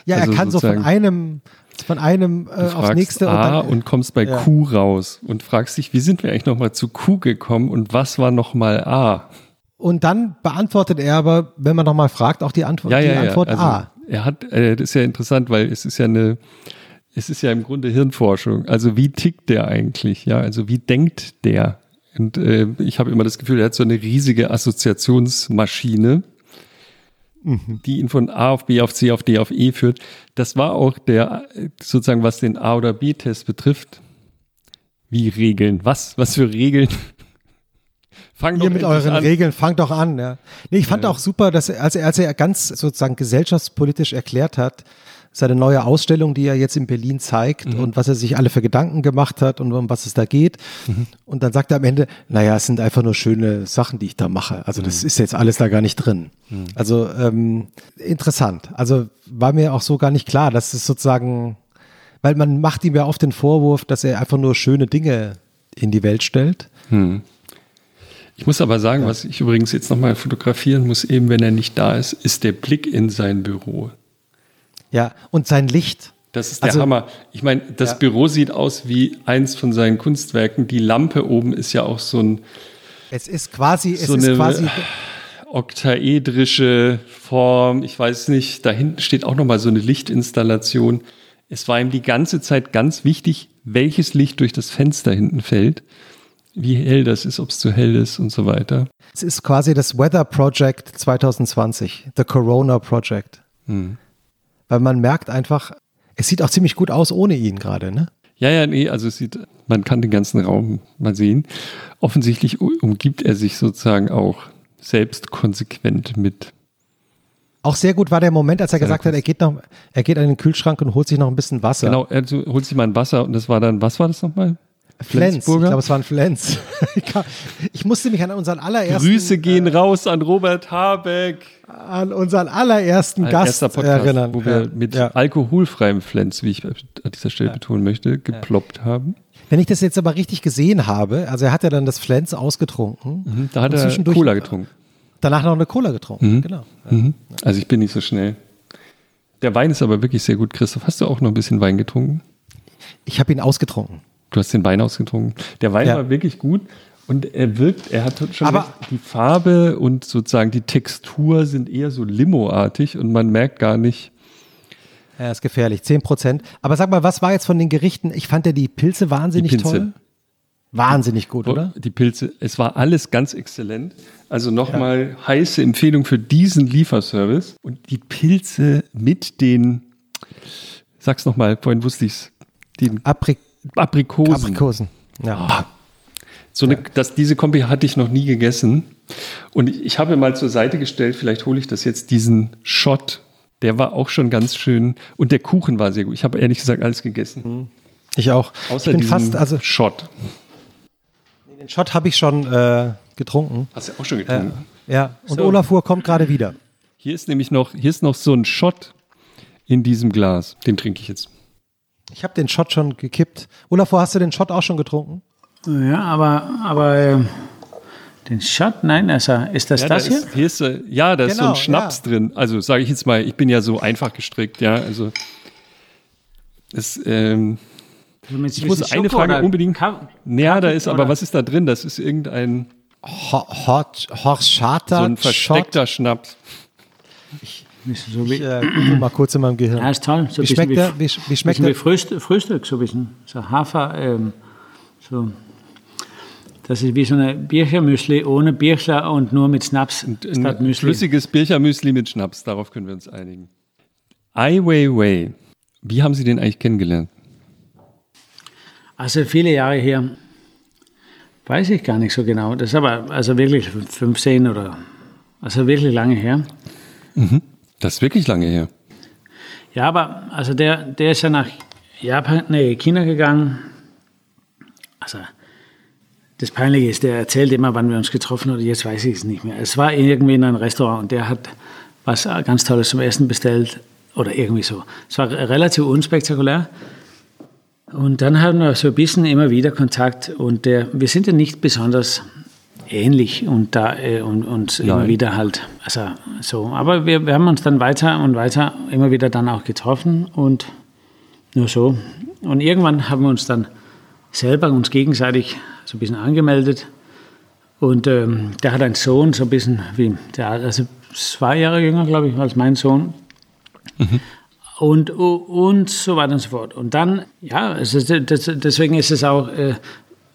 Ja, also er kann so von einem von einem äh, aufs nächste A und, dann, und kommst bei ja. Q raus und fragst dich, wie sind wir eigentlich nochmal zu Q gekommen und was war nochmal A? Und dann beantwortet er aber, wenn man nochmal fragt, auch die Antwort, ja, die ja, Antwort ja. Also, A. Er hat, äh, das ist ja interessant, weil es ist ja eine, es ist ja im Grunde Hirnforschung. Also wie tickt der eigentlich? Ja, also wie denkt der? Und äh, ich habe immer das Gefühl, er hat so eine riesige Assoziationsmaschine, mhm. die ihn von A auf B auf C auf D auf E führt. Das war auch der, sozusagen, was den A oder B-Test betrifft. Wie Regeln? Was? Was für Regeln? Fang Ihr mit euren an. Regeln, fangt doch an. Ja. Nee, ich fand ja. auch super, dass er, als er, als er ganz sozusagen gesellschaftspolitisch erklärt hat, seine neue Ausstellung, die er jetzt in Berlin zeigt mhm. und was er sich alle für Gedanken gemacht hat und um was es da geht. Mhm. Und dann sagt er am Ende, naja, es sind einfach nur schöne Sachen, die ich da mache. Also das mhm. ist jetzt alles da gar nicht drin. Mhm. Also ähm, interessant. Also war mir auch so gar nicht klar, dass es sozusagen, weil man macht ihm ja oft den Vorwurf, dass er einfach nur schöne Dinge in die Welt stellt. Ich muss aber sagen, ja. was ich übrigens jetzt nochmal fotografieren muss, eben wenn er nicht da ist, ist der Blick in sein Büro. Ja, und sein Licht. Das ist der also, Hammer. Ich meine, das ja. Büro sieht aus wie eins von seinen Kunstwerken. Die Lampe oben ist ja auch so ein. Es ist quasi, so es ist quasi oktaedrische Form. Ich weiß nicht. Da hinten steht auch noch mal so eine Lichtinstallation. Es war ihm die ganze Zeit ganz wichtig, welches Licht durch das Fenster hinten fällt, wie hell das ist, ob es zu hell ist und so weiter. Es ist quasi das Weather Project 2020, the Corona Project. Hm. Weil man merkt einfach, es sieht auch ziemlich gut aus ohne ihn gerade, ne? Ja, ja, nee, also es sieht, man kann den ganzen Raum mal sehen. Offensichtlich umgibt er sich sozusagen auch selbst konsequent mit. Auch sehr gut war der Moment, als er sehr gesagt hat, er geht noch, er geht an den Kühlschrank und holt sich noch ein bisschen Wasser. Genau, er holt sich mal ein Wasser und das war dann, was war das nochmal? Flens. Ich glaube, es war ein Flens. ich musste mich an unseren allerersten. Grüße gehen äh, raus an Robert Habeck. An unseren allerersten Gast Podcast, erinnern. Wo wir ja. mit ja. alkoholfreiem Flens, wie ich an dieser Stelle ja. betonen möchte, geploppt haben. Wenn ich das jetzt aber richtig gesehen habe, also er hat ja dann das Flens ausgetrunken. Mhm, da hat er Cola getrunken. Danach noch eine Cola getrunken, mhm. genau. Mhm. Also ich bin nicht so schnell. Der Wein ist aber wirklich sehr gut. Christoph, hast du auch noch ein bisschen Wein getrunken? Ich habe ihn ausgetrunken. Du hast den Wein ausgetrunken. Der Wein ja. war wirklich gut und er wirkt, er hat schon Aber recht, die Farbe und sozusagen die Textur sind eher so limoartig und man merkt gar nicht. Ja, ist gefährlich, 10 Prozent. Aber sag mal, was war jetzt von den Gerichten? Ich fand ja die Pilze wahnsinnig die Pilze. toll. Wahnsinnig gut, oder? Die Pilze, es war alles ganz exzellent. Also nochmal ja. heiße Empfehlung für diesen Lieferservice. Und die Pilze mit den, sag's nochmal, vorhin wusste ich's, den Aprik Aprikosen. Aprikosen, ja. Oh. So eine, das, diese Kombi hatte ich noch nie gegessen. Und ich habe mir mal zur Seite gestellt, vielleicht hole ich das jetzt, diesen Shot. Der war auch schon ganz schön. Und der Kuchen war sehr gut. Ich habe ehrlich gesagt alles gegessen. Mhm. Ich auch. Außer ich bin fast, also Shot. Den Shot habe ich schon äh, getrunken. Hast du auch schon getrunken? Äh, ja, und so. Olafur kommt gerade wieder. Hier ist nämlich noch, hier ist noch so ein Shot in diesem Glas. Den trinke ich jetzt. Ich habe den Shot schon gekippt. Olafur, hast du den Shot auch schon getrunken? Ja, aber, aber äh, den Shot, nein, also ist das ja, das da hier? Ist, hier ist, äh, ja, da genau, ist so ein genau, Schnaps ja. drin. Also sage ich jetzt mal, ich bin ja so einfach gestrickt, ja, also es, ähm, also ich muss eine Schoko Frage unbedingt. Ja, da ist, aber was ist da drin? Das ist irgendein Hot, Horchata. So ein versteckter Shot. Schnaps. Ich, so wie, ich äh, gucke mal kurz in meinem Gehirn. Ja, ist toll. So wie, schmeckt der? Wie, wie schmeckt der? Wie Frühstück, Frühstück, so ein bisschen. So Hafer, ähm, so. Das ist wie so eine Birchermüsli ohne Bircher und nur mit Schnaps und statt Müsli. Flüssiges Birchermüsli mit Schnaps, darauf können wir uns einigen. Ai Weiwei, wie haben Sie den eigentlich kennengelernt? Also viele Jahre her, weiß ich gar nicht so genau. Das ist aber also wirklich 15 oder, also wirklich lange her. Mhm. Das ist wirklich lange her. Ja, aber also der, der ist ja nach Japan, nee, China gegangen. Also das Peinliche ist, der erzählt immer, wann wir uns getroffen haben, jetzt weiß ich es nicht mehr. Es war irgendwie in einem Restaurant und der hat was ganz Tolles zum Essen bestellt oder irgendwie so. Es war relativ unspektakulär. Und dann haben wir so ein bisschen immer wieder Kontakt und der, wir sind ja nicht besonders ähnlich und da äh, und, und immer wieder halt, also so. Aber wir, wir haben uns dann weiter und weiter immer wieder dann auch getroffen und nur so. Und irgendwann haben wir uns dann selber uns gegenseitig so ein bisschen angemeldet Und ähm, der hat einen Sohn, so ein bisschen wie der, also zwei Jahre jünger, glaube ich, als mein Sohn. Mhm. Und, und so weiter und so fort. Und dann, ja, also das, deswegen ist es auch, äh,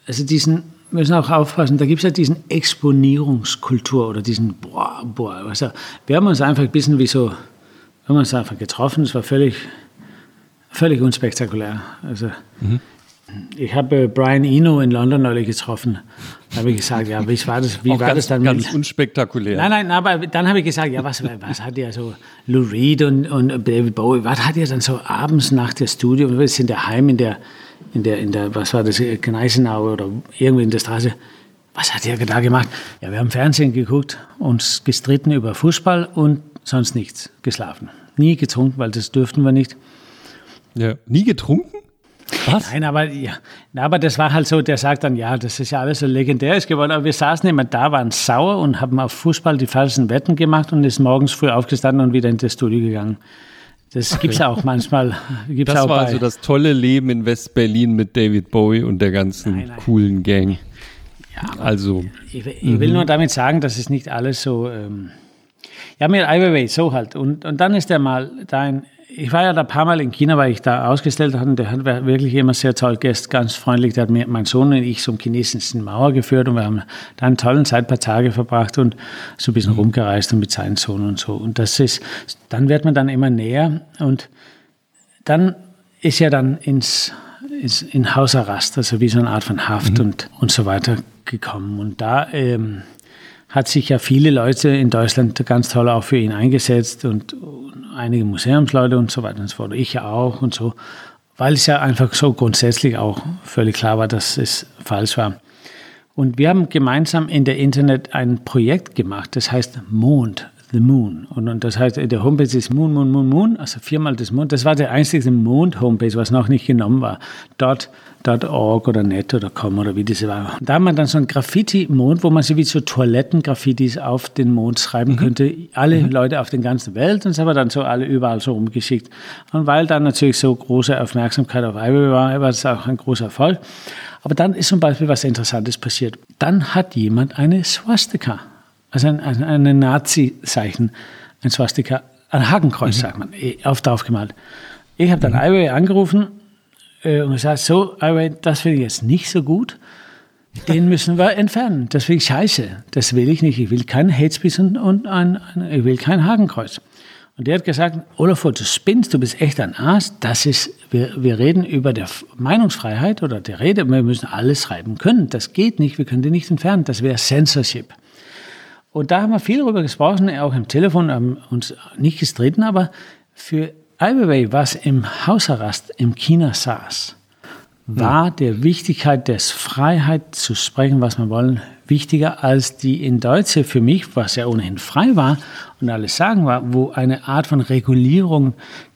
also diesen, müssen auch aufpassen, da gibt es ja diesen Exponierungskultur oder diesen, boah, boah, also wir haben uns einfach ein bisschen wie so, wir haben uns einfach getroffen, es war völlig, völlig unspektakulär. Also, mhm. Ich habe Brian Eno in London neulich getroffen. Da habe ich gesagt, ja, wie war das, wie war ganz, das dann? Ganz mit, unspektakulär. Nein, nein, aber dann habe ich gesagt, ja, was, was hat ihr so, Lou Reed und, und David Bowie, was hat ihr dann so abends nach der Studio, wir sind daheim in der, in der, in der, was war das, Gneisenau oder irgendwie in der Straße. Was hat ihr da gemacht? Ja, wir haben Fernsehen geguckt, uns gestritten über Fußball und sonst nichts, geschlafen. Nie getrunken, weil das dürften wir nicht. Ja, nie getrunken? Was? Nein, aber, ja, aber das war halt so, der sagt dann, ja, das ist ja alles so legendär geworden. Aber wir saßen immer da, waren sauer und haben auf Fußball die falschen Wetten gemacht und ist morgens früh aufgestanden und wieder in das Studio gegangen. Das okay. gibt es auch manchmal. Gibt's das auch war bei. also das tolle Leben in West-Berlin mit David Bowie und der ganzen nein, nein. coolen Gang. Ja, also. Ich, ich will nur damit sagen, dass es nicht alles so. Ähm, ja, mit Ai so halt. Und, und dann ist er mal da in, ich war ja da ein paar Mal in China, weil ich da ausgestellt hatte. Der hat wirklich immer sehr toll Gäste, ganz freundlich. Der hat mir, mein Sohn und ich zum chinesischen Mauer geführt und wir haben da einen tollen Zeit, ein paar Tage verbracht und so ein bisschen mhm. rumgereist und mit seinen Sohn und so. Und das ist, dann wird man dann immer näher und dann ist ja dann ins, ins in Hausarrest, also wie so eine Art von Haft mhm. und, und so weiter gekommen. Und da ähm, hat sich ja viele Leute in Deutschland ganz toll auch für ihn eingesetzt und einige Museumsleute und so weiter und so fort. Ich ja auch und so, weil es ja einfach so grundsätzlich auch völlig klar war, dass es falsch war. Und wir haben gemeinsam in der Internet ein Projekt gemacht, das heißt Mond, The Moon. Und, und das heißt, der Homepage ist Moon, Moon, Moon, Moon, also viermal das Mond. Das war der einzige Mond-Homepage, was noch nicht genommen war. Dort .org oder net oder com oder wie diese war. Da haben wir dann so ein Graffiti-Mond, wo man so wie so Toiletten-Graffitis auf den Mond schreiben mhm. könnte. Alle mhm. Leute auf der ganzen Welt und das haben wir dann so alle überall so rumgeschickt. Und weil dann natürlich so große Aufmerksamkeit auf Ivory war, war es auch ein großer Erfolg. Aber dann ist zum Beispiel was Interessantes passiert. Dann hat jemand eine Swastika, also ein, ein, ein Nazi-Zeichen, ein Swastika, ein Hakenkreuz, mhm. sagt man, eh, auf drauf gemalt. Ich habe dann mhm. Ivory angerufen äh, und gesagt, so, aber das finde ich jetzt nicht so gut. Den müssen wir entfernen. Das finde ich scheiße. Das will ich nicht. Ich will keinen Headspace und, und ein, ein, ich will kein Hakenkreuz. Und der hat gesagt, Olafur, du spinnst, du bist echt ein Arsch. Das ist, wir, wir reden über die Meinungsfreiheit oder die Rede. Wir müssen alles schreiben können. Das geht nicht. Wir können die nicht entfernen. Das wäre Censorship. Und da haben wir viel darüber gesprochen, auch im Telefon, haben uns nicht gestritten, aber für Ai Weiwei, was im Hausarrest im China saß, war der Wichtigkeit des Freiheit zu sprechen, was man wollen, wichtiger als die in Deutsche für mich, was ja ohnehin frei war und alles sagen war, wo eine Art von Regulierung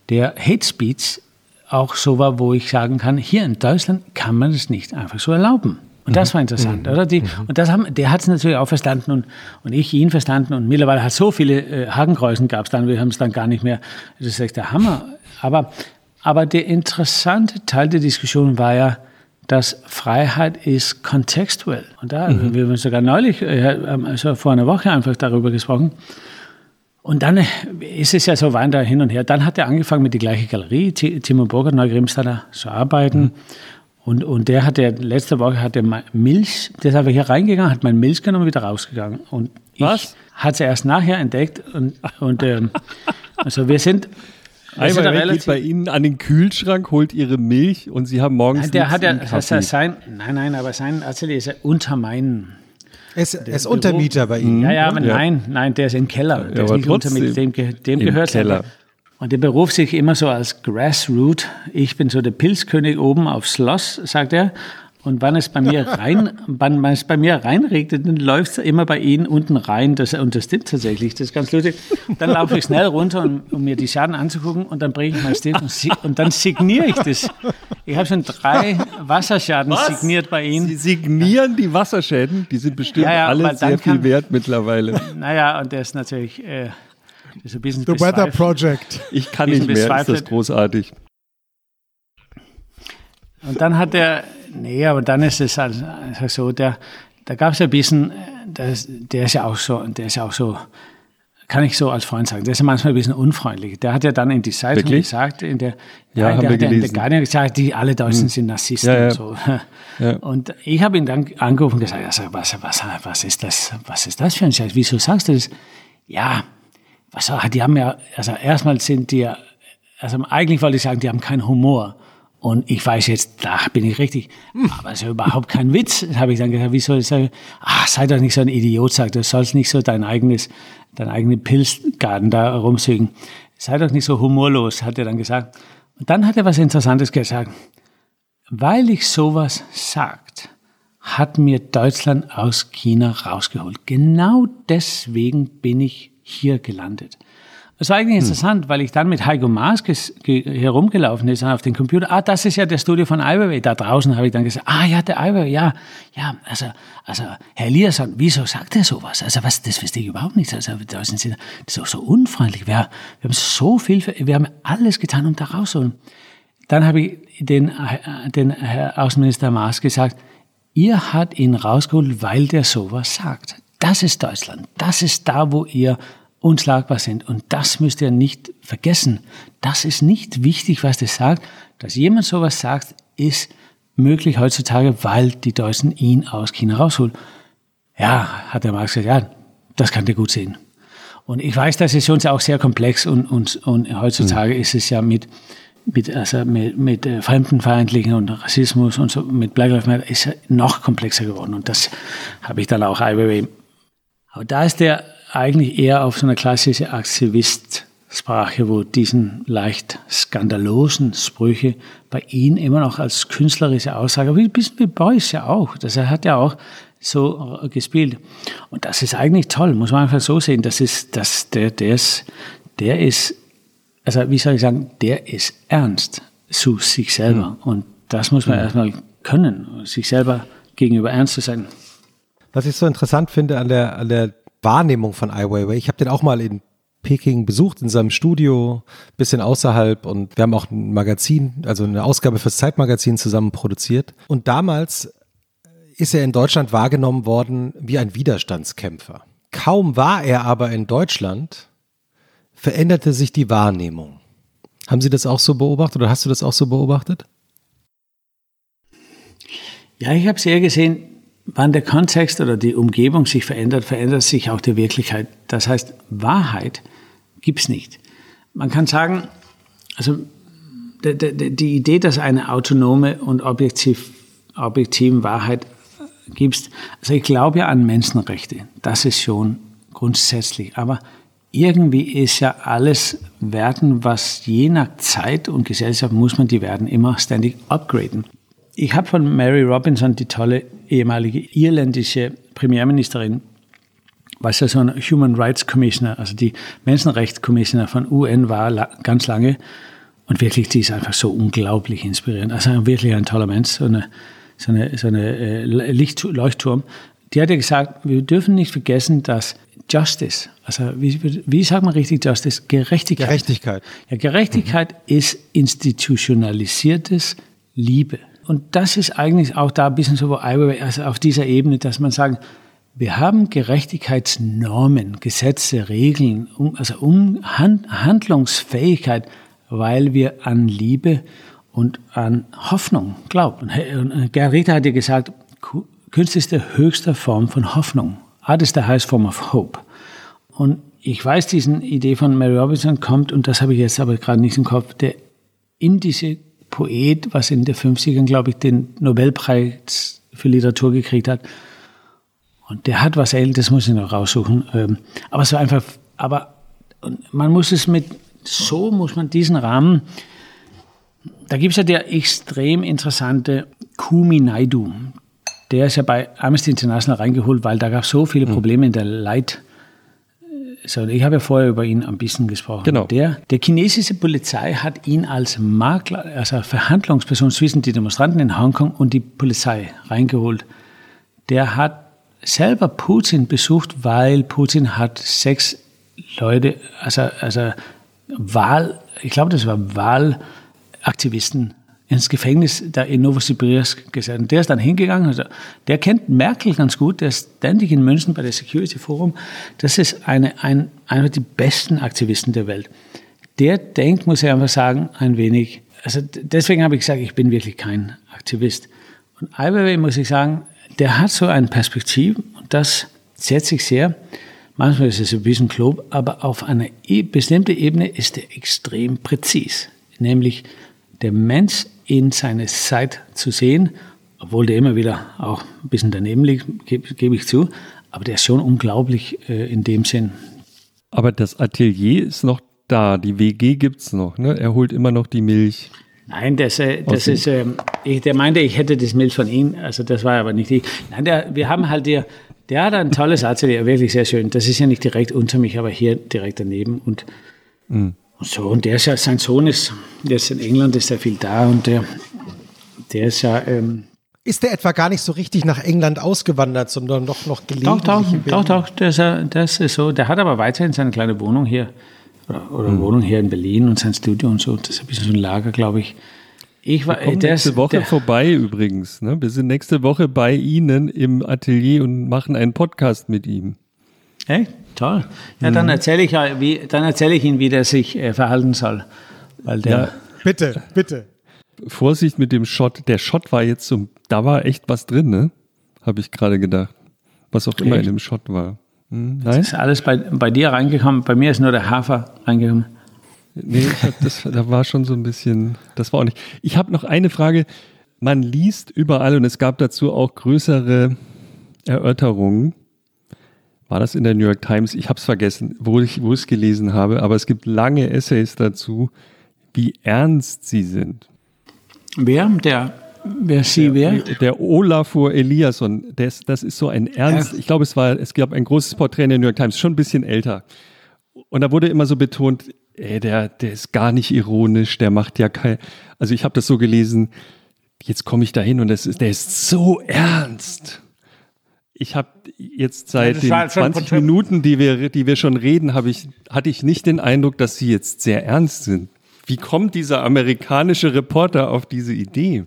der Hate Speech auch so war, wo ich sagen kann, hier in Deutschland kann man es nicht einfach so erlauben. Und das war interessant, mhm. oder? Die, mhm. Und das haben, der hat es natürlich auch verstanden und, und ich ihn verstanden. Und mittlerweile hat so viele äh, Hakenkreuzen gab es dann, wir haben es dann gar nicht mehr. Das ist echt der Hammer. Aber, aber der interessante Teil der Diskussion war ja, dass Freiheit ist kontextuell. Und da, mhm. wir haben sogar neulich, äh, also vor einer Woche einfach darüber gesprochen. Und dann ist es ja so weiter hin und her. Dann hat er angefangen mit der gleichen Galerie, Timo Burger, Neugrimstaler, zu arbeiten. Mhm. Und, und der hat der, letzte Woche hat der Milch, der ist einfach hier reingegangen, hat mein Milch genommen und wieder rausgegangen. Und Was? ich hat sie erst nachher entdeckt. Und, und ähm, also wir sind. Einmal geht bei Ihnen an den Kühlschrank, holt Ihre Milch und Sie haben morgens. Nein, der hat ja, das heißt sein, nein, nein, aber sein Atelier ist ja unter meinen. Er ist, er ist Untermieter bei Ihnen. Ja, ja, aber ja. nein, nein, der ist im Keller. Der ja, ist nicht Untermieter, dem, dem gehört Keller. Und der beruft sich immer so als Grassroot. Ich bin so der Pilzkönig oben aufs Schloss, sagt er. Und wann es bei mir rein, wann es bei mir reinregnet, dann läuft es immer bei Ihnen unten rein. Das, und das stimmt tatsächlich. Das ist ganz lustig. Dann laufe ich schnell runter, um, um mir die Schaden anzugucken. Und dann bringe ich mein Stift und, und, dann signiere ich das. Ich habe schon drei Wasserschaden Was? signiert bei Ihnen. Sie signieren die Wasserschäden? Die sind bestimmt ja, ja, alle sehr kann, viel wert mittlerweile. Naja, und der ist natürlich. Äh, ist ein bisschen The Weather Project. Ich kann nicht mehr, ist das großartig. Und dann hat er, nee, aber dann ist es also so, der, da gab es ein bisschen, das, der ist ja auch so, der ist ja auch so, kann ich so als Freund sagen, der ist ja manchmal ein bisschen unfreundlich. Der hat ja dann in die Zeitung Wirklich? gesagt, in der, Ja, nein, haben der wir hat ja in der gelesen. Guardian gesagt, die alle Deutschen sind Narzissten Ja, ja. und so. Ja. Und ich habe ihn dann angerufen und gesagt, also, was, was, was, ist das, was ist das für ein Scheiß? Wieso sagst du das? Ja, was, die haben ja, also erstmal sind die ja, also eigentlich wollte ich sagen, die haben keinen Humor. Und ich weiß jetzt, da bin ich richtig, aber es ist ja überhaupt kein Witz. Habe ich dann gesagt, wie soll ich sagen, ah, sei doch nicht so ein Idiot, sag, du sollst nicht so dein eigenes, dein eigenen Pilzgarten da rumsügen. Sei doch nicht so humorlos, hat er dann gesagt. Und dann hat er was Interessantes gesagt. Weil ich sowas sagt, hat mir Deutschland aus China rausgeholt. Genau deswegen bin ich hier gelandet. Es war eigentlich interessant, weil ich dann mit Heiko Maas herumgelaufen ist auf dem Computer. Ah, das ist ja der Studio von Iwerway. Da draußen habe ich dann gesagt, ah ja, der Iwerway, ja, ja, also, also Herr Eliasson, wieso sagt er sowas? Also was, das verstehe ich überhaupt nicht. Also da sind Sie, das ist auch so unfreundlich. Wir, wir haben so viel, wir haben alles getan, um da rauszuholen. Dann habe ich den, äh, den Herr Außenminister Maas gesagt, ihr hat ihn rausgeholt, weil der sowas sagt. Das ist Deutschland. Das ist da, wo ihr unschlagbar sind. Und das müsst ihr nicht vergessen. Das ist nicht wichtig, was das sagt. Dass jemand sowas sagt, ist möglich heutzutage, weil die Deutschen ihn aus China rausholen. Ja, hat der Marx gesagt, ja, das kann der gut sehen. Und ich weiß, das ist uns auch sehr komplex und, und, und heutzutage ist es ja mit, mit, also mit, mit äh, Fremdenfeindlichen und Rassismus und so, mit Black Lives Matter ist ja noch komplexer geworden. Und das habe ich dann auch IWW. Aber da ist der eigentlich eher auf so eine klassische Aktivistsprache, wo diesen leicht skandalosen Sprüche bei ihm immer noch als künstlerische Aussage, wie ein bisschen wie Beuys ja auch, das er hat ja auch so gespielt. Und das ist eigentlich toll, muss man einfach so sehen. Das ist, das, der, der ist, der ist, also wie soll ich sagen, der ist ernst zu sich selber. Und das muss man erstmal können, sich selber gegenüber ernst zu sein. Was ich so interessant finde an der, an der Wahrnehmung von Ai Weiwei, ich habe den auch mal in Peking besucht, in seinem Studio, bisschen außerhalb und wir haben auch ein Magazin, also eine Ausgabe fürs Zeitmagazin zusammen produziert. Und damals ist er in Deutschland wahrgenommen worden wie ein Widerstandskämpfer. Kaum war er aber in Deutschland, veränderte sich die Wahrnehmung. Haben Sie das auch so beobachtet oder hast du das auch so beobachtet? Ja, ich habe sehr gesehen, wann der Kontext oder die Umgebung sich verändert, verändert sich auch die Wirklichkeit. Das heißt, Wahrheit gibt es nicht. Man kann sagen, also die, die, die Idee, dass eine autonome und objektiv, objektiven Wahrheit gibt, also ich glaube ja an Menschenrechte, das ist schon grundsätzlich, aber irgendwie ist ja alles Werten, was je nach Zeit und Gesellschaft muss man die Werten immer ständig upgraden. Ich habe von Mary Robinson, die tolle ehemalige irländische Premierministerin, was ja so ein Human Rights Commissioner, also die Menschenrechtscommissioner von UN war la ganz lange. Und wirklich, die ist einfach so unglaublich inspirierend. Also wirklich ein toller Mensch, so eine, so eine, so eine äh, Licht Leuchtturm. Die hat ja gesagt, wir dürfen nicht vergessen, dass Justice, also wie, wie sagt man richtig Justice? Gerechtigkeit. Gerechtigkeit. Ja, Gerechtigkeit mhm. ist institutionalisiertes Liebe. Und das ist eigentlich auch da ein bisschen so, wo also auf dieser Ebene, dass man sagt, wir haben Gerechtigkeitsnormen, Gesetze, Regeln, also um Handlungsfähigkeit, weil wir an Liebe und an Hoffnung glauben. Und Gerita hat ja gesagt, Kunst ist die höchste Form von Hoffnung. Art is the highest form of hope. Und ich weiß, diese Idee von Mary Robinson kommt, und das habe ich jetzt aber gerade nicht im Kopf, der indische Poet, was in den 50ern, glaube ich, den Nobelpreis für Literatur gekriegt hat. Und der hat was Älteres, muss ich noch raussuchen. Aber es war einfach, aber man muss es mit, so muss man diesen Rahmen, da gibt es ja der extrem interessante Kumi Naidu. Der ist ja bei Amnesty International reingeholt, weil da gab es so viele Probleme in der Leit. So, ich habe ja vorher über ihn ein bisschen gesprochen. Genau. Der, der chinesische Polizei hat ihn als Makler, also Verhandlungsperson zwischen den Demonstranten in Hongkong und die Polizei reingeholt. Der hat selber Putin besucht, weil Putin hat sechs Leute, also, also Wahl, ich glaube, das war Wahlaktivisten ins Gefängnis da in Novosibirsk gesetzt. Und der ist dann hingegangen, also der kennt Merkel ganz gut, der ist ständig in München bei der Security Forum. Das ist eine, ein, einer der besten Aktivisten der Welt. Der denkt, muss ich einfach sagen, ein wenig, also deswegen habe ich gesagt, ich bin wirklich kein Aktivist. Und Ai muss ich sagen, der hat so eine Perspektive und das setzt sich sehr. Manchmal ist es ein bisschen klob, aber auf einer bestimmten Ebene ist er extrem präzis. Nämlich der Mensch in seine Zeit zu sehen, obwohl der immer wieder auch ein bisschen daneben liegt, gebe, gebe ich zu, aber der ist schon unglaublich äh, in dem Sinn. Aber das Atelier ist noch da, die WG gibt es noch, ne? Er holt immer noch die Milch. Nein, das, äh, das ist, äh, ich, der meinte, ich hätte das Milch von ihm, also das war aber nicht ich. Nein, der, wir haben halt der, der hat ein tolles Atelier, wirklich sehr schön. Das ist ja nicht direkt unter mich, aber hier direkt daneben und, mhm. Und so. Und der ist ja, sein Sohn ist, der ist in England, ist ja viel da und der, der ist ja, ähm, ist der etwa gar nicht so richtig nach England ausgewandert, sondern doch noch gelegentlich? Doch, doch, doch, doch, das, das ist so. Der hat aber weiterhin seine kleine Wohnung hier oder, oder mhm. Wohnung hier in Berlin und sein Studio und so. Das ist ein bisschen so ein Lager, glaube ich. Ich war, Wir nächste ist, Woche der, vorbei übrigens. Ne? Wir sind nächste Woche bei Ihnen im Atelier und machen einen Podcast mit ihm. Hey, toll. Ja, mhm. dann erzähle ich, wie, dann erzähle ich Ihnen, wie der sich äh, verhalten soll. Weil der, ja. Bitte, bitte. Vorsicht mit dem Shot. Der Shot war jetzt so, da war echt was drin, ne? Habe ich gerade gedacht. Was auch immer in dem Shot war. Hm, nein? Das ist alles bei, bei dir reingekommen. Bei mir ist nur der Hafer reingekommen. Nee, das, da war schon so ein bisschen, das war auch nicht. Ich habe noch eine Frage. Man liest überall und es gab dazu auch größere Erörterungen. War das in der New York Times? Ich habe es vergessen, wo ich es gelesen habe, aber es gibt lange Essays dazu, wie ernst sie sind. Wer? Der Wer sie wer? Der Olafur Eliasson, das, das ist so ein ernst, ich glaube, es war, es gab ein großes Porträt in der New York Times, schon ein bisschen älter. Und da wurde immer so betont, ey, der, der ist gar nicht ironisch, der macht ja kein, also ich habe das so gelesen, jetzt komme ich da hin und das ist, der ist so ernst. Ich habe jetzt seit ja, den 20 Minuten, die wir, die wir schon reden, habe ich, hatte ich nicht den Eindruck, dass sie jetzt sehr ernst sind. Wie kommt dieser amerikanische Reporter auf diese Idee?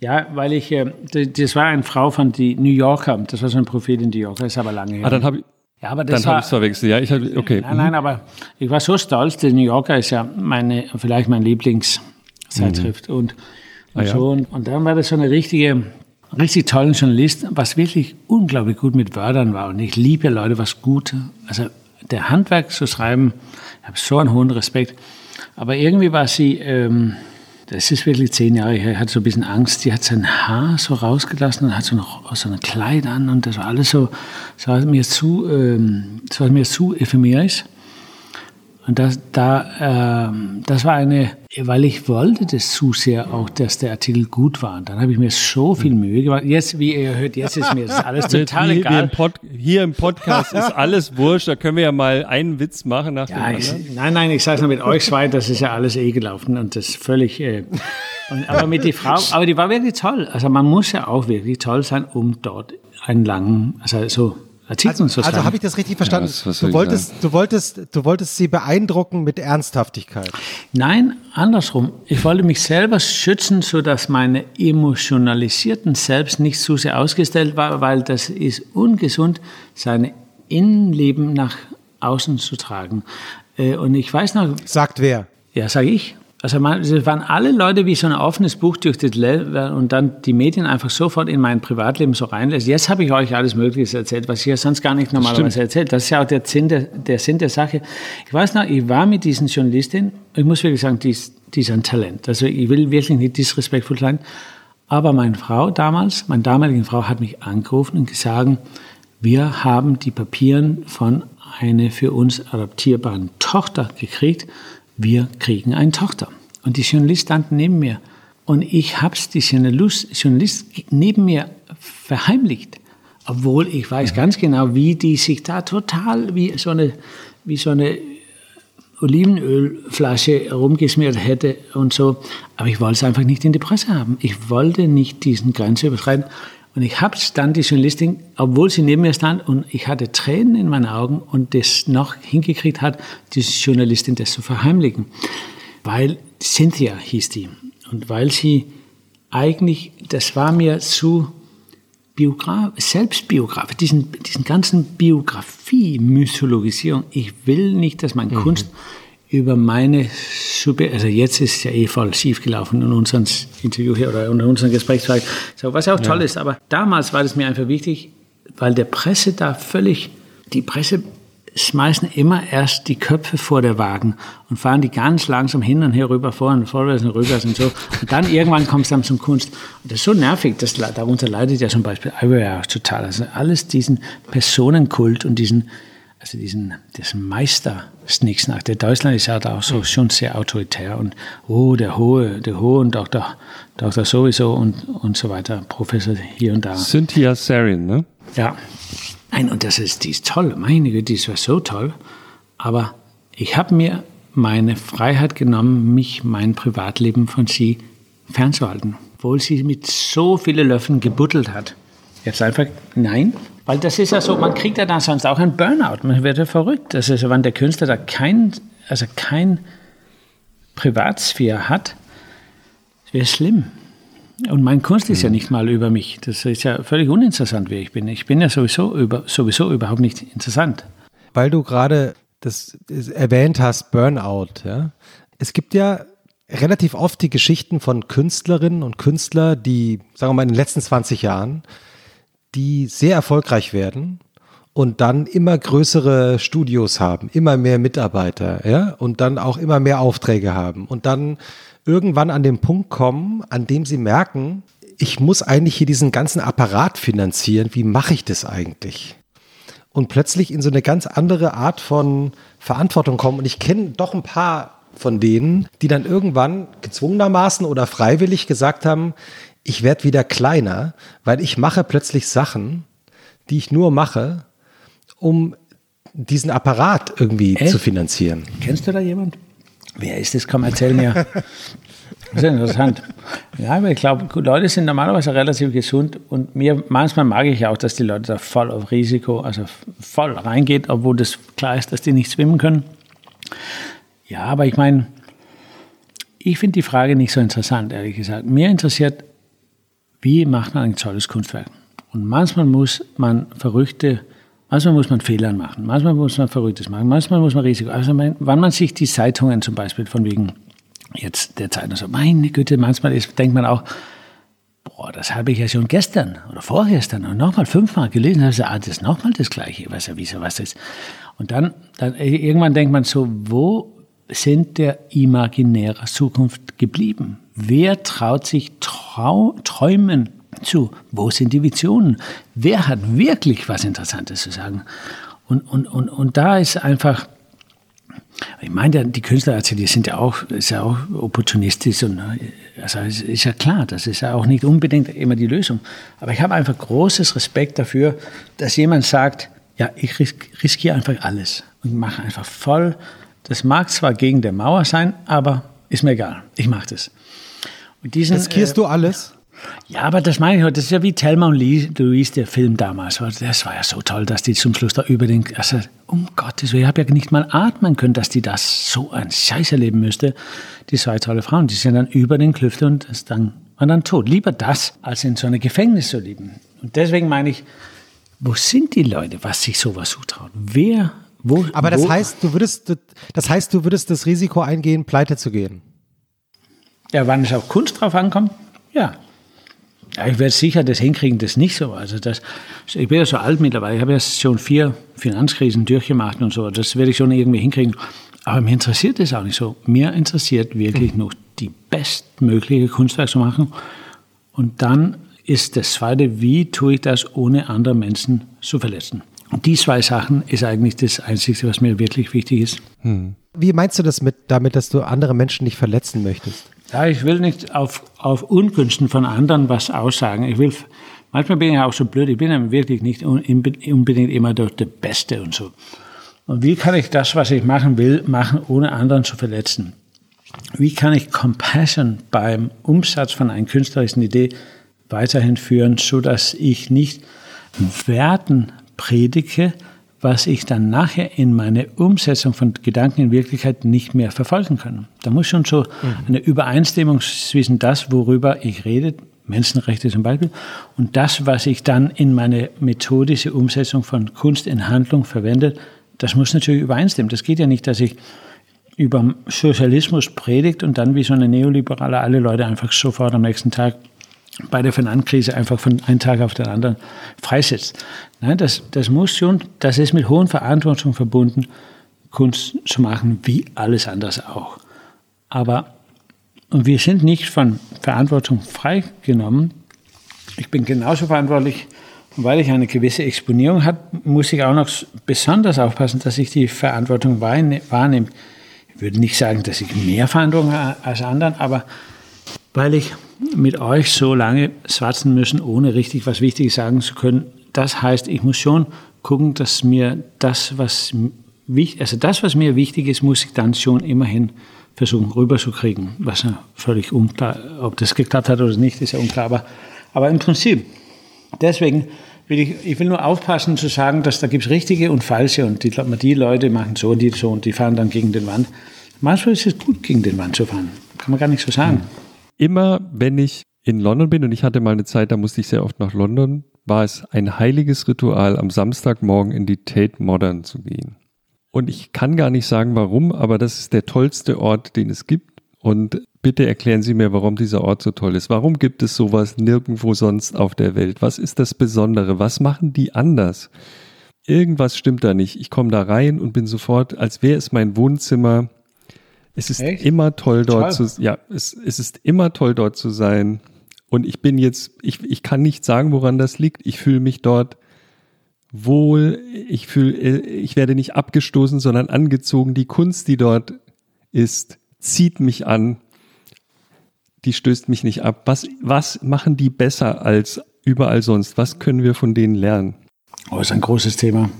Ja, weil ich, äh, das war eine Frau von die New Yorker, das war so ein Prophet in New York, das ist aber lange her. Ah, dann habe ich, ja, aber das dann habe ich es verwechselt. Ja, ich hab, okay. Nein, nein, aber ich war so stolz. Der New Yorker ist ja meine, vielleicht mein Lieblingszeitschrift. Mhm. Und, und ah, ja. so. Und, und, dann war das so eine richtige, richtig tollen Journalist, was wirklich unglaublich gut mit Wörtern war. Und ich liebe Leute, was gut, also der Handwerk zu schreiben, ich habe so einen hohen Respekt. Aber irgendwie war sie, ähm, das ist wirklich zehn Jahre her, ich hatte so ein bisschen Angst. Die hat sein Haar so rausgelassen und hat so, noch, so ein Kleid an und das war alles so, das war mir zu, ähm, das war mir zu ephemerisch. Und das, da, äh, das war eine, weil ich wollte das zu sehr auch, dass der Artikel gut war. Und dann habe ich mir so viel Mühe gemacht. Jetzt, wie ihr hört, jetzt ist mir das alles total wie, egal. Im hier im Podcast ist alles wurscht. Da können wir ja mal einen Witz machen nach ja, dem ich, Nein, nein, ich sage es nur mit euch zwei, das ist ja alles eh gelaufen und das ist völlig. Äh, und, aber mit die Frau, aber die war wirklich toll. Also man muss ja auch wirklich toll sein, um dort einen langen, also so Artikel also, also habe ich das richtig verstanden? Ja, du, wolltest, du, wolltest, du wolltest sie beeindrucken mit Ernsthaftigkeit. Nein, andersrum. Ich wollte mich selber schützen, sodass meine emotionalisierten Selbst nicht zu sehr ausgestellt war, weil das ist ungesund, seine Innenleben nach außen zu tragen. Äh, und ich weiß noch. Sagt wer? Ja, sage ich. Also man, es waren alle Leute wie so ein offenes Buch durch das Le und dann die Medien einfach sofort in mein Privatleben so reinlässt. Jetzt habe ich euch alles Mögliche erzählt, was ich ja sonst gar nicht normalerweise erzählt. Das ist ja auch der Sinn der, der Sinn der Sache. Ich weiß noch, ich war mit diesen Journalistin, ich muss wirklich sagen, die ist, die ist ein Talent. Also ich will wirklich nicht disrespektvoll sein. Aber meine Frau damals, meine damalige Frau hat mich angerufen und gesagt, wir haben die Papieren von einer für uns adoptierbaren Tochter gekriegt wir kriegen eine Tochter. Und die Journalist stand neben mir. Und ich habe es die Journalist, Journalist neben mir verheimlicht. Obwohl ich weiß ganz genau, wie die sich da total wie so eine, wie so eine Olivenölflasche rumgeschmiert hätte und so. Aber ich wollte es einfach nicht in die Presse haben. Ich wollte nicht diesen Grenze überschreiten. Und ich habe dann die Journalistin, obwohl sie neben mir stand und ich hatte Tränen in meinen Augen und das noch hingekriegt hat, diese Journalistin das zu verheimlichen. Weil Cynthia hieß die. Und weil sie eigentlich, das war mir zu Biograf, Selbstbiograf, diesen, diesen ganzen Biografie-Mythologisierung. Ich will nicht, dass meine mhm. Kunst über meine Super, also jetzt ist es ja eh voll schief gelaufen in unserem Interview hier oder in unserem Gesprächszweig, so, was auch toll ja. ist, aber damals war es mir einfach wichtig, weil der Presse da völlig, die Presse schmeißen immer erst die Köpfe vor der Wagen und fahren die ganz langsam hin und her rüber, vor und vorwärts und rückwärts und so. Und dann irgendwann kommt es dann zum Kunst. Und das ist so nervig, dass, darunter leidet ja zum Beispiel Ivory auch total. Also alles diesen Personenkult und diesen, also diesen, diesen Meister nach. Der Deutschland ist ja auch so schon sehr autoritär und oh, der Hohe, der Hohe und Doktor, Doktor sowieso und, und so weiter, Professor hier und da. Cynthia Sarin, ne? Ja. Nein, und das ist, die ist toll, meine Güte, die war so toll. Aber ich habe mir meine Freiheit genommen, mich mein Privatleben von sie fernzuhalten. Obwohl sie mit so vielen Löffeln gebuddelt hat. Jetzt einfach, nein, weil das ist ja so, man kriegt ja dann sonst auch einen Burnout, man wird ja verrückt. Das ist, wenn der Künstler da kein, also kein Privatsphäre hat, wäre schlimm. Und meine Kunst ist ja nicht mal über mich. Das ist ja völlig uninteressant, wer ich bin. Ich bin ja sowieso, über, sowieso überhaupt nicht interessant. Weil du gerade das erwähnt hast, Burnout. Ja? Es gibt ja relativ oft die Geschichten von Künstlerinnen und Künstlern, die, sagen wir mal, in den letzten 20 Jahren, die sehr erfolgreich werden und dann immer größere Studios haben, immer mehr Mitarbeiter, ja, und dann auch immer mehr Aufträge haben und dann irgendwann an den Punkt kommen, an dem sie merken, ich muss eigentlich hier diesen ganzen Apparat finanzieren. Wie mache ich das eigentlich? Und plötzlich in so eine ganz andere Art von Verantwortung kommen. Und ich kenne doch ein paar von denen, die dann irgendwann gezwungenermaßen oder freiwillig gesagt haben, ich werde wieder kleiner, weil ich mache plötzlich Sachen, die ich nur mache, um diesen Apparat irgendwie Echt? zu finanzieren. Kennst du da jemand? Wer ist das? Komm, erzähl mir. Das ist interessant. Ja, aber ich glaube, Leute sind normalerweise relativ gesund und mir, manchmal mag ich auch, dass die Leute da voll auf Risiko, also voll reingeht, obwohl das klar ist, dass die nicht schwimmen können. Ja, aber ich meine, ich finde die Frage nicht so interessant, ehrlich gesagt. Mir interessiert, wie macht man ein tolles Kunstwerk? Und manchmal muss man verrückte Manchmal muss man Fehler machen, manchmal muss man Verrücktes machen, manchmal muss man Risiko. Also wenn man sich die Zeitungen zum Beispiel von wegen jetzt der Zeitung so, meine Güte, manchmal ist, denkt man auch, boah, das habe ich ja schon gestern oder vorgestern und nochmal fünfmal gelesen, also, ah, das ist nochmal das Gleiche, was ja, wieso, was ist. Und dann, dann irgendwann denkt man so, wo sind der imaginäre Zukunft geblieben? Wer traut sich trau, träumen zu, wo sind die Visionen? Wer hat wirklich was Interessantes zu sagen? Und, und, und, und da ist einfach, ich meine, die Künstler, die sind ja auch, ist ja auch opportunistisch und also ist ja klar, das ist ja auch nicht unbedingt immer die Lösung. Aber ich habe einfach großes Respekt dafür, dass jemand sagt, ja, ich riskiere einfach alles und mache einfach voll. Das mag zwar gegen der Mauer sein, aber ist mir egal. Ich mache das. Diesen, Riskierst äh, du alles? Ja, aber das meine ich heute. Das ist ja wie Thelma und Louise, der Film damals. Das war ja so toll, dass die zum Schluss da über den, also um Gottes Willen, ich habe ja nicht mal atmen können, dass die das so ein Scheiß erleben müsste. Die zwei tolle Frauen, die sind dann über den Klüfte und das dann, waren dann tot. Lieber das, als in so einem Gefängnis zu leben. Und deswegen meine ich, wo sind die Leute, was sich sowas zutrauen? Wer, wo? Aber das wo? heißt, du würdest, das heißt, du würdest das Risiko eingehen, pleite zu gehen. Ja, wann es auf Kunst drauf ankommt? Ja, ja, ich werde sicher das hinkriegen, das nicht so. Also das, ich bin ja so alt mittlerweile, ich habe ja schon vier Finanzkrisen durchgemacht und so. Das werde ich schon irgendwie hinkriegen. Aber mir interessiert das auch nicht so. Mir interessiert wirklich mhm. noch die bestmögliche Kunstwerk zu machen. Und dann ist das Zweite, wie tue ich das, ohne andere Menschen zu verletzen. Und die zwei Sachen ist eigentlich das Einzige, was mir wirklich wichtig ist. Hm. Wie meinst du das mit, damit, dass du andere Menschen nicht verletzen möchtest? Ja, ich will nicht auf, auf Ungunsten von anderen was aussagen. Ich will, manchmal bin ich auch so blöd, ich bin ja wirklich nicht unbedingt immer der, Beste und so. Und wie kann ich das, was ich machen will, machen, ohne anderen zu verletzen? Wie kann ich Compassion beim Umsatz von einer künstlerischen Idee weiterhin führen, so dass ich nicht Werten predige, was ich dann nachher in meine Umsetzung von Gedanken in Wirklichkeit nicht mehr verfolgen kann. Da muss schon so eine Übereinstimmung zwischen das, worüber ich rede, Menschenrechte zum Beispiel, und das, was ich dann in meine methodische Umsetzung von Kunst in Handlung verwende, das muss natürlich übereinstimmen. Das geht ja nicht, dass ich über Sozialismus predigt und dann wie so eine Neoliberale alle Leute einfach sofort am nächsten Tag bei der Finanzkrise einfach von einem Tag auf den anderen freisetzt. Nein, das, das muss schon, das ist mit hohen Verantwortung verbunden, Kunst zu machen, wie alles andere auch. Aber und wir sind nicht von Verantwortung freigenommen. Ich bin genauso verantwortlich, weil ich eine gewisse Exponierung habe, muss ich auch noch besonders aufpassen, dass ich die Verantwortung wahrnehme. Ich würde nicht sagen, dass ich mehr Verantwortung habe als anderen, aber weil ich mit euch so lange schwatzen müssen, ohne richtig was Wichtiges sagen zu können, das heißt, ich muss schon gucken, dass mir das, was also das, was mir wichtig ist, muss ich dann schon immerhin versuchen rüberzukriegen. Was ja völlig unklar, ob das geklappt hat oder nicht, ist ja unklar. Aber, aber im Prinzip, deswegen will ich, ich will nur aufpassen zu sagen, dass da gibt es richtige und falsche und die, die Leute machen so und die so und die fahren dann gegen den Wand. Manchmal ist es gut, gegen den Wand zu fahren. Kann man gar nicht so sagen. Immer wenn ich in London bin und ich hatte mal eine Zeit, da musste ich sehr oft nach London, war es ein heiliges Ritual, am Samstagmorgen in die Tate Modern zu gehen. Und ich kann gar nicht sagen, warum, aber das ist der tollste Ort, den es gibt. Und bitte erklären Sie mir, warum dieser Ort so toll ist. Warum gibt es sowas nirgendwo sonst auf der Welt? Was ist das Besondere? Was machen die anders? Irgendwas stimmt da nicht. Ich komme da rein und bin sofort, als wäre es mein Wohnzimmer. Es ist Echt? immer toll dort toll. zu, ja, es, es ist immer toll dort zu sein. Und ich bin jetzt, ich, ich kann nicht sagen, woran das liegt. Ich fühle mich dort wohl, ich fühle, ich werde nicht abgestoßen, sondern angezogen. Die Kunst, die dort ist, zieht mich an. Die stößt mich nicht ab. Was, was machen die besser als überall sonst? Was können wir von denen lernen? Oh, ist ein großes Thema.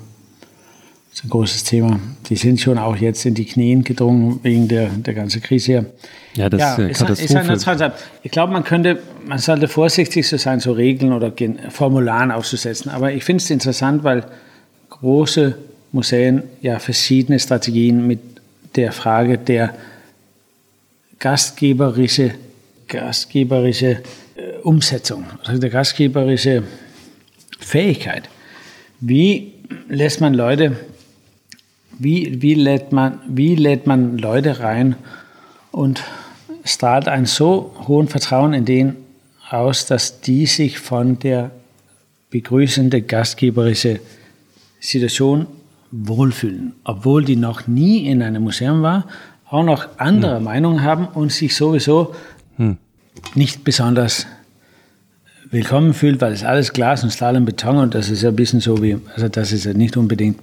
Das ist ein großes Thema. Die sind schon auch jetzt in die Knien gedrungen wegen der, der ganzen Krise hier. Ja, das ja, ist, eine Katastrophe. Ist eine ich glaube, man könnte, man sollte vorsichtig so sein, so Regeln oder Formularen auszusetzen. Aber ich finde es interessant, weil große Museen ja verschiedene Strategien mit der Frage der gastgeberische, gastgeberische äh, Umsetzung, also der gastgeberische Fähigkeit. Wie lässt man Leute wie, wie, lädt man, wie lädt man Leute rein und strahlt ein so hohen Vertrauen in denen aus, dass die sich von der begrüßenden gastgeberischen Situation wohlfühlen, obwohl die noch nie in einem Museum war, auch noch andere hm. Meinungen haben und sich sowieso hm. nicht besonders willkommen fühlt, weil es alles Glas und Stahl und Beton und das ist ja ein bisschen so wie, also das ist ja nicht unbedingt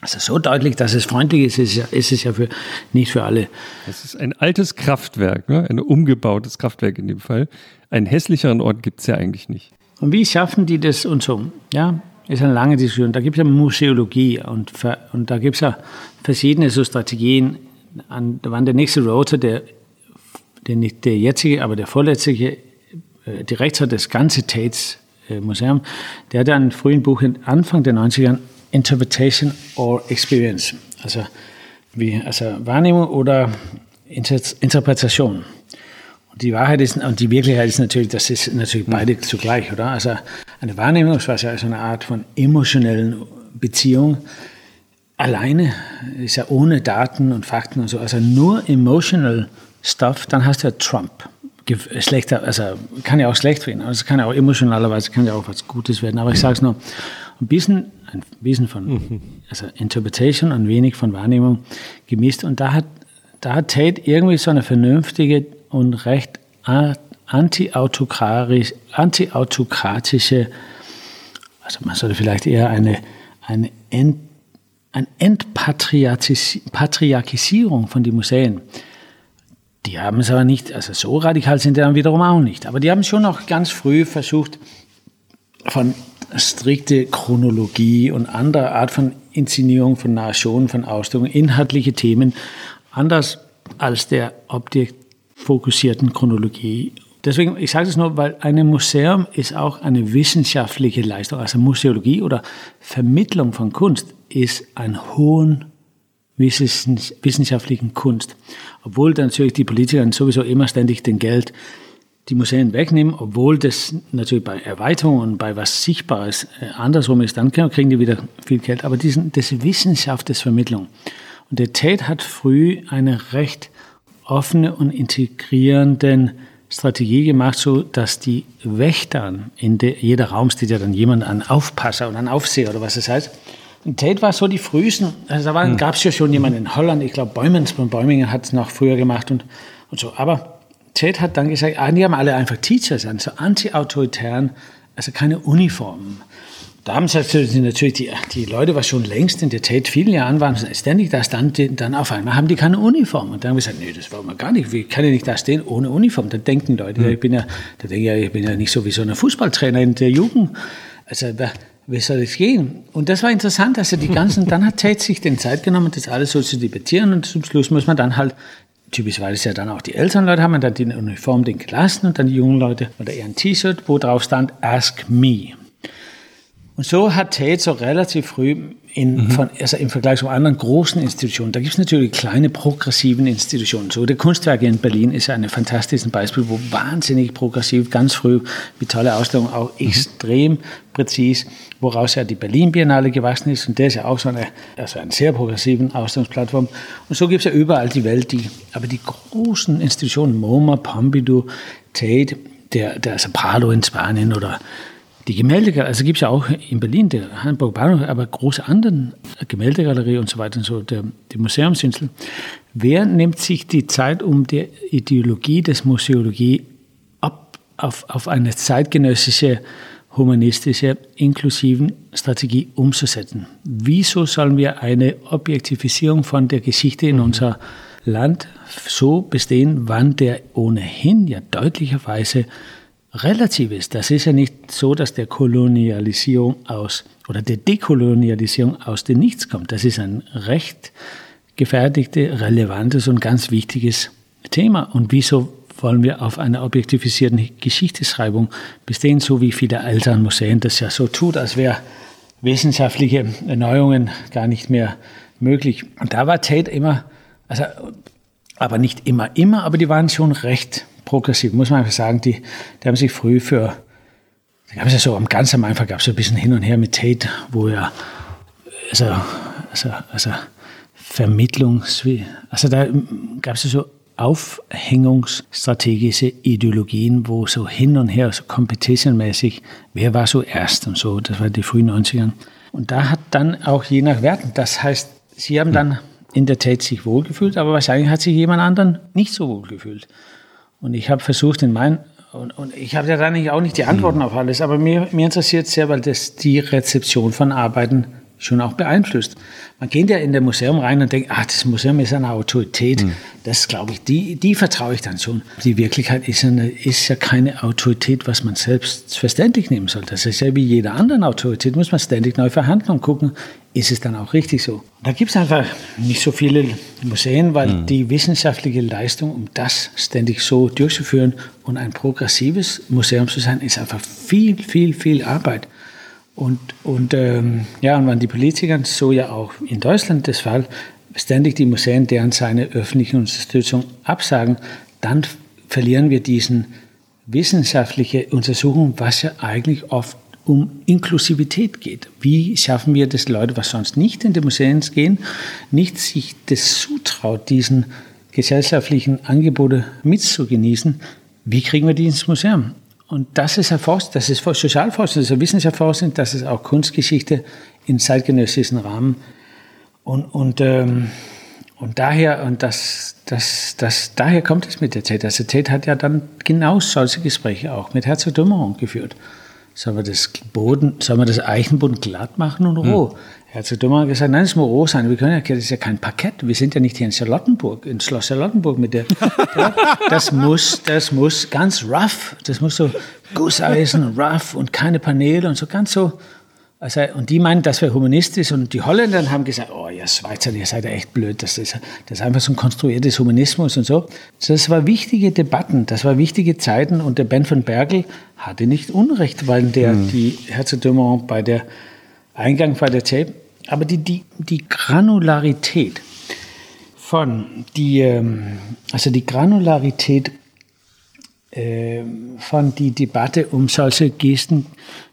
also so deutlich, dass es freundlich ist, ist, ja, ist es ja für, nicht für alle. Es ist ein altes Kraftwerk, ne? ein umgebautes Kraftwerk in dem Fall. Einen hässlicheren Ort gibt es ja eigentlich nicht. Und wie schaffen die das und so? Ja, ist eine lange Diskussion. Da gibt es ja Museologie und, und da gibt es ja verschiedene so Strategien. An, da war der nächste Rotor, der, der nicht der jetzige, aber der vorletzte äh, Direktor des ganzen Tates äh, Museum, der hat ein frühen Buch Anfang der 90er Interpretation or Experience. Also, wie, also Wahrnehmung oder Inter Interpretation. Und die Wahrheit ist, und die Wirklichkeit ist natürlich, das ist natürlich beide zugleich, oder? Also eine Wahrnehmung ist also eine Art von emotionellen Beziehung. Alleine ist ja ohne Daten und Fakten und so, also nur emotional stuff, dann hast du ja Trump. Schlechter, also kann ja auch schlecht werden, also kann ja auch emotionalerweise kann ja auch was Gutes werden, aber ich sage es nur, ein bisschen, ein bisschen von also Interpretation und wenig von Wahrnehmung gemischt. Und da hat, da hat Tate irgendwie so eine vernünftige und recht anti-autokratische, anti also man sollte vielleicht eher eine, eine Ent, eine Entpatriarchisierung von den Museen. Die haben es aber nicht, also so radikal sind die dann wiederum auch nicht. Aber die haben schon noch ganz früh versucht, von strikte Chronologie und andere Art von Inszenierung von Narration, von Ausstellungen, inhaltliche Themen, anders als der objektfokussierten Chronologie. Deswegen, ich sage das nur, weil ein Museum ist auch eine wissenschaftliche Leistung, also Museologie oder Vermittlung von Kunst ist einen hohen wissenschaftlichen Kunst. Obwohl natürlich die Politiker sowieso immer ständig den Geld die Museen wegnehmen, obwohl das natürlich bei Erweiterung und bei was Sichtbares äh, andersrum ist, dann kriegen die wieder viel Geld. Aber diesen, das Wissenschaft des Vermittlung. Und der Tate hat früh eine recht offene und integrierenden Strategie gemacht, so dass die Wächter in der, jeder Raum steht ja dann jemand an Aufpasser oder an Aufseher oder was es heißt. Und Tate war so die frühesten, also da hm. gab es ja schon jemanden in Holland, ich glaube Beumens von Bäumingen hat es noch früher gemacht und, und so. Aber Tate hat dann gesagt, ah, die haben alle einfach Teachers an, so anti-autoritären, also keine Uniformen. Da haben sie natürlich die, die Leute, was schon längst in der Tate vielen Jahren waren, ständig da stand, dann auf einmal haben die keine Uniform. Und dann haben wir gesagt, nee, das wollen wir gar nicht. Wie kann ich nicht da stehen ohne Uniform? Da denken Leute, mhm. ich bin ja, da denke ich, ich bin ja nicht so wie so ein Fußballtrainer in der Jugend. Also, wie soll das gehen? Und das war interessant, er die ganzen, dann hat Tate sich den Zeit genommen, das alles so zu debattieren und zum Schluss muss man dann halt typisch war es ja dann auch die älteren Leute haben dann die Uniform den gelassen und dann die jungen Leute oder eher ein T-Shirt, wo drauf stand Ask Me. Und so hat Tate so relativ früh in, mhm. von, also im Vergleich zu anderen großen Institutionen, da gibt es natürlich kleine progressiven Institutionen. So der Kunstwerke in Berlin ist ein fantastisches Beispiel, wo wahnsinnig progressiv, ganz früh mit tolle Ausstellungen, auch mhm. extrem präzis, woraus ja die Berlin Biennale gewachsen ist. Und der ist ja auch so eine, also eine sehr progressiven Ausstellungsplattform. Und so gibt es ja überall die Welt, die, aber die großen Institutionen, MoMA, Pompidou, Tate, der, der also Prado in Spanien oder die Gemäldegalerie, also gibt es ja auch in Berlin, der Hamburg Bahnhof, aber große andere Gemäldegalerie und so weiter und so, der, die Museumsinsel. Wer nimmt sich die Zeit, um die Ideologie des Museologie ab, auf, auf eine zeitgenössische, humanistische, inklusiven Strategie umzusetzen? Wieso sollen wir eine Objektifizierung von der Geschichte in mhm. unser Land so bestehen, wann der ohnehin ja deutlicherweise relativ ist. Das ist ja nicht so, dass der Kolonialisierung aus oder der Dekolonialisierung aus dem Nichts kommt. Das ist ein recht gefertigtes, relevantes und ganz wichtiges Thema. Und wieso wollen wir auf einer objektifizierten Geschichtsschreibung bestehen, so wie viele Eltern Museen das ja so tut, als wäre wissenschaftliche Erneuerungen gar nicht mehr möglich. Und da war Tate immer, also, aber nicht immer, immer, aber die waren schon recht progressiv, muss man einfach sagen. Die, die haben sich früh für, da gab es ja so, am ganz am Anfang gab es so ein bisschen hin und her mit Tate, wo er, also, also, also Vermittlungs, also da gab es ja so aufhängungsstrategische Ideologien, wo so hin und her, so competitionmäßig, wer war so erst und so, das war die frühen 90ern. Und da hat dann auch je nach Werten, das heißt, sie haben dann in der Tate sich wohlgefühlt, aber wahrscheinlich hat sich jemand anderen nicht so wohlgefühlt. Und ich habe versucht, in meinen, und, und ich habe ja dann nicht, auch nicht die Antworten auf alles, aber mir, mir interessiert sehr, weil das die Rezeption von Arbeiten schon auch beeinflusst. Man geht ja in das Museum rein und denkt, ach, das Museum ist eine Autorität. Mhm. Das glaube ich, die, die vertraue ich dann schon. Die Wirklichkeit ist, eine, ist ja keine Autorität, was man selbstverständlich nehmen soll. Das ist ja wie jeder anderen Autorität, muss man ständig neu verhandeln und gucken, ist es dann auch richtig so. Da gibt es einfach nicht so viele Museen, weil mhm. die wissenschaftliche Leistung, um das ständig so durchzuführen und ein progressives Museum zu sein, ist einfach viel, viel, viel Arbeit. Und, und ähm, ja, und wenn die Politiker, so ja auch in Deutschland das Fall, ständig die Museen deren seine öffentliche Unterstützung absagen, dann verlieren wir diesen wissenschaftliche Untersuchung, was ja eigentlich oft um Inklusivität geht. Wie schaffen wir das Leute, was sonst nicht in die Museen gehen, nicht sich das zutraut, diesen gesellschaftlichen Angebote mitzugenießen, wie kriegen wir die ins Museum? Und das ist erforscht, das ist Sozialforschung, das ist Wissenschaftsforschung, das ist auch Kunstgeschichte im zeitgenössischen Rahmen. Und, und, ähm, und daher, und das, das, das, daher kommt es mit der Tate. Also Tate hat ja dann genau solche Gespräche auch mit Herzog Dummerung geführt. Sollen wir das Boden, sollen wir das Eichenboden glatt machen und roh? Hm. Er hat zu Dummer gesagt, nein, es muss roh sein. Wir können ja, das ist ja kein Parkett. Wir sind ja nicht hier in Charlottenburg, in Schloss Charlottenburg mit der, das muss, das muss ganz rough, das muss so Gusseisen, rough und keine Paneele und so ganz so, also, und die meinen, das wäre humanistisch. Und die Holländer haben gesagt, oh, ihr Schweizer, ihr seid ja echt blöd. Das ist, das ist einfach so ein konstruiertes Humanismus und so. Das war wichtige Debatten, das war wichtige Zeiten. Und der Ben von Bergel hatte nicht Unrecht, weil der, hm. die Herzog Dumont bei der Eingang bei der Tape aber die, die, die Granularität von die, ähm, also die Granularität äh, von die Debatte um solche Gesten,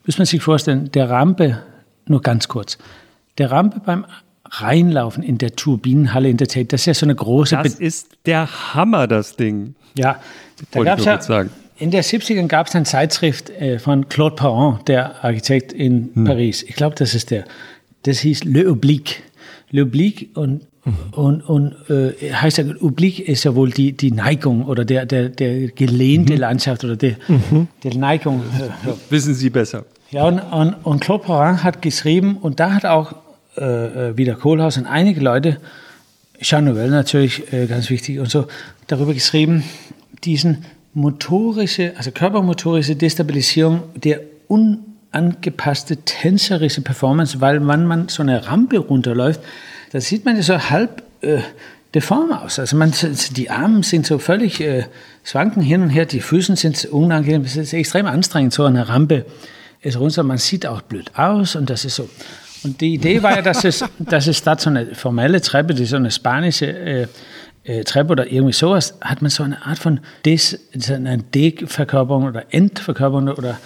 muss man sich vorstellen, der Rampe, nur ganz kurz, der Rampe beim Reinlaufen in der Turbinenhalle in der Tate, das ist ja so eine große... Das ist der Hammer, das Ding. Ja, da gab es ja... Sagen. In der 70ern gab es eine Zeitschrift äh, von Claude Perron, der Architekt in hm. Paris. Ich glaube, das ist der. Das hieß Le Oblique. Le Oblique und und, und äh, heißt ja, Oblique ist ja wohl die, die Neigung oder der, der, der gelehnte mhm. Landschaft oder der, mhm. der Neigung. Wissen Sie besser. Ja, und, und, und Claude Perrin hat geschrieben, und da hat auch äh, äh, wieder Kohlhaus und einige Leute, Jean Nouvel natürlich äh, ganz wichtig und so, darüber geschrieben, diesen motorische, also körpermotorische Destabilisierung der unangepasste tänzerische Performance, weil wenn man so eine Rampe runterläuft, da sieht man so halb äh, deform aus. Also man, die Arme sind so völlig äh, schwanken hin und her, die Füße sind unangenehm, es ist extrem anstrengend, so eine Rampe ist runter, man sieht auch blöd aus und das ist so. Und die Idee war ja, dass es, dass es da so eine formelle Treppe, die so eine spanische äh, äh, Treppe oder irgendwie sowas, hat man so eine Art von Des, eine Deverkörperung oder Entverkörperung oder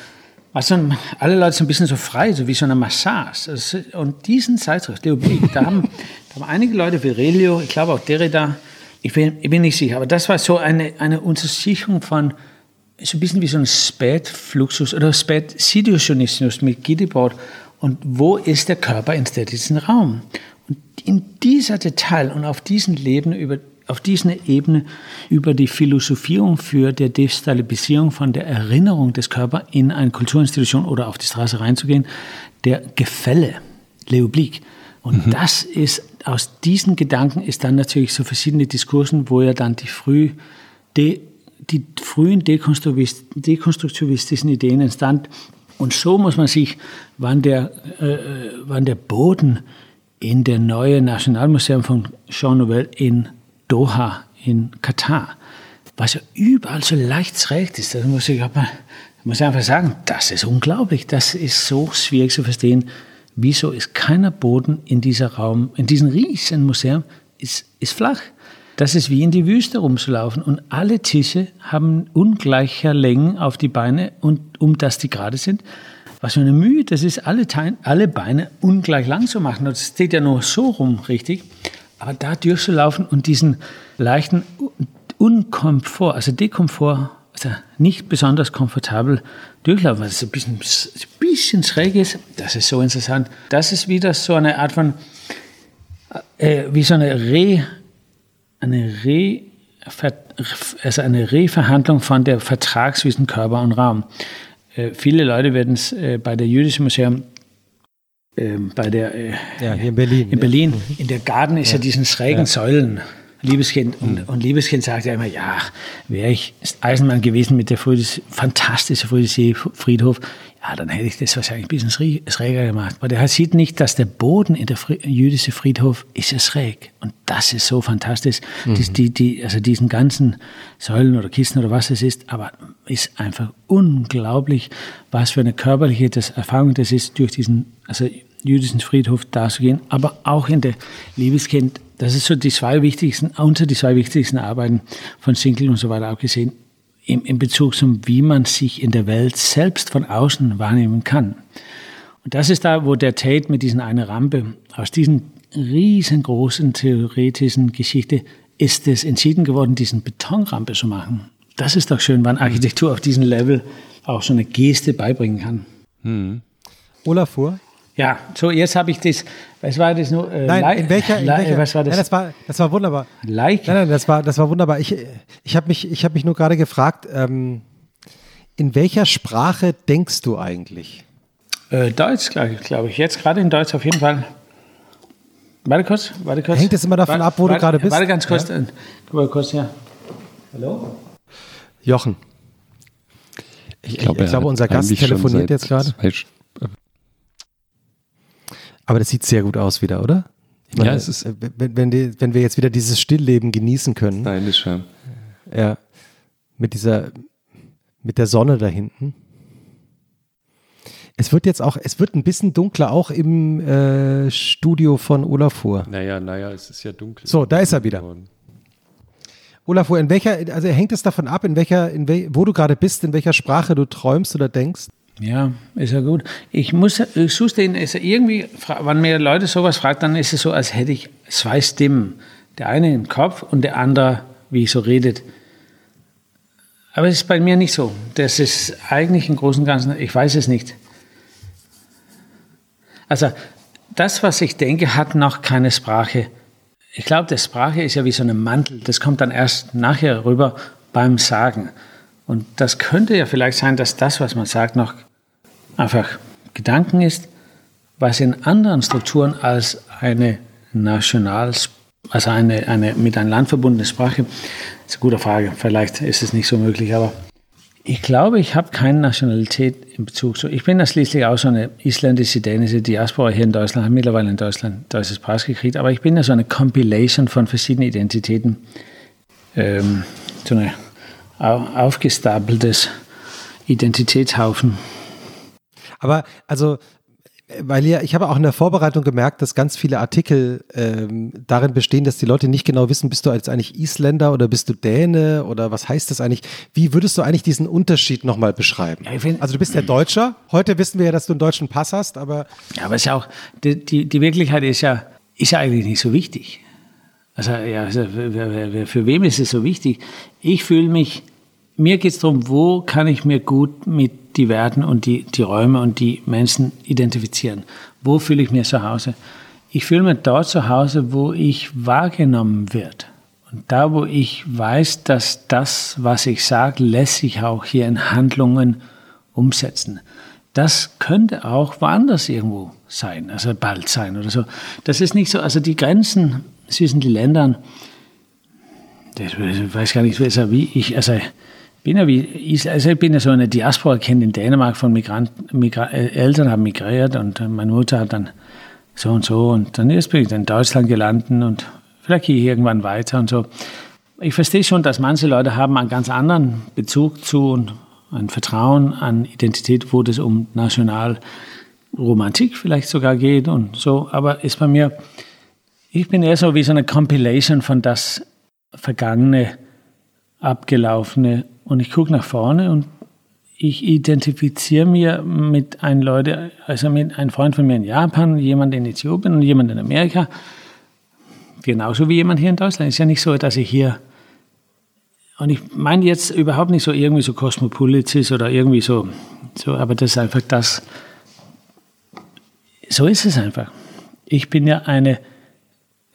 also alle Leute sind ein bisschen so frei, so wie so eine Massage. Also, und diesen der Oblique, da haben, da haben einige Leute, Virelio, ich glaube auch Derrida, ich bin, ich bin nicht sicher, aber das war so eine, eine Untersuchung von, so ein bisschen wie so ein Spätfluxus oder Spätsideosionismus mit Giddeboard. Und wo ist der Körper in städtischen Raum? Und in dieser Detail und auf diesen Leben über auf dieser Ebene über die Philosophierung für der Destabilisierung von der Erinnerung des Körpers in eine Kulturinstitution oder auf die Straße reinzugehen, der Gefälle, Leoblik. Und mhm. das ist, aus diesen Gedanken ist dann natürlich so verschiedene Diskursen, wo ja dann die früh, de, die frühen dekonstruktivistischen Ideen entstand. Und so muss man sich, wann der, äh, wann der Boden in der neue Nationalmuseum von Jean Nouvel in Doha in Katar, was ja überall so leicht schräg ist. Das muss ich, aber, muss einfach sagen, das ist unglaublich. Das ist so schwierig zu verstehen. Wieso ist keiner Boden in dieser Raum, in diesem riesen Museum, ist, ist flach? Das ist wie in die Wüste rumzulaufen und alle Tische haben ungleicher Längen auf die Beine und um dass die gerade sind. Was für eine Mühe, das ist alle, Teile, alle Beine ungleich lang zu machen. Das steht ja nur so rum, richtig. Aber da durchzulaufen und diesen leichten Unkomfort, also Dekomfort, also nicht besonders komfortabel durchlaufen, weil es ein bisschen, ein bisschen schräg ist, das ist so interessant. Das ist wieder so eine Art von, äh, wie so eine Re, eine Re, also eine Reverhandlung von der Vertrag zwischen Körper und Raum. Äh, viele Leute werden es äh, bei der Jüdischen Museum ähm, bei der äh, ja, hier in Berlin. In Berlin, ja. in der Garten ist ja, ja diesen schrägen Säulen. Liebeskind und, mhm. und Liebeskind sagt ja immer, ja, wäre ich Eisenmann gewesen mit der Frühdes, fantastische Friedhof, ja, dann hätte ich das wahrscheinlich ein bisschen schräger gemacht. Aber der sieht nicht, dass der Boden in der jüdischen Friedhof ist ja schräg. Und das ist so fantastisch. Mhm. Die, die, die, also diesen ganzen Säulen oder Kisten oder was es ist, aber ist einfach unglaublich, was für eine körperliche das Erfahrung das ist, durch diesen also jüdischen Friedhof da zu gehen, aber auch in der Liebeskind. Das ist so die zwei wichtigsten, unter die zwei wichtigsten Arbeiten von Sinkel und so weiter auch im, in Bezug zum, wie man sich in der Welt selbst von außen wahrnehmen kann. Und das ist da, wo der Tate mit diesen eine Rampe aus diesen riesengroßen theoretischen Geschichte ist es entschieden geworden, diesen Betonrampe zu machen. Das ist doch schön, wann Architektur auf diesem Level auch so eine Geste beibringen kann. Hm. Olafur, ja, so jetzt habe ich das. Was war das nur? Äh, nein, in welcher, in welcher was war das? Nein, das war, das war wunderbar. Like? Nein, nein, das war, das war wunderbar. Ich, ich habe mich, ich mich nur gerade gefragt, ähm, in welcher Sprache denkst du eigentlich? Äh, Deutsch, glaube ich, glaub ich. Jetzt gerade in Deutsch auf jeden Fall. Warte kurz, warte kurz. Hängt es immer davon warte, ab, wo warte, du gerade bist? Warte ganz kurz. Ja. Mal kurz, ja. Hallo? Jochen. Ich, ich, glaube, ich glaube unser Gast telefoniert jetzt gerade. Aber das sieht sehr gut aus wieder, oder? Meine, ja, es ist. Wenn, wenn, die, wenn, wir jetzt wieder dieses Stillleben genießen können. Stylisch, ja. Ja. Mit dieser, mit der Sonne da hinten. Es wird jetzt auch, es wird ein bisschen dunkler, auch im äh, Studio von Olafur. Naja, naja, es ist ja dunkel. So, da ist er wieder. Olafur, in welcher, also hängt es davon ab, in welcher, in wel, wo du gerade bist, in welcher Sprache du träumst oder denkst? Ja, ist ja gut. Ich muss, ich suche den, ist irgendwie, wenn mir Leute sowas fragen, dann ist es so, als hätte ich zwei Stimmen. Der eine im Kopf und der andere, wie ich so redet. Aber es ist bei mir nicht so. Das ist eigentlich im Großen und Ganzen, ich weiß es nicht. Also das, was ich denke, hat noch keine Sprache. Ich glaube, die Sprache ist ja wie so ein Mantel. Das kommt dann erst nachher rüber beim Sagen. Und das könnte ja vielleicht sein, dass das, was man sagt, noch einfach Gedanken ist, was in anderen Strukturen als eine national, also eine, eine mit einem Land verbundene Sprache, ist eine gute Frage. Vielleicht ist es nicht so möglich, aber ich glaube, ich habe keine Nationalität in Bezug zu. Ich bin ja schließlich auch so eine isländische, dänische Diaspora hier in Deutschland, habe mittlerweile in Deutschland deutsches Pass gekriegt, aber ich bin ja so eine Compilation von verschiedenen Identitäten. Ähm, so ein aufgestapeltes Identitätshaufen. Aber also weil ja, ich habe auch in der Vorbereitung gemerkt, dass ganz viele Artikel ähm, darin bestehen, dass die Leute nicht genau wissen, bist du jetzt eigentlich Isländer oder bist du Däne oder was heißt das eigentlich? Wie würdest du eigentlich diesen Unterschied nochmal beschreiben? Ja, find, also du bist ja Deutscher. Heute wissen wir ja, dass du einen deutschen Pass hast, aber. Ja, aber es ist ja auch, die, die, die Wirklichkeit ist ja, ist ja eigentlich nicht so wichtig. Also, ja, also für, für wem ist es so wichtig? Ich fühle mich, mir geht es darum, wo kann ich mir gut mit die Werten und die, die Räume und die Menschen identifizieren. Wo fühle ich mich zu Hause? Ich fühle mich dort zu Hause, wo ich wahrgenommen wird. Und da, wo ich weiß, dass das, was ich sage, lässt sich auch hier in Handlungen umsetzen. Das könnte auch woanders irgendwo sein, also bald sein oder so. Das ist nicht so, also die Grenzen zwischen den Ländern, ich weiß gar nicht, wie ich, also bin ja wie, also ich bin ja so eine Diaspora-Kind in Dänemark von Migranten, Migra äh, Eltern haben migriert und meine Mutter hat dann so und so und dann erst bin ich in Deutschland gelandet und vielleicht gehe ich irgendwann weiter und so. Ich verstehe schon, dass manche Leute haben einen ganz anderen Bezug zu und ein Vertrauen an Identität, wo das um Nationalromantik vielleicht sogar geht und so, aber ist bei mir, ich bin eher so wie so eine Compilation von das Vergangene, Abgelaufene und ich gucke nach vorne und ich identifiziere mir mit einem Leute, also mit einem Freund von mir in Japan, jemand in Äthiopien und jemand in Amerika, genauso wie jemand hier in Deutschland. Es ist ja nicht so, dass ich hier und ich meine jetzt überhaupt nicht so irgendwie so Cosmopolitis oder irgendwie so, so, aber das ist einfach das. So ist es einfach. Ich bin ja eine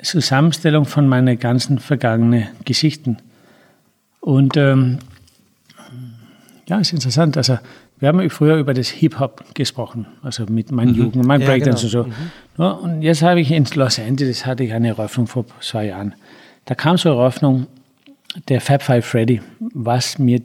Zusammenstellung von meinen ganzen vergangenen Geschichten. Und ähm, ja, ist interessant. Also, wir haben früher über das Hip-Hop gesprochen, also mit meinen mhm. Jugend, mein ja, Breakdance genau. und so. Mhm. Ja, und jetzt habe ich in Los Angeles hatte ich eine Eröffnung vor zwei Jahren. Da kam so eine Eröffnung der Fab Five Freddy, was mir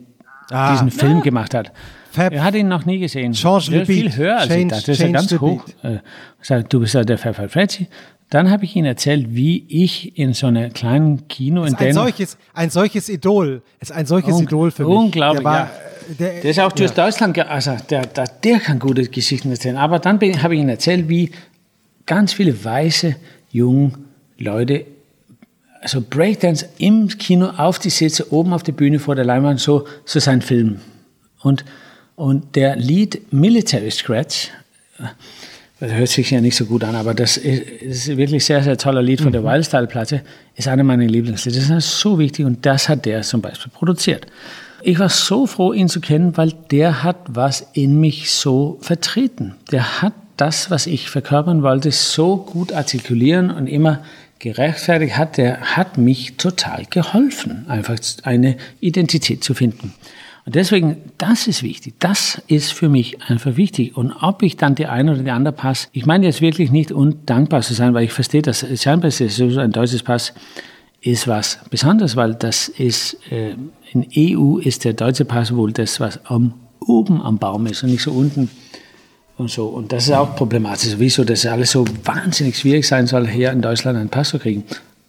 ah, diesen Film ja. gemacht hat. Fab er hat ihn noch nie gesehen. Change ist viel höher als change, ich dachte. Das ist ja ganz hoch. Äh, du bist ja der Fab Five Freddy. Dann habe ich ihm erzählt, wie ich in so einem kleinen Kino in ein solches, ein solches Idol, ist ein solches Un Idol für mich. Unglaublich, der, war, ja. der, der, ist auch durch ja. Deutschland, also der, der, der kann gute Geschichten erzählen. Aber dann habe ich ihm erzählt, wie ganz viele weiße, junge Leute, also Breakdance im Kino auf die Sitze, oben auf der Bühne vor der Leinwand, so, so sein Film. Und, und der Lied Military Scratch, das hört sich ja nicht so gut an, aber das ist, ist wirklich sehr, sehr toller Lied von der mhm. Wildstyle-Platte. Ist einer meiner Lieblingslieder. Das ist so wichtig und das hat der zum Beispiel produziert. Ich war so froh, ihn zu kennen, weil der hat was in mich so vertreten. Der hat das, was ich verkörpern wollte, so gut artikulieren und immer gerechtfertigt hat. Der hat mich total geholfen, einfach eine Identität zu finden. Und deswegen, das ist wichtig. Das ist für mich einfach wichtig. Und ob ich dann die eine oder die andere Pass, ich meine jetzt wirklich nicht undankbar zu sein, weil ich verstehe, dass scheinbar ist ein deutsches Pass ist was Besonderes, weil das ist, äh, in EU ist der deutsche Pass wohl das, was am, oben am Baum ist und nicht so unten und so. Und das ist auch problematisch. Wieso das alles so wahnsinnig schwierig sein soll, hier in Deutschland einen Pass zu kriegen.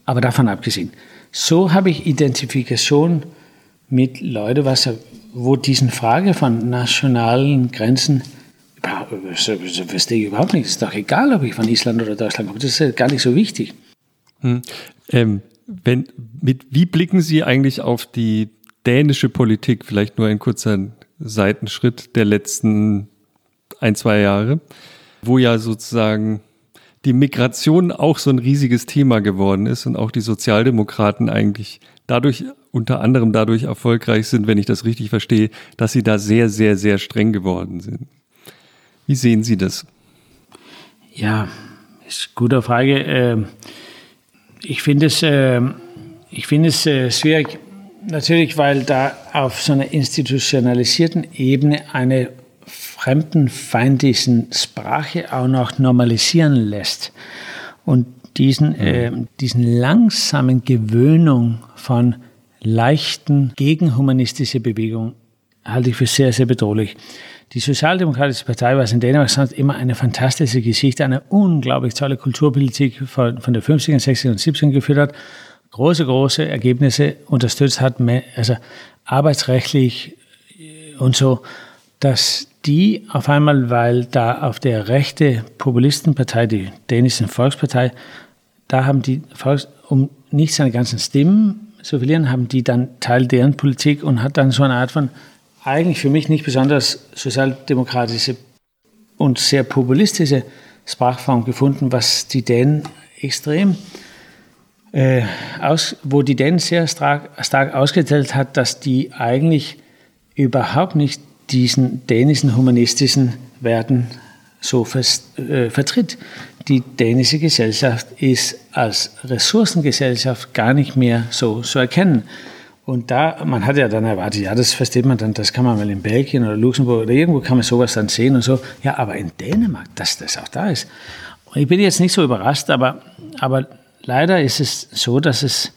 Aber davon abgesehen. So habe ich Identifikation mit Leuten, was wo diese Frage von nationalen Grenzen verstehe ich überhaupt nicht. Ist doch egal, ob ich von Island oder Deutschland komme. Das ist gar nicht so wichtig. Hm. Ähm, wenn, mit, wie blicken Sie eigentlich auf die dänische Politik? Vielleicht nur ein kurzer Seitenschritt der letzten ein, zwei Jahre, wo ja sozusagen die Migration auch so ein riesiges Thema geworden ist und auch die Sozialdemokraten eigentlich dadurch, unter anderem dadurch erfolgreich sind, wenn ich das richtig verstehe, dass sie da sehr, sehr, sehr streng geworden sind. Wie sehen Sie das? Ja, ist eine gute Frage. Ähm, ich finde es, ähm, ich finde es äh, schwierig, natürlich, weil da auf so einer institutionalisierten Ebene eine fremdenfeindlichen Sprache auch noch normalisieren lässt. Und diesen, äh, diesen langsamen Gewöhnung von leichten gegenhumanistische Bewegung halte ich für sehr, sehr bedrohlich. Die Sozialdemokratische Partei, was in Dänemark sonst immer eine fantastische Geschichte, eine unglaublich tolle Kulturpolitik von, von der 50er, 60er und 70er geführt hat, große, große Ergebnisse unterstützt hat, also arbeitsrechtlich und so, dass die auf einmal, weil da auf der rechte Populistenpartei, die dänische Volkspartei, da haben die Volks, um nicht seine ganzen Stimmen zu verlieren, haben die dann Teil deren Politik und hat dann so eine Art von eigentlich für mich nicht besonders sozialdemokratische und sehr populistische Sprachform gefunden, was die Dänen extrem äh, aus, wo die Dänen sehr stark, stark ausgeteilt hat, dass die eigentlich überhaupt nicht diesen dänischen humanistischen Werten so fest, äh, vertritt. Die dänische Gesellschaft ist als Ressourcengesellschaft gar nicht mehr so zu erkennen. Und da, man hat ja dann erwartet, ja, das versteht man dann, das kann man mal in Belgien oder Luxemburg oder irgendwo kann man sowas dann sehen und so. Ja, aber in Dänemark, dass das auch da ist. Und ich bin jetzt nicht so überrascht, aber, aber leider ist es so, dass es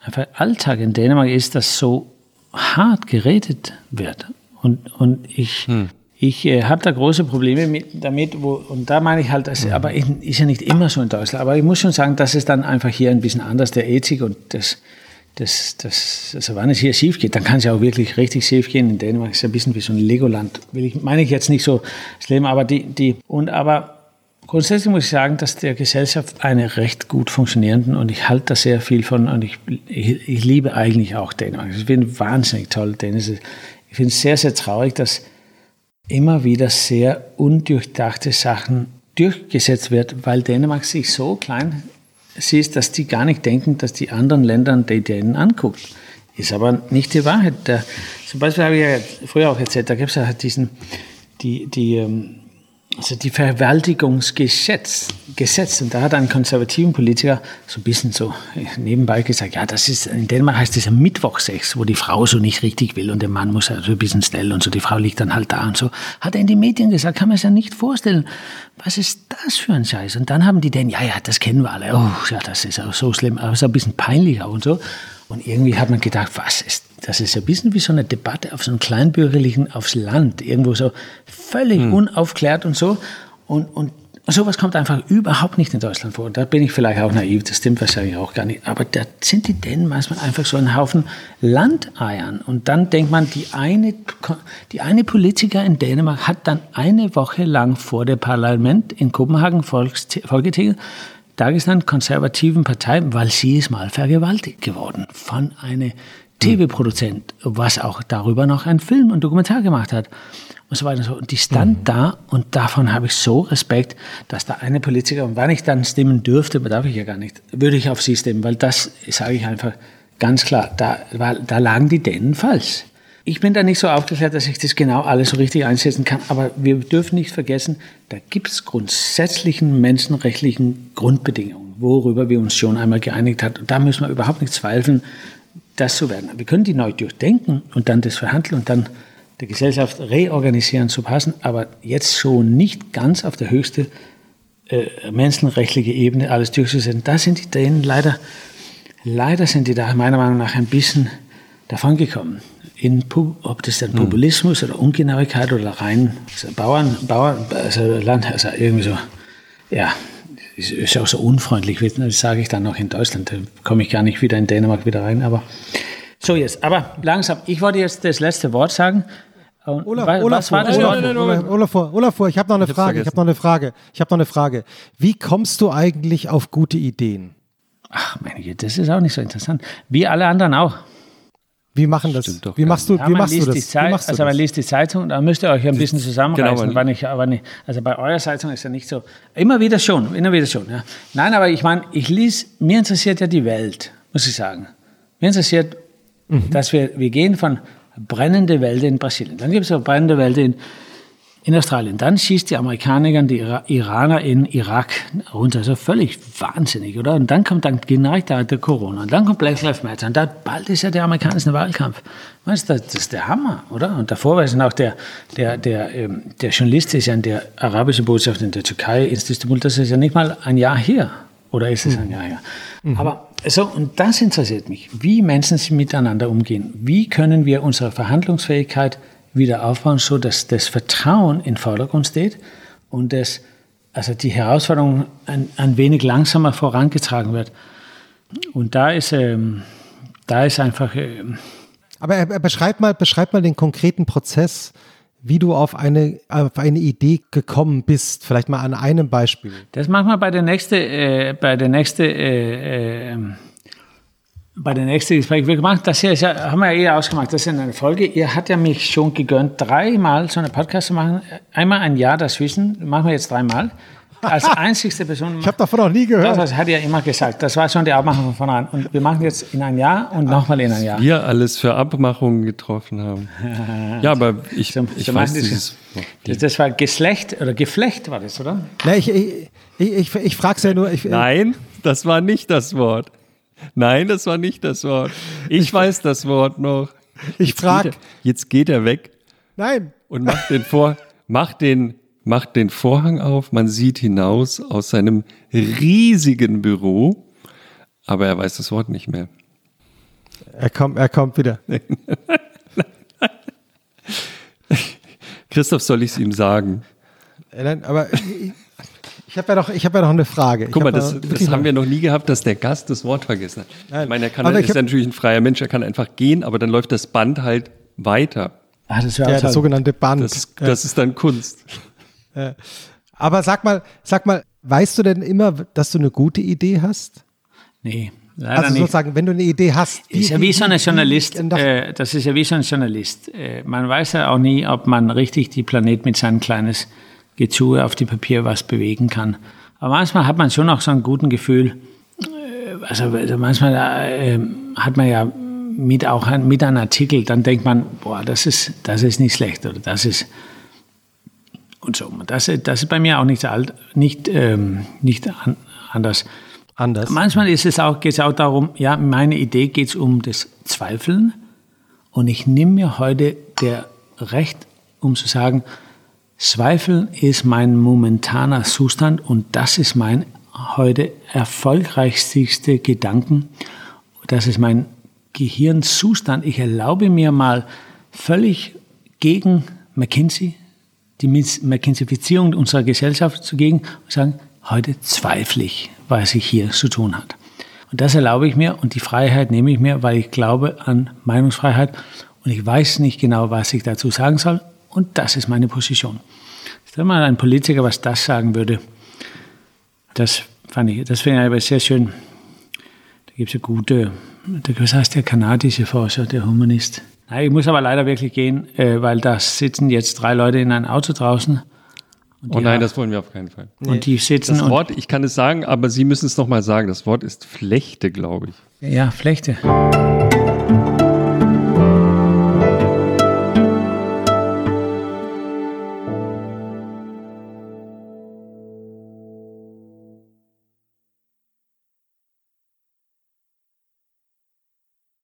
einfach Alltag in Dänemark ist, dass so hart geredet wird. Und, und ich, hm. Ich äh, habe da große Probleme mit, damit, wo, und da meine ich halt, dass, hm. aber ist ja nicht immer so in Deutschland, aber ich muss schon sagen, dass es dann einfach hier ein bisschen anders, der Ethik und das, das, das, also wenn es hier schief geht, dann kann es ja auch wirklich richtig schief gehen. In Dänemark ist es ein bisschen wie so ein Legoland. Will ich, meine ich jetzt nicht so schlimm, aber die, die, und aber grundsätzlich muss ich sagen, dass der Gesellschaft eine recht gut funktionierenden und ich halte da sehr viel von und ich, ich, ich liebe eigentlich auch Dänemark. Ich finde wahnsinnig toll. Dänemark. Ich finde es sehr, sehr traurig, dass immer wieder sehr undurchdachte Sachen durchgesetzt wird, weil Dänemark sich so klein siehst, dass die gar nicht denken, dass die anderen Länder die denen anguckt. Ist aber nicht die Wahrheit. Da, zum Beispiel habe ich ja früher auch erzählt, da gibt es ja diesen, die, die, ähm, also die Verwaltigungsgesetz, Gesetz, und da hat ein konservativen Politiker so ein bisschen so nebenbei gesagt, ja, das ist, in Dänemark heißt das ja Mittwochsex, wo die Frau so nicht richtig will und der Mann muss also ein bisschen stellen und so, die Frau liegt dann halt da und so. Hat er in die Medien gesagt, kann man sich ja nicht vorstellen. Was ist das für ein Scheiß? Und dann haben die den, ja, ja, das kennen wir alle, oh, ja, das ist auch so schlimm, aber so ein bisschen peinlich auch und so. Und irgendwie hat man gedacht, was ist, das ist ein bisschen wie so eine Debatte auf so einem kleinbürgerlichen, aufs Land, irgendwo so völlig hm. unaufklärt und so. Und, und sowas kommt einfach überhaupt nicht in Deutschland vor. Da bin ich vielleicht auch naiv, das stimmt wahrscheinlich auch gar nicht. Aber da sind die Dänen manchmal einfach so ein Haufen Landeiern. Und dann denkt man, die eine, die eine Politiker in Dänemark hat dann eine Woche lang vor dem Parlament in Kopenhagen vorgetätigt, Dagestan konservativen Partei, weil sie ist mal vergewaltigt geworden von einem TV-Produzent, was auch darüber noch einen Film und Dokumentar gemacht hat und so weiter und so. Und die stand mhm. da und davon habe ich so Respekt, dass da eine Politiker, und wann ich dann stimmen dürfte, darf ich ja gar nicht, würde ich auf sie stimmen, weil das sage ich einfach ganz klar, da, da lagen die Dänen falsch. Ich bin da nicht so aufgeklärt, dass ich das genau alles so richtig einsetzen kann, aber wir dürfen nicht vergessen, da gibt es grundsätzlichen menschenrechtlichen Grundbedingungen, worüber wir uns schon einmal geeinigt haben. Und da müssen wir überhaupt nicht zweifeln, das zu werden. Wir können die neu durchdenken und dann das verhandeln und dann der Gesellschaft reorganisieren zu passen, aber jetzt schon nicht ganz auf der höchsten äh, menschenrechtlichen Ebene alles durchzusetzen. Da sind die Dänen leider, leider sind die da meiner Meinung nach ein bisschen davon gekommen. In, ob das dann hm. Populismus oder Ungenauigkeit oder rein also Bauern, Bauern, also Land, also irgendwie so, ja, ist auch so unfreundlich, das sage ich dann noch in Deutschland, da komme ich gar nicht wieder in Dänemark wieder rein, aber so jetzt, aber langsam, ich wollte jetzt das letzte Wort sagen Und Olaf, was, Olaf, was war das Olaf, Olaf, Olaf, Olaf, ich habe noch eine ich Frage. Ich habe noch eine Frage. Ich habe noch eine Frage. Wie kommst du eigentlich auf gute Ideen? Ach, meine Güte, das ist auch nicht so interessant. Wie alle anderen auch. Wie machen das? Wie machst du, ja, wie machst du das? Zeit, machst also man liest die Zeitung, da müsst ihr euch ein bisschen zusammenreißen. Genau, wann ich, wann ich, also bei eurer Zeitung ist ja nicht so. Immer wieder schon, immer wieder schon. Ja. Nein, aber ich meine, ich lese, mir interessiert ja die Welt, muss ich sagen. Mir interessiert, mhm. dass wir, wir gehen von brennende Wälder in Brasilien. Dann gibt es auch brennende Wälder in, in Australien. Dann schießt die Amerikaner die Iraner in Irak runter. So völlig wahnsinnig, oder? Und dann kommt dann direkt da der Corona. Und dann kommt Black Lives Matter. Und da bald ist ja der amerikanische Wahlkampf. Weißt du, das ist der Hammer, oder? Und davor war es auch der, der, der, ähm, der Journalist ist ja in der arabischen Botschaft in der Türkei in Istanbul. Das ist ja nicht mal ein Jahr her. Oder ist es ein Jahr her? Mhm. Aber so, und das interessiert mich, wie Menschen miteinander umgehen. Wie können wir unsere Verhandlungsfähigkeit wieder aufbauen, so dass das Vertrauen in Vordergrund steht und dass also die Herausforderung ein, ein wenig langsamer vorangetragen wird. Und da ist, ähm, da ist einfach. Ähm, Aber er, er beschreibt mal, beschreibt mal den konkreten Prozess, wie du auf eine, auf eine Idee gekommen bist. Vielleicht mal an einem Beispiel. Das machen wir bei der nächsten, äh, bei der nächsten, äh, äh, bei der nächsten Gespräch. Wir gemacht, das hier ist ja, haben wir ja eh ausgemacht, das ist eine Folge. Ihr hat ja mich schon gegönnt, dreimal so eine Podcast zu machen. Einmal ein Jahr dazwischen, machen wir jetzt dreimal als einzigste Person. Ich habe davon noch nie gehört. Das, hat er ja immer gesagt. Das war schon die Abmachung von vornherein. Und wir machen jetzt in ein Jahr und nochmal in ein Jahr. Wir alles für Abmachungen getroffen haben. ja, aber ich, so, ich so weiß dieses. Das, das war Geschlecht oder Geflecht war das, oder? Nein, ich, ich, ich, ich frage es ja nur. Ich, Nein, das war nicht das Wort. Nein, das war nicht das Wort. Ich weiß das Wort noch. Ich frage. Jetzt geht er weg. Nein. Und macht den vor, macht den macht den Vorhang auf, man sieht hinaus aus seinem riesigen Büro, aber er weiß das Wort nicht mehr. Er kommt, er kommt wieder. Christoph, soll ich es ihm sagen? Nein, aber ich, habe ja, noch, hab ja noch eine Frage. Guck mal, das, das haben wir noch nie gehabt, dass der Gast das Wort vergessen hat. Nein. Ich meine, er kann, ist ja natürlich ein freier Mensch, er kann einfach gehen, aber dann läuft das Band halt weiter. Ah, das ja, das sogenannte Band. Das, das ist dann Kunst. Aber sag mal, sag mal, weißt du denn immer, dass du eine gute Idee hast? Nee. Leider also sozusagen, wenn du eine Idee hast. Wie, ist ja wie so ein Journalist. Äh, das ist ja wie so ein Journalist. Äh, man weiß ja auch nie, ob man richtig die Planet mit seinem kleines Gezue auf dem Papier was bewegen kann. Aber manchmal hat man schon auch so ein gutes Gefühl. Äh, also, also manchmal äh, hat man ja mit auch ein, mit einem Artikel, dann denkt man, boah, das ist, das ist nicht schlecht oder das ist und so. Das, das ist bei mir auch nicht, alt, nicht, ähm, nicht an, anders. Anders. Manchmal ist es auch, geht es auch darum, ja, meine Idee geht es um das Zweifeln und ich nehme mir heute der Recht, um zu sagen, Zweifeln ist mein momentaner Zustand und das ist mein heute erfolgreichste Gedanken. Das ist mein Gehirnzustand. Ich erlaube mir mal völlig gegen McKinsey, die McKinseyfizierung unserer Gesellschaft zugegen und sagen, heute zweifle ich, was ich hier zu tun hat. Und das erlaube ich mir und die Freiheit nehme ich mir, weil ich glaube an Meinungsfreiheit und ich weiß nicht genau, was ich dazu sagen soll und das ist meine Position. Stell mal ein Politiker, was das sagen würde. Das fand ich, das finde ich aber sehr schön. Da gibt es ja gute, was heißt der kanadische Forscher, der Humanist? Ich muss aber leider wirklich gehen, äh, weil da sitzen jetzt drei Leute in einem Auto draußen. Oh nein, haben, das wollen wir auf keinen Fall. Und die sitzen. Das Wort, ich kann es sagen, aber Sie müssen es nochmal sagen. Das Wort ist Flechte, glaube ich. Ja, Flechte.